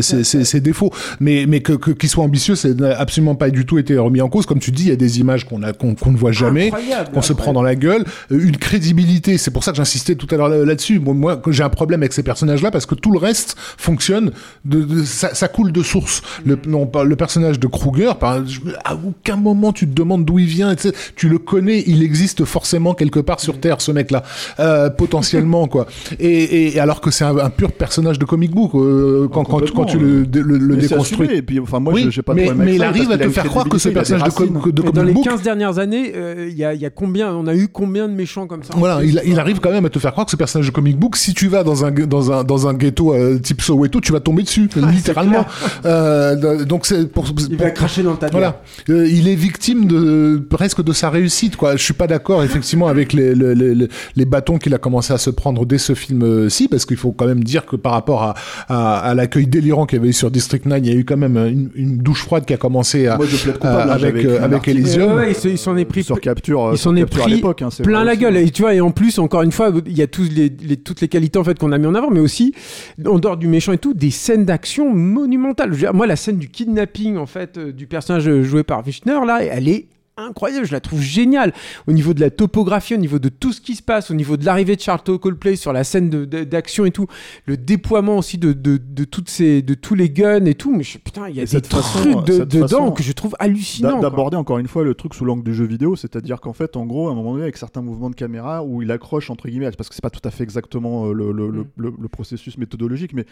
ses, défauts. Mais, mais que, que, qu'il soit ambitieux, c'est n'a absolument pas du tout été remis en cause. Comme tu dis, il y a des images qu'on a, qu'on, qu'on ne voit jamais. Incroyable, qu'on se prend dans la gueule, Euh, une crédibilité. C'est pour ça que j'insistais tout à l'heure là- là-dessus. Moi, j'ai un problème avec ces personnages-là parce que tout le reste fonctionne, de, de- ça, ça coule de source. Le, non, le personnage de Kruger, par, à aucun moment tu te demandes d'où il vient. etc. Tu le connais, il existe forcément quelque part sur Terre, ce mec-là, euh, potentiellement quoi. Et, et alors que c'est un, un pur personnage de comic book euh, quand, quand, quand tu le, déconstruis. Et puis, enfin, moi, oui, j'ai pas de mais, problème avec mais il ça, arrive à te faire croire que ce personnage de, com- de Mais dans comic les book 15 dernières années, euh, il y, a, il y a combien On a eu combien de méchants comme ça Voilà, il, il arrive quand même à te faire croire que ce personnage de comic book, si tu vas dans un dans un dans un ghetto euh, type Soweto, tu vas tomber dessus, littéralement. Euh, donc c'est pour, Il va cracher dans ta voilà, Euh, il est victime de presque de sa réussite quoi. Je suis pas d'accord effectivement avec les, les, les, les bâtons qu'il a commencé à se prendre dès ce film-ci parce qu'il faut quand même dire que par rapport à, à, à l'accueil délirant qu'il y avait eu sur District 9, il y a eu quand même une, une douche froide qui a commencé à Moi, je plaide coupable, à- hein, avec euh, avec article. Elysium. Ouais, ouais, il se- il s'en est pris sur capture, il sur s'en est pris l'époque. hein, plein vrai la gueule et tu vois et en plus encore une fois il y a tous les, les- toutes les qualités en fait qu'on a mis en avant mais aussi en dehors du méchant et tout des scènes d'action monumentales dire, moi la scène du kidnapping en fait euh, du personnage joué par Wischner là elle est incroyable, je la trouve géniale au niveau de la topographie, au niveau de tout ce qui se passe, au niveau de l'arrivée de Charlton Coldplay sur la scène d'action et tout, le déploiement aussi de, de, de toutes ces, de tous les guns et tout. Mais je- putain, il y a des façon- trucs de- dedans que je trouve quoi. D'aborder encore une fois le truc sous l'angle du jeu vidéo, c'est-à-dire qu'en fait, en gros, à un moment donné, avec certains mouvements de caméra où il accroche entre guillemets, parce que c'est pas tout à fait exactement euh, le, Mm. le- le processus méthodologique, mais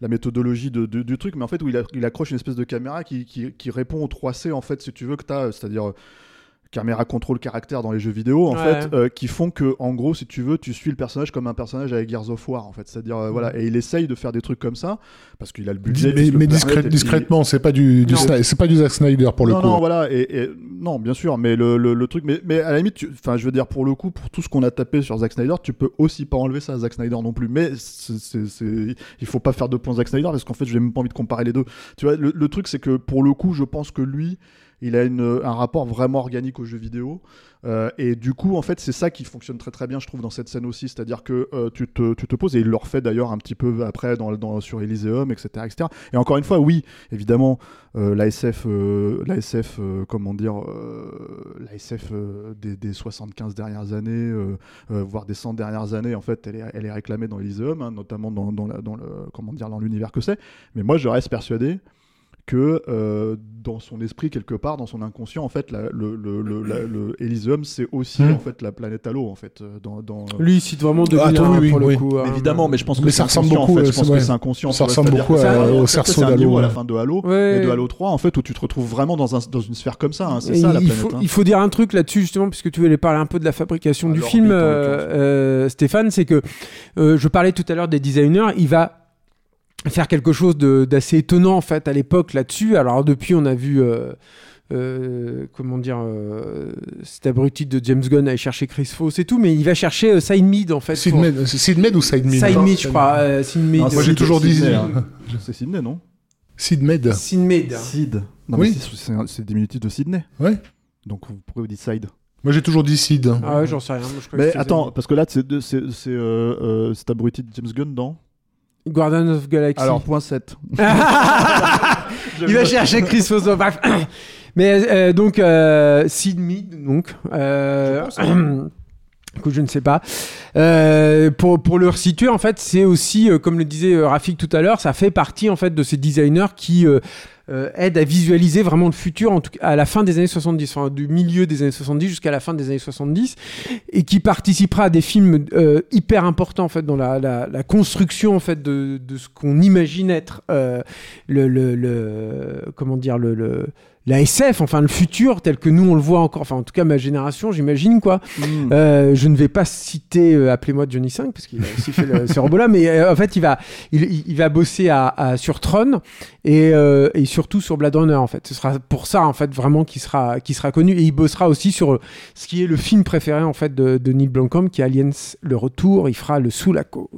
la méthodologie de- du truc, mais en fait où il, a- il accroche une espèce de caméra qui, qui- qui répond aux 3C en fait, si tu veux, que tu as, c'est-à-dire caméra contrôle caractère dans les jeux vidéo en Ouais. fait euh, qui font que en gros si tu veux tu suis le personnage comme un personnage avec Gears of War en fait c'est à dire Mm. voilà et il essaye de faire des trucs comme ça parce qu'il a le budget mais le mais discrète- discrètement, c'est pas du, du c'est pas du Zack Snyder pour le non, coup. non, voilà, et, et- non, bien sûr, mais le, le- le truc, mais, mais à la limite, tu- enfin, je veux dire, pour le coup, pour tout ce qu'on a tapé sur Zack Snyder, tu peux aussi pas enlever ça à Zack Snyder non plus. Mais c'est, il faut pas faire deux points Zack Snyder parce qu'en fait, j'ai même pas envie de comparer les deux. Tu vois, le, le truc, c'est que pour le coup, je pense que lui, il a un rapport vraiment organique aux jeux vidéo. Euh, et du coup, en fait, c'est ça qui fonctionne très très bien, je trouve, dans cette scène aussi. C'est-à-dire que euh, tu, te, tu te poses, et il le refait d'ailleurs un petit peu après dans, sur Elysium, etc., etc. Et encore une fois, oui, évidemment, euh, l'ASF, euh, comment dire, des, des 75 dernières années, voire des 100 dernières années, en fait, elle est, elle est réclamée dans Elysium, hein, notamment dans, dans, le, dans l'univers que c'est. Mais moi, je reste persuadé que euh, dans son esprit quelque part dans son inconscient en fait la- le, le, le, la- le Elysium c'est aussi Hmm. en fait la planète Halo en fait euh, dans, dans Lui, il cite vraiment de Ah, attends, oui, pour oui, le coup. hein. Évidemment, mais je pense que Mais ça ressemble beaucoup, En fait. Je pense que c'est inconscient. Ça ressemble beaucoup à- au cerceau d'Halo, à la fin de Halo Ouais. et de Halo 3 en fait où tu te retrouves vraiment dans, un, dans une sphère comme ça. hein. C'est ça la il, planète. faut, hein. il faut dire un truc là-dessus justement puisque tu voulais parler un peu de la fabrication du film, euh, Stéphane, c'est que je parlais tout à l'heure des designers, il va faire quelque chose de- d'assez étonnant en fait à l'époque là-dessus. Alors depuis, on a vu. euh, euh, comment dire, euh, cet abruti de James Gunn aller chercher Chris Foss et tout, mais il va chercher euh, Side Mid en fait. Sid pour- Mead, Mead ou Side Mead Side Mid, je crois. Sid Mid, Non, euh, moi, j'ai toujours dit-. C'est Sydney, non Sid Mead. Sid Mid. Sid. Non, Oui. c'est- diminutif de Sydney. Ouais. Donc vous pourquez vous dire Side. Moi j'ai toujours dit Sid. Ah ouais, j'en sais rien. moi, je Mais attends, parce que là, c'est de- c'est c'est, euh, euh, cet abruti de James Gunn dans. Guardian of Galaxy. Alors, point 7. Il va chercher Chris. Bref. Mais euh, donc, euh, Sid Mead, donc. Écoute, je ne sais pas. Euh, pour, pour le resituer, en fait, c'est aussi, euh, comme le disait euh, Rafik tout à l'heure, ça fait partie en fait de ces designers qui aident à visualiser vraiment le futur, en tout cas à la fin des années 70, enfin, du milieu des années 70 jusqu'à la fin des années 70, et qui participera à des films hyper importants en fait dans la, la, construction en fait de, de ce qu'on imagine être le, le, comment dire le la SF, enfin le futur tel que nous on le voit encore, enfin en tout cas ma génération, j'imagine quoi. Mm. Euh, je ne vais pas citer euh, Appelez-moi Johnny 5 parce qu'il a aussi fait le, ce robot-là, mais euh, en fait il va, il, va bosser à, à- sur Tron et, et surtout sur Blade Runner en fait. Ce sera pour ça en fait vraiment qu'il sera, qu'il sera connu et il bossera aussi sur ce qui est le film préféré en fait de, de Neil Blomkamp qui est Aliens le retour. Il fera le Sulaco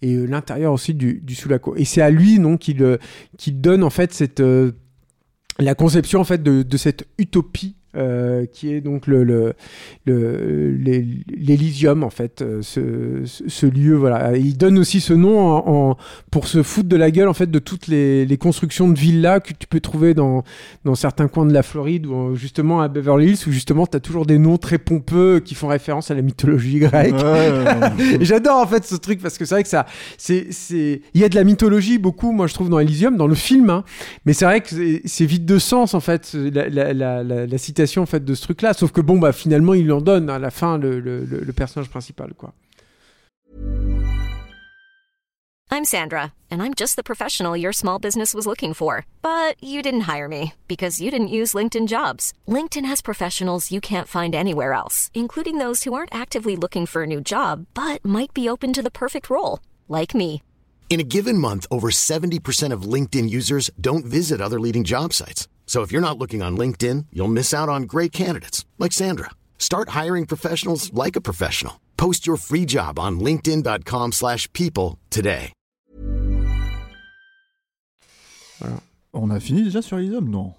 et l'intérieur aussi du, du Sulaco. Et c'est à lui donc qu'il qu'il donne en fait cette la conception en fait de, de cette utopie euh, qui est donc le le- l'Elysium en fait euh, ce, lieu voilà. Et il donne aussi ce nom en, en- pour se foutre de la gueule en fait de toutes les, les constructions de villas que tu peux trouver dans dans certains coins de la Floride ou justement à Beverly Hills où justement tu as toujours des noms très pompeux qui font référence à la mythologie grecque. Ouais, j'adore en fait ce truc parce que c'est vrai que ça, c'est, c'est, il y a de la mythologie beaucoup, moi je trouve dans Elysium, dans le film, hein, mais c'est vrai que c'est, c'est vide de sens en fait la, la, la, la, la citation en fait de ce truc-là, sauf que bon bah finalement il en donne à la fin le, le, le, le personnage principal quoi. I'm Sandra, and I'm just the professional your small business was looking for. But you didn't hire me because you didn't use LinkedIn jobs. LinkedIn has professionals you can't find anywhere else, including those who aren't actively looking for a new job but might be open to the perfect role, like me. In a given month, over 70% of LinkedIn users don't visit other leading job sites. So if you're not looking on LinkedIn, you'll miss out on great candidates like Sandra. Start hiring professionals like a professional. Post your free job on linkedin.com/people slash people today. On a fini déjà sur Elysium Non?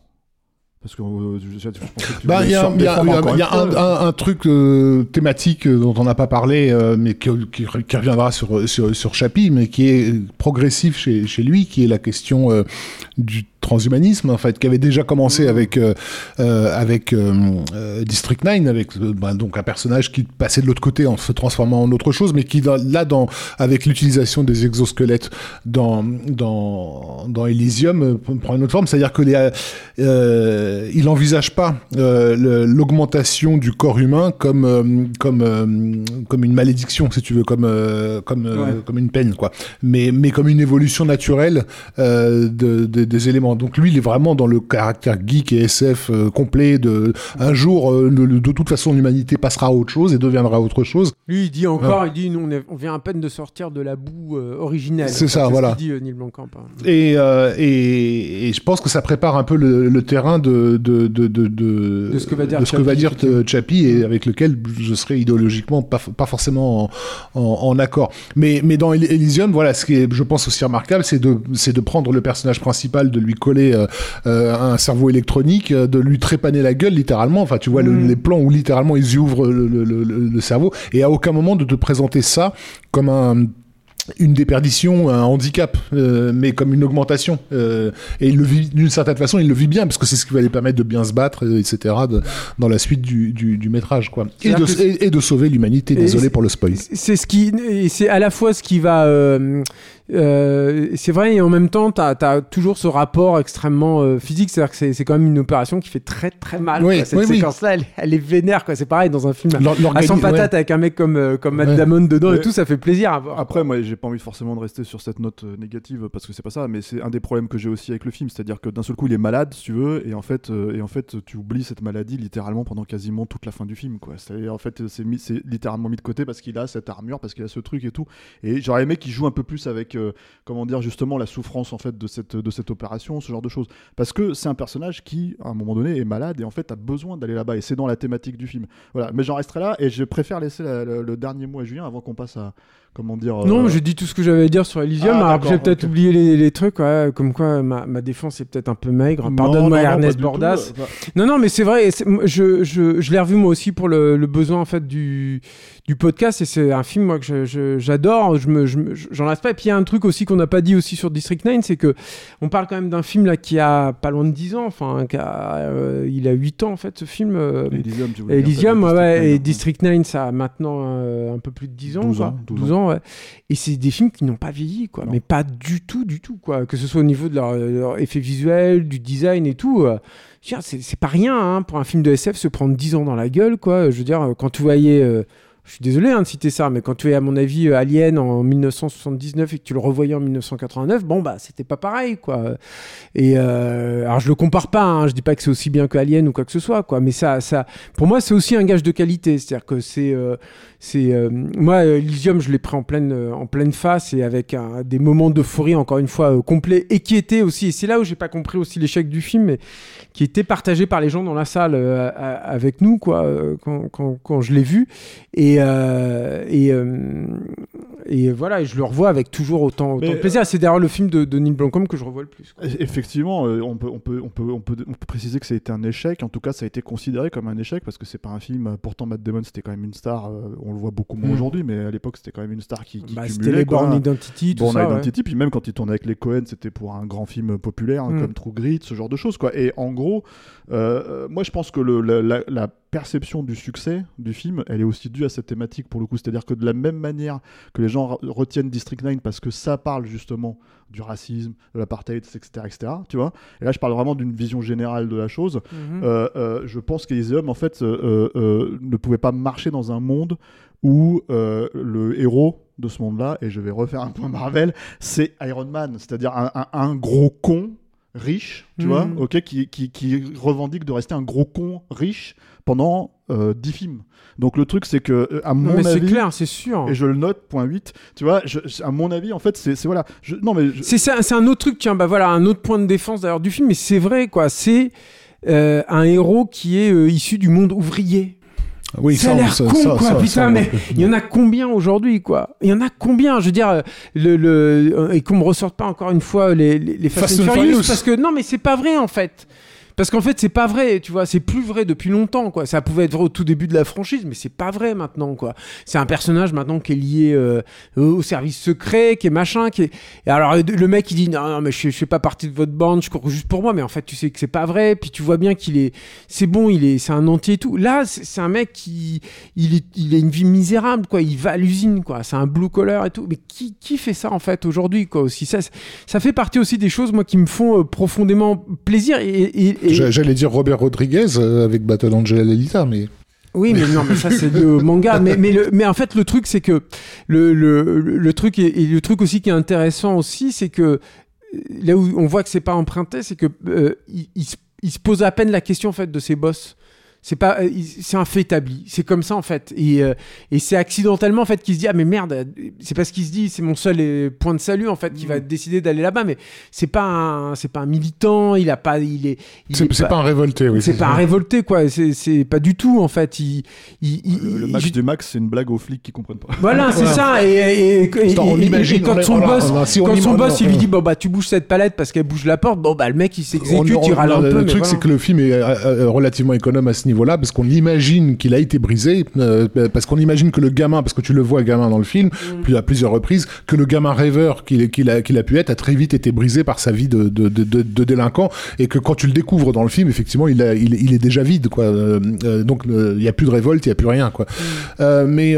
Parce que euh, je, je- je Bah, il y a, y a- y a- un, un- un truc euh, thématique euh, dont on n'a pas parlé, euh, mais qui, qui- qui reviendra sur, sur, sur Chappie, mais qui est progressif chez, chez lui, qui est la question euh, du transhumanisme en fait qui avait déjà commencé avec euh, euh, avec euh, District 9 avec bah, donc un personnage qui passait de l'autre côté en se transformant en autre chose mais qui là dans avec l'utilisation des exosquelettes dans dans dans Elysium prend une autre forme. C'est-à-dire que les euh, il envisage pas l'augmentation du corps humain comme comme comme une malédiction si tu veux comme comme Ouais. comme une peine quoi. Mais mais comme une évolution naturelle de, de- des éléments donc lui il est vraiment dans le caractère geek et SF euh, complet de un jour euh, le- le- de toute façon l'humanité passera à autre chose et deviendra autre chose Lui, il dit encore, il dit, nous, on, est- on vient à peine de sortir de la boue euh, originelle. C'est ça, ce voilà. qu'il dit Neil Blomkamp. hein. Et, et, et je pense que ça prépare un peu le, le terrain de, de, de, de, ce que va dire ce que va dire Chappie et avec lequel je serais idéologiquement pas, pas forcément en, en, en accord. Mais, mais dans Ely- Elysium, voilà, ce qui est, je pense, aussi remarquable, c'est de, c'est de prendre le personnage principal, de lui coller euh, euh, un cerveau électronique, euh, de lui trépaner la gueule littéralement. Enfin, tu vois le- Mm. les plans où littéralement ils y ouvrent le, le, le, le cerveau et à aucun moment de te présenter ça comme un une déperdition, un handicap, euh, mais comme une augmentation. Euh, et il le vit d'une certaine façon, il le vit bien parce que c'est ce qui va lui permettre de bien se battre, etc. de- dans la suite du, du, du métrage, quoi. Et de, et, et de sauver l'humanité. Désolé pour le spoil. C'est ce qui, c'est à la fois ce qui va, euh, euh, c'est vrai et en même temps, t'as as toujours ce rapport extrêmement euh, physique, c'est-à-dire que c'est c'est quand même une opération qui fait très très mal. Oui, quoi. Cette oui, séquence-là, elle, elle est vénère, quoi. C'est pareil dans un film à l'organi- 100 patates ouais. avec un mec comme euh, comme Matt Ouais. Damon dedans et tout, ça fait plaisir à voir. Après, moi, j'ai pas envie forcément de rester sur cette note euh, négative parce que c'est pas ça, mais c'est un des problèmes que j'ai aussi avec le film, c'est-à-dire que d'un seul coup, il est malade, si tu veux, et en fait, euh, et en fait, tu oublies cette maladie littéralement pendant quasiment toute la fin du film, quoi. En fait, c'est mis- c'est littéralement mis de côté parce qu'il a cette armure, parce qu'il a ce truc et tout. Et j'aurais aimé qu'il joue un peu plus avec, euh, comment dire, justement la souffrance en fait de cette de cette opération, ce genre de choses, parce que c'est un personnage qui, à un moment donné, est malade et en fait a besoin d'aller là-bas, et c'est dans la thématique du film. Voilà. Mais j'en resterai là, et je préfère laisser la- le, le dernier mot à Julien avant qu'on passe à, comment dire. Non, euh, j'ai dit tout ce que j'avais à dire sur Elysium. Ah, j'ai peut-être oublié les, les trucs, ouais, comme quoi ma, ma défense est peut-être un peu maigre. Pardonne-moi, Ernest Bordas. tout. Enfin, Non, non, mais c'est vrai. je l'ai revu moi aussi pour le, le besoin en fait du, du podcast et c'est un film moi que je- j'adore. Je me, je me- j'en reste pas. Et puis il y a un truc aussi qu'on n'a pas dit aussi sur District 9, c'est que on parle quand même d'un film là qui a pas loin de 10 ans. Enfin, qui a, euh, il a 8 ans en fait ce film. euh, Elysium, tu dire, Elysium, ça, ouais, District et Nine. District 9, ça a maintenant euh, un peu plus de 10 ans. 12 quoi. ans, 12 12 ans, ouais. Et c'est des films qui n'ont pas vieilli, quoi. Non. Mais pas du tout, du tout, quoi. Que ce soit au niveau de leur, leur effet visuel, du design et tout. euh, dire, c'est c'est pas rien, hein, pour un film de SF, se prendre 10 ans dans la gueule, quoi. Je veux dire, quand tu voyais. Je suis désolé hein, de citer ça, mais quand tu es, à mon avis, euh, Alien en 1979 et que tu le revoyais en 1989, bon, bah, c'était pas pareil, quoi. Et euh, alors, je le compare pas, hein, je dis pas que c'est aussi bien que Alien ou quoi que ce soit, quoi. Mais ça, ça, pour moi, c'est aussi un gage de qualité. C'est-à-dire que c'est. euh, c'est moi, Elysium, je l'ai pris en pleine, en pleine face et avec des moments d'euphorie, encore une fois, complets et qui étaient aussi. Et c'est là où j'ai pas compris aussi l'échec du film, mais qui était partagé par les gens dans la salle avec nous, quoi, quand, quand, quand je l'ai vu. Et, euh, et, euh, et voilà, et je le revois avec toujours autant, de plaisir. C'est d'ailleurs le film de, de Neil Blomkamp que je revois le plus. quoi. Effectivement, euh, on, peut, on, peut, on, peut, on, peut, on peut préciser que ça a été un échec. En tout cas, ça a été considéré comme un échec parce que c'est pas un film. euh, Pourtant, Matt Damon, c'était quand même une star. euh, on le voit beaucoup moins Mm. aujourd'hui, mais à l'époque, c'était quand même une star qui, qui Bah, c'était les. Born Identity, tout Born ça. ouais. Identity, puis même quand il tournait avec les Cohen, c'était pour un grand film populaire hein, Mm. comme True Grit, ce genre de choses. Quoi. Et en gros, euh, euh, moi je pense que le, la, la- la perception du succès du film, elle est aussi due à cette thématique pour le coup. C'est-à-dire que de la même manière que les gens re- retiennent District 9 parce que ça parle justement du racisme, de l'apartheid, etc., etc., tu vois. Et là, je parle vraiment d'une vision générale de la chose. Mhm. Euh, euh, je pense qu'Elysium, en fait, euh, euh, ne pouvait pas marcher dans un monde où euh, le héros de ce monde-là, et je vais refaire un point Marvel, c'est Iron Man, c'est-à-dire un, un- un gros con riche, tu vois, ok, qui, qui, qui revendique de rester un gros con riche pendant euh, 10 films. Donc le truc, c'est que, euh, à Non, mon mais c'est avis, clair, c'est sûr. et je le note, point 8, tu vois, je- à mon avis, en fait, c'est c'est- voilà. Je, non, mais je- C'est c'est un autre truc, tiens, bah voilà, un autre point de défense d'ailleurs du film, mais c'est vrai, quoi. C'est euh, un héros qui est euh, issu du monde ouvrier. Oui, ça a l'air con, ça- quoi, ça- putain, ça- mais il y en a combien aujourd'hui, quoi? Il y en a combien? Je veux dire, le, le, et qu'on me ressorte pas encore une fois les, les, les Fast, Fast and and Furious, Furious. parce que non, mais c'est pas vrai en fait. Parce qu'en fait, c'est pas vrai, tu vois, c'est plus vrai depuis longtemps, quoi. Ça pouvait être vrai au tout début de la franchise, mais c'est pas vrai maintenant, quoi. C'est un personnage maintenant qui est lié euh, au service secret, qui est machin, qui est. Et alors le mec il dit non, non mais je, je fais pas partie de votre bande, je cours juste pour moi, mais en fait tu sais que c'est pas vrai, puis tu vois bien qu'il est, c'est bon, il est, c'est un entier et tout. Là, c'est un mec qui, il a une vie misérable, quoi. Il va à l'usine, quoi. C'est un blue collar et tout. Mais qui, qui fait ça en fait aujourd'hui, quoi Aussi? Ça, ça fait partie aussi des choses, moi, qui me font euh, profondément plaisir et, J'allais dire Robert Rodriguez euh, avec Battle Angel Alita, mais Oui, mais non, mais ça c'est le manga. Mais, mais, le- mais en fait, le truc, c'est que le, le, le truc et, et le truc aussi qui est intéressant aussi, c'est que euh, là où on voit que c'est pas emprunté, c'est que euh, il, il se pose à peine la question en fait de ses boss. C'est pas, euh, c'est un fait établi. C'est comme ça en fait. Et, euh, et c'est accidentellement en fait qu'il se dit ah mais merde, euh, c'est parce qu'il se dit c'est mon seul point de salut en fait qui va décider d'aller là-bas. Mais c'est pas un, c'est pas un militant. Il a pas, il est, il c'est est c'est pas un révolté, oui. c'est pas un révolté quoi. C'est c'est pas du tout en fait. Il, il, il- Le, le je- du max, c'est une blague aux flics qui comprennent pas. voilà, c'est ça. Et, on imagine, quand on son voilà, boss, voilà, si on quand son boss, il lui dit bon bah tu bouges cette palette parce qu'elle bouge la porte. Bon bah le mec il s'exécute, il râle un le, peu. le truc, c'est que le film est relativement économe à ce niveau-là, parce qu'on imagine qu'il a été brisé, euh, parce qu'on imagine que le gamin, parce que tu le vois gamin dans le film, Mm. plus à plusieurs reprises, que le gamin rêveur qu'il qu'il a, qu'il a pu être a très vite été brisé par sa vie de, de, de, délinquant, et que quand tu le découvres dans le film, effectivement, il, a, il, il est déjà vide, quoi. Euh, euh, donc il n'y a plus de révolte, il n'y a plus rien, quoi. Euh, mais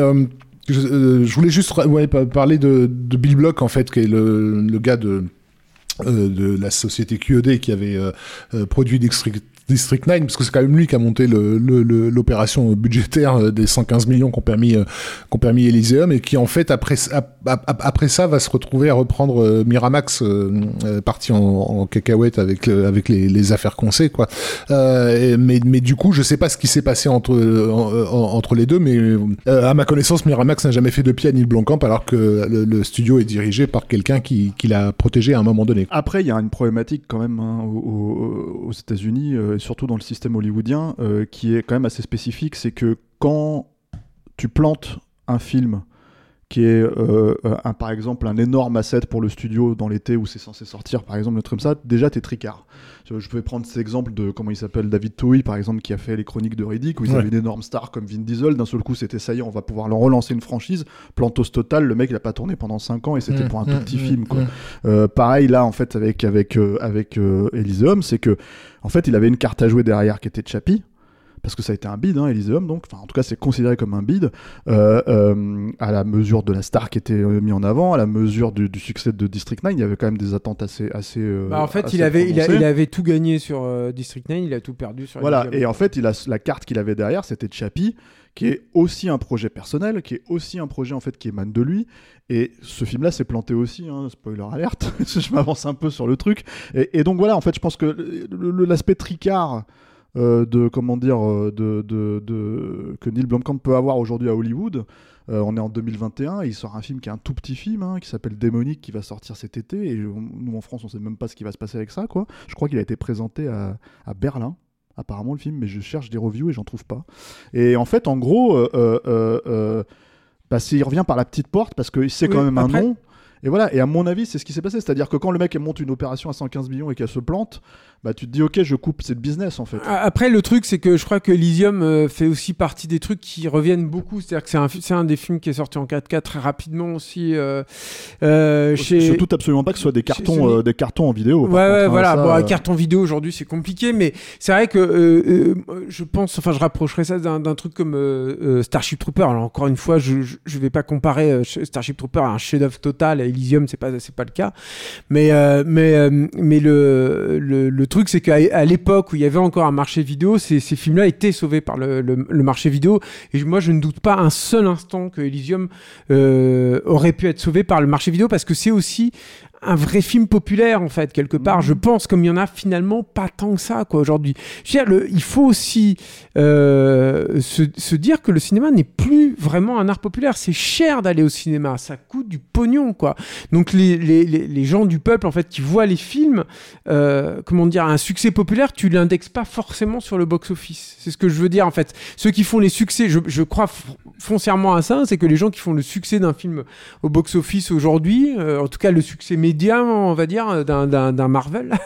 je, je voulais juste ouais, parler de, de Bill Block, en fait, qui est le, le gars de euh, de la société QED qui avait euh, euh, produit District, District 9, parce que c'est quand même lui qui a monté le- le- le- l'opération budgétaire euh, des 115 millions qu'ont permis, euh, qu'ont permis Elysium, et qui en fait, après, ap- ap- ap- après ça, va se retrouver à reprendre euh, Miramax, euh, parti en, en cacahuète avec, le- avec les, les affaires qu'on sait, quoi. Euh, mais, mais du coup, je sais pas ce qui s'est passé entre, en- en- entre les deux, mais à ma connaissance, Miramax n'a jamais fait de pied à Neil Blomkamp, alors que le, le studio est dirigé par quelqu'un qui, qui l'a protégé à un moment donné. Après, il y a une problématique quand même hein, aux, aux- États-Unis, surtout dans le système hollywoodien, euh, qui est quand même assez spécifique. C'est que quand tu plantes un film qui est, euh, un, par exemple, un énorme asset pour le studio dans l'été où c'est censé sortir, par exemple, le truc comme ça, déjà t'es tricard. Je, peux prendre cet exemple de, comment il s'appelle, David Towie, par exemple, qui a fait les chroniques de Riddick, où ils Ouais. avaient une énorme star comme Vin Diesel. D'un seul coup, c'était ça y est, on va pouvoir leur relancer une franchise. Plantos total, le mec, il a pas tourné pendant 5 ans et c'était Mmh, pour un mmh, tout petit mmh, film, quoi. Euh, pareil là en fait avec avec euh, avec euh, Elysium, c'est que en fait il avait une carte à jouer derrière qui était Chappie parce que ça a été un bid, hein, Elysium, donc, enfin, en tout cas, c'est considéré comme un bid, euh, euh, à la mesure de la star qui était euh, mis en avant, à la mesure du, du succès de District 9, il y avait quand même des attentes assez, assez. euh, Bah, en fait, assez il avait, il, a- prononcées. il avait tout gagné sur District 9, il a tout perdu sur. Voilà, Elysium. et en fait, il a, la carte qu'il avait derrière, c'était Chappie, qui est aussi un projet personnel, qui est aussi un projet en fait qui émane de lui. Et ce film-là s'est planté aussi, hein, spoiler alerte, je m'avance un peu sur le truc. Et, et donc voilà, en fait, je pense que l'aspect tricard de comment dire euh, de, de, de- que Neil Blomkamp peut avoir aujourd'hui à Hollywood. euh, on est en 2021, et il sort un film qui est un tout petit film, hein, qui s'appelle Démonique, qui va sortir cet été. Et on- nous en France, on sait même pas ce qui va se passer avec ça, quoi. Je crois qu'il a été présenté à, à Berlin apparemment le film, mais je cherche des reviews et j'en trouve pas. Et en fait, en gros, euh, euh, euh, euh, bah, il revient par la petite porte parce que c'est quand même après- un nom. Et voilà, et à mon avis, c'est ce qui s'est passé. C'est-à-dire que quand le mec monte une opération à 115 millions et qu'elle se plante, bah tu te dis, ok, je coupe, c'est le business en fait. Après, le truc, c'est que je crois que Elysium euh, fait aussi partie des trucs qui reviennent beaucoup. C'est-à-dire que c'est un, un des films qui est sorti en 4K très rapidement aussi. Euh, euh, chez... Doute absolument pas que ce soit des cartons, euh, des cartons en vidéo. Ouais, contre, ouais, hein, voilà. ça, bon, un euh, carton vidéo aujourd'hui, c'est compliqué, mais c'est vrai que je pense, enfin, je rapprocherais ça d'un truc comme Starship Trooper. Alors encore une fois, je, je, je vais pas comparer Starship Trooper à un chef-d'œuvre total. Elysium, c'est pas, pas le cas. Mais, euh, euh, le, truc, c'est qu'à l'époque où il y avait encore un marché vidéo, ces, films-là étaient sauvés par le, le, le marché vidéo. Et moi, je ne doute pas un seul instant que Elysium euh, aurait pu être sauvé par le marché vidéo parce que c'est aussi un vrai film populaire en fait quelque part. Je pense comme il y en a finalement pas tant que ça quoi aujourd'hui. Il faut aussi euh, se, se dire que le cinéma n'est plus vraiment un art populaire. C'est cher d'aller au cinéma, ça coûte du pognon quoi. Donc les, les, les, les gens du peuple en fait qui voient les films, euh, comment dire, un succès populaire, tu l'indexes pas forcément sur le box office. C'est ce que je veux dire en fait. Ceux qui font les succès, je, je crois foncièrement à ça, c'est que les gens qui font le succès d'un film au box office aujourd'hui, euh, en tout cas le succès on va dire, d'un- Marvel.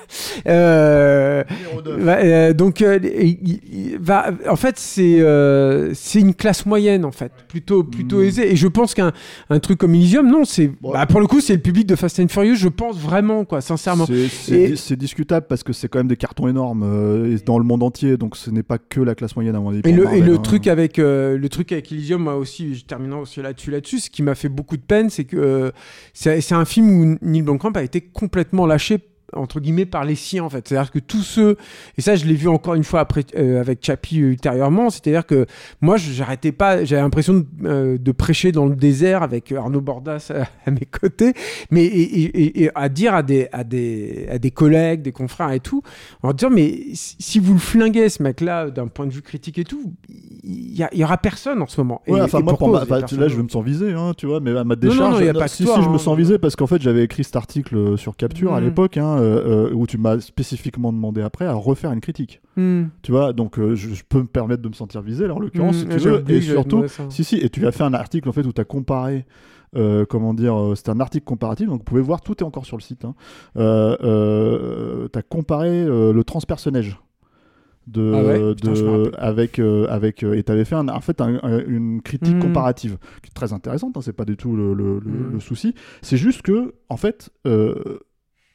Euh, euh, donc, euh, il- il- va, en fait, c'est c'est une classe moyenne, en fait, plutôt, plutôt Hmm. aisée. Et je pense qu'un un truc comme Elysium, non, c'est bah, pour le coup, c'est le public de Fast and Furious, je pense vraiment, quoi, sincèrement. C'est- discutable parce que c'est quand même des cartons énormes dans le monde entier, donc ce n'est pas que la classe moyenne à mon avis. Et le, et Marvel, le hein. truc avec euh, le truc avec Elysium, moi aussi, je terminerai aussi là-dessus, là-dessus. Ce qui m'a fait beaucoup de peine, c'est que euh, c'est c'est un film où Neil Blomkamp a été complètement lâché entre guillemets par les siens en fait c'est à dire que tous ceux et ça je l'ai vu encore une fois après euh, avec Chappie euh, ultérieurement c'est à dire que moi je- j'arrêtais pas j'avais l'impression de, euh, de prêcher dans le désert avec Arnaud Bordas à, à mes côtés mais et, et- et- et à dire à des à des à des collègues des confrères et tout en disant mais si vous le flinguez ce mec là d'un point de vue critique et tout il y, aura personne en ce moment Et- Ouais, enfin, et moi, pour ma- bah, là, je d'autre. me sens visé, hein, tu vois, mais à ma non, décharge. non, y a pas si, toi, si, je hein. me sens visé parce qu'en fait, j'avais écrit cet article sur Capture à Mhm. l'époque, hein, euh, euh, où tu m'as spécifiquement demandé après à refaire une critique. Hmm. Tu vois, donc euh, je, je peux me permettre de me sentir visé, là, en l'occurrence, Hmm, si tu j'ai veux. oublié Et surtout, si, si, et tu as fait un article en fait où tu as comparé. euh, comment dire, euh, c'était un article comparatif, donc vous pouvez voir, tout est encore sur le site. Hein. Euh, tu as comparé le transpersonnage de, Ah ouais? de avec avec et tu avais fait un- en fait un- un- une critique Mhm. comparative qui est très intéressante, hein, c'est pas du tout le, le souci. C'est juste que en fait.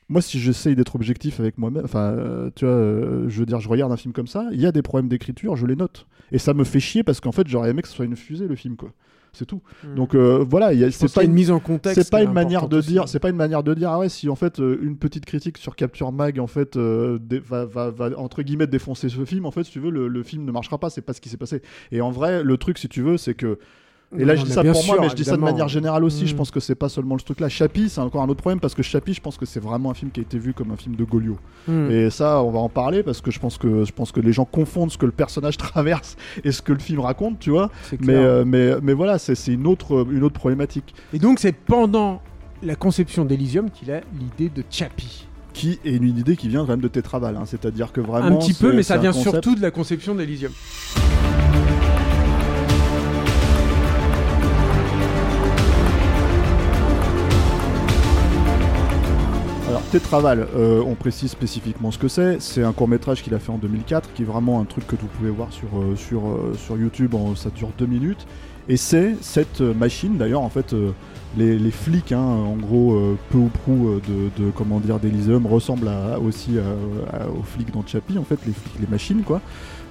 Moi, si j'essaye d'être objectif avec moi-même, enfin, euh, tu vois, euh, je veux dire, je regarde un film comme ça, il y a des problèmes d'écriture, je les note. Et ça me fait chier parce qu'en fait, j'aurais aimé que ce soit une fusée, le film, quoi. C'est tout. Donc euh, voilà, Hmm. C'est pas une mise en contexte c'est pas une manière de aussi. dire, c'est pas une manière de dire, ah ouais, si en fait une petite critique sur Capture Mag en fait dé- va, va, va, entre guillemets défoncer ce film, en fait, si tu veux, le, le film ne marchera pas, c'est pas ce qui s'est passé. Et en vrai, le truc, si tu veux, c'est que et là, Non, je dis ça pour moi, mais je dis ça de manière générale aussi. Je Mm. pense que c'est pas seulement le truc là. Chappie, c'est encore un autre problème parce que Chappie, je pense que c'est vraiment un film qui a été vu comme un film de Goliot. Hmm. Et ça, on va en parler parce que je pense que je pense que les gens confondent ce que le personnage traverse et ce que le film raconte, tu vois. Mais euh, mais mais voilà, c'est une autre une autre problématique Et donc, c'est pendant la conception d'Elysium qu'il a l'idée de Chappie. qui est une idée qui vient quand même de Tetraval. hein. C'est-à-dire que vraiment Un petit peu, mais ça vient concept- surtout de la conception d'Elysium. Alors Tetraval, euh, on précise spécifiquement ce que c'est. C'est un court métrage qu'il a fait en 2004, qui est vraiment un truc que vous pouvez voir sur, euh, euh, YouTube. Ça dure deux minutes. Et c'est cette euh, machine, d'ailleurs, en fait, les, flics, hein, en gros, peu ou prou de, comment d'Elysium ressemblent aussi aux flics dans Chappie, en fait, les machines, quoi,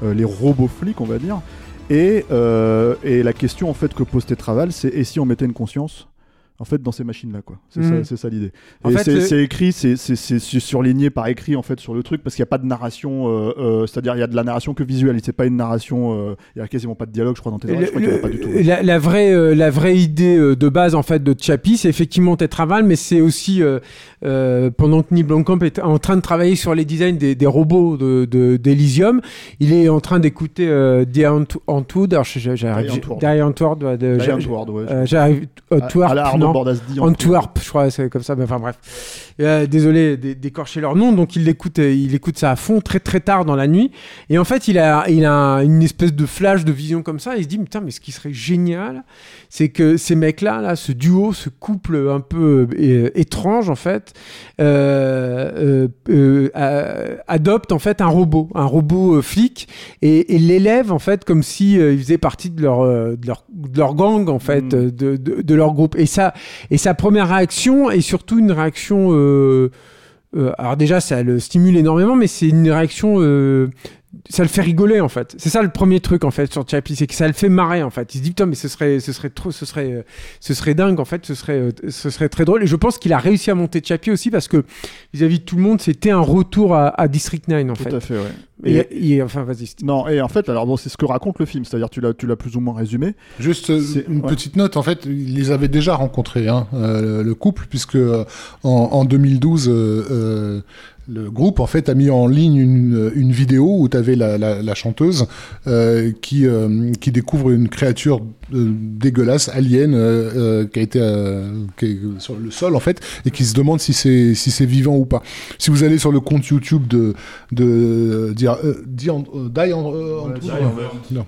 les robots flics, on va dire. Et, et la question en fait que pose Tetraval, c'est et si on mettait une conscience? En fait dans ces machines là quoi c'est Mhm. ça, c'est ça l'idée et c'est le- écrit c'est surligné par écrit en fait sur le truc parce qu'il n'y a pas de narration euh, euh, c'est à dire il y a de la narration que visuelle c'est pas une narration euh, il y a quasiment pas de dialogue je crois dans Tetraval je crois qu'il y pas du tout la, la vraie, la vraie idée de base en fait de Chappie, c'est effectivement Tetraval, mais c'est aussi pendant que Neil Blomkamp est en train de travailler sur les designs des, des robots de, de- d'Elysium, il est en train d'écouter Die Ant- Antwoord. J'arrive- Die Antwoord. De- j'arrive- Antwerp, à la Arnaud non. Bordas dit Antwerp, je crois, c'est comme ça. Mais enfin bref. Euh, désolé d'é- d'écorcher leur nom. Donc il écoute, euh, il écoute ça à fond très très tard dans la nuit. Et en fait, il a, il a une espèce de flash de vision comme ça. Il se dit, putain, mais ce qui serait génial, c'est que ces mecs-là, là, ce duo, ce couple un peu euh, étrange en fait, euh, adopte en fait un robot, un robot flic, et, et l'élève en fait comme si il faisait partie de leur, de leur, de leur gang en fait, Mm. euh, de, de, de leur groupe. Et ça, et sa première réaction est surtout une réaction. euh, euh, alors déjà, ça le stimule énormément, mais c'est une réaction. Ça le fait rigoler en fait. C'est ça le premier truc en fait sur Chappie, c'est que ça le fait marrer en fait. Il se dit putain mais ce serait, ce serait trop, ce serait, euh, ce serait dingue en fait, ce serait, euh, ce serait très drôle. Et je pense qu'il a réussi à monter Chappie aussi parce que vis-à-vis de tout le monde, c'était un retour à, à District 9 en tout fait. à fait ouais Et, et- enfin vas-y. non et en fait alors bon c'est ce que raconte le film c'est-à-dire tu l'as tu l'as plus ou moins résumé Juste euh, une ouais. petite note, en fait, ils les avaient déjà rencontrés, hein, euh, le couple, puisque en, en 2012, euh, euh, le groupe en fait a mis en ligne une, une vidéo où tu avais la, la, la chanteuse euh, qui, euh, qui découvre une créature euh, dégueulasse, alien, euh, euh, qui a été euh, qui est sur le sol en fait, et qui se demande si c'est si c'est vivant ou pas. Si vous allez sur le compte YouTube de de dire euh, Die euh, Die euh, Antwoord, non.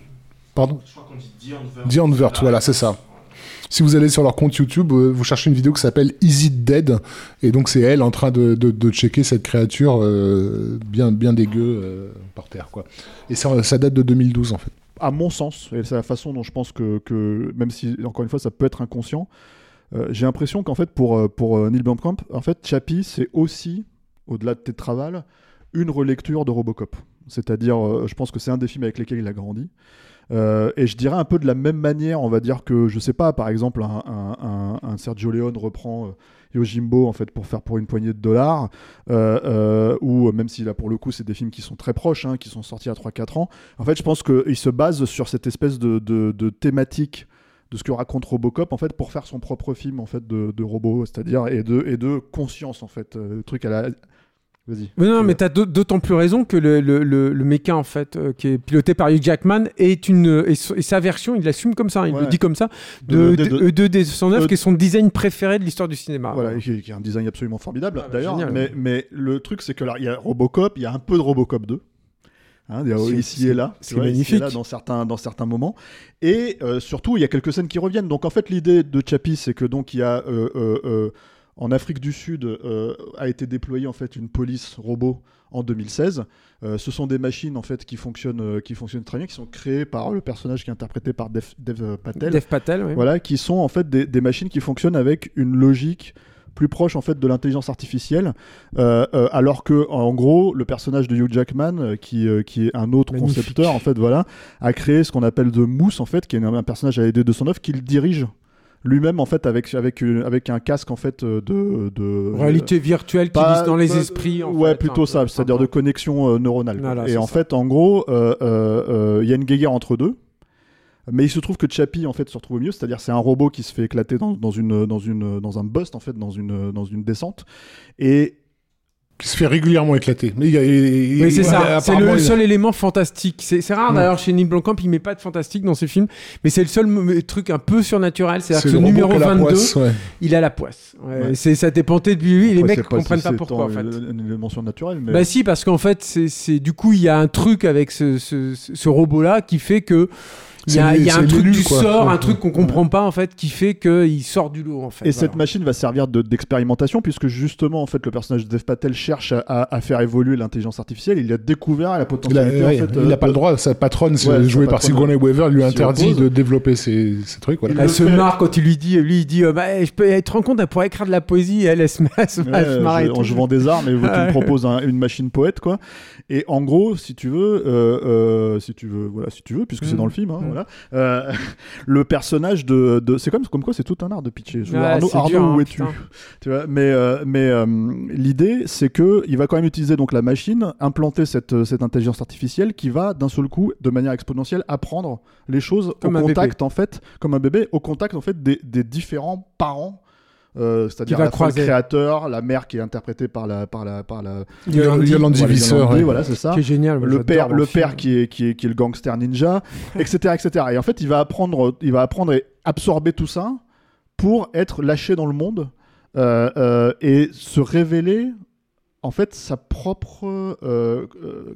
Pardon. Die Anvert, voilà, c'est ça. Si vous allez sur leur compte YouTube, euh, vous cherchez une vidéo qui s'appelle Is It Dead? Et donc c'est elle en train de, de, checker cette créature euh, bien, bien dégueu euh, par terre. Quoi. Et ça, date de 2012 en fait. À mon sens, et c'est la façon dont je pense que, que, même si encore une fois ça peut être inconscient, j'ai l'impression qu'en fait pour, pour Neil Blomkamp, en fait Chappie c'est aussi, au-delà de Tetraval, une relecture de Robocop. C'est-à-dire, je pense que c'est un des films avec lesquels il a grandi. Euh, et je dirais un peu de la même manière, on va dire que, je sais pas, par exemple, un, Sergio Leone reprend euh, Yojimbo en fait pour faire pour une poignée de dollars, euh, euh, ou même si là pour le coup c'est des films qui sont très proches, hein, qui sont sortis à 3-4 ans. En fait, je pense qu'il se base sur cette espèce de, thématique de ce que raconte Robocop en fait pour faire son propre film en fait de, de robot, c'est-à-dire et de, conscience en fait, truc à la. Vas-y. Mais non, mais t'as d'aut- d'autant plus raison que le, le, le, le méca, en fait, euh, qui est piloté par Hugh Jackman, est une, et, sa version, il l'assume comme ça, il Ouais. le dit comme ça, de, De- de- de, E2D109, de- qui est son design préféré de l'histoire du cinéma. Voilà, qui, a un design absolument formidable Ah, bah, d'ailleurs. génial. Mais, mais le truc, c'est que là, il y a Robocop, il y a un peu de Robocop 2. Hein, il y a C'est- ici et là, c'est ici et magnifique. là, dans certains, dans certains moments. Et euh, surtout, il y a quelques scènes qui reviennent. Donc en fait, l'idée de Chappie, c'est que donc il y a euh, en Afrique du Sud euh, a été déployée en fait une police robot en 2016. Euh, ce sont des machines en fait qui fonctionnent, euh, qui fonctionnent très bien, qui sont créées par le personnage qui est interprété par Dev, Dev Patel Dev Patel, oui. voilà, qui sont en fait des, des machines qui fonctionnent avec une logique plus proche en fait de l'intelligence artificielle, euh, euh, alors que en gros le personnage de Hugh Jackman, euh, qui, qui est un autre Magnifique. concepteur en fait, voilà, a créé ce qu'on appelle The Moose en fait, qui est un, personnage à la D209 qu'il dirige lui-même en fait avec avec une- avec un casque en fait euh, de, de Réalité virtuelle qui glisse dans les pas- esprits. en ouais, fait, plutôt un ça, c'est-à-dire de connexion euh, neuronale. Voilà, et en ça. fait, en gros, euh, euh, euh, il y a une guéguerre entre deux. Mais il se trouve que Chappie en fait se retrouve au milieu, c'est-à-dire c'est un robot qui se fait éclater dans, dans une dans une dans un bust en fait dans une dans une descente et Qui se fait régulièrement éclater. Mais y a- Oui, c'est ça. C'est le seul élément fantastique. C'est rare d'ailleurs chez Neil Blomkamp, il met pas de fantastique dans ses films, mais c'est le seul truc un peu surnaturel. C'est-à-dire que le numéro qui a la 22, poisse, ouais. il a la poisse. Ouais, Ouais. Ça panté depuis lui. les mecs pas comprennent si pas pourquoi en fait. une, dimension naturelle mais Bah si, parce qu'en fait, c'est du coup, il y a un truc avec ce, ce, ce robot-là qui fait que il y a, y a un truc du quoi. sort, un truc qu'on comprend pas en fait, qui fait qu'il sort du lot en fait. Et Voilà. cette machine va servir de- d'expérimentation puisque justement en fait le personnage de Dev Patel cherche à, à- à faire évoluer l'intelligence artificielle. Il a découvert la Il a, potentialité ouais, en fait. il euh, n'a pas de- le droit, sa patronne, sa jouée par patronne, Sigourney Weaver, lui interdit de développer ses, ses trucs. Voilà. Il Elle le se fait. marre quand il lui dit, lui il dit, euh, bah, je peux, elle te rend compte, elle pourrait écrire de la poésie, elle, elle se marre, je vends des armes et Ouais. me proposes un- une machine poète quoi. Et en gros, si tu veux, euh, euh, si tu veux, voilà, si tu veux, puisque c'est Mm. dans le film, hein, Mm. Voilà. Euh, le personnage de, de c'est comme comme quoi c'est tout un art de pitcher. Ouais, Arnaud, dur, hein, où es-tu. Tu vois, mais euh, mais euh, l'idée c'est que il va quand même utiliser donc la machine, implanter cette cette intelligence artificielle qui va d'un seul coup, de manière exponentielle, apprendre les choses Comme au bébé. contact en fait, comme un bébé, au contact en fait des, des différents parents. Euh, c'est-à-dire la fois le créateur, la mère qui est interprétée par la par la par la Yolandi, Yolandi voilà, c'est ça. Qui est génial. Le père, le film. père qui est, qui est qui est le gangster ninja, etc., etc. Et en fait, il va apprendre, il va apprendre et absorber tout ça pour être lâché dans le monde euh, euh, et se révéler en fait sa propre euh,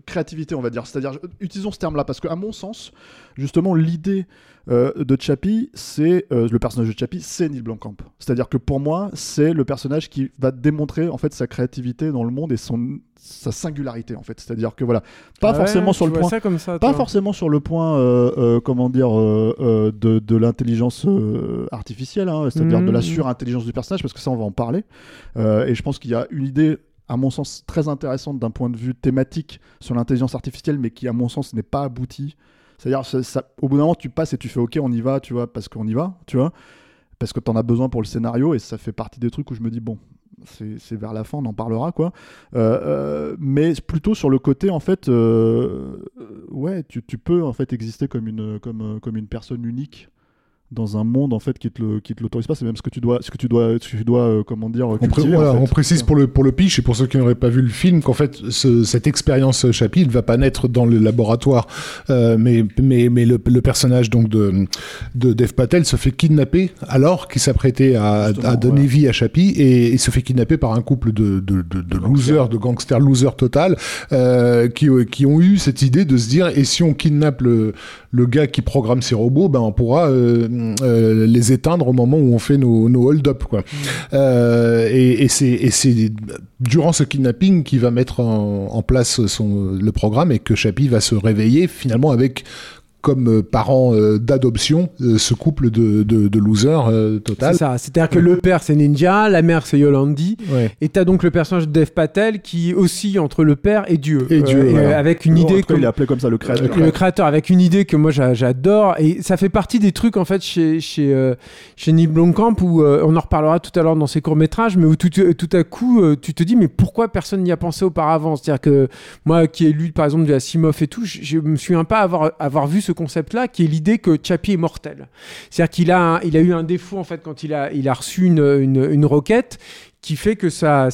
créativité, on va dire. C'est-à-dire, utilisons ce terme-là parce qu'à mon sens, justement, l'idée euh, de Chappie, c'est euh, le personnage de Chappie, c'est Neil Blomkamp. C'est-à-dire que pour moi, c'est le personnage qui va démontrer en fait sa créativité dans le monde et son sa singularité en fait. C'est-à-dire que voilà, pas Ah ouais, forcément sur le point ça comme ça, pas forcément sur le point, euh, comment dire, euh, de, de l'intelligence artificielle, hein, c'est-à-dire de la surintelligence du personnage, parce que ça, on va en parler. Et je pense qu'il y a une idée, à mon sens, très intéressante d'un point de vue thématique sur l'intelligence artificielle, mais qui, à mon sens, n'est pas aboutie. C'est-à-dire, ça, au bout d'un moment, tu passes et tu fais OK, on y va, tu vois, parce qu'on y va, tu vois, parce que tu en as besoin pour le scénario, et ça fait partie des trucs où je me dis, bon, c'est vers la fin, on en parlera, quoi. Euh, euh, mais plutôt sur le côté, en fait, euh, ouais, tu, tu peux en fait exister comme une, comme, comme une personne unique dans un monde en fait qui te le, qui te l'autorise pas. C'est même ce que tu dois, ce que tu dois, ce que tu dois, euh, comment dire, On, pré- cultiver, voilà, en fait. on précise pour le, pour le pitch et pour ceux qui n'auraient pas vu le film qu'en fait ce- cette expérience euh, Chappie ne va pas naître dans le laboratoire euh, mais, mais, mais le, le personnage donc de, de Dev Patel se fait kidnapper alors qu'il s'apprêtait à, donner ouais. vie à Chappie et il se fait kidnapper par un couple de, de, de, de losers, de gangsters losers total euh, qui, qui ont eu cette idée de se dire et si on kidnappe le, le gars qui programme ces robots ben on pourra euh, les éteindre au moment où on fait nos, nos hold-up. Quoi. Euh, et et c'est durant ce kidnapping qu'il va mettre en, en place son, le programme et que Chappie va se réveiller finalement avec comme euh, parents euh, d'adoption euh, ce couple de, de, de losers euh, total. C'est ça. C'est-à-dire que le père c'est Ninja, la mère c'est Yolandi, Ouais. et t'as donc le personnage de Dev Patel qui oscille entre le père et Dieu, Et Dieu, voilà. avec une Non, idée comme il est appelé comme ça le créateur. le créateur avec une idée que moi j'a- j'adore et ça fait partie des trucs en fait chez chez euh, chez Neil Blomkamp où euh, on en reparlera tout à l'heure dans ses courts métrages mais où tout, tout à coup euh, tu te dis mais pourquoi personne n'y a pensé auparavant? C'est-à-dire que moi qui ai lu par exemple du Asimov et tout je, je me souviens pas avoir avoir vu ce concept là qui est l'idée que Chappie est mortel. C'est-à-dire qu'il a il a eu un défaut en fait quand il a il a reçu une une, une qui fait que sa,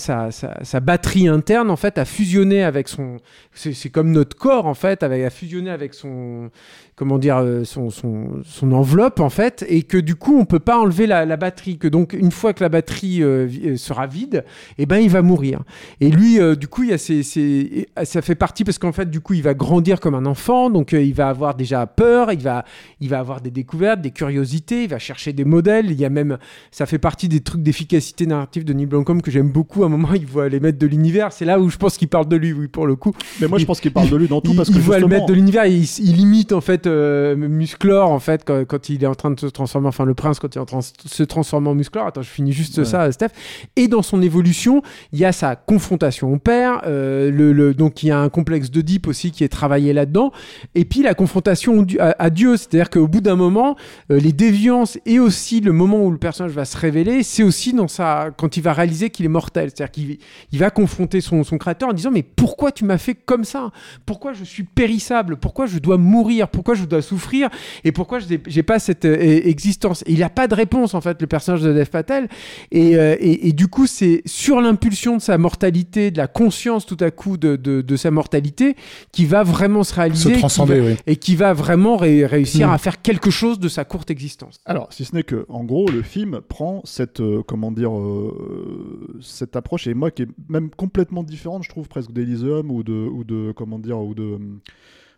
batterie interne en fait a fusionné avec son c'est comme notre corps en fait a fusionné avec son comment dire euh, son, enveloppe en fait et que du coup on peut pas enlever la, batterie que donc une fois que la batterie euh, euh, sera vide et ben il va mourir. Et lui du coup il a ces- ça fait partie parce qu'en fait du coup il va grandir comme un enfant donc il va avoir déjà peur il va il va avoir des découvertes des curiosités il va chercher des modèles il y a même ça fait partie des trucs d'efficacité narrative de Neil Blomkamp que j'aime beaucoup à un moment il voit les maîtres de l'univers c'est là où je pense qu'il parle de lui oui pour le coup Mais moi, je pense qu'il parle de lui dans tout il, parce que il voit le justement- maître de l'univers, il, il imite en fait euh, Musclor en fait quand, quand il est en train de se transformer, enfin le prince quand il est en train de se transformer en Musclor. Attends, je finis juste Ouais. ça, Steph. Et dans son évolution, il y a sa confrontation au père, euh, le, le- donc il y a un complexe d'Oedipe aussi qui est travaillé là-dedans, et puis la confrontation à Dieu, c'est-à-dire qu'au bout d'un moment, euh, les déviances et aussi le moment où le personnage va se révéler, c'est aussi dans sa quand il va réaliser qu'il est mortel, c'est-à-dire qu'il il va confronter son, son créateur en disant mais pourquoi tu m'as fait comme ça? Pourquoi je suis périssable? Pourquoi je dois mourir? Pourquoi je dois souffrir? Et pourquoi je n'ai- j'ai pas cette euh, existence? Et Il n'a pas de réponse en fait le personnage de Dev Patel. Et, euh, et, et du coup c'est sur l'impulsion de sa mortalité, de la conscience tout à coup de, de, de sa mortalité qui va vraiment se réaliser Se qui transcender, va- oui. et qui va vraiment ré- réussir Mm. à faire quelque chose de sa courte existence. Alors, si ce n'est que, en gros, le film prend cette, euh, comment dire, euh, cette approche, et moi qui est même complètement différente, je trouve, presque d'Elysium ou de, comment dire, ou de,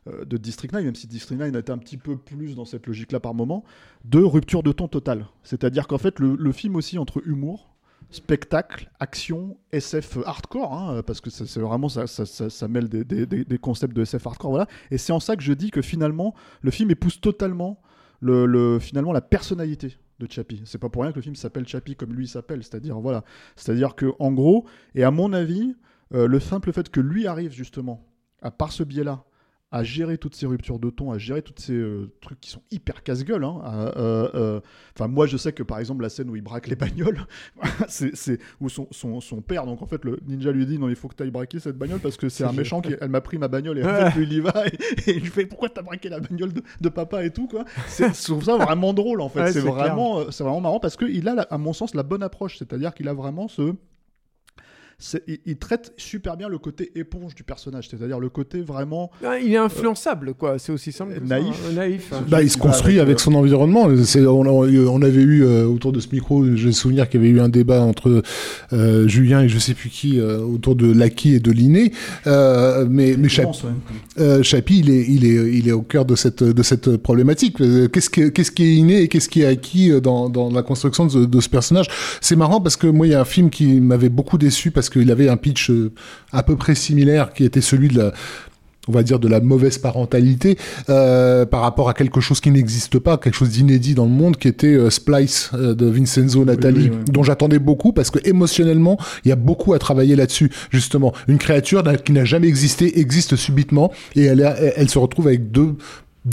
euh, de District 9, même si District 9 a été un petit peu plus dans cette logique-là par moment, de rupture de ton total. C'est-à-dire qu'en fait, le, film aussi entre humour, spectacle, action, SF hardcore, hein, parce que c'est vraiment ça, mêle des, concepts de SF hardcore, voilà. Et c'est en ça que je dis que finalement, le film épouse totalement le, le- finalement la personnalité de Chappie. C'est pas pour rien que le film s'appelle Chappie comme lui s'appelle, c'est-à-dire voilà, c'est-à-dire que en gros, et à mon avis, euh, le simple fait que lui arrive justement, à par ce biais-là, à gérer toutes ces ruptures de ton, à gérer tous ces euh, trucs qui sont hyper casse-gueule. hein, euh, euh, Enfin, moi, je sais que par exemple, la scène où il braque les bagnoles, c'est, où son, son, son père, donc en fait, le ninja lui dit Non, il faut que tu ailles braquer cette bagnole parce que c'est un méchant qui elle m'a pris ma bagnole et en fait, lui, il y va et, et il lui fait Pourquoi t'as braqué la bagnole de, de papa et tout, quoi. C'est, je trouve ça vraiment drôle en fait. Ouais, c'est, vraiment, vraiment marrant parce qu'il a, à mon sens, la bonne approche, c'est-à-dire qu'il a vraiment ce. C'est- il, il traite super bien le côté éponge du personnage, c'est-à-dire le côté vraiment Ah, Il est influençable quoi, c'est aussi simple. que ça, Naïf. hein. Bah, il se construit avec, avec, euh, son environnement. C'est- on, on avait eu euh, autour de ce micro, j'ai souvenir qu'il y avait eu un débat entre euh, Julien et je sais plus qui euh, autour de Laki et de Linné. Euh, mais mais Chap- immense, ouais. euh, Chappie, il est, il est, il est au cœur de cette, de cette problématique. Qu'est-ce que, qu'est-ce qui est inné et qu'est-ce qui est acquis dans, dans la construction de, ce- de ce personnage? C'est marrant parce que moi, il y a un film qui m'avait beaucoup déçu parce qu'il avait un pitch euh, à peu près similaire qui était celui de la on va dire de la mauvaise parentalité euh, par rapport à quelque chose qui n'existe pas, quelque chose d'inédit dans le monde, qui était euh, Splice euh, de Vincenzo Natali, oui, oui. dont j'attendais beaucoup parce que émotionnellement, il y a beaucoup à travailler là-dessus. Justement, une créature qui n'a jamais existé existe subitement et elle, a- elle, elle se retrouve avec deux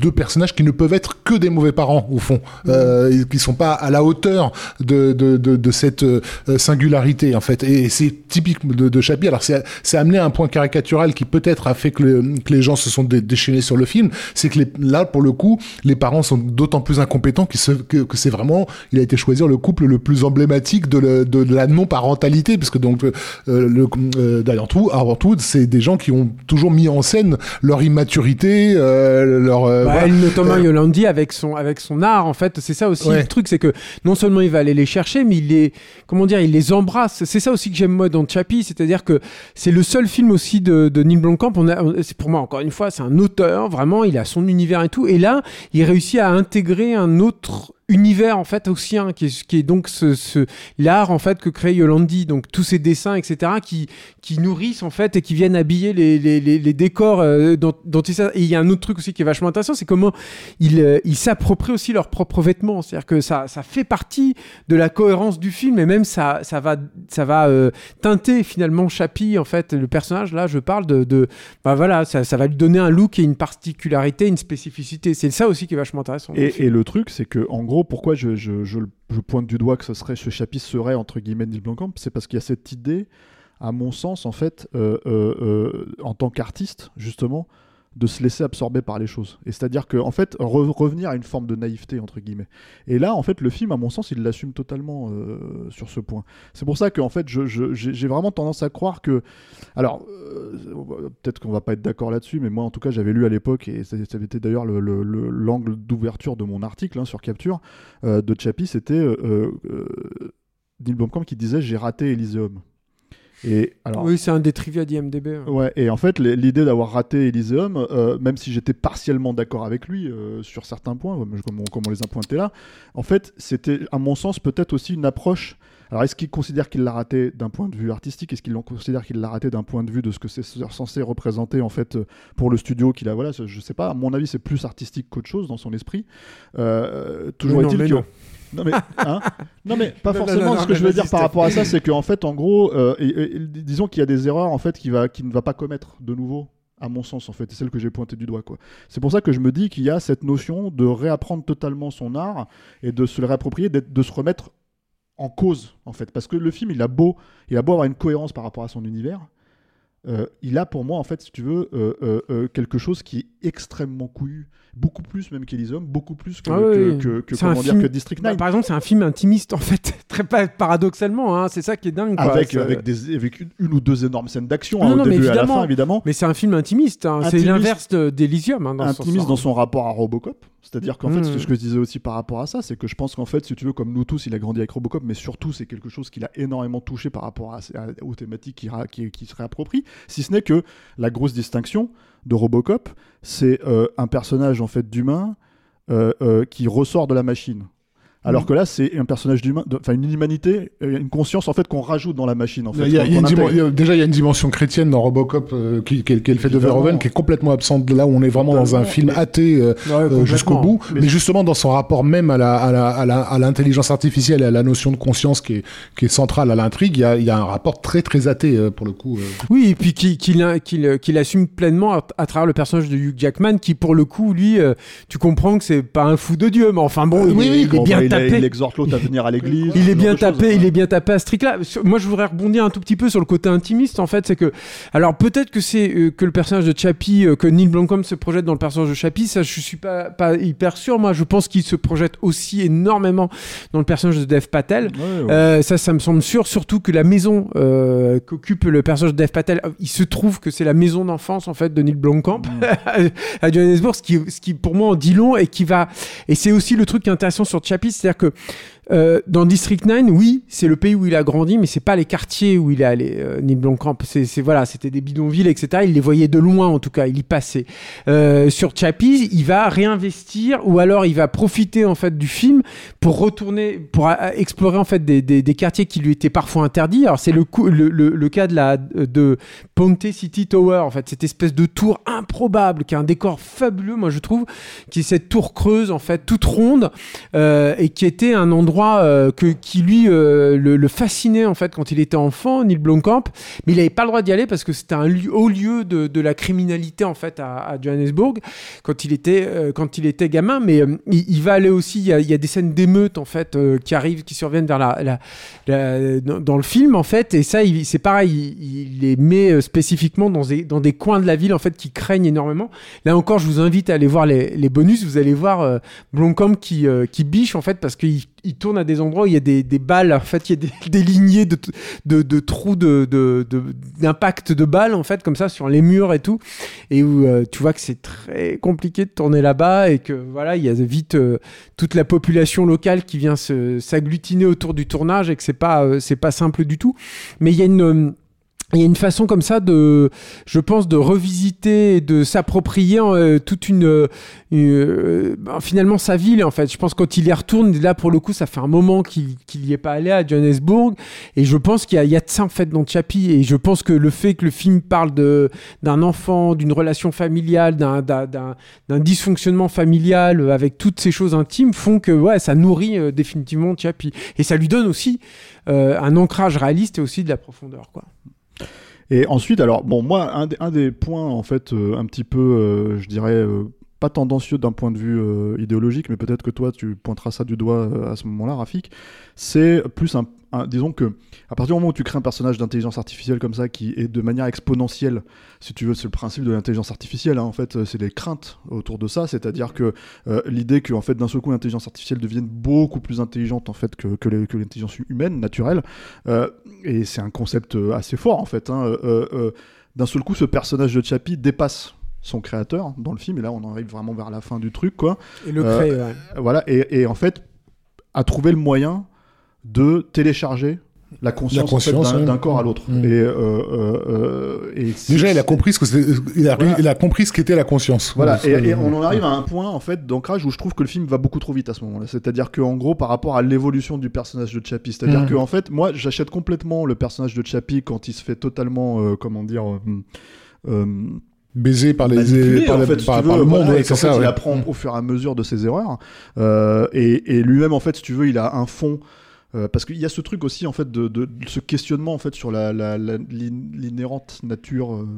deux personnages qui ne peuvent être que des mauvais parents au fond, euh, et qui sont pas à la hauteur de de, de, de cette euh, singularité en fait. Et c'est typique de, de Chappie. Alors c'est c'est amené à un point caricatural qui peut-être a fait que, le- que les gens se sont dé- déchaînés sur le film. C'est que les, là pour le coup, les parents sont d'autant plus incompétents qu'ils se- que, que c'est vraiment il a été choisir le couple le plus emblématique de, le- de, de la non parentalité parce que donc euh, le euh, d'ailleurs tout avant tout c'est des gens qui ont toujours mis en scène leur immaturité, euh, leur euh, Bah, notamment Euh, Yolandi avec son avec son art en fait. C'est ça aussi Ouais. le truc c'est que non seulement il va aller les chercher mais il les comment dire il les embrasse. C'est ça aussi que j'aime moi dans Chappie c'est-à-dire que c'est le seul film aussi de, de Neil Blomkamp. On a c'est pour moi encore une fois c'est un auteur vraiment il a son univers et tout. Et là il réussit à intégrer un autre univers en fait aussi hein, qui, est, qui est donc ce, ce l'art en fait que crée Yolandi. Donc tous ces dessins etc qui qui nourrissent en fait et qui viennent habiller les, les, les, décors euh, dont, dont il et il y a un autre truc aussi qui est vachement intéressant c'est comment ils euh, ils s'approprient aussi leurs propres vêtements. C'est-à-dire que ça ça fait partie de la cohérence du film et même ça ça va ça va euh, teinter finalement Chappie en fait le personnage. Là je parle de, de bah voilà ça, ça va lui donner un look et une particularité une spécificité. C'est ça aussi qui est vachement intéressant et, et le truc c'est que en gros pourquoi je, pointe du doigt que ce chapitre serait, entre guillemets, Neil Blomkamp C'est parce qu'il y a cette idée, à mon sens, en fait, euh, euh, euh, en tant qu'artiste, justement, de se laisser absorber par les choses. Et c'est-à-dire que, en fait, revenir à une forme de naïveté, entre guillemets. Et là, en fait, le film, à mon sens, il l'assume totalement euh, sur ce point. C'est pour ça que, en fait, j'ai vraiment tendance à croire que. Alors, euh, peut-être qu'on va pas être d'accord là-dessus, mais moi, en tout cas, j'avais lu à l'époque, et ça, avait été d'ailleurs l'angle le, d'ouverture de mon article hein, sur Capture euh, de Chappie, c'était Neil Blomkamp qui disait J'ai raté Elysium alors, oui, c'est un des trivia d'IMDB. Hein. Ouais, et en fait, l'idée d'avoir raté Elysium, euh, même si j'étais partiellement d'accord avec lui euh, sur certains points, comme on, les a pointés là, en fait, c'était, à mon sens, peut-être aussi une approche. Alors, est-ce qu'il considère qu'il l'a raté d'un point de vue artistique? Est-ce qu'il considère qu'il l'a raté d'un point de vue de ce que c'est censé représenter, en fait, pour le studio qu'il a? Voilà, je sais pas. À mon avis, c'est plus artistique qu'autre chose dans son esprit. Euh, toujours est-il que. Non mais, hein non mais pas forcément. ce que je veux dire par rapport à ça, c'est qu'en fait, en gros, euh, disons qu'il y a des erreurs en fait qui va, qui ne va pas commettre de nouveau à mon sens en fait, c'est celle que j'ai pointée du doigt quoi. C'est pour ça que je me dis qu'il y a cette notion de réapprendre totalement son art et de se le réapproprier, de se remettre en cause en fait, parce que le film il a beau, il a beau avoir une cohérence par rapport à son univers, euh, il a pour moi en fait, si tu veux, euh, quelque chose qui est extrêmement couillu beaucoup plus même qu'Elysium, beaucoup plus que, ah que, que, comment dire, que District 9. Bah, par exemple, c'est un film intimiste en fait, très paradoxalement, hein, c'est ça qui est dingue. Avec, avec, des, avec une, ou deux énormes scènes d'action hein, au début et à la fin, évidemment. Mais c'est un film intimiste, hein, c'est l'inverse d'Elysium. Intimiste dans son rapport à Robocop. C'est-à-dire qu'en fait, ce que hmm. je disais aussi par rapport à ça, c'est que je pense qu'en fait, si tu veux, comme nous tous, il a grandi avec Robocop, mais surtout, c'est quelque chose qu'il a énormément touché par rapport à, aux thématiques qui, qui, qui se réapproprient. Si ce n'est que la grosse distinction, de Robocop, c'est euh, un personnage en fait d'humain euh, euh, qui ressort de la machine. Alors mm. que là, c'est un personnage d'humain, enfin une humanité, une conscience en fait qu'on rajoute dans la machine. En fait, déjà, il y a une dimension chrétienne dans Robocop qui, qui, est le fait de Verhoeven, qui est complètement absente de là où on est vraiment dans un film athée jusqu'au bout. Mais, justement, dans son rapport même à l'intelligence la, à artificielle et à la notion de conscience qui est, qui est centrale à l'intrigue, il y, a, il y a un rapport très très athée pour le coup. Oui, et puis qu'il qui assume pleinement à, travers le personnage de Hugh Jackman, qui pour le coup, lui, tu comprends que c'est pas un fou de Dieu, mais enfin bon, il, est, bien il exhorte l'autre à venir à l'église. il est bien tapé, il est bien tapé à ce truc-là. Moi, je voudrais rebondir un tout petit peu sur le côté intimiste. En fait, c'est que, alors peut-être que c'est euh, que le personnage de Chappie, euh, que Neil Blomkamp se projette dans le personnage de Chappie, ça, je suis pas pas hyper sûr. Moi, je pense qu'il se projette aussi énormément dans le personnage de Dev Patel. Euh, ça, ça me semble sûr. Surtout que la maison qu'occupe le personnage de Dev Patel, il se trouve que c'est la maison d'enfance en fait de Neil Blomkamp mm. à Johannesburg, ce qui, ce qui pour moi en dit long et qui va. Et c'est aussi le truc qui est intéressant sur Chappie, c'est-à-dire que euh, dans District 9, oui, c'est le pays où il a grandi, mais c'est pas les quartiers où il est allé. Euh, Neil c'est voilà, c'était des bidonvilles, etc. Il les voyait de loin, en tout cas, il y passait. Euh, sur Chappie, il va réinvestir, ou alors il va profiter en fait du film pour retourner, pour explorer en fait des, des, des, quartiers qui lui étaient parfois interdits. Alors c'est le, le, le, le, cas de la de Ponte City Tower, en fait, cette espèce de tour improbable qui a un décor fabuleux, moi je trouve, qui est cette tour creuse en fait, toute ronde, euh, et qui était un endroit euh, que, qui lui euh, le, fascinait en fait quand il était enfant, Neil Blomkamp, mais il n'avait pas le droit d'y aller parce que c'était un haut lieu de, de, la criminalité en fait à, Johannesburg quand il était euh, quand il était gamin. Mais il, va aller aussi. Il y a, des scènes d'émeutes en fait qui arrivent, qui surviennent vers la, dans, le film en fait. Et ça, c'est pareil. Il, les met spécifiquement dans des, dans des coins de la ville en fait qui craignent énormément. Là encore, je vous invite à aller voir les, les bonus. Vous allez voir Blomkamp qui qui biche en fait parce qu'il il tourne à des endroits où il y a des, des balles, en fait, il y a des, lignées de, de, de trous d'impact de, de, de, balles, en fait, comme ça, sur les murs et tout. Et où euh, tu vois que c'est très compliqué de tourner là-bas et que, voilà, il y a vite euh, toute la population locale qui vient s'agglutiner autour du tournage et que c'est pas, euh, c'est pas simple du tout. Mais il y a une il y a une façon comme ça de, je pense, de revisiter et de s'approprier euh, toute une, euh, euh, ben, finalement sa ville en fait. Je pense quand il y retourne, là pour le coup, ça fait un moment qu'il n'y est pas allé à Johannesburg, et je pense qu'il y, a de ça en fait dans Chappie, et je pense que le fait que le film parle de d'un enfant, d'une relation familiale, d'un d'un dysfonctionnement familial avec toutes ces choses intimes font que ouais, ça nourrit définitivement Chappie, et ça lui donne aussi un ancrage réaliste et aussi de la profondeur quoi. Et ensuite, alors, bon, moi, un, un des points, en fait, euh, un petit peu, euh, je dirais, euh, pas tendancieux d'un point de vue idéologique, mais peut-être que toi, tu pointeras ça du doigt à ce moment-là, Rafik, c'est plus un, disons que à partir du moment où tu crées un personnage d'intelligence artificielle comme ça qui est de manière exponentielle, si tu veux, c'est le principe de l'intelligence artificielle. Hein, en fait, c'est les craintes autour de ça, c'est-à-dire que euh, l'idée que en fait d'un seul coup l'intelligence artificielle devienne beaucoup plus intelligente en fait que, l'intelligence humaine naturelle, euh, et c'est un concept euh, assez fort en fait. Hein, d'un seul coup, ce personnage de Chappie dépasse son créateur dans le film, et là on arrive vraiment vers la fin du truc, quoi. Et le crée, ouais. Voilà, et, et en fait, à trouver le moyen de télécharger la conscience, d'un corps à l'autre. Mm. Et, euh, euh, euh, déjà, il a compris ce que il a, il a compris ce qu'était la conscience. Voilà. Et, on en arrive à un point en fait d'ancrage où je trouve que le film va beaucoup trop vite à ce moment-là. C'est-à-dire que en gros, par rapport à l'évolution du personnage de Chappie, c'est-à-dire mm. que en fait, moi, j'achète complètement le personnage de Chappie quand il se fait totalement, comment dire. Baisé par les par, en fait, par, le monde ouais, ça, il apprend au fur et à mesure de ses erreurs et, et lui-même en fait si tu veux il a un fond euh, parce qu'il y a ce truc aussi en fait de, ce questionnement en fait sur la, l'inhérente nature euh,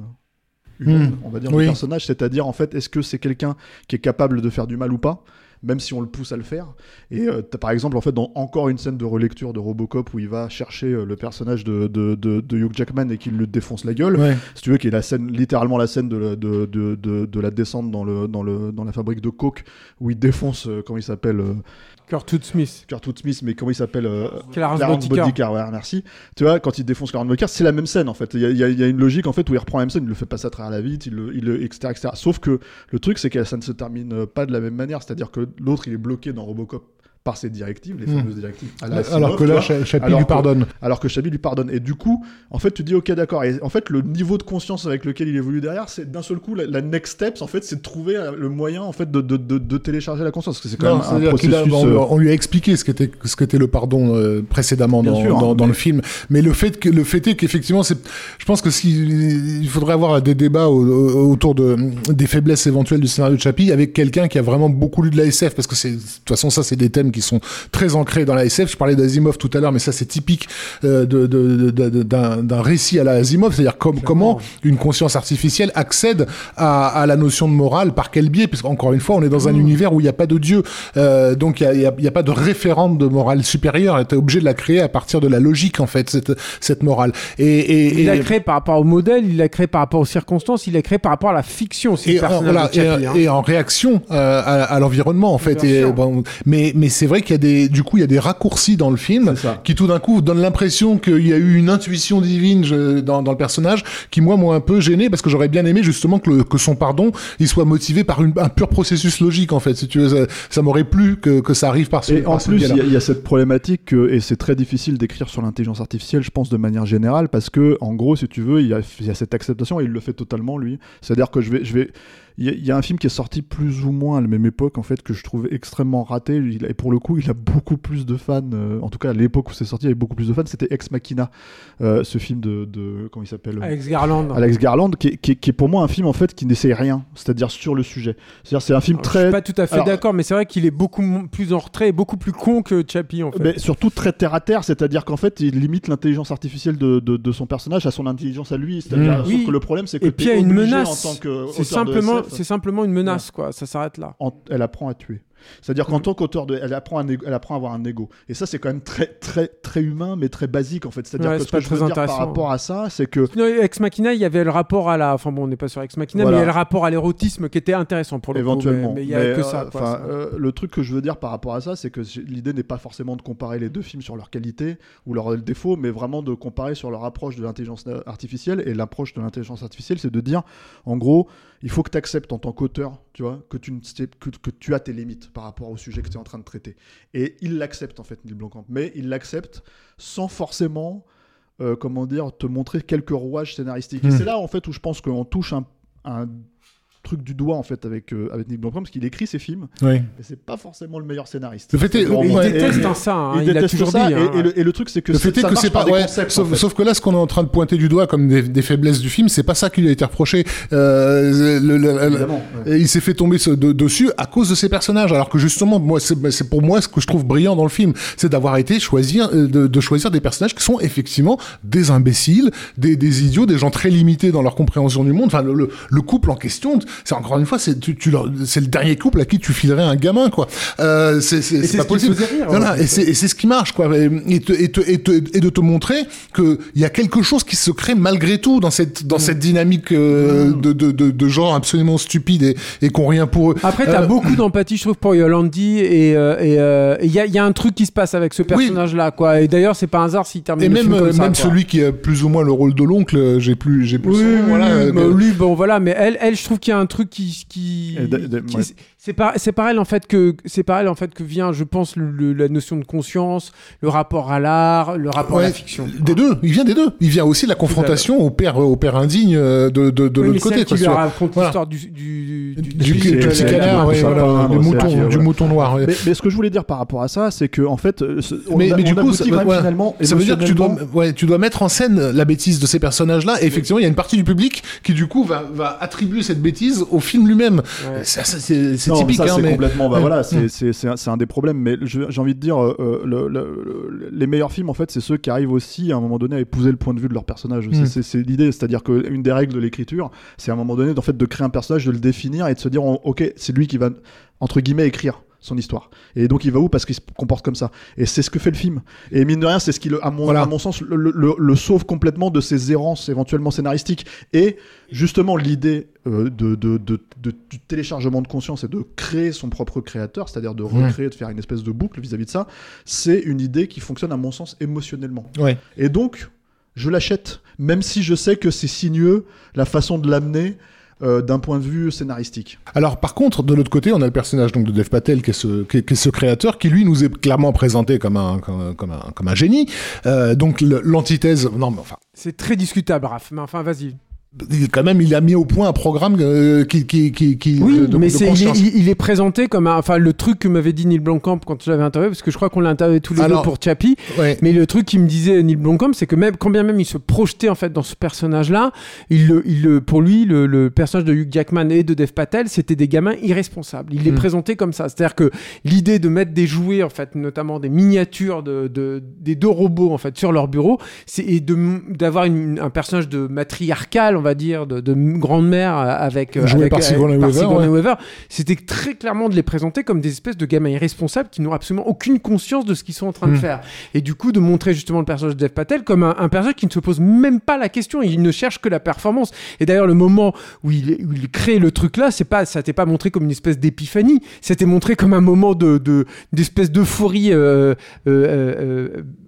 humaine, hmm. on va dire, du personnage, c'est-à-dire en fait est-ce que c'est quelqu'un qui est capable de faire du mal ou pas? Même si on le pousse à le faire. Et euh, par exemple, en fait, dans encore une scène de relecture de Robocop où il va chercher le personnage de, de, Hugh Jackman et qu'il le défonce la gueule, si tu veux, qui est la scène, littéralement la scène de, de, la descente dans, le, dans, le, dans la fabrique de coke où il défonce, comment il s'appelle Kurtwood Smith. Kurtwood Smith, mais comment il s'appelle euh, Clarence Bodycar. ouais, merci. Tu vois, quand il défonce Clarence Bodycar, c'est la même scène en fait. Il y, a, une logique en fait où il reprend la même scène, il le fait passer à travers la vitre, il le, il etc., etc. Sauf que le truc, c'est que ça ne se termine pas de la même manière. C'est-à-dire que l'autre, il est bloqué dans Robocop par ses directives, les hmm. fameuses directives. alors que là, Chapi lui pardonne. alors que Chapi lui pardonne. Et du coup, en fait, tu dis, ok, d'accord. Et en fait, le niveau de conscience avec lequel il évolue derrière, c'est d'un seul coup, la, next steps, en fait, c'est de trouver euh, le moyen, en fait, de, de, de, télécharger la conscience. Parce que c'est quand même un processus... Euh, on, lui a expliqué ce qu'était ce qu'était le pardon euh, précédemment dans, dans, le film. Mais le fait que le fait est qu'effectivement, c'est, je pense que il faudrait avoir des débats autour de des faiblesses éventuelles du scénario de Chapi avec quelqu'un qui a vraiment beaucoup lu de la SF, parce que c'est de toute façon ça, c'est des thèmes qui sont très ancrés dans la SF. Je parlais d'Asimov tout à l'heure, mais ça c'est typique euh, d'un récit à la Asimov, c'est-à-dire comme, comment une conscience artificielle accède à, la notion de morale, par quel biais, parce qu'encore une fois, on est dans un mmh. univers où il n'y a pas de Dieu, euh, donc il n'y a, a, pas de référente de morale supérieure. Tu es obligé de la créer à partir de la logique, en fait, cette, cette morale. Et, il l'a créé par rapport au modèle, il l'a créé par rapport aux circonstances, il l'a créé par rapport à la fiction. Et, voilà, hein. et, en réaction euh, à, l'environnement, en fait. Et, bon, mais mais c'est vrai qu'il y a des, du coup, il y a des raccourcis dans le film qui tout d'un coup donnent l'impression qu'il y a eu une intuition divine dans, dans, le personnage qui moi m'ont un peu gêné parce que j'aurais bien aimé justement que, le, que son pardon il soit motivé par une, un pur processus logique en fait. Si tu veux, ça, m'aurait plu que, que, ça arrive par ce. Et en plus, il y, a cette problématique et c'est très difficile d'écrire sur l'intelligence artificielle, je pense de manière générale, parce que en gros, si tu veux, il y a, y a cette acceptation et il le fait totalement lui. C'est-à-dire que je vais, je vais il y, a un film qui est sorti plus ou moins à la même époque, en fait, que je trouvais extrêmement raté. et pour le coup, il a beaucoup plus de fans. Euh, en tout cas, à l'époque où c'est sorti, il y avait beaucoup plus de fans. C'était Ex Machina, euh, ce film de, de, comment il s'appelle Alex Garland. Alex Garland, qui, qui, qui, est pour moi un film en fait qui n'essaie rien, c'est-à-dire sur le sujet. C'est-à-dire c'est un film très. Je suis pas tout à fait d'accord, mais c'est vrai qu'il est beaucoup plus en retrait, et beaucoup plus con que Chappie en fait. Mais surtout très terre à terre, c'est-à-dire qu'en fait, il limite l'intelligence artificielle de, de, de, son personnage à son intelligence à lui. C'est-à-dire mmh. que le problème, c'est que et puis il y a une menace. C'est simplement, c'est simplement une menace quoi. Ça s'arrête là. elle apprend à tuer. C'est-à-dire qu'en tant qu'auteur de, elle apprend, elle apprend à avoir un ego. Et ça, c'est quand même très, très, très humain, mais très basique en fait. C'est-à-dire que ce que je veux dire par rapport à ça, c'est que. Ex Machina, il y avait le rapport à la. Enfin bon, on n'est pas sur Ex Machina, mais il y a le rapport à l'érotisme qui était intéressant pour le Éventuellement. mais, il y a que ça. Euh, le truc que je veux dire par rapport à ça, c'est que l'idée n'est pas forcément de comparer les deux films sur leur qualité ou leurs défauts, mais vraiment de comparer sur leur approche de l'intelligence artificielle. Et l'approche de l'intelligence artificielle, c'est de dire, en gros, il faut que tu acceptes en tant qu'auteur, tu vois, que tu, que, que tu as tes limites par rapport au sujet que tu es en train de traiter. Et il l'accepte en fait, Neil Blomkamp, mais il l'accepte sans forcément euh, comment dire, te montrer quelques rouages scénaristiques. Et Mm. c'est là, en fait, où je pense qu'on touche un, un truc du doigt, en fait, avec, euh, avec Nick Blomkamp, parce qu'il écrit ses films, Oui. mais c'est pas forcément le meilleur scénariste. Le fait est- Il Ouais. déteste et- hein, ça, hein, il il, a déteste toujours ça, dit. et, hein. et le, et le truc, c'est que Le fait est que c'est pas. ouais, concepts, sauf, en fait. sauf que là, ce qu'on est en train de pointer du doigt comme des, des faiblesses du film, c'est pas ça qui lui a été reproché. Euh, le- le- ouais. Il s'est fait tomber ce- de- dessus à cause de ses personnages. Alors que justement, moi, c'est pour moi ce que je trouve brillant dans le film, c'est d'avoir été choisir, euh, de, de choisir des personnages qui sont effectivement des imbéciles, des, des idiots, des gens très limités dans leur compréhension du monde. Enfin, le- le couple en question, c'est encore une fois, c'est tu, tu leur- c'est le dernier couple à qui tu filerais un gamin, quoi. Euh, c'est pas ce possible. rire, Voilà, ouais. et c'est ce qui marche, quoi. Et, et, te- et, te- et te- et de te montrer que il y a quelque chose qui se crée malgré tout dans cette dans cette dynamique euh, de, de, de, de gens absolument stupides et, ont rien pour eux. Après, t'as Euh, beaucoup d'empathie, je trouve, pour Yolandi, et et, euh, il y, a, il y a un truc qui se passe avec ce personnage-là, quoi. Et d'ailleurs, c'est pas un hasard s'il termine Et le même, film comme ça, même quoi. celui qui a plus ou moins le rôle de l'oncle, j'ai plus, j'ai plus Oui, son nom, oui, voilà, que- lui, bon, voilà, mais elle, elle, je trouve qu'il y a un truc qui, qui, qui- ouais. c'est par, elle en fait que, c'est par elle en fait que vient, je pense, le- le- la notion de conscience, le rapport à l'art, le rapport à la fiction. Des deux, il vient des deux. Il vient aussi de la confrontation au père, au père indigne euh, de, de, de Oui, mais l'autre côté. qui lui raconte voilà. l'histoire du, du, du, Du, du- petit canard, ouais, voilà, mouton, du voilà. mouton noir. ouais. Mais, mais ce que je voulais dire par rapport à ça, c'est que en fait, euh, on, mais, du coup, ça, finalement ça veut dire que tu dois, ouais, tu dois mettre en scène la bêtise de ces personnages-là. Et effectivement, il y a une partie du public qui, du coup, va, va attribuer cette bêtise au film lui-même. Ouais. C'est typique, hein, c'est mais- complètement. Bah voilà, c'est c'est- c'est un, des problèmes. Mais j'ai envie de dire, euh, euh, le- le- le- les meilleurs films, en fait, c'est ceux qui arrivent aussi à un moment donné à épouser le point de vue de leur personnage. C'est- Mm. C'est c'est l'idée, c'est-à-dire qu'une des règles de l'écriture, c'est à un moment donné, en fait, de créer un personnage, de le définir et de se dire, on- ok, c'est lui qui va entre guillemets écrire son histoire. Et donc il va où? Parce qu'il se comporte comme ça. Et c'est ce que fait le film. Et mine de rien, c'est ce qui, le- à, mon, Voilà. à mon sens, le, le- le- le sauve complètement de ses errances éventuellement scénaristiques. Et justement, l'idée euh, de, de- de- de- du téléchargement de conscience et de créer son propre créateur, c'est-à-dire de Ouais. recréer, de faire une espèce de boucle vis-à-vis de ça, c'est une idée qui fonctionne à mon sens émotionnellement. Ouais. Et donc, je l'achète, même si je sais que c'est sinueux la façon de l'amener euh, d'un point de vue scénaristique. Alors par contre, de l'autre côté, on a le personnage donc de Dev Patel, qui est ce, qui est, qui est ce créateur, qui lui nous est clairement présenté comme un, comme, comme un, comme un génie. Euh, donc l'antithèse, non mais enfin, C'est très discutable, Raph. Mais enfin, vas-y. Quand même, il a mis au point un programme euh, qui, qui, qui, qui Oui, de, de- mais de il, est, il- présenté comme un, enfin le truc que m'avait dit Neil Blomkamp quand je l'avais interviewé, parce que je crois qu'on l'a interviewé tous les Alors- deux pour Chappie. Ouais. Mais le truc qui me disait Neil Blomkamp, c'est que même quand bien même il se projetait en fait dans ce personnage-là, il le, il pour lui, le, le personnage de Hugh Jackman et de Dev Patel, c'était des gamins irresponsables. Il les Mm. présentait comme ça, c'est-à-dire que l'idée de mettre des jouets en fait, notamment des miniatures de, de- des deux robots en fait sur leur bureau, c'est et de d'avoir un personnage de matriarcal, on va dire, de, de grande-mère euh, avec euh, avec, par euh, Sigourney par Weaver, Sigourney ouais. Weaver. C'était très clairement de les présenter comme des espèces de gamins irresponsables qui n'ont absolument aucune conscience de ce qu'ils sont en train de Mm. faire. Et du coup, de montrer justement le personnage de Dev Patel comme un, un personnage qui ne se pose même pas la question, il ne cherche que la performance. Et d'ailleurs, le moment où il, où il crée le truc là, c'est pas, ça n'était pas montré comme une espèce d'épiphanie, c'était montré comme un moment de, de d'espèce d'euphorie euh,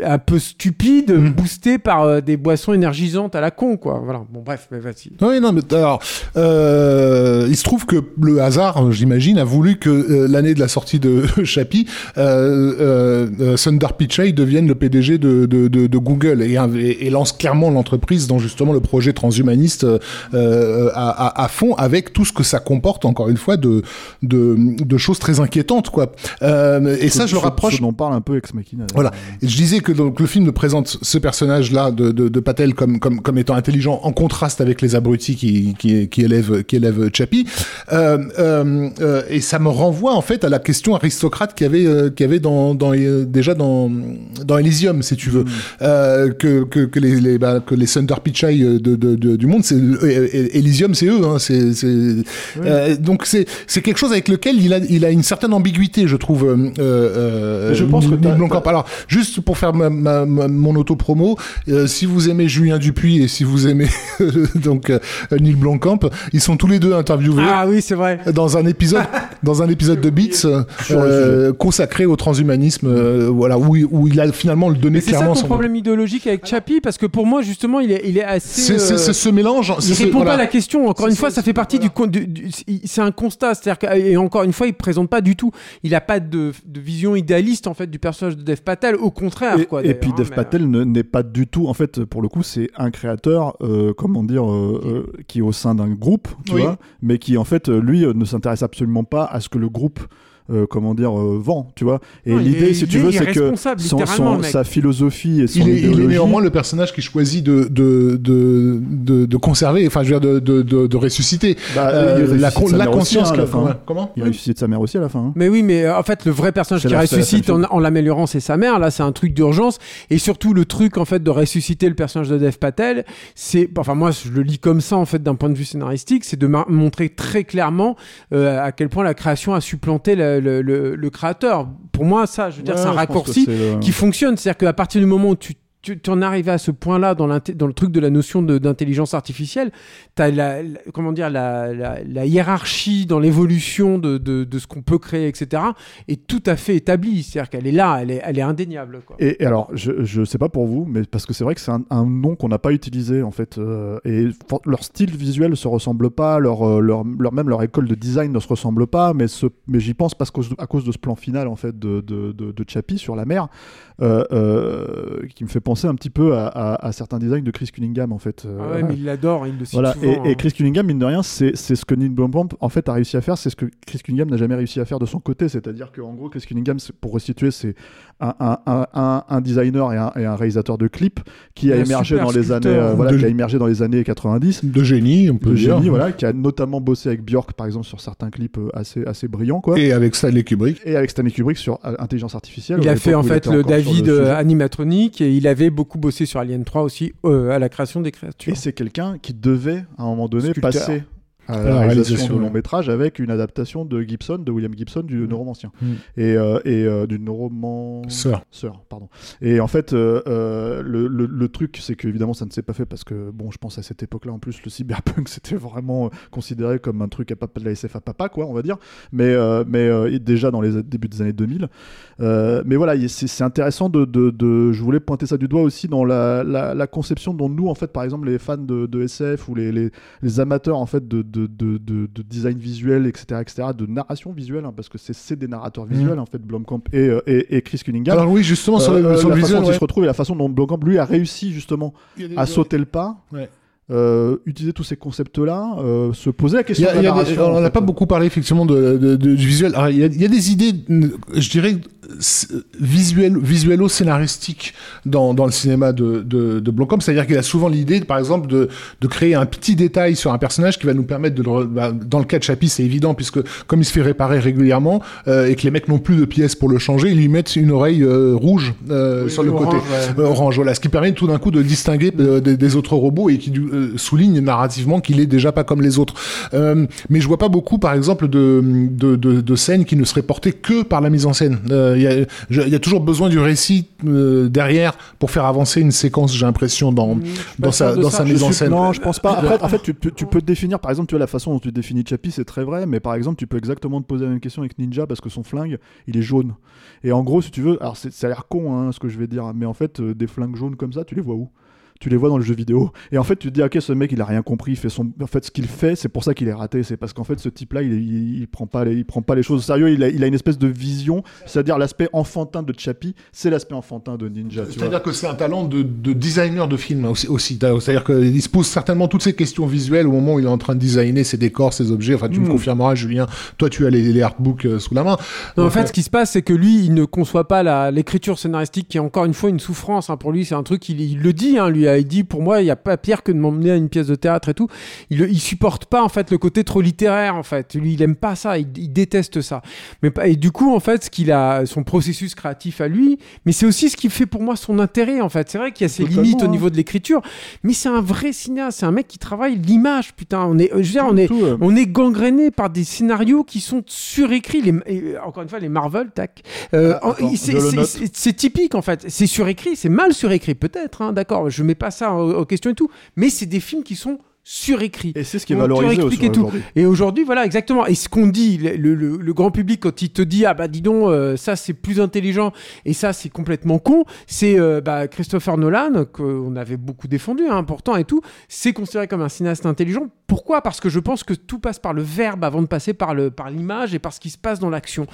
un peu stupide, Mm. boosté par des boissons énergisantes à la con, quoi. Voilà. Bon, bref, mais vas-y. Oui, non, mais alors, euh, il se trouve que le hasard, j'imagine, a voulu que euh, l'année de la sortie de Chappie, euh, euh, Sundar Pichai devienne le PDG de, de, de, de Google et, et- et lance clairement l'entreprise dans justement le projet transhumaniste à, à, à fond, avec tout ce que ça comporte, encore une fois, de, de, de choses très inquiétantes, quoi. Euh, et ça, je le rapproche. Dont parle un peu Ex Machina. Voilà. Et je disais que donc le film nous présente ce personnage-là de, de, de Patel comme, comme, comme étant intelligent en contraste avec les abrutis qui, qui, qui élèvent, qui élèvent Chappie. Euh, euh, euh, et ça me renvoie en fait à la question aristocrate qu'il y avait, qu'il y avait dans, dans, déjà dans, dans Elysium, si tu veux. Euh, que, que, que les, les, bah, que les Sundar Pichai de, de, de- du monde, c'est, Elysium, c'est eux. Hein, c'est, donc c'est, c'est quelque chose avec lequel il a, il a une certaine ambiguïté, je trouve. Euh, euh, Je pense que. Alors, juste pour faire ma, ma- ma- mon auto-promo, euh, si vous aimez Julien Dupuis et si vous aimez donc euh, Neil Blomkamp. Ils sont tous les deux interviewés Ah oui, c'est vrai. dans un épisode, dans un épisode de Beats euh, consacré au transhumanisme, euh, voilà, où, il- où il a finalement donné Mais c'est ça clairement ton son. problème idéologique avec Chappie, parce que pour moi, justement, il est, il est assez. C'est euh, ce mélange. Il répond pas à la question. Encore une fois, ça fait partie voilà. du, con- du- du- C'est un constat. C'est-à-dire que, et encore une fois, il présente pas du tout. Il a pas de, de vision idéaliste en fait du personnage de Dev Patel. Au contraire, Et, quoi. et d'ailleurs, puis hein, Dev mais, Patel ne- n'est pas du tout, en fait, pour le coup, c'est un créateur, euh, comment dire, euh, euh, qui est au sein d'un groupe, tu Oui. vois, mais qui en fait, euh, lui, ne s'intéresse absolument pas à ce que le groupe, euh, comment dire, euh, vend, tu vois. Et l'idée, si tu veux, c'est que son- son- sa philosophie et son Il est, il est néanmoins le personnage qui choisit de, de, de, de, de conserver, enfin, je veux dire, de, de, de, de ressusciter. Bah, Euh, la, con- la conscience hein, à la fin. Comment Il ressuscite sa mère aussi à la fin. hein. Mais oui, mais euh, en fait, le vrai personnage qui la- la ressuscite en, en l'améliorant, c'est sa mère. Là, c'est un truc d'urgence. Et surtout, le truc, en fait, de ressusciter le personnage de Dev Patel, c'est, enfin, moi, je le lis comme ça, en fait, d'un point de vue scénaristique, c'est de montrer très clairement euh, à quel point la création a supplanté le, le- le- le créateur. Pour moi, ça, je veux dire, Ouais, c'est un que raccourci euh, qui fonctionne. C'est-à-dire qu'à partir du moment où tu tu en arrives à ce point-là dans, le truc de la notion d'intelligence artificielle, tu as la, comment dire, la, hiérarchie dans l'évolution de, ce qu'on peut créer, etc., est tout à fait établie. C'est-à-dire qu'elle est là, elle est, indéniable. Et, alors, je, je sais pas pour vous, mais parce que c'est vrai que c'est un, nom qu'on n'a pas utilisé en fait, euh, et leur style visuel se ressemble pas, euh, leur, même leur école de design ne se ressemble pas, mais, j'y pense parce qu'à cause, de ce plan final en fait de, de, sur la mer, euh, qui me fait penser un petit peu à, à- à certains designs de Chris Cunningham en fait. euh, Ah ouais, mais il l'adore, il le cite voilà, souvent. et, et hein. Chris Cunningham, mine de rien, c'est ce que Neil Blomkamp en fait a réussi à faire, c'est ce que Chris Cunningham n'a jamais réussi à faire de son côté, c'est-à-dire qu'en gros, Chris Cunningham, pour restituer, c'est un, un, un, un- un designer et un, et un réalisateur de clips qui a Un émergé super dans les années, sculpteur. euh, voilà, De- qui a émergé dans les années 90. De génie, on peut De dire. génie, voilà, qui a notamment bossé avec Björk, par exemple, sur certains clips euh, assez, assez brillants, quoi. Et, Et avec Stanley Kubrick. avec Stanley Kubrick sur euh, intelligence artificielle. Il a fait en fait le David euh, animatronique et il avait beaucoup bossé sur Alien 3 aussi euh, à la création des créatures. Et c'est quelqu'un qui devait, à un moment donné, Sculpteur. passer à la la réalisation réalisation, de long métrage avec une adaptation de Gibson, de William Gibson, du neuromancien. Mm. Et, euh, et euh, du neuroman... Sœur. Sœur, pardon. Et en fait, euh, euh, le, le- le truc, c'est que évidemment, ça ne s'est pas fait parce que, bon, je pense à cette époque-là, en plus, le cyberpunk, c'était vraiment considéré comme un truc à papa, de la SF à papa, quoi, on va dire. Mais, mais déjà dans les débuts des années 2000. Euh, mais voilà, il- c'est c'est intéressant de, de, de- Je voulais pointer ça du doigt aussi dans la, la, la conception dont nous, en fait, par exemple, les fans de, de SF ou les, les, les amateurs, en fait, de, de, de, de- de design visuel, etc., etc., de narration visuelle, hein, parce que c'est des narrateurs visuels, en fait, Blomkamp et, euh, et, et Chris Cunningham. Alors oui, justement, sur Euh, le, sur la le façon visuel, dont il ouais. se retrouve et la façon dont Blomkamp lui a réussi justement à sauter le pas, Ouais. Euh, utiliser tous ces concepts-là, euh, se poser la question y a- de il y la a des- narration. on en n'a fait. pas beaucoup parlé effectivement de, de- de- du visuel. Alors, il, y a, il y a des idées, je dirais, visuel, visuelo-scénaristiques dans, dans le cinéma de, de, de Blomkamp. C'est-à-dire qu'il a souvent l'idée, par exemple, de, de créer un petit détail sur un personnage qui va nous permettre de le... bah, dans le cas de Chappie, c'est évident, puisque comme il se fait réparer régulièrement euh, et que les mecs n'ont plus de pièces pour le changer, ils lui mettent une oreille euh, rouge euh, sur le côté. Orange, voilà. Ce qui permet tout d'un coup de le distinguer euh, des, des autres robots et qui du- euh, souligne narrativement qu'il est déjà pas comme les autres. Euh, mais je vois pas beaucoup, par exemple, de, de, de, de scènes qui ne seraient portées que par la mise en scène. Euh, Il y, a, y toujours besoin du récit euh, derrière pour faire avancer une séquence, j'ai l'impression, dans, dans pas sa, dans ça. sa Je mise en scène. Non, je pense pas. Après, en fait, tu, peux- tu peux te définir, par exemple, tu vois, la façon dont tu définis Chappie, c'est très vrai, mais par exemple, tu peux exactement te poser la même question avec Ninja parce que son flingue, il est jaune. Et en gros, si tu veux, alors c'est- ça a l'air con, hein, ce que je vais dire, mais en fait, des flingues jaunes comme ça, tu les vois où? Tu les vois dans le jeu vidéo. Et en fait, tu te dis, ok, ce mec, il a rien compris. Il fait son... En fait, ce qu'il fait, c'est pour ça qu'il est raté. C'est parce qu'en fait, ce type-là, il, il, il prend pas les... il prend pas les choses au sérieux. Il a, il a une espèce de vision. C'est-à-dire, l'aspect enfantin de Chappie, c'est l'aspect enfantin de Ninja. C'est-à-dire que c'est un talent de, de designer de film aussi. aussi. C'est-à-dire qu'il se pose certainement toutes ces questions visuelles au moment où il est en train de designer ses décors, ses objets. Enfin, tu me Mm. confirmeras, Julien. Toi, tu as les, les artbooks euh, sous la main. Non, en fait, euh, ce qui se passe, c'est que lui, il ne conçoit pas la- l'écriture scénaristique, qui est encore une fois une souffrance. hein. Pour lui, c'est un truc, il, il le dit, hein, lui, il dit, pour moi, il n'y a pas pire que de m'emmener à une pièce de théâtre et tout. Il, il supporte pas, en fait, le côté trop littéraire, en fait. Lui, il aime pas ça, il, il déteste ça. Mais, et du coup, en fait, ce qu'il a, son processus créatif à lui, mais c'est aussi ce qui fait pour moi son intérêt, en fait. C'est vrai qu'il y a ses Totalement, limites au hein. niveau de l'écriture, mais c'est un vrai cinéaste, c'est un mec qui travaille l'image, putain. On est, je veux dire, on est, Tout, euh, on est gangréné par des scénarios qui sont surécrits. Les, et, euh, encore une fois, les Marvel, tac. Euh, Ah, c'est typique en fait. C'est surécrit, c'est mal surécrit peut-être, hein, d'accord. Je mets pas ça en, en question et tout, mais c'est des films qui sont surécrit. Et c'est ce qui est On valorisé aussi et tout. aujourd'hui. Et aujourd'hui, voilà, exactement. Et ce qu'on dit, le, le- le grand public, quand il te dit, ah bah dis donc, euh, ça c'est plus intelligent et ça c'est complètement con, c'est euh, bah, Christopher Nolan, qu'on avait beaucoup défendu, hein, pourtant et tout, c'est considéré comme un cinéaste intelligent. Pourquoi? Parce que je pense que tout passe par le verbe avant de passer par le par l'image et par ce qui se passe dans l'action.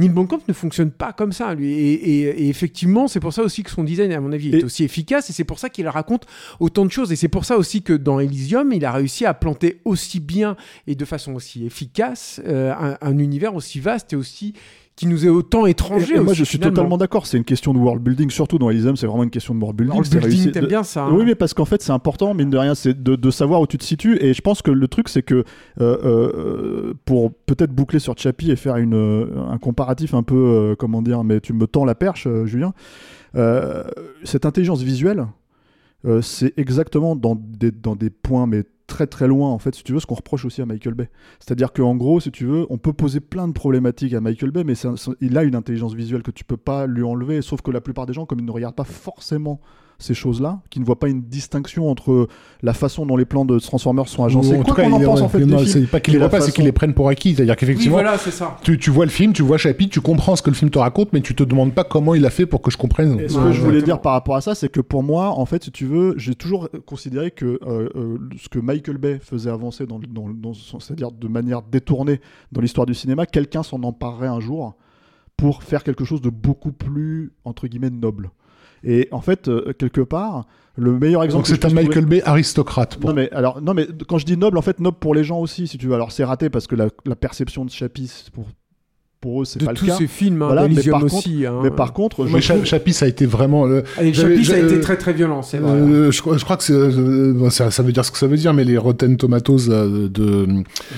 Neil Blomkamp ne fonctionne pas comme ça, lui. Et, et- et effectivement, c'est pour ça aussi que son design, à mon avis, est aussi efficace et c'est pour ça qu'il raconte autant de choses. Et c'est pour ça aussi que dans Elysium, il a réussi à planter aussi bien et de façon aussi efficace euh, un, un univers aussi vaste et aussi qui nous est autant étranger. Et- moi, aussi, je suis finalement. totalement d'accord. C'est une question de world building, surtout dans Elysium. C'est vraiment une question de world building. World building, t'aimes de- bien ça hein Oui, mais parce qu'en fait, c'est important, mine de rien, c'est de, de savoir où tu te situes. Et je pense que le truc, c'est que euh, euh, pour peut-être boucler sur Chappie et faire une, un comparatif un peu, euh, comment dire, mais tu me tends la perche, Julien. cette intelligence visuelle, c'est exactement dans des, dans des points, mais très très loin, en fait, si tu veux, ce qu'on reproche aussi à Michael Bay. C'est-à-dire qu'en gros, si tu veux, on peut poser plein de problématiques à Michael Bay, mais c'est c'est- il a une intelligence visuelle que tu peux pas lui enlever, sauf que la plupart des gens, comme ils ne regardent pas forcément ces choses-là, qui ne voient pas une distinction entre la façon dont les plans de Transformers sont agencés, Ou en quoi tout cas, qu'on en pense en fait c'est pas qu'ils les voient pas, c'est qu'ils les prennent pour acquis. C'est-à-dire Oui, qu'effectivement, voilà, tu, tu vois le film, tu vois Chapitre, tu comprends ce que le film te raconte, mais tu te demandes pas comment il a fait pour que je comprenne. Et ce Ouais, que je voulais dire par rapport à ça, c'est que pour moi, en fait, si tu veux, j'ai toujours considéré que euh, euh, ce que Michael Bay faisait avancer, dans, dans, dans son- c'est-à-dire de manière détournée dans l'histoire du cinéma, quelqu'un s'en emparerait un jour pour faire quelque chose de beaucoup plus, entre guillemets, noble. Et en fait, euh, quelque part, le meilleur exemple. Donc c'est un Michael Bay aristocrate. pour- Non mais alors non mais quand je dis noble en fait noble pour les gens aussi si tu veux alors c'est raté parce que la, la perception de Chappie c'est pour pour eux c'est De pas le tous ces films, hein, Voilà, mais par contre- aussi. hein. mais par contre je Mais Cha- trouve- Chappie, ça a été vraiment. le- Allez, j'avais- Chappie, ça a été très très violent, c'est vrai. Euh, je, crois- je crois que euh, ça, ça veut dire ce que ça veut dire, mais les Rotten Tomatoes de, de,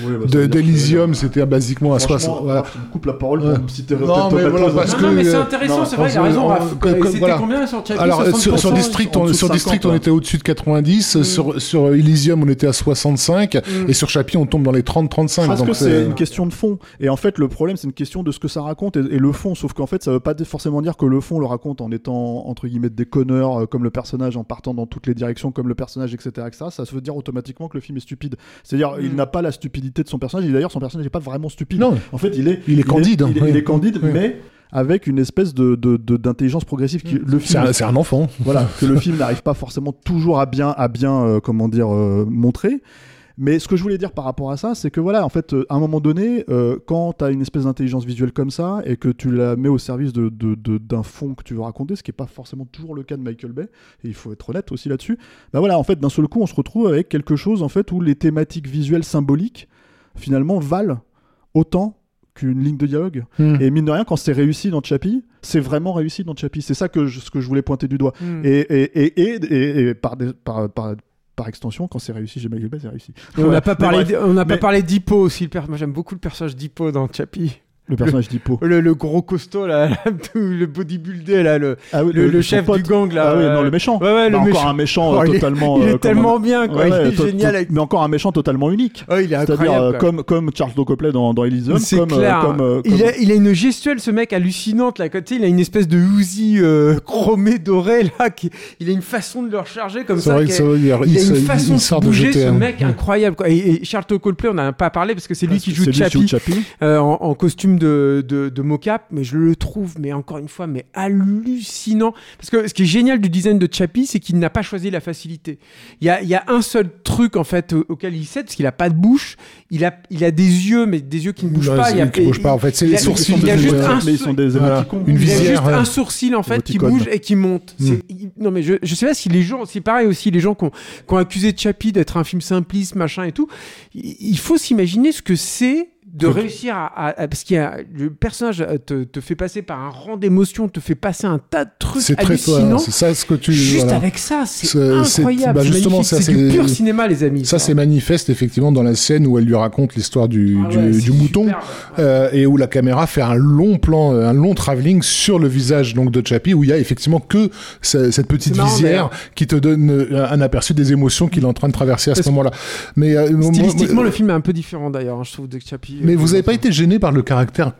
Oui, bah, de- d'Elysium, c'était basiquement à Franchement, 60. Voilà. tu me coupes la parole pour me citer Non, Rotten mais Tomatoes. voilà, parce non, que, non, mais c'est euh, intéressant, c'est vrai, il a on- raison, C'était voilà. combien sur Chappie Alors, euh, sur, 60%, sur District, en on, dessous sur de District, 50, on était au-dessus de 90. Mm. Sur, sur Elysium, on était à 65. Mm. Et sur Chappie, on tombe dans les 30-35. Parce que c'est une question de fond. Et en fait, le problème, c'est une question de ce que ça raconte et, et le fond. Sauf qu'en fait, ça veut pas forcément dire que le fond le raconte en étant, entre guillemets, des connards, euh, comme le personnage, en partant dans toutes les directions, comme le personnage, etc. etc. Ça veut dire automatiquement que le film est stupide. C'est-à-dire, il Mm. n'a pas la stupidité de son personnage. Et d'ailleurs, son personnage n'est pas vraiment stupide. Non. En fait, il est, Il est candide, hein, Il est, oui. il est candide, Oui. mais avec une espèce de, d'intelligence progressive qui, le C'est film un, c'est un enfant. voilà, que le film n'arrive pas forcément toujours à bien, à bien, euh, comment dire, euh, montrer. Mais ce que je voulais dire par rapport à ça, c'est que voilà, en fait, euh, à un moment donné, euh, quand tu as une espèce d'intelligence visuelle comme ça et que tu la mets au service de, de- de- d'un fond que tu veux raconter, ce qui n'est pas forcément toujours le cas de Michael Bay, et il faut être honnête aussi là-dessus, bah voilà, en fait, d'un seul coup, on se retrouve avec quelque chose en fait où les thématiques visuelles symboliques finalement valent autant qu'une ligne de dialogue. Hmm. Et mine de rien, quand c'est réussi dans Chappie, c'est vraiment réussi dans Chappie. C'est ça que je, ce que je voulais pointer du doigt. Mm. Et, et, et, et, et- et par, des- par, par, par extension, quand c'est réussi chez Michael Bay, c'est réussi. Et on n'a pas parlé, bref, d- on n'a pas mais- parlé d'Hippo aussi. Moi, j'aime beaucoup le personnage d'Hippo dans Chappie. Le personnage d'Hippo. Le, le gros costaud là, le bodybuilder là, le, Ah oui, le, chef pote. du gang là. Ah oui, non, le méchant. Ouais, ouais, le Bah, encore méchant. un méchant Oh, euh, il est- totalement. Il euh, est tellement bien quoi. Ouais, ouais, il est génial avec. Mais encore un méchant totalement unique. Oh, il est C'est-à-dire euh, comme, comme Charles Copley dans, dans Elysium, C'est comme, euh, clair. comme, euh, il, a, il a une gestuelle, ce mec hallucinante là. Sais, il a une espèce de Uzi euh, chromé doré là. Qui, il a une façon de le recharger comme C'est ça. vrai il a une façon de bouger, ce mec incroyable. Et, Charles Copley, on n'en a pas parlé parce que c'est lui qui joue Chappie en, en de, de, de mocap, mais je le trouve, mais encore une fois, mais hallucinant. Parce que ce qui est génial du design de Chappie, c'est qu'il n'a pas choisi la facilité. Il y a, il y a un seul truc en fait au- auquel il cède, parce qu'il a pas de bouche. Il a, il a des yeux, mais des yeux qui ne bougent Non, pas. Il y a, lui qui bouge pas, en fait, c'est les a- sourcils Il a de- juste un mais ils sont des Voilà. Une il y a visière, juste un sourcil en fait qui bouge et qui monte. Mm. C'est- il- Non mais je, je sais pas si les gens, c'est pareil aussi, les gens qui ont, qui ont accusé Chappie d'être un film simpliste, machin et tout. Il faut s'imaginer ce que c'est de réussir à, à- à- parce qu'il y a le personnage euh, te, te fait passer par un rang d'émotions, te fait passer un tas de trucs C'est hallucinants. c'est ça ce que tu. Juste voilà. avec ça, c'est c'est- incroyable. bah, c'est justement, c'est du pur cinéma, les amis. Ça, c'est manifeste effectivement dans la scène où elle lui raconte l'histoire du, Ah du, ouais, du c'est mouton euh, et où la caméra fait un long plan, euh, un long travelling sur le visage donc de Chappie où il y a effectivement que ce- cette petite marrant, visière qui te donne euh, un aperçu des émotions qu'il est en train de traverser à ce Parce moment-là. Mais euh, moi- Stylistiquement, moi- le film est un peu différent d'ailleurs, hein, je trouve, de Chappie. Mais vous avez pas été gêné par le caractère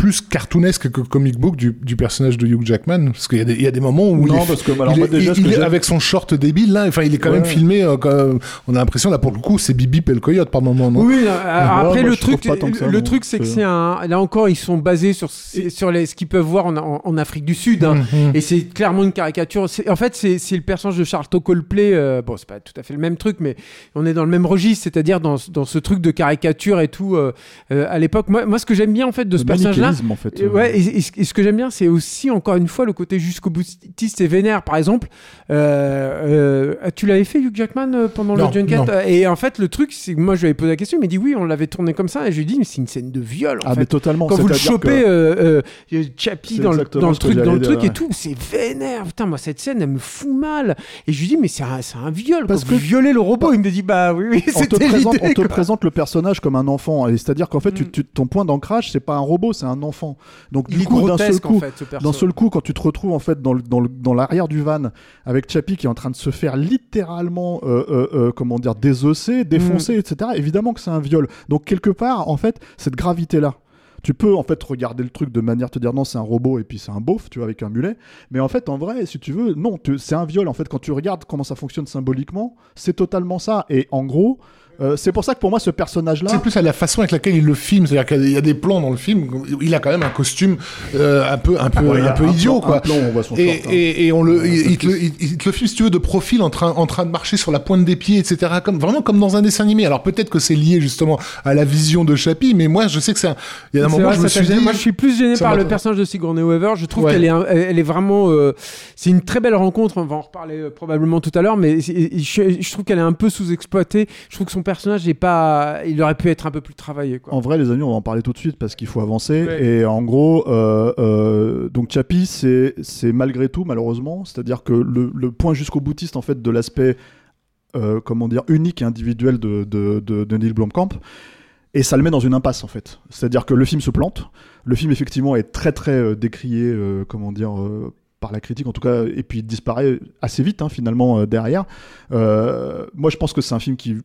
plus cartoonesque que comic book du, du personnage de Hugh Jackman Parce qu'il y, a des- il y a des moments où il Non, est, parce que, alors, il moi, est- déjà, il que est avec son short débile là, enfin il est quand Ouais. même filmé. euh, comme- on a l'impression là pour le coup c'est Bibi et le coyote par moment. Non? Oui, oui, euh, après moi, le truc, ça, le non. truc c'est que C'est- un. Là encore, ils sont basés sur sur les ce qu'ils peuvent voir en, en- en Afrique du Sud, hein. Mhm. et c'est clairement une caricature. En fait, c'est c'est le personnage de Charlton Coldplay. euh, bon, c'est pas tout à fait le même truc, mais on est dans le même registre, c'est-à-dire dans, dans ce truc de caricature et tout. euh, euh, à l'époque, moi, moi, ce que j'aime bien en fait de ce personnage-là, manichéisme, en fait. et ouais, et, et ce- et ce que j'aime bien, c'est aussi encore une fois le côté jusqu'au boutiste et vénère. Par exemple, euh, euh, tu l'avais fait Hugh Jackman euh, pendant Non, le Junket. Euh, Et en fait, le truc, c'est que moi, je lui avais posé la question, il m'a dit oui, on l'avait tourné comme ça, et je lui ai dit mais c'est une scène de viol. En Ah, fait. mais totalement. Quand vous le chopez, que- euh, euh, Chappie dans le, dans le truc, dans le truc et tout, c'est vénère. Putain, moi, cette scène, elle me fout mal. Et je lui dis, mais c'est un, un viol. Parce que violer le robot, il me dit, bah oui, oui, c'était on te présente le personnage comme un enfant. Et C'est-à-dire qu'en fait, Mm. ton point d'ancrage, c'est pas un robot, c'est un enfant. Donc, du coup, d'un seul coup, en fait, ce perso. d'un seul coup, quand tu te retrouves en fait dans, le- dans, le- dans l'arrière du van avec Chappie qui est en train de se faire littéralement, euh, euh, euh, comment dire, désosser, défoncer, Mm. etc. Évidemment que c'est un viol. Donc quelque part, en fait, cette gravité là. Tu peux en fait regarder le truc de manière te dire non c'est un robot et puis c'est un beauf tu vois avec un mulet mais en fait en vrai si tu veux non tu- c'est un viol en fait quand tu regardes comment ça fonctionne symboliquement c'est totalement ça et en gros euh, c'est pour ça que pour moi ce personnage là C'est plus à la façon avec laquelle il le filme, c'est-à-dire qu'il y a des plans dans le film, où il a quand même un costume euh, un peu, un peu, Ouais, il y un a peu idiot, plan- quoi. un plan où on voit son Et, short, hein. et, et on le, Ouais, il, c'est il te le, plus- il, il te le filme, si tu veux, de profil, en train, en train de marcher sur la pointe des pieds, etc. Comme, vraiment comme dans un dessin animé. Alors peut-être que c'est lié justement à la vision de Chappie, mais moi je sais que c'est un, il y a un moment vrai, je me suis dit, Moi, je suis plus gêné par le personnage de Sigourney Weaver. Je trouve Ouais. qu'elle est, elle est vraiment. euh, c'est une très belle rencontre. On va en reparler euh, probablement tout à l'heure, mais je trouve qu'elle est un peu sous-exploitée. Je trouve que son personnage est pas. Il aurait pu être un peu plus travaillé. Quoi. En vrai, les amis, on va en parler tout de suite parce qu'il faut avancer. Ouais. Et en gros, euh, euh, donc Chappie, c'est c'est malgré tout, malheureusement, c'est-à-dire que le, le point jusqu'au boutiste en fait de l'aspect, euh, comment dire, unique et individuel de, de, de, de Neil Blomkamp. Et ça le met dans une impasse en fait. C'est-à-dire que le film se plante. Le film effectivement est très très décrié, comment dire, par la critique en tout cas, et puis il disparaît assez vite hein, finalement euh, derrière. Euh, moi je pense que c'est un film qui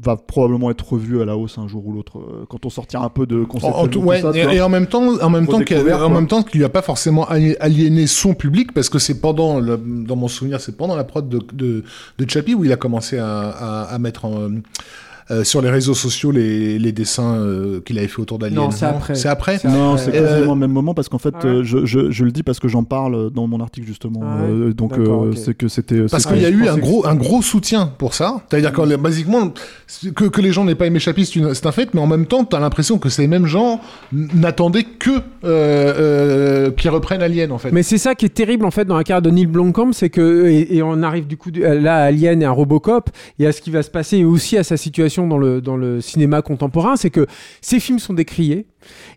va probablement être revu à la hausse un jour ou l'autre euh, quand on sortira un peu de concept. En- tout- ouais, et, et en même temps, en même temps, en même temps qu'il a pas forcément ali- aliéné son public parce que c'est pendant, le- dans mon souvenir, c'est pendant la prod de, de, de Chappie où il a commencé à, à, à mettre en, euh, sur les réseaux sociaux les, les dessins euh, qu'il avait fait autour d'Alien. Non, c'est après. C'est après. Non, c'est Euh, quasiment au même moment parce qu'en fait, Ah ouais euh, je, je, je le dis parce que j'en parle dans mon article justement. Ah ouais Euh, donc, euh, c'est que c'était. Parce qu'il y a eu un gros, c'était- un gros soutien pour ça. C'est-à-dire que, basiquement, que, que les gens n'aient pas aimé Chappie, c'est une- c'est un fait, mais en même temps, t'as l'impression que ces mêmes gens n'attendaient que euh, euh, qu'ils reprennent Alien, en fait. Mais c'est ça qui est terrible en fait dans la carrière de Neil Blomkamp, c'est que et, et on arrive du coup là à Alien et à Robocop et à ce qui va se passer et aussi à sa situation dans le dans le cinéma contemporain, c'est que ces films sont décriés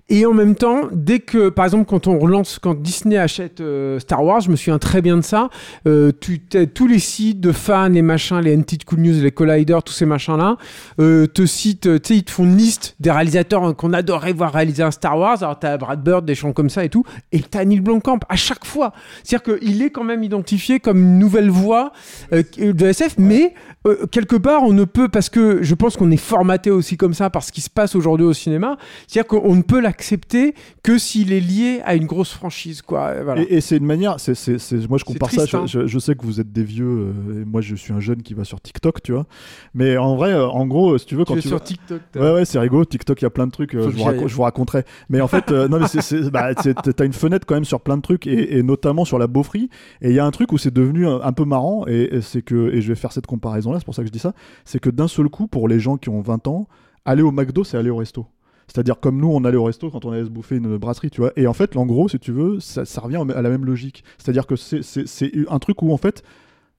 et en même temps, dès que par exemple quand on relance, quand Disney achète euh, Star Wars, je me souviens très bien de ça, euh, tous les sites de fans, les machins, les NT Cool News, les Collider, tous ces machins là, euh, te citent, ils te font une liste des réalisateurs qu'on adorerait voir réaliser un Star Wars. Alors t'as Brad Bird, des gens comme ça et tout, et t'as Neil Blomkamp à chaque fois. C'est-à-dire qu'il est quand même identifié comme une nouvelle voix de SF, mais quelque part on ne peut parce que je pense qu'on est formaté aussi comme ça par ce qui se passe aujourd'hui au cinéma. C'est-à-dire qu'on ne peut l'accepter que s'il est lié à une grosse franchise, quoi. Voilà. Et, et c'est une manière, c'est, moi je compare triste, ça, hein. je, sais que vous êtes des vieux, euh, et moi je suis un jeune qui va sur TikTok, tu vois. Mais en vrai, euh, en gros, si tu veux, quand tu es tu sur vas- TikTok. Ouais, ouais, c'est rigolo. TikTok, il y a plein de trucs. euh, je, vous j'y raco- aille. je vous raconterai. Mais en fait, euh, non, mais c'est, bah, t'as une fenêtre quand même sur plein de trucs et, et notamment sur la beaufrie. Et il y a un truc où c'est devenu un, un peu marrant et, et c'est que, et je vais faire cette comparaison-là, c'est pour ça que je dis ça, c'est que d'un seul coup, pour les gens qui ont 20 ans, aller au McDo, c'est aller au resto. C'est-à-dire comme nous, on allait au resto quand on allait se bouffer une brasserie, tu vois. Et en fait, en gros, si tu veux, ça, ça revient à la même logique. C'est-à-dire que c'est un truc où en fait,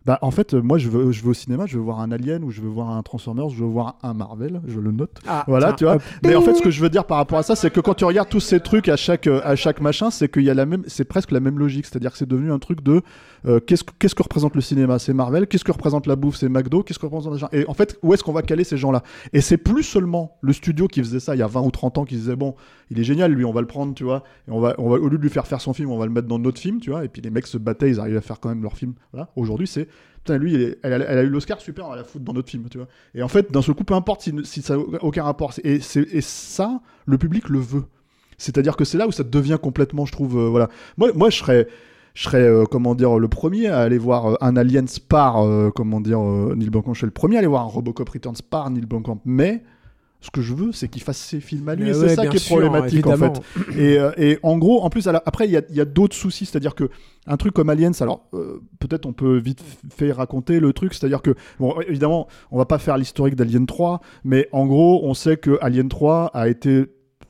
bah, en fait, moi, je veux, je veux au cinéma, je veux voir un Alien ou je veux voir un Transformers, je veux voir un Marvel, je le note. Ah, Voilà, tiens, tu vois. hop. Mais en fait, ce que je veux dire par rapport à ça, c'est que quand tu regardes tous ces trucs à chaque, euh, à chaque machin, c'est qu'il y a la même, c'est presque la même logique. C'est-à-dire que c'est devenu un truc de euh, qu'est-ce, que- qu'est-ce que représente le cinéma? C'est Marvel? Qu'est-ce que représente la bouffe? C'est McDo? Qu'est-ce que représente machin? Et en fait, où est-ce qu'on va caler ces gens-là? Et c'est plus seulement le studio qui faisait ça il y a 20 ou 30 ans qui disait bon, il est génial, lui, on va le prendre, tu vois. Et on va, on va, au lieu de lui faire faire son film, on va le mettre dans notre film, tu vois. Et puis les mecs se battaient, ils arrivaient à faire quand même leur film. Voilà. Aujourd'hui, c'est putain, lui, elle, a- elle eu l'Oscar, super, on va la foutre dans notre film, tu vois. Et en fait, d'un seul coup, peu importe si, ça n'a aucun rapport. Et, ça, le public le veut. C'est-à-dire que c'est là où ça devient complètement, je trouve, euh, voilà. Moi, moi, je serais, je serais, euh, comment dire, le premier à aller voir euh, un Alien par, comment dire, Neil Blomkamp. Je serais le premier à aller voir un Robocop Returns par Neil Blomkamp. Mais ce que je veux, c'est qu'il fasse ses films à lui. Ouais, c'est ça qui est sûr, problématique, en fait. Et, euh, et en gros, en plus, la- après, il y a, d'autres soucis. C'est-à-dire que un truc comme Aliens, alors euh, peut-être on peut vite fait raconter le truc. C'est-à-dire que, bon, évidemment, on va pas faire l'historique d'Alien 3, mais en gros, on sait que Alien 3 a été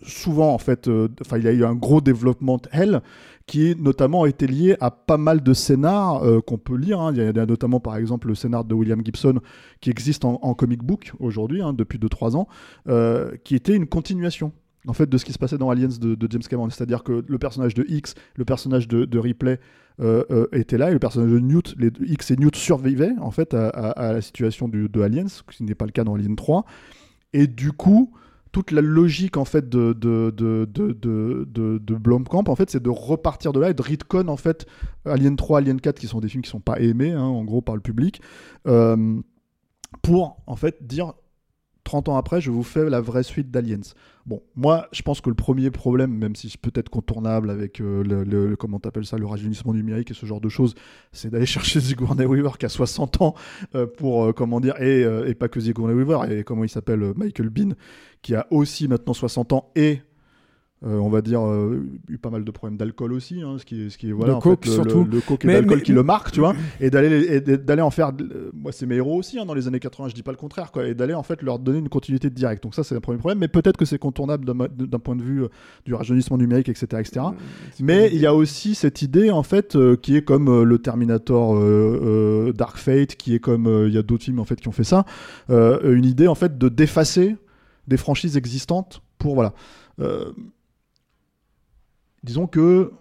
souvent, en fait, euh, enfin, il y a eu un gros développement de Hell qui notamment a été lié à pas mal de scénars euh, qu'on peut lire. hein. Il y a- notamment, par exemple, le scénar de William Gibson qui existe en, comic book aujourd'hui, hein, depuis 2-3 ans, euh, qui était une continuation en fait de ce qui se passait dans Aliens de, James Cameron. C'est-à-dire que le personnage de X, le personnage de, Ripley euh, étaient là et le personnage de Newt, les X et Newt survivaient en fait à, la situation de Aliens, ce qui n'est pas le cas dans Alien 3. Et du coup, toute la logique en fait de de de de de, Blomkamp en fait c'est de repartir de là et de retcon en fait Alien 3 Alien 4 qui sont des films qui sont pas aimés hein, en gros par le public euh, pour en fait dire 30 ans après, je vous fais la vraie suite d'Aliens. Bon, moi, je pense que le premier problème, même si c'est peut-être contournable avec euh, le, comment t'appelles ça, le rajeunissement numérique et ce genre de choses, c'est d'aller chercher Sigourney Weaver qui a 60 ans euh, pour, euh, comment dire, et, et pas que Sigourney Weaver, et comment il s'appelle, Michael Bean, qui a aussi maintenant 60 ans et euh, on va dire euh, eu pas mal de problèmes d'alcool aussi, hein, ce qui est, ce qui voilà, Le en coke, fait, le, surtout. le, le coke et l'alcool mais- qui le marque, tu vois, et d'aller d'aller en faire, euh, moi c'est mes héros aussi hein, dans les années 80, je dis pas le contraire, quoi, et d'aller en fait leur donner une continuité de direct. Donc ça c'est un premier problème, mais peut-être que c'est contournable d'un point de vue euh, du rajeunissement numérique, etc., etc. Mais il y a aussi cette idée en fait qui est comme le Terminator Dark Fate, qui est comme il y a d'autres films en fait qui ont fait ça, une idée en fait de d'effacer des franchises existantes pour voilà. Euh, disons que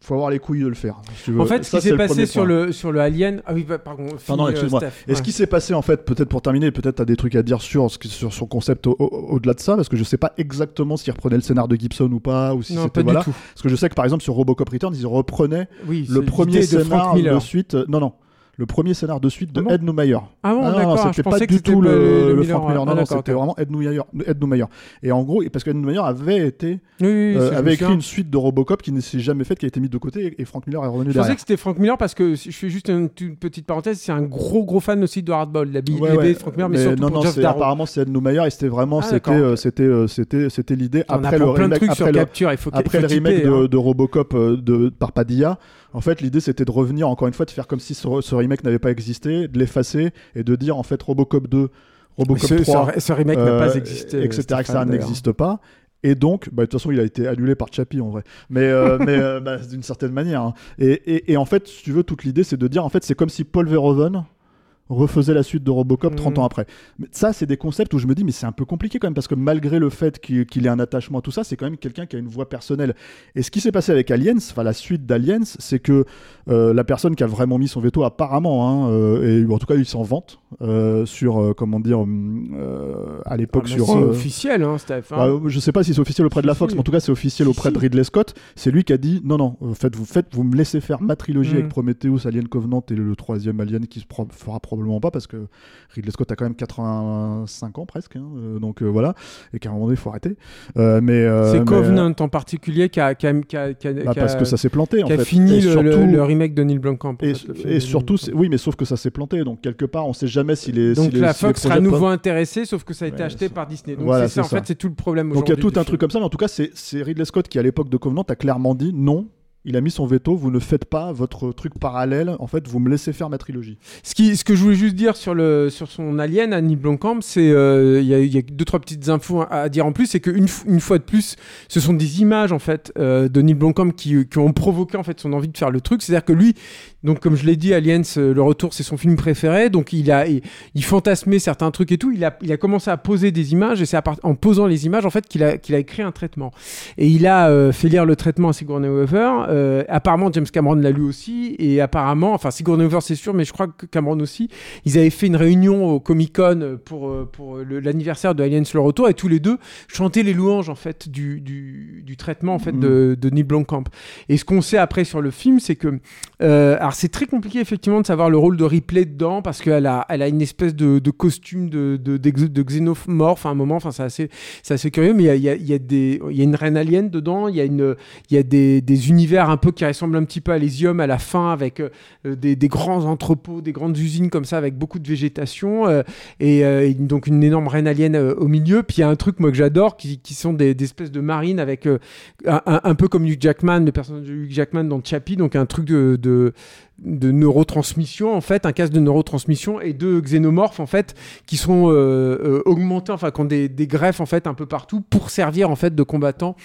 faut avoir les couilles de le faire. si tu veux. En fait, ce qui s'est passé sur point. le, sur le Alien. Ah oui, bah, pardon. Pardon, euh, excuse-moi. Steph. Et ce Ouais. qui s'est passé en fait, peut-être pour terminer, peut-être tu as des trucs à dire sur, ce sur son concept au- au- au-delà de ça, parce que je sais pas exactement s'il reprenait le scénar de Gibson ou pas, ou si c'était voilà. du tout. Parce que je sais que par exemple sur Robocop Returns, ils reprenaient Oui, le premier de scénar Miller. de suite. euh, non, non. Le premier scénar de suite de Ah Ed Neumayer. Ah bon, Ah d'accord. Je c'était pas pensais que du tout le, Frank. Miller. Ah, Non, non, c'était vraiment Ed Neumayer. Ed Neumayer. Et en gros, parce qu'Ed Neumayer avait été, Oui, oui, euh, je avait écrit une suite de Robocop qui ne s'est jamais faite, qui a été mise de côté, et, Frank Miller est revenu Je pensais derrière. que c'était Frank Miller parce que je fais juste une, petite parenthèse. C'est un gros gros fan aussi de Hardball, la BD Ouais, ouais. de Frank Miller, mais, Mais surtout non, pour non, Jeff Darrow. apparemment c'est Ed Neumayer et c'était vraiment, Ah, c'était, euh, c'était, euh, c'était, c'était, On après le remake, après le, remake de, hein. de Robocop de, par Padilla, en fait, l'idée c'était de revenir encore une fois, de faire comme si ce, ce remake n'avait pas existé, de l'effacer et de dire en fait Robocop 2, Robocop Ce, 3, ce- ce remake n'a euh, pas existé, etc., Stéphane, etc., n'existe pas. Et donc, bah, de toute façon, il a été annulé par Chappie en vrai. Mais, euh, mais euh, bah, d'une certaine manière. hein. Et, et, et en fait, si tu veux, toute l'idée, c'est de dire, en fait, c'est comme si Paul Verhoeven refaisait la suite de Robocop 30 Mhm. ans après. Mais ça, c'est des concepts où je me dis, mais c'est un peu compliqué quand même, parce que malgré le fait qu'il ait un attachement à tout ça, c'est quand même quelqu'un qui a une voix personnelle. Et ce qui s'est passé avec Aliens, enfin la suite d'Aliens, c'est que euh, la personne qui a vraiment mis son veto, apparemment, hein, euh, et en tout cas, il s'en vante euh, sur, comment dire, hum, à l'époque Ah, sur. C'est officiel, hein, Steph. hein. bah, je sais pas si c'est officiel auprès de la Fox, mais en tout cas c'est officiel auprès de. Ridley Scott. C'est lui qui a dit non non, faites vous faites vous me laissez faire ma trilogie Mm. avec Prometheus, Alien Covenant et le troisième Alien qui se fera probablement pas parce que Ridley Scott a quand même 85 ans presque, hein, euh, donc euh, voilà, et qu'à un moment donné il faut arrêter. Euh, mais c'est mais, Covenant en particulier qui a, qui a, qui a- qui a- bah, parce que ça s'est planté en qui a fait. fini le, surtout- le- le remake de Neil Blomkamp. et, et surtout, oui, mais sauf que ça s'est planté, donc quelque part, on sait jamais si les. Donc si la si Fox sera à nouveau intéressée, sauf que ça a été Ouais, acheté par Disney. Donc Voilà, c'est ça, en fait, c'est tout le problème Donc il y a tout un truc comme ça, mais en tout cas, c'est Ridley Scott qui, à l'époque de Covenant, a clairement dit non. Il a mis son veto, vous ne faites pas votre truc parallèle, en fait, vous me laissez faire ma trilogie. Ce, que je voulais juste dire sur, son Alien à Neil Blomkamp, c'est euh, il y, a- deux trois petites infos à, dire en plus, c'est qu'une une fois de plus, ce sont des images en fait euh, de Neil Blomkamp qui, qui ont provoqué en fait son envie de faire le truc. C'est-à-dire que lui, donc comme je l'ai dit, Aliens, euh, le retour, c'est son film préféré, donc il a il, fantasmait certains trucs et tout. Il a, commencé à poser des images et c'est en posant les images en fait qu'il a, écrit un traitement. Et il a euh, fait lire le traitement à Sigourney Weaver euh, apparemment James Cameron l'a lu aussi, et apparemment, enfin Sigourney Weaver c'est sûr, mais je crois que Cameron aussi, ils avaient fait une réunion au Comic Con pour, euh, pour l'anniversaire de Aliens le retour, et tous les deux chantaient les louanges en fait du, du, du traitement en fait de, de Neil Blomkamp. Et ce qu'on sait après sur le film, c'est que, euh, alors c'est très compliqué effectivement de savoir le rôle de Ripley dedans, parce qu'elle a, elle a une espèce de, de costume de, de, de xénomorphe à un moment, enfin c'est assez, assez curieux, mais il y a, y a- y a des, y a une reine alien dedans, il y a une, y a des, des univers un peu qui ressemblent un petit peu à Elysium à la fin, avec euh, des, des grands entrepôts, des grandes usines comme ça, avec beaucoup de végétation, euh, et, euh, donc une énorme reine alien euh, au milieu. Puis il y a un truc moi que j'adore, qui, qui sont des, espèces de marines avec euh, un, peu comme Hugh Jackman, le personnage de Hugh Jackman dans Chappie, donc un truc de de neurotransmission en fait un casque de neurotransmission et deux xénomorphes en fait qui sont euh, euh, augmentés enfin qui ont des, des greffes en fait un peu partout pour servir en fait de combattants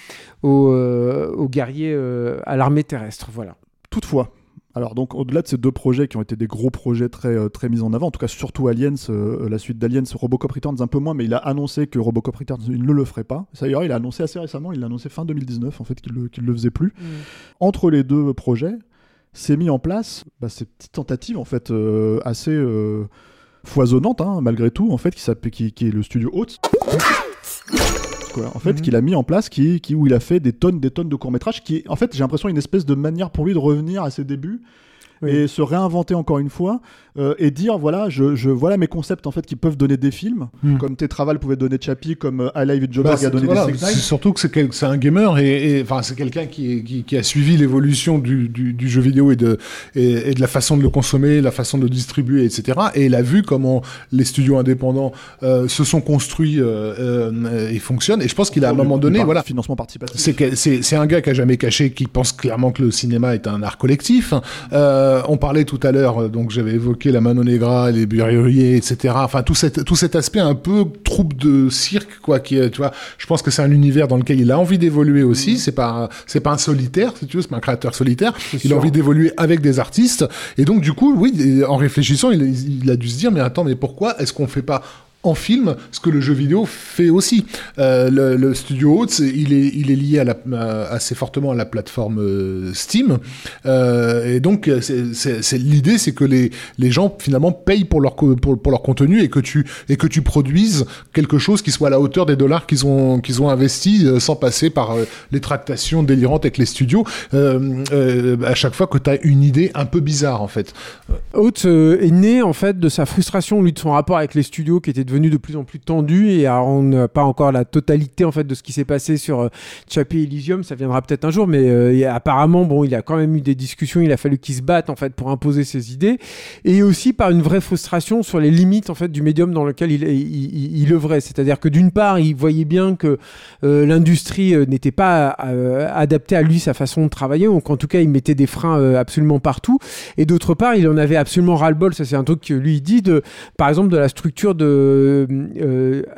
aux, euh, aux guerriers euh, à l'armée terrestre voilà Toutefois, alors donc au-delà de ces deux projets qui ont été des gros projets très, très mis en avant, en tout cas surtout Aliens, euh, la suite d'Aliens, Robocop Returns un peu moins, mais il a annoncé que Robocop Returns il ne le ferait pas. Ça d'ailleurs il a annoncé assez récemment, il l'a annoncé fin 2019 en fait qu'il le, qu'il le faisait plus. Entre les deux projets, s'est mis en place bah, ces petites tentatives en fait euh, assez euh, foisonnantes hein, malgré tout en fait qui, s'appelle- qui, qui est le studio Haute. Quoi, en fait, Mhm. qu'il a mis en place, qui, qui, où il a fait des tonnes, des tonnes de courts métrages, qui, en fait, j'ai l'impression une espèce de manière pour lui de revenir à ses débuts Oui. et se réinventer encore une fois euh, et dire voilà, je, je voilà mes concepts en fait qui peuvent donner des films, Mhm. comme Tetraval pouvait donner Chappie, comme euh, Alive et Joker Bah, a donné voilà, des c'est surtout que c'est un gamer et, enfin c'est quelqu'un qui, qui, qui a suivi l'évolution du, du, du jeu vidéo et de et, et de la façon de le consommer, la façon de le distribuer, etc. Et il a vu comment les studios indépendants euh, se sont construits euh, euh, et fonctionnent. Et je pense qu'il a à un moment donné, Par- voilà, financement participatif. c'est que- c'est c'est un gars qui a jamais caché, qui pense clairement que le cinéma est un art collectif. Euh, on parlait tout à l'heure, euh, donc j'avais évoqué la Mano Negra, les Burrieriers, etc. Enfin tout cet tout cet aspect un peu troupe de cirque, quoi. Qui tu vois, je pense que c'est un univers dans lequel il a envie d'évoluer aussi. C'est pas un- c'est pas un solitaire, si tu veux, c'est pas un créateur solitaire. Il sûr. a envie d'évoluer avec des artistes. Et donc du coup, oui, en réfléchissant, il, il a dû se dire, mais attends, mais pourquoi est-ce qu'on fait pas en film, ce que le jeu vidéo fait aussi. Euh, le, le studio c'est- il est, il est lié à la, assez fortement à la plateforme euh, Steam. Euh, et donc, l'idée, c'est que les, les gens, finalement, payent pour leur, pour, pour leur contenu et que, tu, et que tu produises quelque chose qui soit à la hauteur des dollars qu'ils ont, qu'ils ont investis sans passer par les tractations délirantes avec les studios. À chaque fois que tu as une idée un peu bizarre, en fait. Euh, est né en fait de sa frustration, lui, de son rapport avec les studios qui était devenu de plus en plus tendu. Et alors, on n'a pas encore la totalité en fait de ce qui s'est passé sur euh, Elysium. Ça viendra peut-être un jour, mais euh, apparemment, bon, il a quand même eu des discussions. Il a fallu qu'il se batte en fait pour imposer ses idées, et aussi par une vraie frustration sur les limites en fait du médium dans lequel il, il, œuvrait. C'est-à-dire que d'une part, il voyait bien que euh, l'industrie euh, n'était pas adaptée à lui sa façon de travailler, donc en tout cas, il mettait des freins absolument partout. Et d'autre part, il en avait absolument ras-le-bol, ça c'est un truc que lui il dit, de, par exemple de la structure de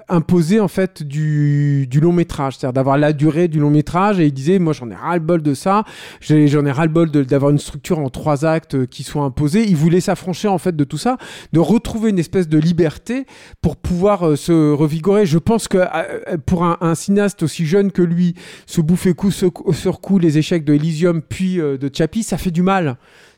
imposer en fait du, long métrage, c'est-à-dire d'avoir la durée du long métrage. Et il disait, moi j'en ai ras-le-bol de ça, j'en ai ras-le-bol d'avoir une structure en trois actes euh, qui soit imposée. Il voulait s'affranchir en fait de tout ça, de retrouver une espèce de liberté pour pouvoir euh, se revigorer. Je pense que euh, pour un, cinéaste aussi jeune que lui, se bouffer coup sur coup les échecs de Elysium puis euh, de Chappie, ça fait du mal.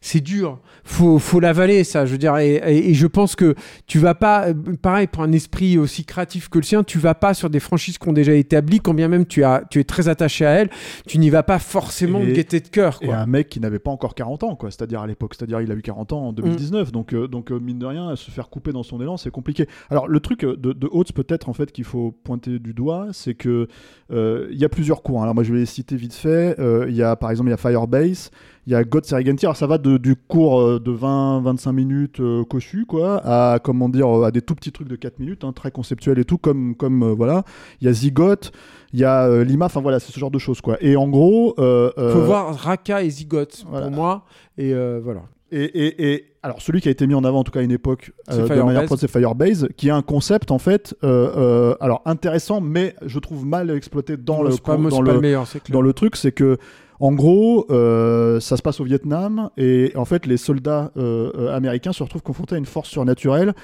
C'est dur. Faut, faut l'avaler, ça. Je veux dire, et, et- et je pense que tu vas pas, euh, pareil, pour un esprit aussi créatif que le sien, tu vas pas sur des franchises qui ont déjà établies, quand bien même tu, as, tu es très attaché à elles, tu n'y vas pas forcément Et- de gaieté de cœur. Et Quoi. un mec qui n'avait pas encore 40 ans, quoi. C'est-à-dire à l'époque, c'est-à-dire il a eu 40 ans en Mm. 2019, donc euh, donc euh, mine de rien, se faire couper dans son élan, c'est compliqué. Alors le truc de, de peut-être en fait qu'il faut pointer du doigt, c'est que euh, il y a plusieurs cours. Alors moi je vais les citer vite fait. Il y a par exemple il y a Firebase, il y a God Serengeti. Alors ça va de- du cours euh, de 20-25 minutes euh, cossu quoi, à comment dire euh, à des tout petits trucs de 4 minutes, hein, très conceptuels et tout, comme comme euh, voilà. Il y a Zygote, il y a Lima. Enfin voilà, c'est ce genre de choses quoi. Et en gros, euh, Faut voir Raka et Zygote voilà. pour moi. Et voilà. et, et, et alors celui qui a été mis en avant en tout cas à une époque C'est euh, de Firebase. manière c'est Firebase, qui a un concept en fait, euh, euh, alors intéressant, mais je trouve mal exploité dans le pas, dans le meilleur, dans le truc, c'est que En gros, euh, ça se passe au Vietnam et en fait, les soldats euh, euh, américains se retrouvent confrontés à une force surnaturelle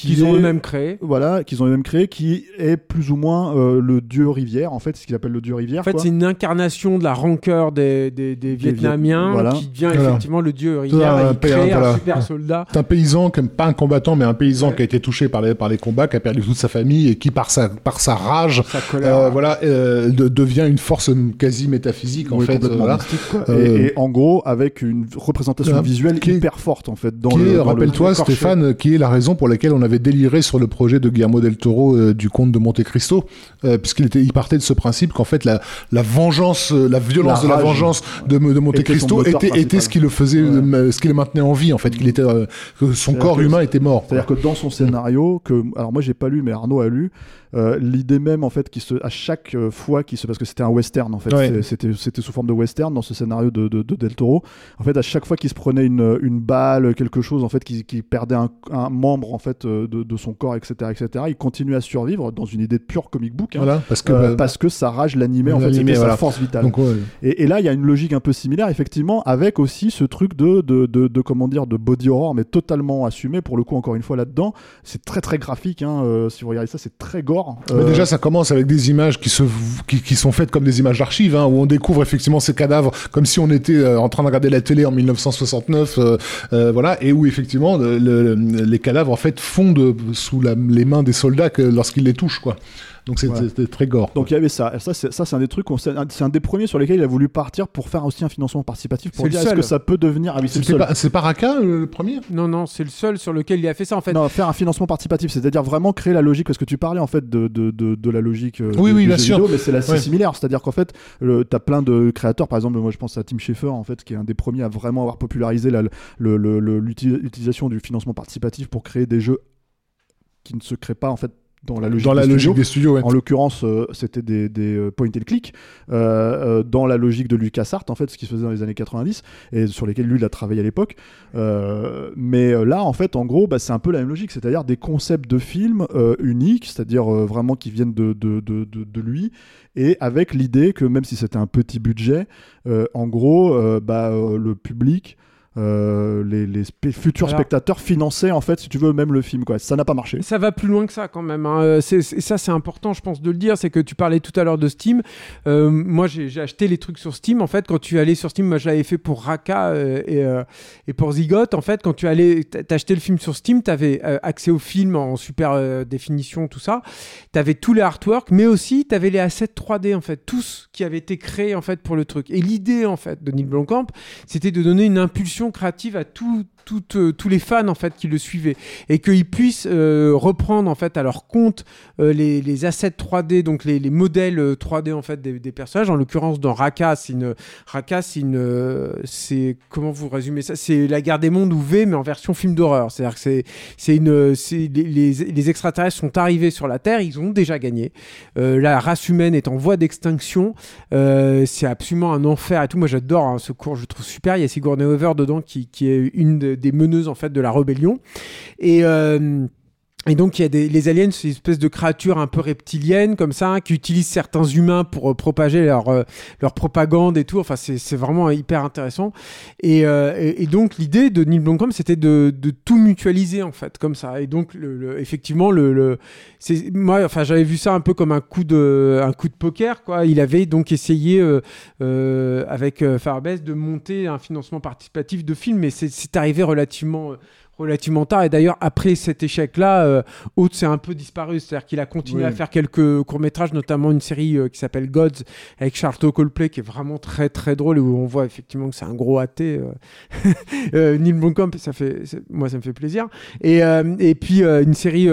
Qu'ils ont eux-mêmes créé. Voilà, qu'ils ont eux-mêmes créé, qui est plus ou moins euh, le dieu rivière, en fait, ce qu'ils appellent le dieu rivière. En fait, c'est une incarnation de la rancœur des, des, des Vietnamiens voilà. qui devient Voilà. effectivement le dieu rivière et il crée un voilà. super soldat. C'est un paysan, comme pas un combattant, mais un paysan Ouais. qui a été touché par les, par les combats, qui a perdu toute sa famille et qui, par sa, par sa rage, Sa colère. euh, voilà, euh, de- devient une force quasi métaphysique, en Oui, fait. Euh, et, et en gros, avec une représentation visuelle qui est- hyper forte, en fait, dans rappelle-toi. Stéphane, qui est la raison pour laquelle on avait déliré sur le projet de Guillermo del Toro euh, du comte de Monte Cristo, euh, puisqu'il était, il partait de ce principe qu'en fait la, la vengeance, euh, la violence La de la vengeance de, de Monte Était Cristo était, était ce qui le faisait, Ouais. ce qui le maintenait en vie, en fait, qu'il était, que son corps humain était mort. C'est-à-dire que dans son scénario, que alors moi j'ai pas lu, mais Arnaud a lu, euh, l'idée même en fait qui se, à chaque euh, fois qui se, parce que c'était un western en fait, Ouais. C'était c'était sous forme de western dans ce scénario de, de, de Del Toro. En fait, à chaque fois qu'il se prenait une, une balle, quelque chose en fait, qui, qui perdait un, un membre en fait euh, de, de son corps, etc., etc., il continuait à survivre dans une idée de pure comic book. hein. Voilà, parce que Euh, bah, parce que sa rage l'animait en fait, c'était voilà. sa force vitale. donc, ouais. Et, et là, il y a une logique un peu similaire, effectivement, avec aussi ce truc de, de, de, de, comment dire, de body horror, mais totalement assumé. Pour le coup, encore une fois, là-dedans, c'est très très graphique. Hein, euh, si vous regardez ça, c'est très gore. Mais Euh, déjà, ça commence avec des images qui, se, qui, qui sont faites comme des images d'archives, hein, où on découvre effectivement ces cadavres comme si on était euh, en train de regarder la télé en 1969, euh, voilà, et où effectivement le- le- les cadavres en fait fondent sous la- les mains des soldats que- lorsqu'ils les touchent, quoi. Donc c'est très gore. Donc il y avait ça. Et ça, c'est, ça, c'est un des trucs, c'est un, des premiers sur lesquels il a voulu partir pour faire aussi un financement participatif pour C'est le dire est-ce seul. que ça peut devenir. Ah oui, c'est C'était pas, c'est pas Raka le premier? Non, non, c'est le seul sur lequel il a fait ça en fait. Non, faire un financement participatif, c'est-à-dire vraiment créer la logique, parce que tu parlais en fait de, de, de, de la logique euh, Oui, oui, bien sûr. vidéo, mais c'est, Ouais. similaire, c'est-à-dire qu'en fait, t'as plein de créateurs, par exemple, moi je pense à Tim Schafer, en fait, qui est un des premiers à vraiment avoir popularisé l'utilisation du financement participatif pour créer des jeux qui ne se créent pas en fait dans la logique Dans la des logique studios. des studios, ouais. En l'occurrence, euh, c'était des, des euh, point and click euh, euh, dans la logique de LucasArts, en fait, ce qui se faisait dans les années 90 et sur lesquels lui il a travaillé à l'époque. Mais là, en fait, en gros, bah, c'est un peu la même logique, c'est-à-dire des concepts de films uniques, c'est-à-dire vraiment qui viennent de, de, de, de, de lui, et avec l'idée que même si c'était un petit budget, en gros, bah, le public. Euh, les, futurs Alors- spectateurs finançaient en fait si tu veux même le film quoi ça n'a pas marché Ça va plus loin que ça quand même. hein. Euh, ça, c'est important, je pense, de le dire. C'est que tu parlais tout à l'heure de Steam. Euh, moi, j'ai acheté les trucs sur Steam. En fait, quand tu allais sur Steam, moi, je l'avais fait pour Raka euh, et, et pour Zygote. En fait, quand tu allais t'acheter le film sur Steam, tu avais accès au film en super définition, tout ça. Tu avais tous les artworks, mais aussi tu avais les assets 3D, en fait, tous qui avaient été créés en fait pour le truc. Et l'idée, en fait, de Neil Blomkamp, c'était de donner une impulsion créative à tout, euh, tous les fans en fait qui le suivaient. Et qu'ils puissent euh, reprendre en fait à leur compte euh, les, assets 3D donc les, les modèles euh, 3D en fait des, des personnages. En l'occurrence dans Raka c'est une Raka c'est une c'est comment vous résumez ça? C'est la guerre des mondes ou V mais en version film d'horreur. C'est à dire que c'est c'est une les, les, extraterrestres sont arrivés sur la Terre ils ont déjà gagné. La race humaine est en voie d'extinction. C'est absolument un enfer et tout. Moi, j'adore hein, ce cours, je trouve super. Il y a Sigourney Weaver dedans qui, qui est une de- des meneuses en fait de la rébellion. Et euh, et donc il y a des, les aliens, c'est une espèce de créatures un peu reptiliennes comme ça, qui utilisent certains humains pour euh, propager leur, euh, leur propagande et tout. Enfin, c'est vraiment hyper intéressant. Et, euh, et, et donc l'idée de Neil Blomkamp, c'était de, de tout mutualiser en fait, comme ça. Et donc le, le- effectivement, le, le moi, enfin j'avais vu ça un peu comme un coup de, un coup de poker quoi. Il avait donc essayé avec Farbès de monter un financement participatif de film, mais c'est- arrivé relativement relativement tard. Et d'ailleurs, après cet échec-là, euh, Haute s'est un peu disparu. C'est-à-dire qu'il a continué Oui. à faire quelques courts-métrages, notamment une série euh, qui s'appelle Gods avec Charlton Coldplay, qui est vraiment très très drôle et où on voit effectivement que c'est un gros athée. euh. euh, Neil Blomkamp, ça fait, moi ça me fait plaisir. Et, et puis une série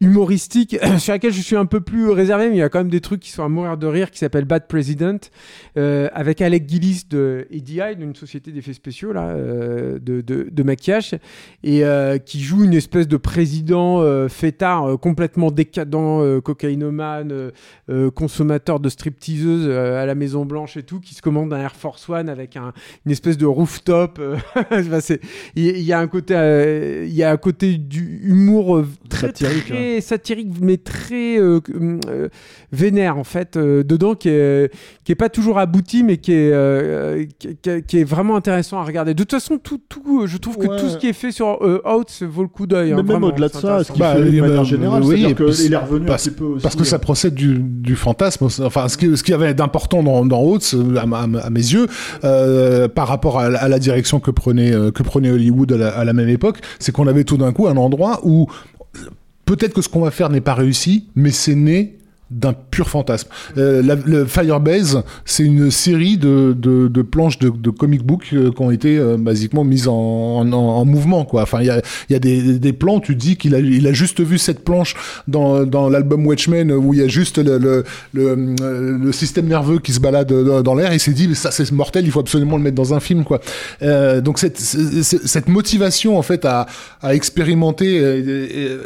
humoristique sur laquelle je suis un peu plus réservé, mais il y a quand même des trucs qui sont à mourir de rire, qui s'appelle Bad President, avec Alec Gillis de EDI, d'une société d'effets spéciaux là, de, de, de maquillage. Et et euh, qui joue une espèce de président euh, fêtard euh, complètement décadent, euh, cocaïnomane, consommateur de stripteaseuse euh, à la Maison Blanche et tout, qui se commande un Air Force One avec un, une espèce de rooftop. Il y, a un côté, il y a un côté du humour très Satirique, très satirique, mais très vénère en fait dedans, qui est qui est pas toujours abouti, mais qui est qui, qui- qui est vraiment intéressant à regarder. De toute façon, tout, tout, je trouve que tout ce qui est fait sur euh, Out vaut le coup d'œil. hein, Mais même au-delà de ça, ce qu'il Bah, fait de euh, manière générale, oui, c'est-à-dire parce- qu'il est revenu parce- un petit peu aussi. Parce que ça procède du, du fantasme. Enfin, ce qui, ce qui avait d'important dans, dans euh, à, mes yeux, euh, par rapport à, la- à la direction que prenait, euh, que prenait Hollywood à la, à la même époque, c'est qu'on avait tout d'un coup un endroit où peut-être que ce qu'on va faire n'est pas réussi, mais c'est né d'un pur fantasme. Euh, la- le Firebase, c'est une série de, de, de planches de, de comic book euh, qui ont été euh, basiquement mises en, en, en mouvement. Quoi. Enfin, il y a, y a des, des plans, tu dis qu'il a, il a juste vu cette planche dans, dans l'album Watchmen où il y a juste le, le, le, système nerveux qui se balade dans, l'air il s'est dit ça c'est mortel, il faut absolument le mettre dans un film. Quoi. Euh, donc cette, cette cette motivation en fait à, à expérimenter euh,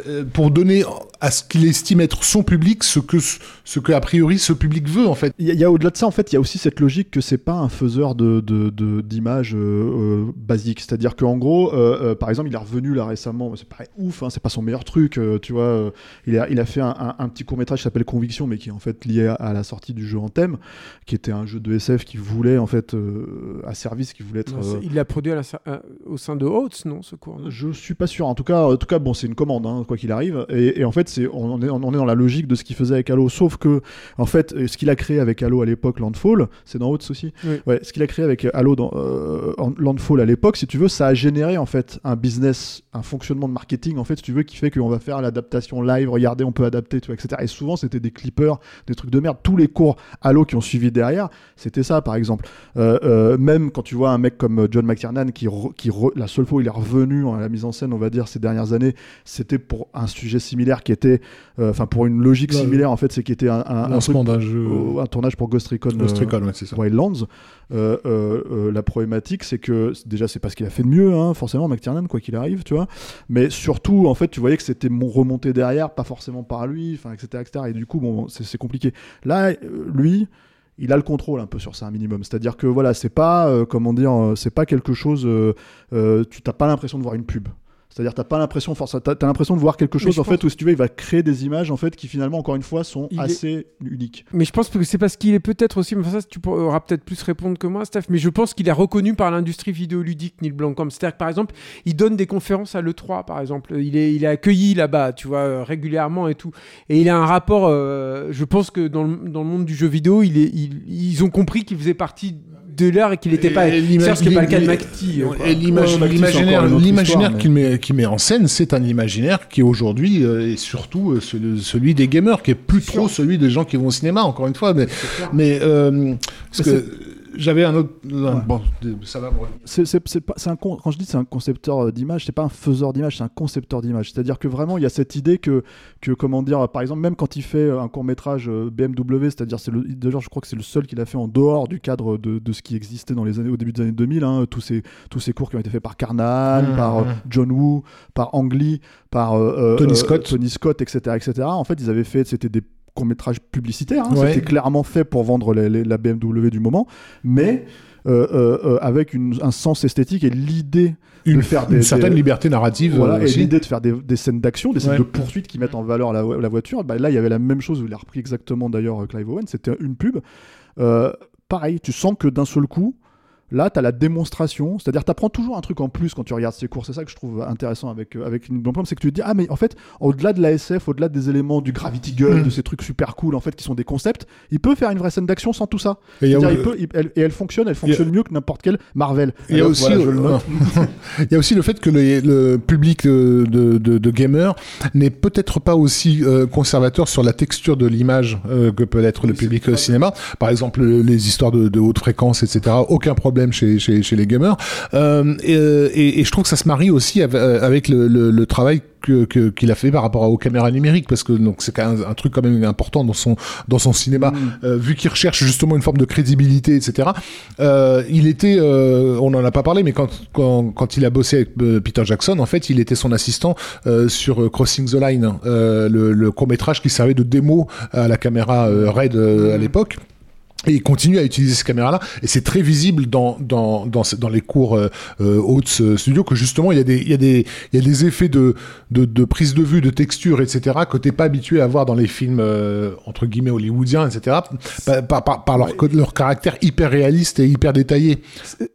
euh, pour donner à ce qu'il estime être son public ce que ce que a priori ce public veut en fait. Il y a, il y a au-delà de ça, en fait, il y a aussi cette logique que c'est pas un faiseur de, de, de- d'images euh, euh, basiques. C'est-à-dire qu'en gros, euh, euh, par exemple, il est revenu là récemment, c'est pas ouf, hein, c'est pas son meilleur truc, euh, tu vois. euh, il, a, il a fait un, un- un petit court-métrage qui s'appelle Conviction, mais qui est en fait lié à, à la sortie du jeu en thème, qui était un jeu de SF qui voulait, en fait, euh, à service, qui voulait être. Non, euh, Il l'a produit à la sa- au sein de Oates, non, ce cours non? Je suis pas sûr. En tout cas, en tout cas, bon, c'est une commande, hein, quoi qu'il arrive. Et, et en fait, c'est on est, on est dans la logique de ce qu'il faisait avec Halo, sauf que, en fait, euh, ce qu'il a créé avec Halo à l'époque, Landfall, c'est dans Oates aussi. Oui. Ouais, ce qu'il a créé avec Halo dans euh, Landfall à l'époque, si tu veux, ça a généré en fait un business, un fonctionnement de marketing, en fait, si tu veux, qui fait qu'on va faire l'adaptation live. Regardez, on peut adapter, tu vois, etc. Et souvent, c'était des clippers, des trucs de merde. Tous les cours Halo qui ont suivi derrière, c'était ça, par exemple. Euh, euh, même quand tu vois un mec comme John McTiernan qui, re- qui re- la seule fois où il est revenu à la mise en scène, on va dire ces dernières années, c'était pour un sujet similaire qui était, euh, enfin pour une logique Ouais. similaire en fait, c'est qui était un, truc- tournage pour Ghost Recon. Ghost euh, Recon, ouais, ça. Wildlands. Euh, la problématique, c'est que déjà, c'est pas ce qu'il a fait de mieux, hein, forcément, McTiernan, quoi qu'il arrive, tu vois. Mais surtout, en fait, tu voyais que c'était mon remonté derrière, pas forcément par lui, enfin, etc., etc. Et du coup, bon, c'est compliqué. Là, lui. Il a le contrôle un peu sur ça, un minimum. C'est-à-dire que voilà, c'est pas, euh, comment dire, euh, c'est pas quelque chose. euh, tu t'as pas l'impression de voir une pub. C'est-à-dire, t'as pas l'impression, t'as, l'impression de voir quelque chose en fait où si tu veux, il va créer des images en fait qui finalement, encore une fois, sont Il est- assez uniques. Mais je pense que c'est parce qu'il est peut-être aussi, mais ça tu pourras peut-être plus répondre que moi, Steph, mais je pense qu'il est reconnu par l'industrie vidéoludique, Neil Blomkamp. C'est-à-dire que par exemple, il donne des conférences à l'E3, par exemple. Il est, il est accueilli là-bas, tu vois, euh, régulièrement et tout. Et il a un rapport, euh, je pense que dans le, dans le monde du jeu vidéo, il est, il- ils ont compris qu'il faisait partie de l'heure et qu'il n'était pas. Ce qui n'est pas le cas de euh. Et l'imaginaire, qu'il met, qu'il met en scène, c'est un imaginaire qui aujourd'hui euh, est surtout euh, ce- celui des gamers, qui est plus trop celui des gens qui vont au cinéma, encore une fois. Mais, mais euh, j'avais un autre. Bon, ça va. c'est un con- quand je dis c'est un concepteur euh, d'image, c'est pas un faiseur d'image, c'est un concepteur d'image. C'est-à-dire que vraiment il y a cette idée que, que comment dire, par exemple même quand il fait euh, un court métrage BMW, c'est-à-dire c'est le, d'ailleurs je crois que c'est le seul qu'il a fait en dehors du cadre de, de ce qui existait dans les années au début des années 2000, hein, tous ces tous ces cours qui ont été faits par Carnan, Mmh, par euh, mmh. John Woo, par Ang Lee, par euh, euh, Tony euh, Scott. Tony Scott, etc., etc. En fait ils avaient fait, c'était des courts métrages publicitaires, hein, Ouais. c'était clairement fait pour vendre les- les- la BMW du moment, mais euh, euh, euh, avec une- un sens esthétique et l'idée Une, de faire une certaine des- liberté narrative voilà, et l'idée de faire des, des scènes d'action, des scènes Ouais. de poursuite qui mettent en valeur la, la voiture. Bah, là, il y avait la même chose, il a repris exactement d'ailleurs Clive Owen, c'était une pub. Pareil, tu sens que d'un seul coup, là, tu as la démonstration, c'est-à-dire tu apprends toujours un truc en plus quand tu regardes ces cours. C'est ça que je trouve intéressant avec, euh, avec une c'est que tu te dis, ah, mais en fait, au-delà de la SF, au-delà des éléments du Gravity Gun, Mm. de ces trucs super cool, en fait, qui sont des concepts, il peut faire une vraie scène d'action sans tout ça. Et il peut- elle- et elle fonctionne, elle fonctionne mieux que n'importe quelle Marvel. Il y, a aussi, voilà, je le il y a aussi le fait que le, le public de, de, de- de gamers n'est peut-être pas aussi euh, conservateur sur la texture de l'image euh, que peut être le public cinéma. Par exemple, les histoires de, de haute fréquence, etc. Aucun problème problème chez, chez, chez les gamers. Euh, et, et, et je trouve que ça se marie aussi avec, avec le, le, le travail que- que- qu'il a fait par rapport aux caméras numériques parce que donc c'est un, truc quand même important dans son dans son cinéma. Euh, vu qu'il recherche justement une forme de crédibilité etc euh, il était euh, on en a pas parlé mais quand quand, quand il a bossé avec euh, Peter Jackson en fait il était son assistant euh, sur euh, Crossing the Line euh, le, le court métrage qui servait de démo à la caméra euh, Red euh, à l'époque et il continue à utiliser ces caméras-là, et c'est très visible dans dans dans, les cours euh, euh, Hautes euh, Studio que justement il y a des il y a des il y a des effets de de, de prise de vue, de texture, etc. que t'es pas habitué à voir dans les films euh, entre guillemets hollywoodiens, etc. Par, par, par- par leur caractère hyper réaliste et hyper détaillé.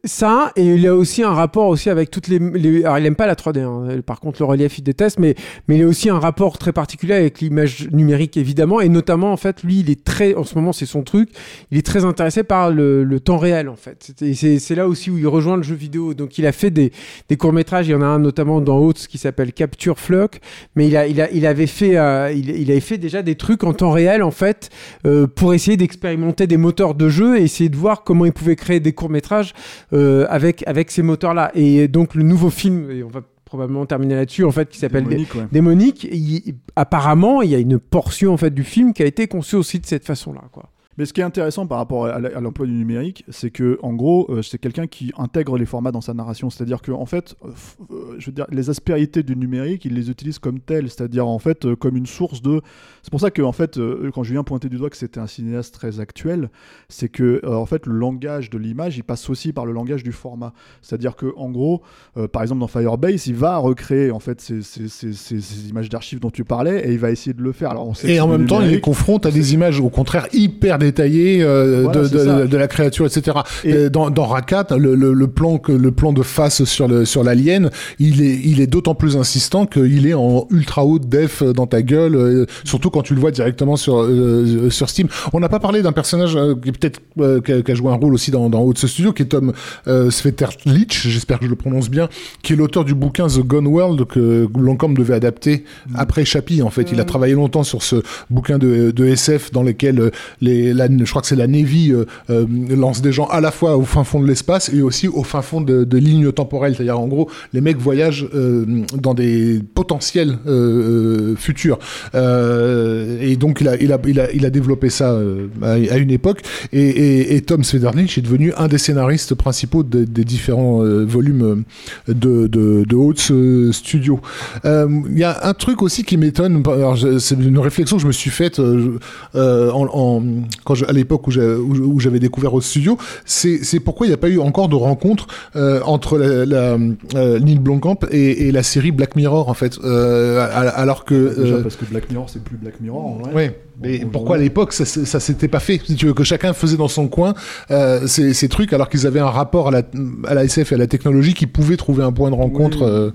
Ça, et il a aussi un rapport aussi avec toutes les. les- alors, il aime pas la 3D, hein. par contre, le relief, il déteste, mais, mais il a aussi un rapport très particulier avec l'image numérique, évidemment, et notamment, en fait, lui, il est très. En ce moment, c'est son truc, il est très intéressé par le, le temps réel, en fait. C'est là aussi où il rejoint le jeu vidéo. Donc, il a fait des, des courts-métrages, il y en a un notamment dans Haute qui s'appelle Capture Flock, mais il, a, il, a, il avait fait. euh, il, il avait fait déjà des trucs en temps réel, en fait, euh, pour essayer d'expérimenter des moteurs de jeu et essayer de voir comment il pouvait créer des courts-métrages euh, avec, avec ces moteurs-là. Et donc le nouveau film, et on va probablement terminer là-dessus, en fait, qui s'appelle Dé- Démonique, ouais. Démonique, il- apparemment, il y a une portion en fait du film qui a été conçue aussi de cette façon-là. Quoi. Mais ce qui est intéressant par rapport à l'emploi du numérique, c'est que en gros, euh, c'est quelqu'un qui intègre les formats dans sa narration. C'est-à-dire que en fait, euh, euh, je veux dire, les aspérités du numérique, il les utilise comme telles, c'est-à-dire en fait euh, comme une source de. C'est pour ça que en fait, quand Julien pointait du doigt que c'était un cinéaste très actuel, c'est que en fait le langage de l'image, il passe aussi par le langage du format. C'est-à-dire que en gros, par exemple dans Firebase, il va recréer en fait ces, ces- ces- ces- ces images d'archives dont tu parlais et il va essayer de le faire. Alors on sait que Et en même temps, il les confronte à des images au contraire hyper détaillées euh, Voilà, de, la créature, etc. Et- Euh, dans, dans Rakat, le, le, le plan que le plan de face sur le sur l'alien, il est il est d'autant plus insistant qu'il est en ultra haute def dans ta gueule, euh, surtout quand tu le vois directement sur euh, sur Steam. On n'a pas parlé d'un personnage qui peut-être qui, a, qui a joué un rôle aussi dans dans Haute Studio, qui est Tom Sveterlich, j'espère que je le prononce bien, qui est l'auteur du bouquin The Gone World que Blancombe devait adapter après Chappie. En fait, il a travaillé longtemps sur ce bouquin de, de SF dans lequel euh, je crois que c'est la Navy euh, euh, lance des gens à la fois au fin fond de l'espace et aussi au fin fond de, lignes temporelles. C'est-à-dire, en gros, les mecs voyagent euh, dans des potentiels futurs. Et donc, il a, développé ça à, une époque. Et, Tom Swederlich est devenu un des scénaristes principaux de- des différents volumes de, de, Studio. Il y a un truc aussi qui m'étonne. C'est une réflexion que je me suis faite en- quand je- à l'époque où j'avais découvert Haute Studio. C'est pourquoi il n'y a pas eu encore de rencontre euh, entre la, la, euh, Neil Blomkamp et, et la série Black Mirror en fait. Euh, al- alors que Déjà parce que Black Mirror c'est plus Black Mirror en vrai. Ouais. Mais Bon, pourquoi à l'époque ça, ça s'était pas fait? Si tu veux que chacun faisait dans son coin euh, ces, ces trucs alors qu'ils avaient un rapport à la, à la SF et à la technologie qui pouvait trouver un point de rencontre. Oui. euh,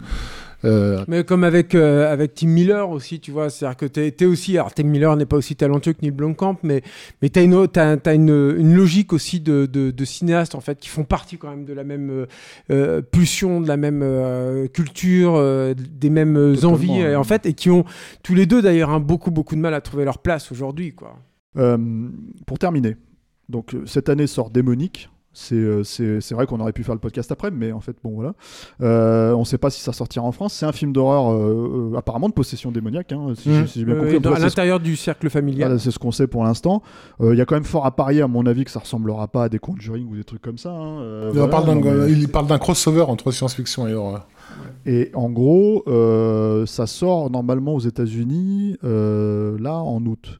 euh, Mais comme avec, euh, avec Tim Miller aussi, tu vois, c'est-à-dire que t'es es aussi. Alors, Tim Miller n'est pas aussi talentueux que Neil Blomkamp, mais, mais t'as une, t'as une, une logique aussi de, de, de cinéastes, en fait, qui font partie quand même de la même euh, pulsion, de la même culture, des mêmes Totalement, envies, ouais. en fait, et qui ont tous les deux d'ailleurs hein, beaucoup, beaucoup de mal à trouver leur place aujourd'hui, quoi. Pour terminer, donc cette année sort Démonique. C'est euh, c'est c'est vrai qu'on aurait pu faire le podcast après, mais en fait, bon voilà. Euh, on ne sait pas si ça sortira en France. C'est un film d'horreur euh, euh, apparemment de possession démoniaque, hein, si j'ai Mhm. si j'ai bien compris. Dans- cas, à l'intérieur du cercle familial. voilà, c'est ce qu'on sait pour l'instant. Euh, Il y a quand même fort à parier, à mon avis, que ça ressemblera pas à des Conjuring ou des trucs comme ça. hein. Euh, il, voilà, parle d'un, non, mais- il parle d'un crossover entre science-fiction et horreur. Et en gros, euh, ça sort normalement aux États-Unis euh, là en août.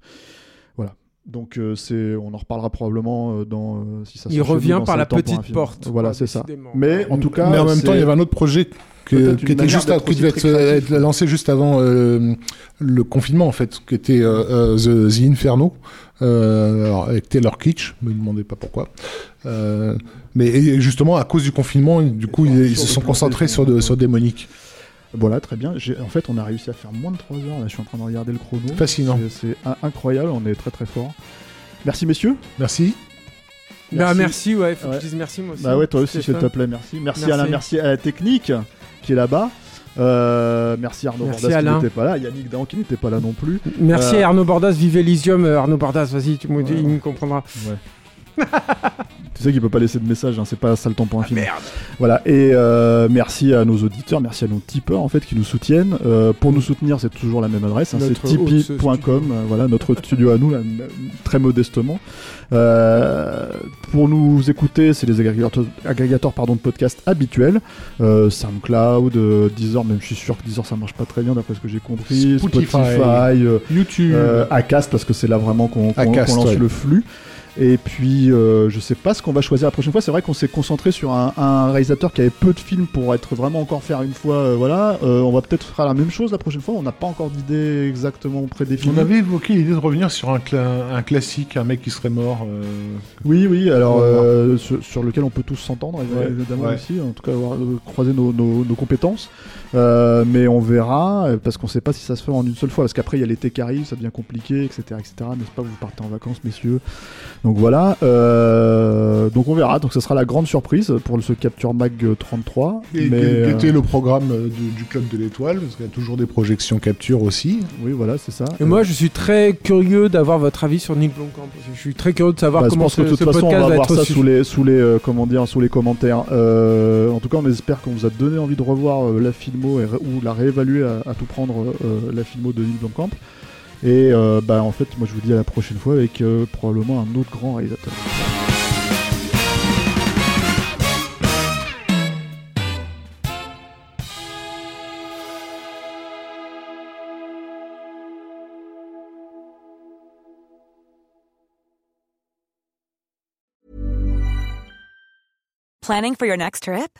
Donc euh, c'est, on en reparlera probablement euh, dans euh, si ça Il revient dans par la petite porte. Voilà, c'est ça. Mais en tout cas, Mais en même temps, il y avait un autre projet que- qui était juste à- qui devait être, lancé juste avant euh, le confinement en fait, qui était euh, euh, The, The Inferno euh, alors, avec Taylor Kitsch. Me demandez pas pourquoi. Euh, mais justement à cause du confinement, du coup, ils, se sont concentrés sur, de, sur démonique. Voilà, très bien. En fait, on a réussi à faire moins de 3 heures. Là, je suis en train de regarder le chrono. Fascinant. C'est, c'est in- incroyable. On est très très fort. Merci messieurs. Merci. Bah, merci, ouais, faut Ouais. que je dise merci moi aussi. Bah ouais, toi aussi, s'il te plaît, merci. Merci, Merci. Alain, merci à la technique qui est là-bas. Euh, merci Arnaud Merci, Bordas Alain. qui n'était pas là. Yannick Dahan qui n'était pas là non plus. Merci Euh, Arnaud Bordas, vive Elysium. Euh, Arnaud Bordas, vas-y, tu me dis, Ouais. il me comprendra. Ouais. Tu sais qu'il peut pas laisser de message, hein, c'est pas ça le temps pour un film. Merde. Voilà, et euh, merci à nos auditeurs, merci à nos tipeurs en fait qui nous soutiennent. Euh, pour nous soutenir, c'est toujours la même adresse, hein, c'est tipeee.com, euh, voilà notre studio à nous, là, très modestement. Euh, pour nous écouter, c'est les agrégateurs, agrégateurs pardon, de podcasts habituels, euh, SoundCloud, euh, Deezer, même je suis sûr que Deezer ça marche pas très bien d'après ce que j'ai compris, Spotify. euh, YouTube. euh, Acast parce que c'est là vraiment qu'on lance ouais. le flux. Et puis, euh, je sais pas ce qu'on va choisir la prochaine fois. C'est vrai qu'on s'est concentré sur un, un réalisateur qui avait peu de films pour être vraiment encore faire une fois. euh, voilà, Euh, on va peut-être faire la même chose la prochaine fois. On n'a pas encore d'idée exactement prédéfinie. On avait évoqué l'idée de revenir sur un, cla- un classique, un mec qui serait mort. euh, Oui, oui. Alors, sur, sur lequel on peut tous s'entendre, Ouais, évidemment ouais. aussi. En tout cas, avoir, nos, nos- nos compétences. Euh, mais on verra euh, parce qu'on sait pas si ça se fait en une seule fois. Parce qu'après, il y a l'été qui arrive, ça devient compliqué, etc., etc. N'est-ce pas Vous partez en vacances, messieurs? Donc voilà. Euh, donc on verra. Donc ce sera la grande surprise pour ce Capture Mag 33. Et mais quel euh, était le programme euh, du, du Club de l'Étoile? Parce qu'il y a toujours des projections capture aussi. oui, voilà, c'est ça. Et moi, je suis très curieux d'avoir votre avis sur Nick Blomkamp. Je suis très curieux de savoir Bah, je comment pense que de ce, toute ce façon, on podcast va va voir être ça sous les, sous les, euh, comment dire, sous les commentaires. Euh, en tout cas, on espère qu'on vous a donné envie de revoir euh, la ou la réévaluer à, tout prendre euh, la filmo de Neil Blomkamp. Et euh, bah, en fait, moi je vous dis à la prochaine fois avec euh, probablement un autre grand réalisateur. Planning for your next trip?